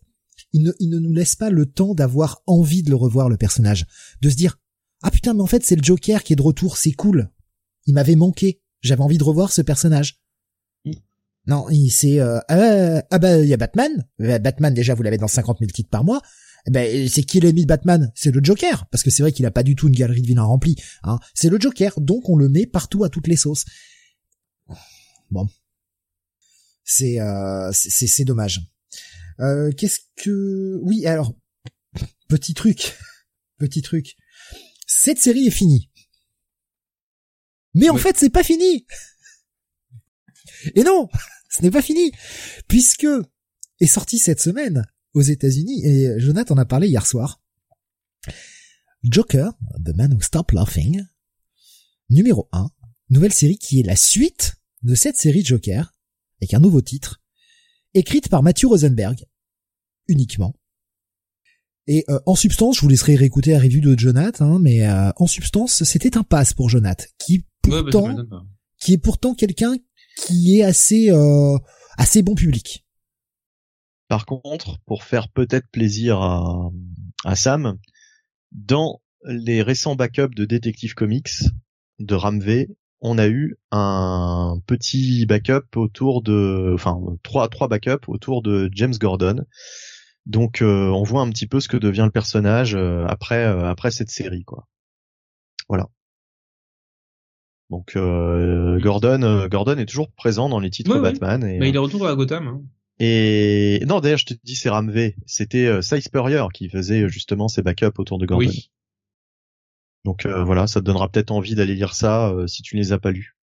A: il ne, il ne nous laisse pas le temps d'avoir envie de le revoir le personnage, de se dire ah putain mais en fait c'est le Joker qui est de retour, c'est cool. Il m'avait manqué, j'avais envie de revoir ce personnage. Non, c'est euh, euh, ah bah il y a Batman. Euh, Batman déjà vous l'avez dans 50 000 titres par mois. Eh ben c'est qui l'ennemi de Batman? C'est le Joker parce que c'est vrai qu'il a pas du tout une galerie de vilains remplie. Hein. C'est le Joker, donc on le met partout à toutes les sauces. Bon, c'est euh, c'est c'est dommage. Euh, Qu'est-ce que oui alors petit truc, petit truc. Cette série est finie. Mais en fait, c'est pas fini. Et non, ce n'est pas fini, puisque est sorti cette semaine aux États-Unis et Jonathan en a parlé hier soir. Joker, The Man Who Stopped Laughing, numéro 1, nouvelle série qui est la suite de cette série Joker, avec un nouveau titre, écrite par Matthew Rosenberg, uniquement. Et euh, en substance, je vous laisserai réécouter la review de Jonathan, hein, mais euh, en substance, c'était un pass pour Jonathan, qui bah, pourtant, qui est pourtant quelqu'un qui est assez euh, assez bon public.
C: Par contre, pour faire peut-être plaisir à, à Sam, dans les récents backups de Detective Comics de Ramv, on a eu un petit backup autour de, enfin trois trois backups autour de James Gordon. Donc euh, on voit un petit peu ce que devient le personnage euh, après après cette série quoi. Voilà. Donc euh, Gordon, euh, Gordon est toujours présent dans les titres Batman.
B: Et, Mais il est retour à Gotham. Hein.
C: Et non, d'ailleurs, je te dis, c'est Ramv. C'était euh, Cy Spurrier qui faisait justement ses backups autour de Gordon. Oui. Donc voilà, ça te donnera peut-être envie d'aller lire ça si tu ne les as pas lus.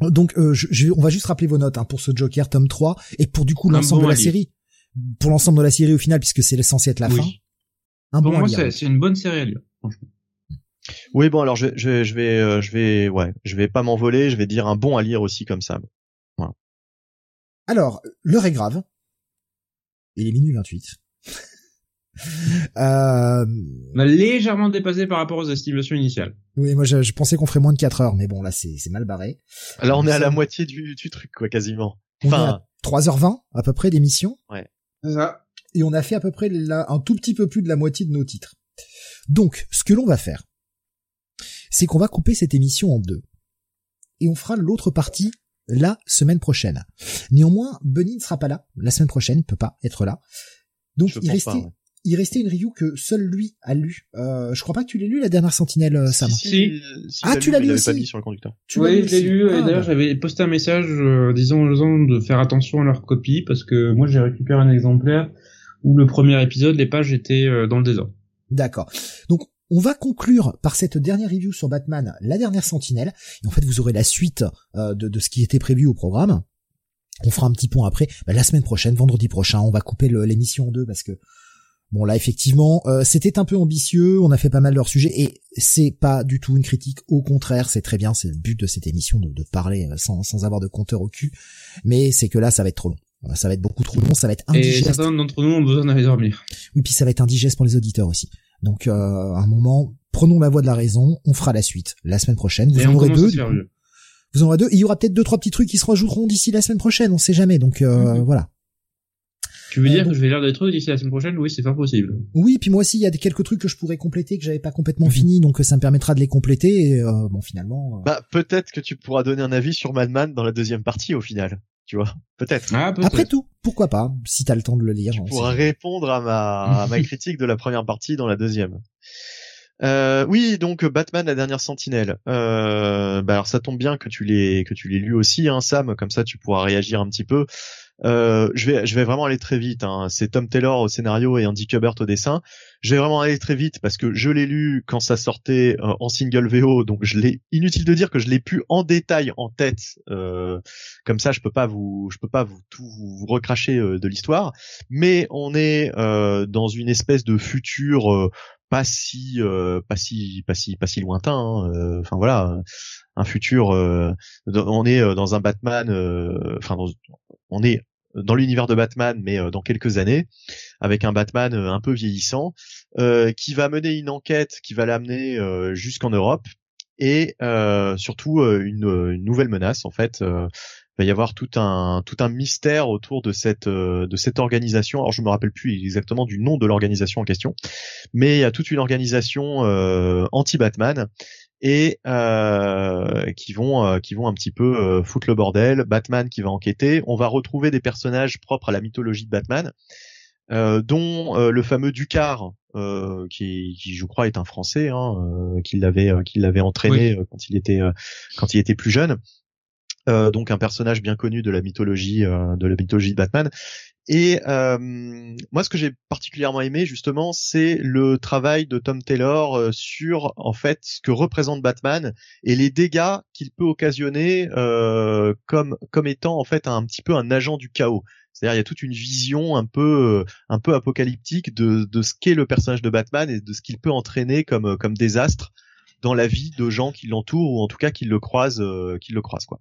A: Donc je, on va juste rappeler vos notes hein, pour ce Joker tome 3 et pour du coup l'ensemble de la série. Pour l'ensemble de la série au final puisque c'est censé être la fin.
B: Un bon moi c'est une bonne série à lire, franchement.
C: Oui, bon, alors je, je, je vais, euh, je vais, ouais, je vais pas m'envoler. Je vais dire un bon à lire aussi comme ça. Voilà.
A: Alors, l'heure est grave. Il est minuit 28.
B: euh... On a légèrement dépassé par rapport aux estimations initiales.
A: Oui, moi je, pensais qu'on ferait moins de 4 heures, mais bon là c'est mal barré.
C: Alors on est à la moitié du, du truc quoi, quasiment.
A: Enfin, 3h20 à peu près d'émission.
C: Ouais.
B: C'est ça.
A: Et on a fait à peu près un tout petit peu plus de la moitié de nos titres. Donc, ce que l'on va faire, c'est qu'on va couper cette émission en deux. Et on fera l'autre partie la semaine prochaine. Néanmoins, Bunny ne sera pas là la semaine prochaine, il peut pas être là. Donc il restait, il restait une review que seul lui a lu. Euh, je crois pas que tu l'aies lu la dernière Sentinelle, euh, Sam.
B: Si,
A: ah, tu l'as lu aussi. Pas
C: mis sur le conducteur.
B: oui, je l'ai lu. et ah, d'ailleurs, j'avais posté un message euh, disant aux gens de faire attention à leur copie parce que moi j'ai récupéré un exemplaire où le premier épisode, les pages étaient euh, dans le désordre.
A: D'accord. Donc on va conclure par cette dernière review sur Batman, la dernière Sentinelle. Et en fait, vous aurez la suite euh, de, ce qui était prévu au programme. On fera un petit point après. Bah, la semaine prochaine, vendredi prochain, on va couper l'émission en deux parce que bon là effectivement, euh, c'était un peu ambitieux. On a fait pas mal de leur sujet et c'est pas du tout une critique. Au contraire, c'est très bien. C'est le but de cette émission de, parler euh, sans, sans avoir de compteur au cul. Mais c'est que là, ça va être trop long. Ça va être beaucoup trop long, ça va être indigeste.
B: Et certains d'entre nous ont besoin d'aller dormir.
A: Oui, puis ça va être indigeste pour les auditeurs aussi. Donc, à un moment, prenons la voie de la raison, on fera la suite la semaine prochaine. Vous en aurez deux. Vous en aurez deux. Et il y aura peut-être deux trois petits trucs qui se rajouteront d'ici la semaine prochaine. On sait jamais. Donc mhm. voilà.
B: Tu veux dire que je vais lire des trucs d'ici la semaine prochaine? Oui, c'est pas possible.
A: Oui, puis moi aussi, il y a quelques trucs que je pourrais compléter que j'avais pas complètement mhm. fini, donc ça me permettra de les compléter. Et, euh, bon, finalement.
C: Euh, bah, peut-être que tu pourras donner un avis sur Madman dans la deuxième partie au final. Tu vois, peut-être.
A: Ah, peut Après tout, pourquoi pas Si t'as le temps de le lire. Tu
C: pourras répondre à ma, à ma critique de la première partie dans la deuxième. Euh, oui, donc Batman, la dernière Sentinelle. Euh, bah alors ça tombe bien que tu l'aies que tu l'aies lu aussi, hein, Sam. Comme ça, tu pourras réagir un petit peu. Euh, je vais, je vais vraiment aller très vite. Hein. C'est Tom Taylor au scénario et Andy Kubert au dessin. Je vais vraiment aller très vite parce que je l'ai lu quand ça sortait euh, en single VO, donc je l'ai. Inutile de dire que je l'ai pu en détail en tête. Euh, comme ça, je peux pas vous, je peux pas vous tout vous recracher de l'histoire. Mais on est dans une espèce de futur pas si pas si pas si pas si lointain hein. enfin voilà un futur on est dans un Batman enfin on est dans l'univers de Batman, mais euh, dans quelques années, avec un Batman euh, un peu vieillissant, euh, qui va mener une enquête qui va l'amener jusqu'en Europe, et surtout une, nouvelle menace en fait. il va y avoir tout un tout un mystère autour de cette de cette organisation. Alors je me rappelle plus exactement du nom de l'organisation en question, mais il y a toute une organisation anti-Batman et euh, qui vont euh, qui vont un petit peu euh, foutre le bordel. Batman qui va enquêter. On va retrouver des personnages propres à la mythologie de Batman, dont le fameux Ducar, qui, qui, je crois est un Français, hein, qui l'avait qui l'avait entraîné quand il était quand il était plus jeune. Donc un personnage bien connu de la mythologie de la mythologie de Batman et euh, moi, ce que j'ai particulièrement aimé justement, c'est le travail de Tom Taylor euh, sur en fait ce que représente Batman et les dégâts qu'il peut occasionner euh, comme comme étant en fait un petit peu un agent du chaos. C'est-à-dire il y a toute une vision un peu un peu apocalyptique de de ce qu'est le personnage de Batman et de ce qu'il peut entraîner comme comme désastre dans la vie de gens qui l'entourent ou en tout cas qui le croisent, euh, qui le croisent quoi.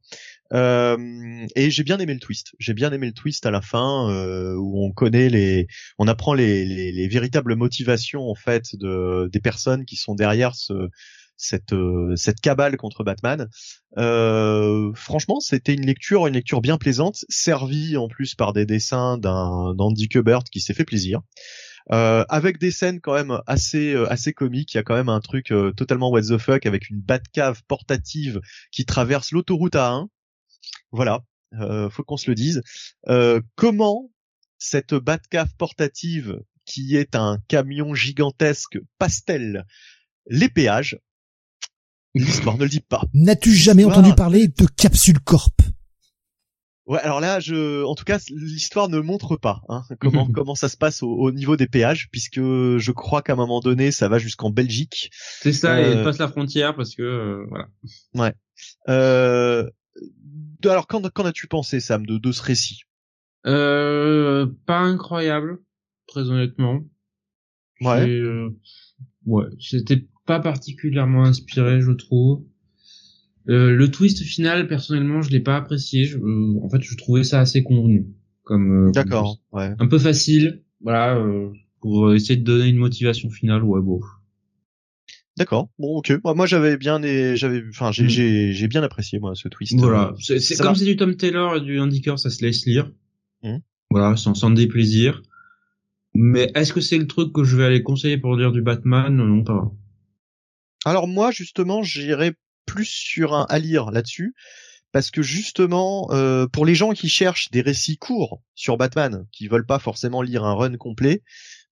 C: Euh, et j'ai bien aimé le twist. J'ai bien aimé le twist à la fin euh, où on connaît les, on apprend les, les, les, véritables motivations en fait de des personnes qui sont derrière ce cette cette cabale contre Batman. Franchement, c'était une lecture, une lecture bien plaisante, servie en plus par des dessins d'un d'Andy Kubert qui s'est fait plaisir. Euh, avec des scènes quand même assez euh, assez comiques. Il y a quand même un truc euh, totalement what the fuck avec une Batcave portative qui traverse l'autoroute A1. Voilà, faut qu'on se le dise. comment cette Batcave portative, qui est un camion gigantesque pastel, les péages, l'histoire ne le dit pas.
A: N'as-tu jamais entendu parler de Capsule Corp?
C: Ouais, alors là, je, en tout cas, l'histoire ne montre pas hein, comment comment ça se passe au, niveau des péages, puisque je crois qu'à un moment donné, ça va jusqu'en Belgique.
B: C'est ça, et euh, passe la frontière parce que euh, voilà.
C: Ouais. Euh... Alors, qu'en qu'en as-tu pensé, Sam, de, de ce récit?
B: Euh, Pas incroyable, très honnêtement.
C: Ouais.
B: Euh, ouais, c'était pas particulièrement inspiré, je trouve. Euh, le twist final, personnellement, je l'ai pas apprécié. Je, euh, en fait, je trouvais ça assez convenu, comme.
C: Euh, D'accord. Ouais.
B: Un peu facile, voilà, pour essayer de donner une motivation finale. Ouais, bon.
C: D'accord. Bon, ok. Moi, j'avais bien, j'avais, enfin, mm. j'ai, j'ai, bien apprécié moi ce twist.
B: Voilà. C'est comme c'est du Tom Taylor et du Andy ça se laisse lire. Mm. Voilà, sans, sans déplaisir. Mais est-ce que c'est le truc que je vais aller conseiller pour dire du Batman? Non, pas.
C: Alors moi, justement, j'irais plus sur un à lire là-dessus parce que justement euh, pour les gens qui cherchent des récits courts sur Batman, qui veulent pas forcément lire un run complet,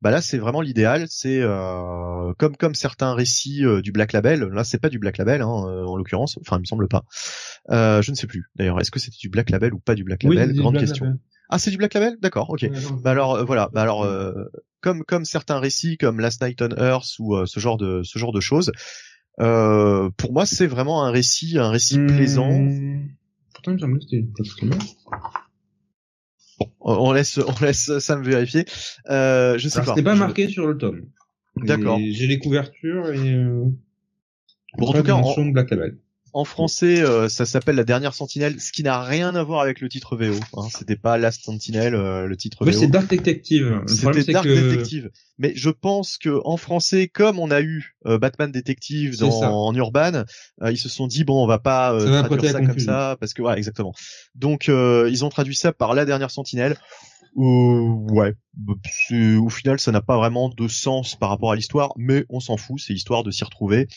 C: bah là c'est vraiment l'idéal. C'est euh, comme comme certains récits euh, du Black Label. Là c'est pas du Black Label hein, en l'occurrence. Enfin il me semble pas. je ne sais plus. D'ailleurs est-ce que c'était du Black Label ou pas du Black Label? Grande question. Ah c'est du Black Label? D'accord. Ok. bah alors voilà. Bah alors comme comme certains récits comme Last Night on Earth ou ce genre de ce genre de choses. Euh, pour moi, c'est vraiment un récit, un récit hmm. plaisant.
B: Pourtant, il me que c'était
C: Bon, on laisse, on laisse ça me vérifier. Euh, je sais
B: pas. C'était pas marqué sur le tome.
C: D'accord.
B: J'ai les couvertures et. Euh...
C: Bon, en tout cas, en...
B: Black Label.
C: En français, euh, ça s'appelle La Dernière Sentinelle, ce qui n'a rien à voir avec le titre VO. Hein. C'était pas Last Sentinelle, euh, le titre
B: Oui,
C: VO.
B: c'est Dark Detective.
C: C'était
B: c'est
C: Dark
B: que...
C: Detective. Mais je pense que en français, comme on a eu euh, Batman Detective dans, en Urban, euh, ils se sont dit bon, on va pas euh, traduire ça comme ça parce que ouais, exactement. Donc euh, ils ont traduit ça par La Dernière Sentinelle. Euh, ouais, bah, au final, ça n'a pas vraiment de sens par rapport à l'histoire, mais on s'en fout, c'est histoire de s'y retrouver.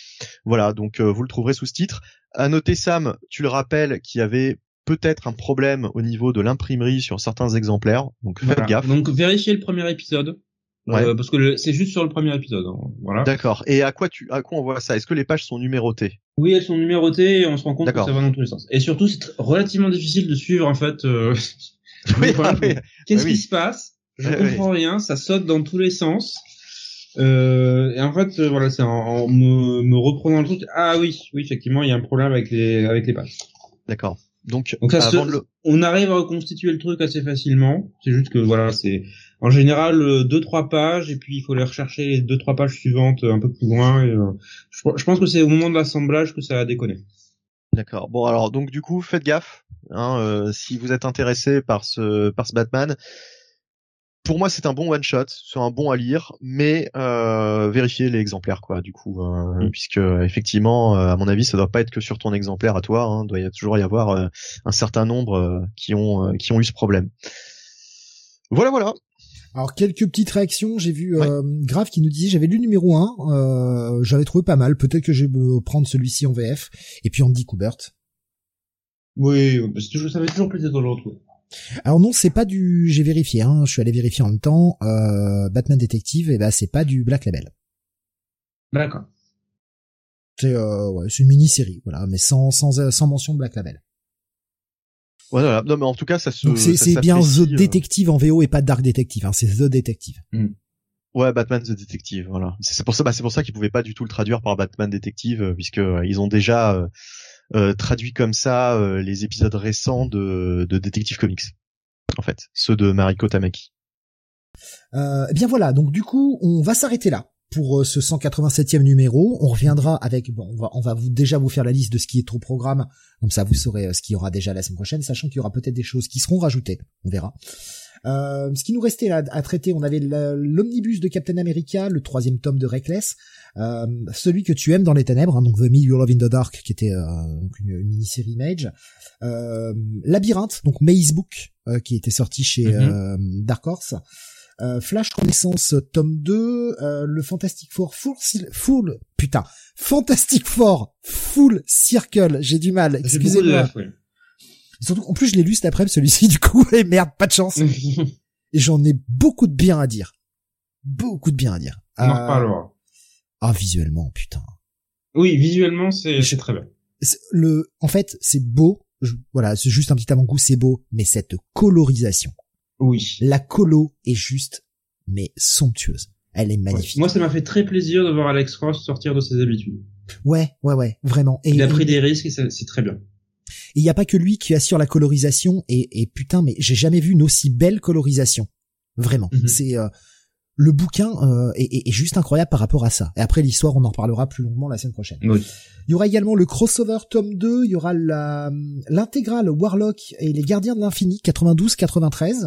C: Voilà, donc euh, vous le trouverez sous ce titre. À noter, Sam, tu le rappelles, qu'il y avait peut-être un problème au niveau de l'imprimerie sur certains exemplaires, donc faites
B: Voilà.
C: gaffe.
B: Donc vérifiez le premier épisode.
C: Ouais.
B: Euh, parce que c'est juste sur le premier épisode. hein. Voilà.
C: D'accord. Et à quoi tu, à quoi on voit ça? Est-ce que les pages sont numérotées?
B: Oui, elles sont numérotées et on se rend compte que ça va dans tous les sens. Et surtout, c'est relativement difficile de suivre en fait. euh,
C: Oui, oui.
B: Qu'est-ce
C: Ah oui.
B: qui se passe? Je comprends rien, ça saute dans tous les sens. Euh, et en fait, euh, voilà, c'est en, en me, me reprenant le truc. Ah oui, oui, effectivement, il y a un problème avec les avec les pages.
C: D'accord. Donc,
B: Donc ça se-
C: le...
B: On arrive à reconstituer le truc assez facilement. C'est juste que voilà, c'est en général euh, deux trois pages et puis il faut les rechercher les deux trois pages suivantes euh, un peu plus loin. Et, euh, je, je pense que c'est au moment de l'assemblage que ça a déconné.
C: D'accord. Bon, alors donc du coup, faites gaffe. Hein, euh, si vous êtes intéressé par ce par ce Batman, pour moi, c'est un bon one shot, c'est un bon à lire, mais euh, vérifiez les exemplaires, quoi. Du coup, euh,
B: Mm.
C: puisque effectivement, euh, à mon avis, ça doit pas être que sur ton exemplaire à toi. Hein, doit y a toujours y avoir euh, un certain nombre euh, qui ont euh, qui ont eu ce problème. Voilà, voilà.
A: Alors quelques petites réactions, j'ai vu euh, Grave qui nous disait j'avais lu le numéro 1, euh, j'avais trouvé pas mal, peut-être que je vais me prendre celui-ci en VF, et puis Andy Kubert.
B: Oui, c'est toujours, ça fait toujours plaisir de le retrouver.
A: Alors non, c'est pas du, j'ai vérifié, hein, je suis allé vérifier en même temps, euh, Batman Detective, et ben c'est pas du Black Label.
B: D'accord.
A: C'est euh, ouais, c'est une mini-série, voilà, mais sans sans sans mention de Black Label.
C: Voilà. Non, mais en tout cas, ça se.
A: Donc c'est
C: ça
A: c'est bien The
C: euh,
A: Detective en VO et pas Dark Detective, hein, c'est The Detective.
C: Ouais, Batman the Detective, voilà. C'est c'est pour ça, bah, c'est pour ça qu'ils pouvaient pas du tout le traduire par Batman Detective, euh, puisque euh, ils ont déjà euh, euh, traduit comme ça euh, les épisodes récents de, de Detective Comics, en fait, ceux de Mariko Tamaki.
A: Euh, eh bien voilà, donc du coup, on va s'arrêter là pour euh, ce 187e numéro. On reviendra avec, bon, on va, on va vous déjà vous faire la liste de ce qui est au programme, comme ça vous saurez euh, ce qu'il y aura déjà la semaine prochaine, sachant qu'il y aura peut-être des choses qui seront rajoutées, on verra. Euh, ce qui nous restait là à traiter, on avait l'omnibus de Captain America, le troisième tome de Reckless, euh, celui que tu aimes dans les ténèbres, hein, donc The Me You Love in the Dark, qui était euh, donc une, une mini-série Image, euh, Labyrinthe, donc Maze Book, euh, qui était sorti chez euh, Dark Horse, euh, Flash Renaissance tome 2, euh, le Fantastic Four full, full putain, Fantastic Four Full Circle, j'ai du mal,
B: de
A: excusez-moi.
B: Oui.
A: Surtout en plus je l'ai lu cet après-midi celui-ci du coup, et merde, pas de chance. Et j'en ai beaucoup de bien à dire. Beaucoup de bien à dire.
B: On en
A: Euh,
B: reparlera.
A: Ah visuellement, putain.
B: Oui, visuellement, c'est c'est très bien.
A: Le, en fait, c'est beau. Je- voilà, c'est juste un petit avant-goût, c'est beau, mais cette colorisation,
B: Oui.
A: la colo est juste, mais somptueuse. Elle est
B: Ouais.
A: magnifique.
B: Moi, ça m'a fait très plaisir de voir Alex Ross sortir de ses habitudes.
A: Ouais, ouais, ouais, vraiment. Et
B: Il a
A: et-
B: pris des risques et c'est très bien.
A: il y a pas que lui qui assure la colorisation et, et putain, mais j'ai jamais vu une aussi belle colorisation. Vraiment.
B: Mhm.
A: C'est euh, le bouquin euh, est, est- est juste incroyable par rapport à ça. Et après l'histoire, on en reparlera plus longuement la semaine prochaine.
B: Oui.
A: Il y aura également le crossover tome 2, il y aura la- l'intégrale Warlock et les Gardiens de l'Infini 92-93,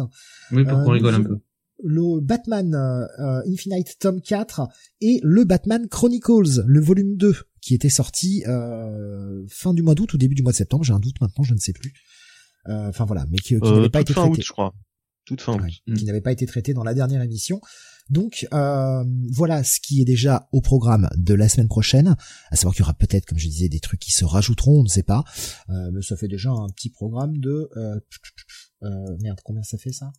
B: Oui, pour
A: Euh,
B: qu'on rigole un peu.
A: le Batman euh, euh, Infinite tome 4 et le Batman Chronicles, le volume 2 qui était sorti euh, fin du mois d'août ou début du mois de septembre, j'ai un doute maintenant, je ne sais plus. Euh, Enfin voilà, mais qui, qui
C: Euh,
A: n'avait pas
C: toute
A: été
C: fin
A: traité.
C: août, je crois. Toute fin août.
A: Ouais,
B: Mm.
A: qui n'avait pas été traité dans la dernière émission. Donc euh, voilà ce qui est déjà au programme de la semaine prochaine. À savoir qu'il y aura peut-être, comme je disais, des trucs qui se rajouteront, on ne sait pas. Euh, mais ça fait déjà un petit programme de euh, euh, merde, combien ça fait ça?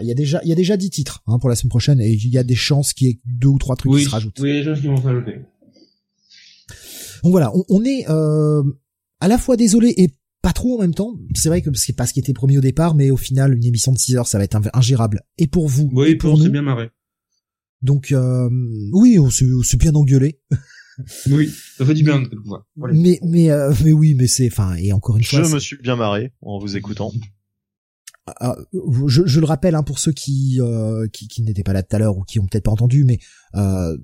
A: Il y a déjà, il y a déjà 10 titres hein, pour la semaine prochaine et il y a des chances qu'il y ait deux ou trois trucs
B: Oui,
A: qui se rajoutent.
B: oui, les gens qui vont s'ajouter.
A: Donc voilà, on, on est euh, à la fois désolé et pas trop en même temps. C'est vrai que c'est pas ce qui était promis au départ, mais au final, une émission de 6 heures, ça va être ing- ingérable. Et pour vous,
B: Oui,
A: et
B: pour
A: nous.
B: bien marré.
A: Donc euh, oui, on s'est on s'est bien engueulé.
B: Oui, ça fait du bien. Voilà.
A: Mais mais euh, mais oui, mais c'est enfin et encore une
C: Je
A: fois,
C: me
A: c'est-
C: suis bien marré en vous écoutant.
A: ah, je, je le rappelle hein, pour ceux qui euh, qui, qui n'étaient pas là tout à l'heure ou qui ont peut-être pas entendu, mais euh,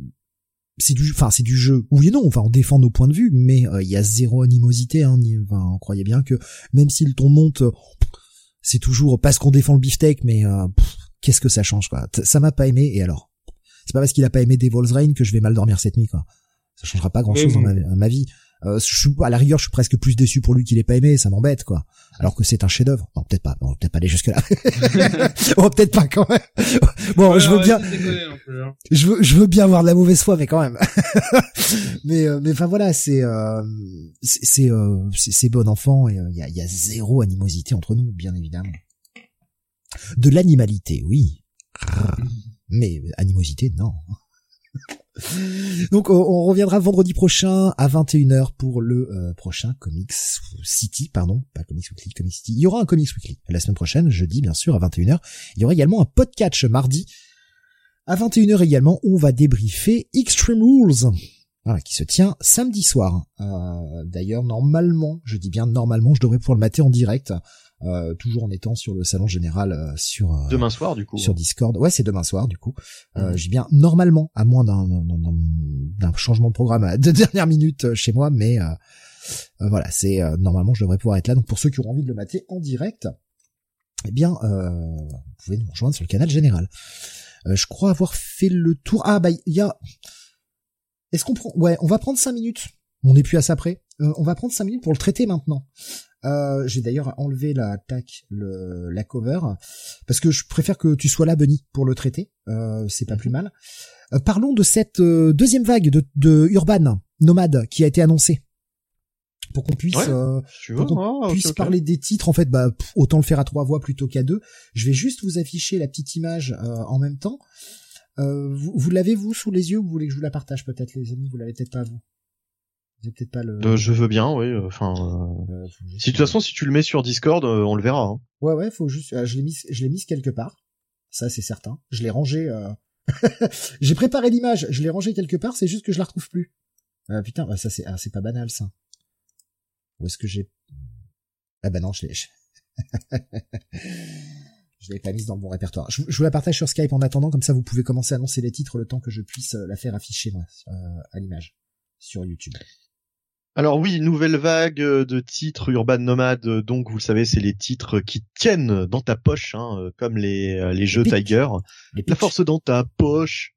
A: c'est du, enfin c'est du jeu. Oui et non, enfin on défend nos points de vue, mais il y a zéro animosité. Hein, enfin, on croyait bien que même si le ton monte, c'est toujours parce qu'on défend le beefsteak, mais qu'est-ce que ça change quoi Ça m'a pas aimé et alors? C'est pas parce qu'il a pas aimé Devil's Reign que je vais mal dormir cette nuit quoi. Ça changera pas grand chose dans ma, vie. Euh, je suis, à la rigueur, je suis presque plus déçu pour lui qu'il ait pas aimé, ça m'embête quoi. Alors que c'est un chef-d'œuvre. Non, peut-être pas. On peut-être pas aller jusque là. on peut-être pas quand même. Bon, je veux bien. Hein. Je veux, je veux bien avoir de la mauvaise foi, mais quand même. mais, euh, mais enfin voilà, c'est, euh, c'est, euh, c'est bon enfant et il y a, y a zéro animosité entre nous, bien évidemment. De l'animalité, oui. Mais animosité, non. Donc on, reviendra vendredi prochain à 21h pour le euh, prochain Comics City, pardon, pas Comics Weekly, Comics City. Il y aura un Comics Weekly la semaine prochaine, jeudi bien sûr à 21h. Il y aura également un podcast mardi à 21h également où on va débriefer Extreme Rules. Voilà, qui se tient samedi soir. Euh, D'ailleurs, normalement, je dis bien normalement, je devrais pouvoir le mater en direct euh, toujours en étant sur le salon général euh, sur euh,
C: demain soir du coup
A: sur Discord. Ouais, c'est demain soir du coup. Euh, J'ai bien normalement, à moins d'un d'un changement de programme de dernière minute chez moi, mais voilà, c'est normalement je devrais pouvoir être là. Donc pour ceux qui auront envie de le mater en direct, eh bien vous pouvez nous rejoindre sur le canal général. je crois avoir fait le tour. Ah bah il y a. Est-ce qu'on prend Ouais, on va prendre cinq minutes. On n'est plus à ça près. on va prendre cinq minutes pour le traiter maintenant. Euh, j'ai d'ailleurs enlevé la tac, le, la cover, parce que je préfère que tu sois là, Benny, pour le traiter. Euh, c'est pas mhm. plus mal. Euh, parlons de cette euh, deuxième vague de, de Urban Nomade qui a été annoncée. Pour qu'on puisse, euh, ah, puisse parler des titres, en fait, bah autant le faire à trois voix plutôt qu'à deux. Je vais juste vous afficher la petite image en même temps. vous, vous l'avez vous sous les yeux ou vous voulez que je vous la partage peut-être, les amis? Vous l'avez peut-être pas vous?
C: Peut-être pas le. Euh, je veux bien, oui. Euh, enfin, euh, si de toute façon, si tu le mets sur Discord, on le verra. Hein.
A: Ouais, ouais. Faut juste. je l'ai mis, je l'ai mis quelque part. Ça, c'est certain. Je l'ai rangé. J'ai préparé l'image. Je l'ai rangé quelque part. C'est juste que je la retrouve plus. putain, bah, ça c'est, ah, c'est pas banal ça. Où est-ce que j'ai Ah bah non, je l'ai. je l'ai pas mise dans le bon répertoire. Je, vous la partage sur Skype en attendant, comme ça vous pouvez commencer à annoncer les titres le temps que je puisse la faire afficher moi à l'image sur YouTube.
C: Alors oui, nouvelle vague euh, de titres Urban Nomade, euh, donc vous le savez, c'est les titres qui tiennent dans ta poche, hein, euh, comme les, les jeux Tiger. la force dans ta poche.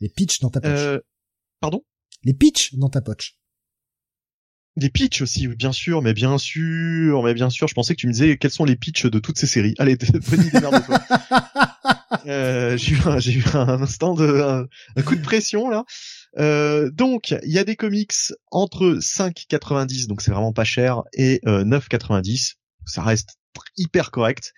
A: Les pitchs dans ta poche.
C: pardon?
A: Les pitchs dans ta poche.
C: Des pitchs aussi, bien sûr, mais bien sûr, mais bien sûr, je pensais que tu me disais quels sont les pitchs de toutes ces séries? Allez, bonne toi euh, j'ai eu, un, j'ai eu un instant de, un coup de pression là. Euh, donc, il y a des comics entre 5,90, donc c'est vraiment pas cher, et euh, 9,90. Ça reste hyper correct.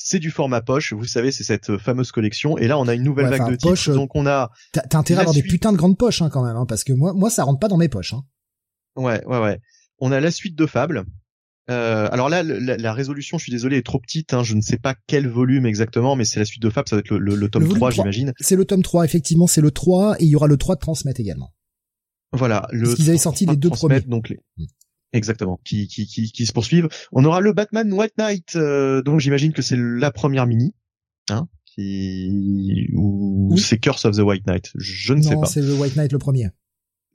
C: C'est du format poche, vous savez, c'est cette fameuse collection. Et là, on a une nouvelle vague de titres. Donc, on a.
A: T'as intérêt à avoir des putains de grandes poches hein, quand même, hein, parce que moi, moi, ça rentre pas dans mes poches. Hein.
C: Ouais, ouais, ouais. On a la suite de Fable. Euh, alors là, la, résolution, je suis désolé, est trop petite. Hein, je ne sais pas quel volume exactement, mais c'est la suite de Fab, ça va être le, tome 3, j'imagine.
A: C'est le tome 3, effectivement, c'est le 3, et il y aura le 3 de transmettre également.
C: Voilà. Le
A: Parce qu'ils avaient sorti les deux premiers.
C: Donc les... Hmm. Exactement, qui, qui, qui, qui, se poursuivent. On aura le Batman White Knight, euh, donc j'imagine que c'est la première mini, hein, qui ou c'est Curse of the White Knight, je ne sais pas. Non,
A: c'est le White Knight le premier.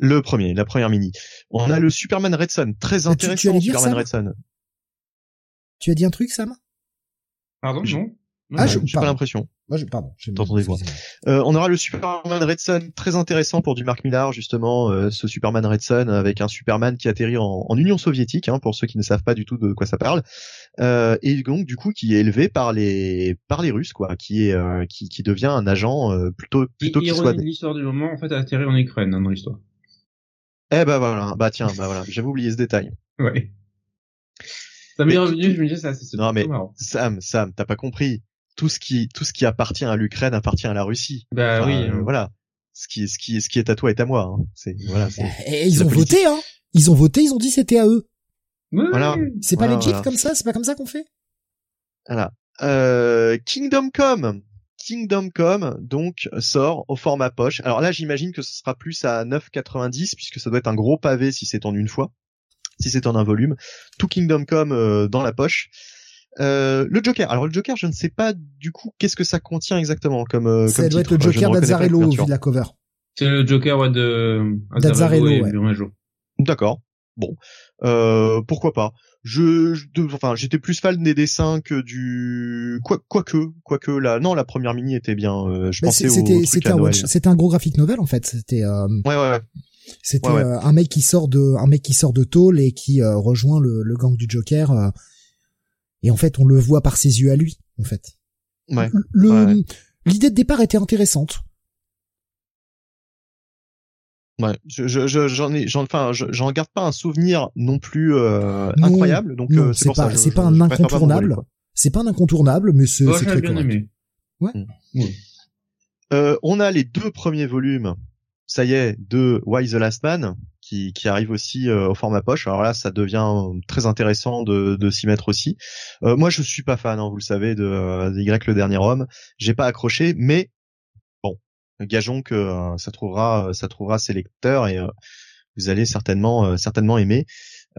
C: Le premier, la première mini. On a le Superman Red Sun, très intéressant. Superman Red Sun.
A: Tu as dit un truc, Sam?
B: Pardon, non.
C: Ah, je, j'ai pas l'impression.
A: Moi, je, pardon.
C: Quoi euh, On aura le Superman Red Sun, très intéressant pour du Mark Millar, justement, euh, ce Superman Red Sun avec un Superman qui atterrit en, en Union soviétique, hein, pour ceux qui ne savent pas du tout de quoi ça parle, euh, et donc du coup qui est élevé par les par les Russes, quoi, qui est euh, qui, qui devient un agent euh, plutôt plutôt qui soit.
B: L'histoire du moment, en fait, a atterri en Ukraine hein, dans l'histoire.
C: Eh ben voilà, bah tiens, bah voilà, j'avais oublié ce détail.
B: Ouais. Ça m'est revenu, je me disais ça, c'est
C: Non mais Sam, Sam, t'as pas compris. Tout ce qui tout ce qui appartient à l'Ukraine appartient à la Russie.
B: Bah oui. Euh,
C: voilà. Ce qui ce qui ce qui est à toi est à moi. Hein. C'est voilà.
A: Et ils ont voté, hein. Ils ont voté, ils ont dit c'était à eux.
C: voilà.
A: C'est pas legit comme ça, c'est pas comme ça qu'on fait?
C: Voilà. Euh, Kingdom Come. Kingdom Come donc sort au format poche. Alors là, j'imagine que ce sera plus à 9,90 puisque ça doit être un gros pavé si c'est en une fois, si c'est en un volume. Tout Kingdom Come euh, dans la poche. Euh, le Joker. Alors le Joker, je ne sais pas du coup qu'est-ce que ça contient exactement comme. Euh,
A: ça doit être le Joker d'Azzarello vu de la cover.
B: C'est le Joker ouais, de
A: D'Azzarello,
B: et
A: ouais.
C: D'accord. Bon, euh, pourquoi pas. Je, je- de- enfin, j'étais plus fan des dessins que du quoi, quoique, quoique la, non, la première mini était bien. euh, je
A: Bah,
C: pensais
A: c'était c'était un c'était un gros graphic novel en fait. C'était euh,
C: Ouais, ouais, ouais.
A: c'était
C: Ouais, ouais.
A: euh, un mec qui sort de un mec qui sort de tôle et qui euh, rejoint le, le gang du Joker. euh, et en fait, on le voit par ses yeux à lui. En fait,
C: Ouais.
A: le l'idée de départ était intéressante.
C: Ouais, je, je, je- j'en ai, j'en, enfin, je- j'en garde pas un souvenir non plus euh,
A: Non,
C: incroyable, donc euh,
A: c'est
C: pour
A: pas
C: ça. je-
A: c'est
C: je-
A: pas un
C: je
A: incontournable. C'est pas un incontournable, mais c'est très
B: bien aimé.
C: Euh, on a les deux premiers volumes, ça y est, de Why the Last Man, qui, qui arrive aussi euh, au format poche. Alors là, ça devient très intéressant de, de s'y mettre aussi. Euh, moi, je suis pas fan, hein, vous le savez, de, euh, de Y le dernier homme. J'ai pas accroché, mais gageons que euh, ça trouvera, ça trouvera ses lecteurs et euh, vous allez certainement, euh, certainement aimer.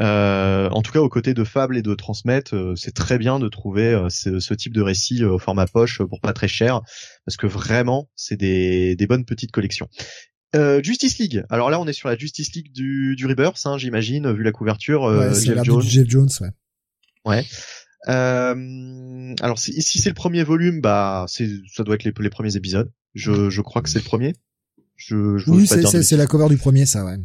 C: Euh, en tout cas, aux côtés de Fable et de Transmettre, euh, c'est très bien de trouver euh, ce, ce type de récit euh, au format poche euh, pour pas très cher, parce que vraiment, c'est des, des bonnes petites collections. Euh, Justice League. Alors là, on est sur la Justice League du, du Rebirth, hein, j'imagine, vu la couverture. euh,
A: Ouais, c'est
C: Jeff Jones.
A: Jeff Jones, ouais.
C: Ouais. Euh, alors si, si c'est le premier volume, bah c'est ça doit être les, les premiers épisodes. Je, je crois que c'est le premier. Je, je
A: Oui, c'est c'est c'est la cover du premier, ça, ouais.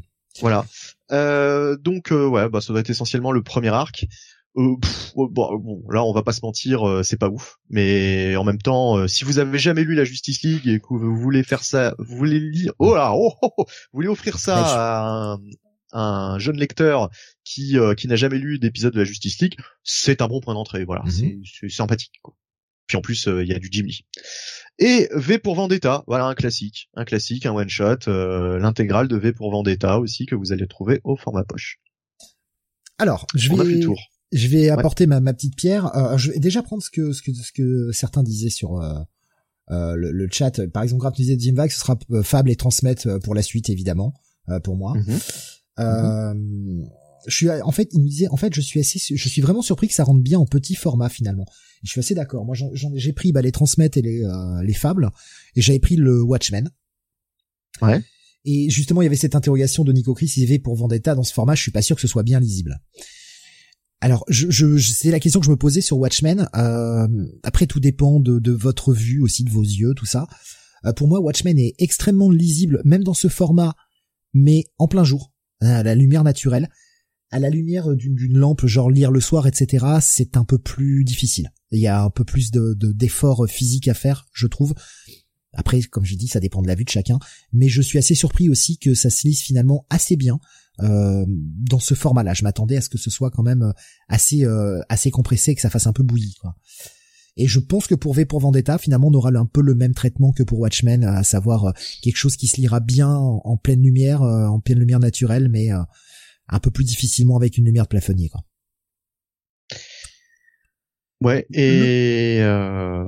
C: voilà. Euh, donc euh, ouais, bah ça doit être essentiellement le premier arc. Euh, pff, ouais, bon, bon, là on va pas se mentir, euh, c'est pas ouf. Mais en même temps, euh, si vous avez jamais lu la Justice League et que vous voulez faire ça, vous voulez lire, oh là, oh, oh, oh, vous voulez offrir ça
A: je-
C: à un, un jeune lecteur qui euh, qui n'a jamais lu d'épisode de la Justice League, c'est un bon point d'entrée. Voilà,
A: Mhm.
C: c'est c'est sympathique. Quoi. Puis en plus, euh, il y a du Jim Lee. Et V pour Vendetta, voilà un classique, un classique, un one shot, euh, l'intégrale de V pour Vendetta aussi que vous allez trouver au format poche.
A: Alors, je
C: On a fait le
A: vais
C: tour.
A: je vais apporter ma, ma petite pierre. Euh, je vais déjà prendre ce que ce que ce que certains disaient sur euh, euh, le, le chat. Par exemple, nous disait Jim Vax, ce sera Fable et transmettre euh, pour la suite évidemment pour moi.
C: Mhm.
A: Euh, je suis en fait, il nous disait en fait, je suis assez, je suis vraiment surpris que ça rentre bien en petit format finalement. Et je suis assez d'accord. Moi, j'ai pris bah, les transmettre et les euh, les fables, et j'avais pris le Watchmen.
C: Ouais.
A: Et justement, il y avait cette interrogation de Nico Chris, il y avait pour Vendetta dans ce format, je suis pas sûr que ce soit bien lisible. Alors, je, je, je- c'est la question que je me posais sur Watchmen. Euh, après, tout dépend de, de votre vue aussi, de vos yeux, tout ça. Euh, pour moi, Watchmen est extrêmement lisible, même dans ce format, mais en plein jour, à la lumière naturelle. À la lumière d'une d'une lampe, genre lire le soir, etc., c'est un peu plus difficile. Il y a un peu plus de de- d'efforts physiques à faire, je trouve. Après, comme j'ai dit, ça dépend de la vue de chacun. Mais je suis assez surpris aussi que ça se lise finalement assez bien euh, dans ce format-là. Je m'attendais à ce que ce soit quand même assez euh, assez compressé, que ça fasse un peu bouilli. Quoi. Et je pense que pour V pour Vendetta, finalement, on aura un peu le même traitement que pour Watchmen, à savoir euh, quelque chose qui se lira bien en, pleine lumière, euh, en pleine lumière naturelle, mais euh, un peu plus difficilement avec une lumière de plafonnier. Quoi.
C: Ouais, et euh,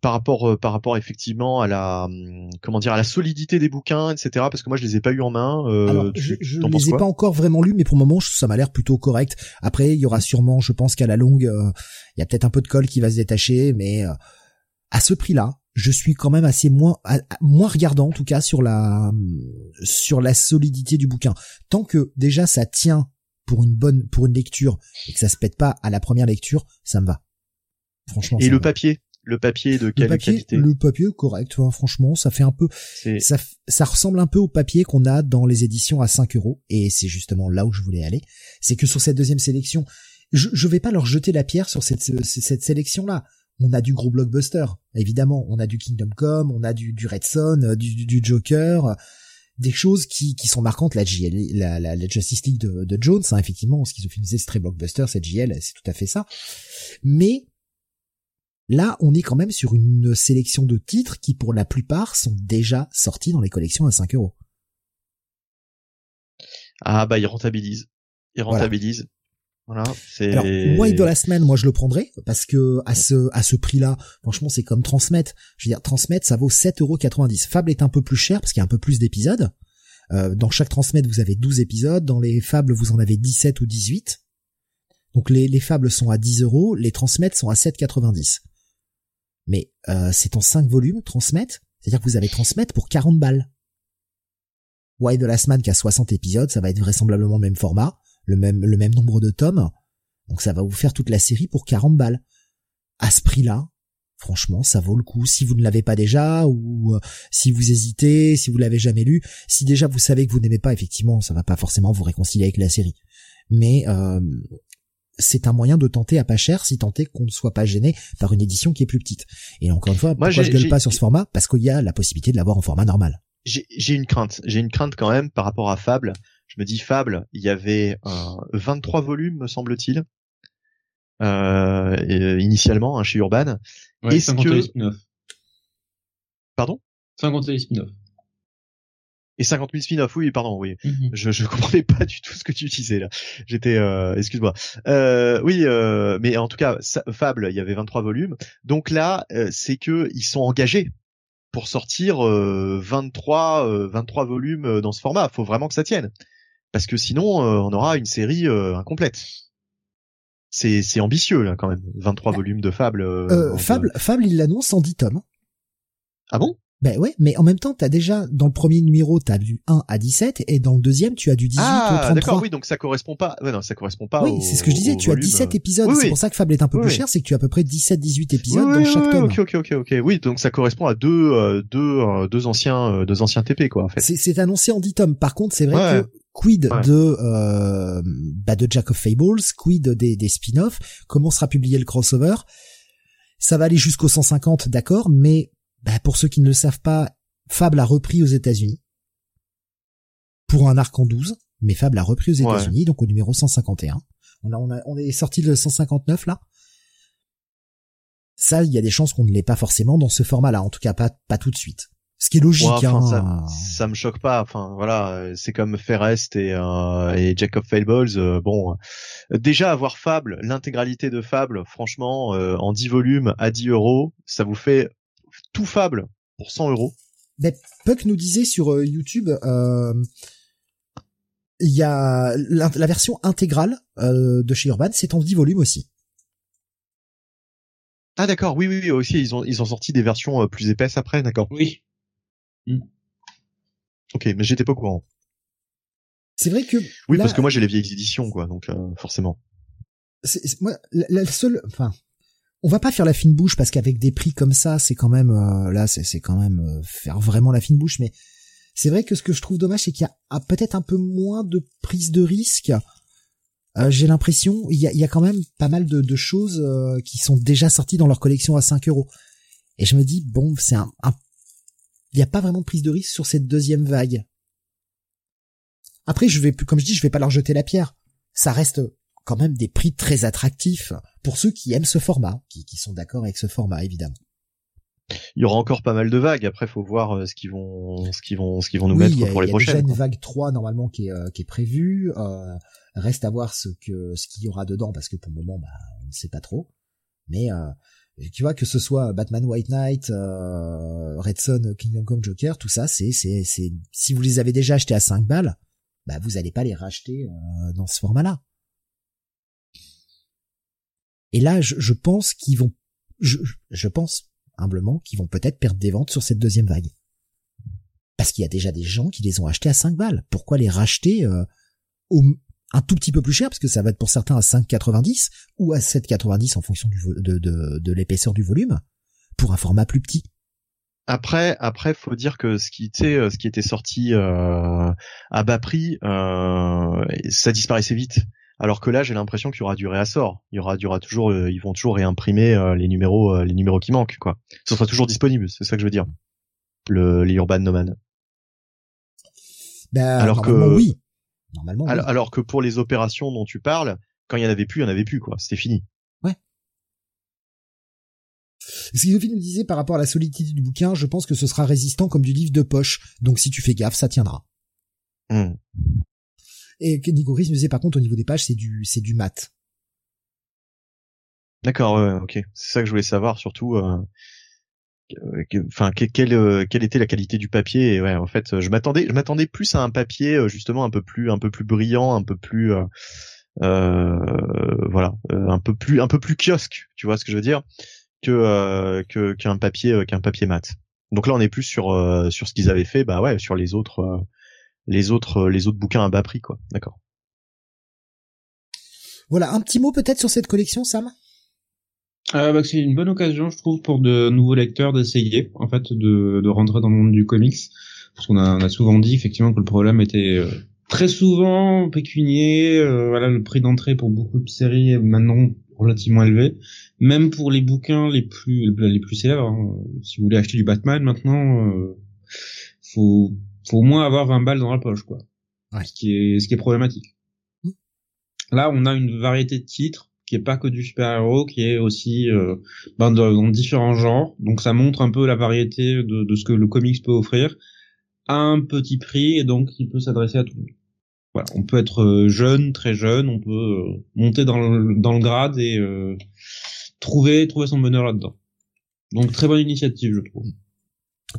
C: par rapport euh, par rapport effectivement à la hum, comment dire à la solidité des bouquins, etc. Parce que moi je les ai pas eu en main. Euh,
A: Alors,
C: tu-
A: je,
C: penses
A: les ai pas encore vraiment lus, mais pour le moment, ça m'a l'air plutôt correct. Après, il y aura sûrement, je pense qu'à la longue, euh, il y a peut-être un peu de colle qui va se détacher, mais euh, à ce prix-là, je suis quand même assez moins à- moins regardant en tout cas sur la hum, sur la solidité du bouquin. Tant que déjà ça tient pour une bonne pour une lecture et que ça se pète pas à la première lecture, ça me va. Franchement.
C: Et le
A: va.
C: papier, le papier de
A: le
C: quelle
A: papier,
C: qualité
A: le papier correct. hein, franchement, ça fait un peu ça, ça ressemble un peu au papier qu'on a dans les éditions à 5 euros, et c'est justement là où je voulais aller. C'est que sur cette deuxième sélection, je, je vais pas leur jeter la pierre sur cette, cette, cette sélection-là. On a du gros blockbuster, évidemment. On a du Kingdom Come, on a du, du Red Son, euh, du, du, Joker, euh, des choses qui, qui sont marquantes. La, JL, la, la, la Justice League de, de Jones, hein, effectivement, schizophénisé, c'est très blockbuster, cette JL, c'est tout à fait ça. Mais Là, on est quand même sur une sélection de titres qui, pour la plupart, sont déjà sortis dans les collections à 5 euros.
C: ah bah il rentabilise, il
A: Voilà.
C: rentabilise. Voilà, c'est
A: Alors, Why the Last Man, moi, je le prendrais parce que à ce à ce prix-là, franchement, c'est comme Transmettre. Je veux dire, Transmettre, ça vaut 7,90€. Fable est un peu plus cher parce qu'il y a un peu plus d'épisodes. Euh, dans chaque Transmettre, vous avez 12 épisodes. Dans les Fables, vous en avez 17 ou 18. Donc les, les Fables sont à 10 euros, les Transmettre sont à 7,90. Mais euh, c'est en 5 volumes, Transmettre. C'est-à-dire que vous avez Transmettre pour 40 balles. Why the Last Man qui a 60 épisodes, ça va être vraisemblablement le même format, le même le même nombre de tomes. Donc ça va vous faire toute la série pour 40 balles. À ce prix-là, franchement, ça vaut le coup. Si vous ne l'avez pas déjà, ou euh, si vous hésitez, si vous l'avez jamais lu, si déjà vous savez que vous n'aimez pas, effectivement, ça va pas forcément vous réconcilier avec la série. Mais euh, c'est un moyen de tenter à pas cher, si tenter qu'on ne soit pas gêné par une édition qui est plus petite. Et encore une fois,
C: Moi,
A: pourquoi je gueule pas sur ce format? Parce qu'il y a la possibilité de l'avoir en format normal.
C: j'ai j'ai une crainte. J'ai une crainte quand même par rapport à Fable. Je me dis Fable, il y avait euh, 23 volumes, me semble-t-il, euh, et- initialement hein, chez Urban.
B: Ouais,
C: Est-ce que-. Pardon?
B: Sans compter les spin-offs.
C: Et 50 000 spin-offs. Oui, pardon. Oui,
B: Mhm.
C: je je comprenais pas du tout ce que tu disais là. J'étais, euh, excuse-moi. Euh, oui, euh, mais en tout cas, ça- Fable, il y avait 23 volumes. Donc là, euh, c'est que ils sont engagés pour sortir euh, 23 euh, 23 volumes dans ce format. Faut vraiment que ça tienne, parce que sinon, euh, on aura une série euh, incomplète. C'est c'est ambitieux là quand même. 23 volumes de Fable.
A: Fable, Fable, il l'annonce en 10 tomes.
C: Ah bon?
A: Ben ouais, mais en même temps, t'as déjà, dans le premier numéro, t'as du 1 à 17, et dans le deuxième, tu as du 18 au
C: Ah
A: 33.
C: d'accord. Oui, donc ça correspond pas. Ouais, non, ça correspond pas.
A: Oui,
C: au-
A: c'est ce que je disais,
C: au
A: tu as
C: volume,
A: 17
C: euh,
A: épisodes,
C: oui,
A: c'est
C: oui.
A: pour ça que Fable est un peu
C: Oui,
A: plus cher, c'est que tu as à peu près 17-18 épisodes
C: Oui,
A: dans chaque
C: oui,
A: tome.
C: Ok, ok, ok, ok. Oui, donc ça correspond à deux, euh, deux, euh, deux anciens, euh, deux anciens TP quoi en fait.
A: C'est c'est annoncé en 10 tomes. Par contre, c'est vrai
C: Ouais.
A: que quid
C: Ouais.
A: de euh, bah de Jack of Fables, quid des, des spin-offs, comment sera publié le crossover? Ça va aller jusqu'au 150, d'accord, mais bah, pour ceux qui ne le savent pas, Fable a repris aux États-Unis pour un arc en 12, mais Fable a repris aux
C: Ouais.
A: États-Unis, donc au numéro 151. On a, on a, on est sorti le 159 là. Ça, il y a des chances qu'on ne l'ait pas forcément dans ce format-là, en tout cas pas pas tout de suite. Ce qui est logique,
C: Ouais, enfin,
A: hein.
C: ça, ça me choque pas. Enfin voilà, c'est comme Ferrest et, euh, et Jack of Fables. euh, bon, euh, déjà avoir Fable, l'intégralité de Fable, franchement, euh, en 10 volumes à 10 euros, ça vous fait tout Fable pour 100 euros.
A: Ben, Puck nous disait sur euh, YouTube, euh, il y a la, la version intégrale euh, de chez Urban, c'est en 10 volumes aussi.
C: Ah d'accord, oui, oui, oui, aussi ils ont ils ont sorti des versions euh, plus épaisses après, d'accord.
B: Oui.
C: Ok, mais j'étais pas au courant.
A: C'est vrai que
C: Oui,
A: Là-
C: parce que moi j'ai les vieilles éditions quoi, donc euh, forcément.
A: c'est, c'est- moi, la, la seule, enfin, on va pas faire la fine bouche parce qu'avec des prix comme ça, c'est quand même euh, là, c'est, quand même euh, faire vraiment la fine bouche. Mais c'est vrai que ce que je trouve dommage, c'est qu'il y a ah, peut-être un peu moins de prise de risque. Euh, j'ai l'impression, il y a, quand même pas mal de, de choses qui sont déjà sorties dans leur collection à 5 euros. Et je me dis bon, c'est un, un- il n'y a pas vraiment de prise de risque sur cette deuxième vague. Après, je vais, comme je dis, je vais pas leur jeter la pierre. Ça reste quand même des prix très attractifs pour ceux qui aiment ce format, qui, qui sont d'accord avec ce format, évidemment.
C: Il y aura encore pas mal de vagues. Après, faut voir euh, ce qu'ils vont, ce qu'ils vont, ce qu'ils vont nous
A: oui,
C: mettre
A: y a,
C: pour les
A: il y a déjà
C: prochaines.
A: une
C: quoi.
A: vague 3 normalement qui est, euh, qui est prévue. Euh, reste à voir ce que ce qu'il y aura dedans parce que pour le moment, bah, on ne sait pas trop. Mais euh, tu vois que ce soit Batman White Knight, euh, Red Son, Kingdom Come Joker, tout ça, c'est c'est c'est si vous les avez déjà achetés à 5 balles, bah vous allez pas les racheter euh, dans ce format-là. Et là, je, pense qu'ils vont, je, pense humblement qu'ils vont peut-être perdre des ventes sur cette deuxième vague. Parce qu'il y a déjà des gens qui les ont achetés à 5 balles. Pourquoi les racheter euh, au, un tout petit peu plus cher? Parce que ça va être pour certains à 5,90 ou à 7,90 en fonction du de, de, de l'épaisseur du volume pour un format plus petit.
C: Après, après, faut dire que ce qui était, ce qui était sorti euh, à bas prix, euh, ça disparaissait vite. Alors que là, j'ai l'impression qu'il y aura du réassort. Il y aura, il y aura toujours, euh, ils vont toujours réimprimer euh, les numéros, euh, les numéros qui manquent, quoi. Ce sera toujours disponible. C'est ça que je veux dire. Le, les Urban Nomad.
A: Ben,
C: Alors que-
A: oui. Normalement, oui.
C: Alors, que pour les opérations dont tu parles, quand il y en avait plus, il y en avait plus, quoi. C'était fini.
A: Ce que Sophie nous disait par rapport à la solidité du bouquin, je pense que ce sera résistant comme du livre de poche. Donc si tu fais gaffe, ça tiendra.
C: Hmm.
A: Et Nico Chris nous disait par contre au niveau des pages, c'est du c'est du mat.
C: D'accord, ok. C'est ça que je voulais savoir, surtout. euh, Enfin, euh, quelle était la qualité du papier en fait, je m'attendais, je m'attendais plus à un papier euh, justement un peu plus, un peu plus brillant, un peu plus, voilà, un peu plus, un peu plus kiosque. Tu vois ce que je veux dire Que qu'un papier, qu'un papier mat. Donc là, on est plus sur ce qu'ils avaient fait, bah ouais, sur les autres, les autres les autres bouquins à bas prix quoi. D'accord.
A: Voilà, un petit mot peut-être sur cette collection, Sam?
B: Euh, bah, c'est une bonne occasion, je trouve, pour de nouveaux lecteurs d'essayer, en fait, de, de rentrer dans le monde du comics, parce qu'on a, on a souvent dit effectivement que le problème était euh, très souvent pécunier. Euh, voilà, le prix d'entrée pour beaucoup de séries est maintenant relativement élevé, même pour les bouquins les plus les plus célèbres. Hein. Si vous voulez acheter du Batman maintenant, euh, faut faut au moins avoir 20 balles dans la poche, quoi.
A: Ouais.
B: Ce qui est ce qui est problématique.
A: Mmh.
B: Là, on a une variété de titres qui est pas que du super-héros, qui est aussi euh, ben, dans, dans différents genres. Donc ça montre un peu la variété de, de ce que le comics peut offrir à un petit prix et donc il peut s'adresser à tout le monde. Voilà, on peut être euh, jeune, très jeune, on peut euh, monter dans le, dans le grade et euh, trouver trouver son bonheur là-dedans. Donc très bonne initiative, je trouve.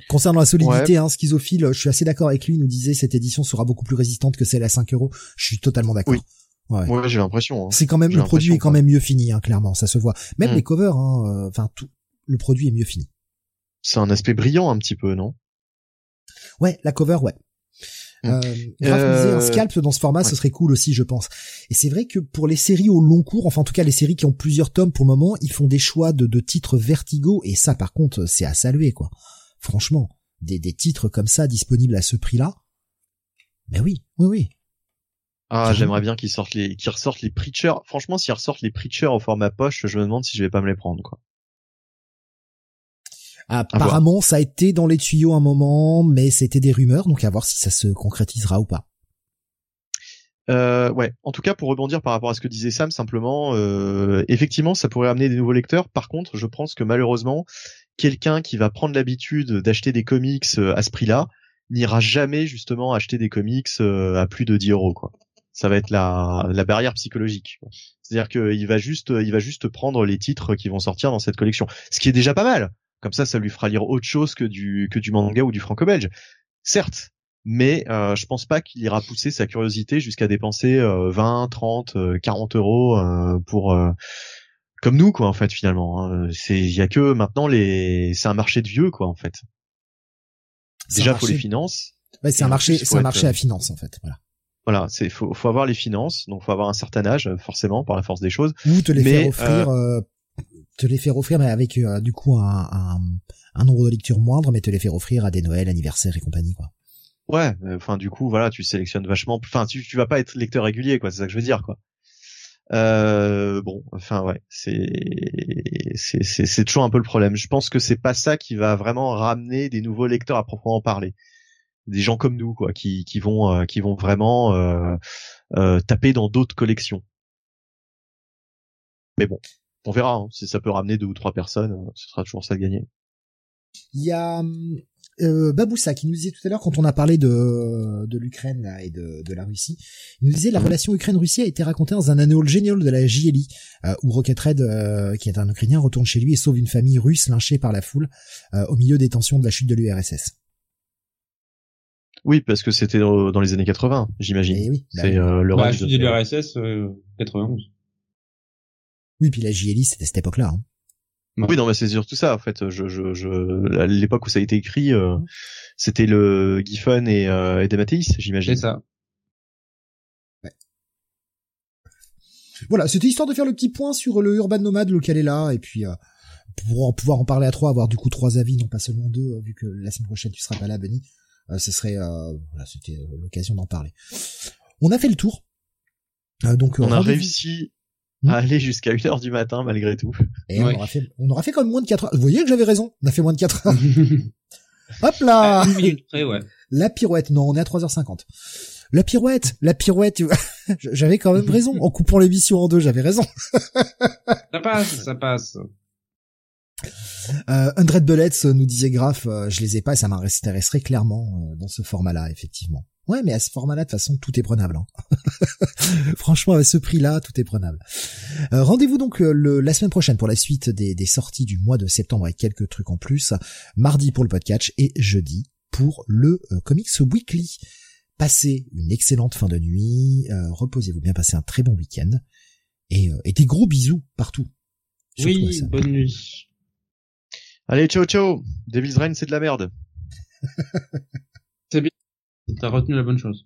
A: Concernant la solidité, hein, schizophile, je suis assez d'accord avec lui. Il nous disait cette édition sera beaucoup plus résistante que celle à 5 euros. Je suis totalement d'accord.
C: Oui.
A: Ouais.
C: Ouais, j'ai l'impression. hein.
A: C'est quand même le produit est quand même mieux fini, hein, clairement, ça se voit. Même
C: Mm.
A: les covers, hein, euh, enfin tout, le produit est mieux fini.
C: C'est un aspect brillant un petit peu, non?
A: Ouais, la cover, ouais.
C: Mm.
A: Euh, disait un
C: Euh,
A: scalp dans ce format,
C: ouais.
A: ce serait cool aussi, je pense. Et c'est vrai que pour les séries au long cours, enfin en tout cas les séries qui ont plusieurs tomes pour le moment, ils font des choix de, de titres vertigo et ça par contre c'est à saluer quoi. Franchement, des, des titres comme ça disponibles à ce prix-là? Ben oui, oui, oui.
C: Ah, j'aimerais bien qu'ils sortent les, qu'ils ressortent les preachers. Franchement, s'ils ressortent les preachers au format poche, je me demande si je vais pas me les prendre, quoi.
A: Apparemment, ça a été dans les tuyaux un moment, mais c'était des rumeurs, donc à voir si ça se concrétisera ou pas.
C: Euh, ouais. En tout cas, pour rebondir par rapport à ce que disait Sam, simplement, euh, effectivement, ça pourrait amener des nouveaux lecteurs. Par contre, je pense que malheureusement, quelqu'un qui va prendre l'habitude d'acheter des comics euh, à ce prix-là n'ira jamais justement acheter des comics euh, à plus de 10 euros, quoi. Ça va être la, barrière psychologique. C'est-à-dire qu'il va juste, il va juste prendre les titres qui vont sortir dans cette collection, ce qui est déjà pas mal. Comme ça, ça lui fera lire autre chose que du que du manga ou du franco-belge. Certes, mais euh, je pense pas qu'il ira pousser sa curiosité jusqu'à dépenser euh, 20, 30, euh, 40 euros euh, pour euh, comme nous quoi en fait finalement. hein. C'est il y a que maintenant les c'est un marché de vieux quoi en fait. Déjà faut les finances.
A: Ouais, c'est un marché, c'est un marché
C: être-
A: à finance en fait. Voilà.
C: Voilà, c'est faut faut avoir les finances, donc faut avoir un certain âge euh, forcément par la force des choses.
A: Ou te les
C: Mais,
A: faire offrir, euh, te les faire offrir, mais avec euh, du coup un, un, un nombre de lectures moindre, mais te les faire offrir à des Noëls, anniversaires et compagnie quoi.
C: Ouais, euh, enfin du coup voilà, tu sélectionnes vachement. Enfin tu tu vas pas être lecteur régulier quoi, c'est ça que je veux dire quoi. Euh, bon, enfin ouais, c'est c'est c'est toujours un peu le problème. Je pense que c'est pas ça qui va vraiment ramener des nouveaux lecteurs à proprement parler. Des gens comme nous quoi, qui qui vont euh, qui vont vraiment euh, euh, taper dans d'autres collections. Mais bon, on verra. hein. Si ça peut ramener deux ou trois personnes, euh, ce sera toujours ça de gagner.
A: Il y a hum, euh, Baboussa qui nous disait tout à l'heure quand on a parlé de, de l'Ukraine là, et de, de la Russie, il nous disait la relation Ukraine-Russie a été racontée dans un anneau génial de la JLI euh, où Rocket Red, euh, qui est un Ukrainien, retourne chez lui et sauve une famille russe lynchée par la foule euh, au milieu des tensions de la chute de l'URSS.
C: Oui, parce que c'était dans les années 80, j'imagine.
A: Et oui, bah
C: C'est euh, le
B: Bah,
C: de-
B: l'URSS, euh, 91.
A: oui, puis la JLI c'était cette époque-là. Hein.
C: Oui, non, mais c'est surtout ça, en fait. Je, je, je, à l'époque où ça a été écrit, euh, c'était le Giffen et, euh, et Dematteis, j'imagine.
B: C'est ça.
A: Voilà, c'était histoire de faire le petit point sur le Urban Nomad, lequel est là, et puis euh, pour pouvoir en parler à trois, avoir du coup trois avis, non pas seulement deux, euh, vu que la semaine prochaine tu seras pas là, Benny. Euh, ce serait, euh, voilà, c'était euh, l'occasion d'en parler. On a fait le tour. Euh, donc
C: On a réussi. À aller jusqu'à 1h du matin, malgré tout.
A: Et on aura fait, on aura fait quand même moins de 4 heures. Vous voyez que j'avais raison. On a fait moins de 4 heures. Hop là!
B: À une minute près, ouais.
A: La pirouette. Non, on est à 3h50. La pirouette, la pirouette, j'avais quand même raison. En coupant l'émission en deux, j'avais raison.
B: Ça passe, ça passe.
A: Euh, Undred Bullets euh, nous disait Graf, euh, je les ai pas, et ça m'intéresserait clairement euh, dans ce format-là, effectivement. Ouais, mais à ce format-là, de toute façon, tout est prenable. hein. Franchement, à ce prix-là, tout est prenable. Euh, Rendez-vous donc euh, le, la semaine prochaine pour la suite des, des sorties du mois de septembre avec quelques trucs en plus. Mardi pour le podcast et jeudi pour le euh, Comics Weekly. Passez une excellente fin de nuit, euh, reposez-vous bien, passez un très bon week-end et, euh, et des gros bisous partout. Surtout
B: Oui, bonne nuit.
C: Allez, ciao ciao Devil's Reign, c'est de la merde.
B: T'as retenu la bonne chose.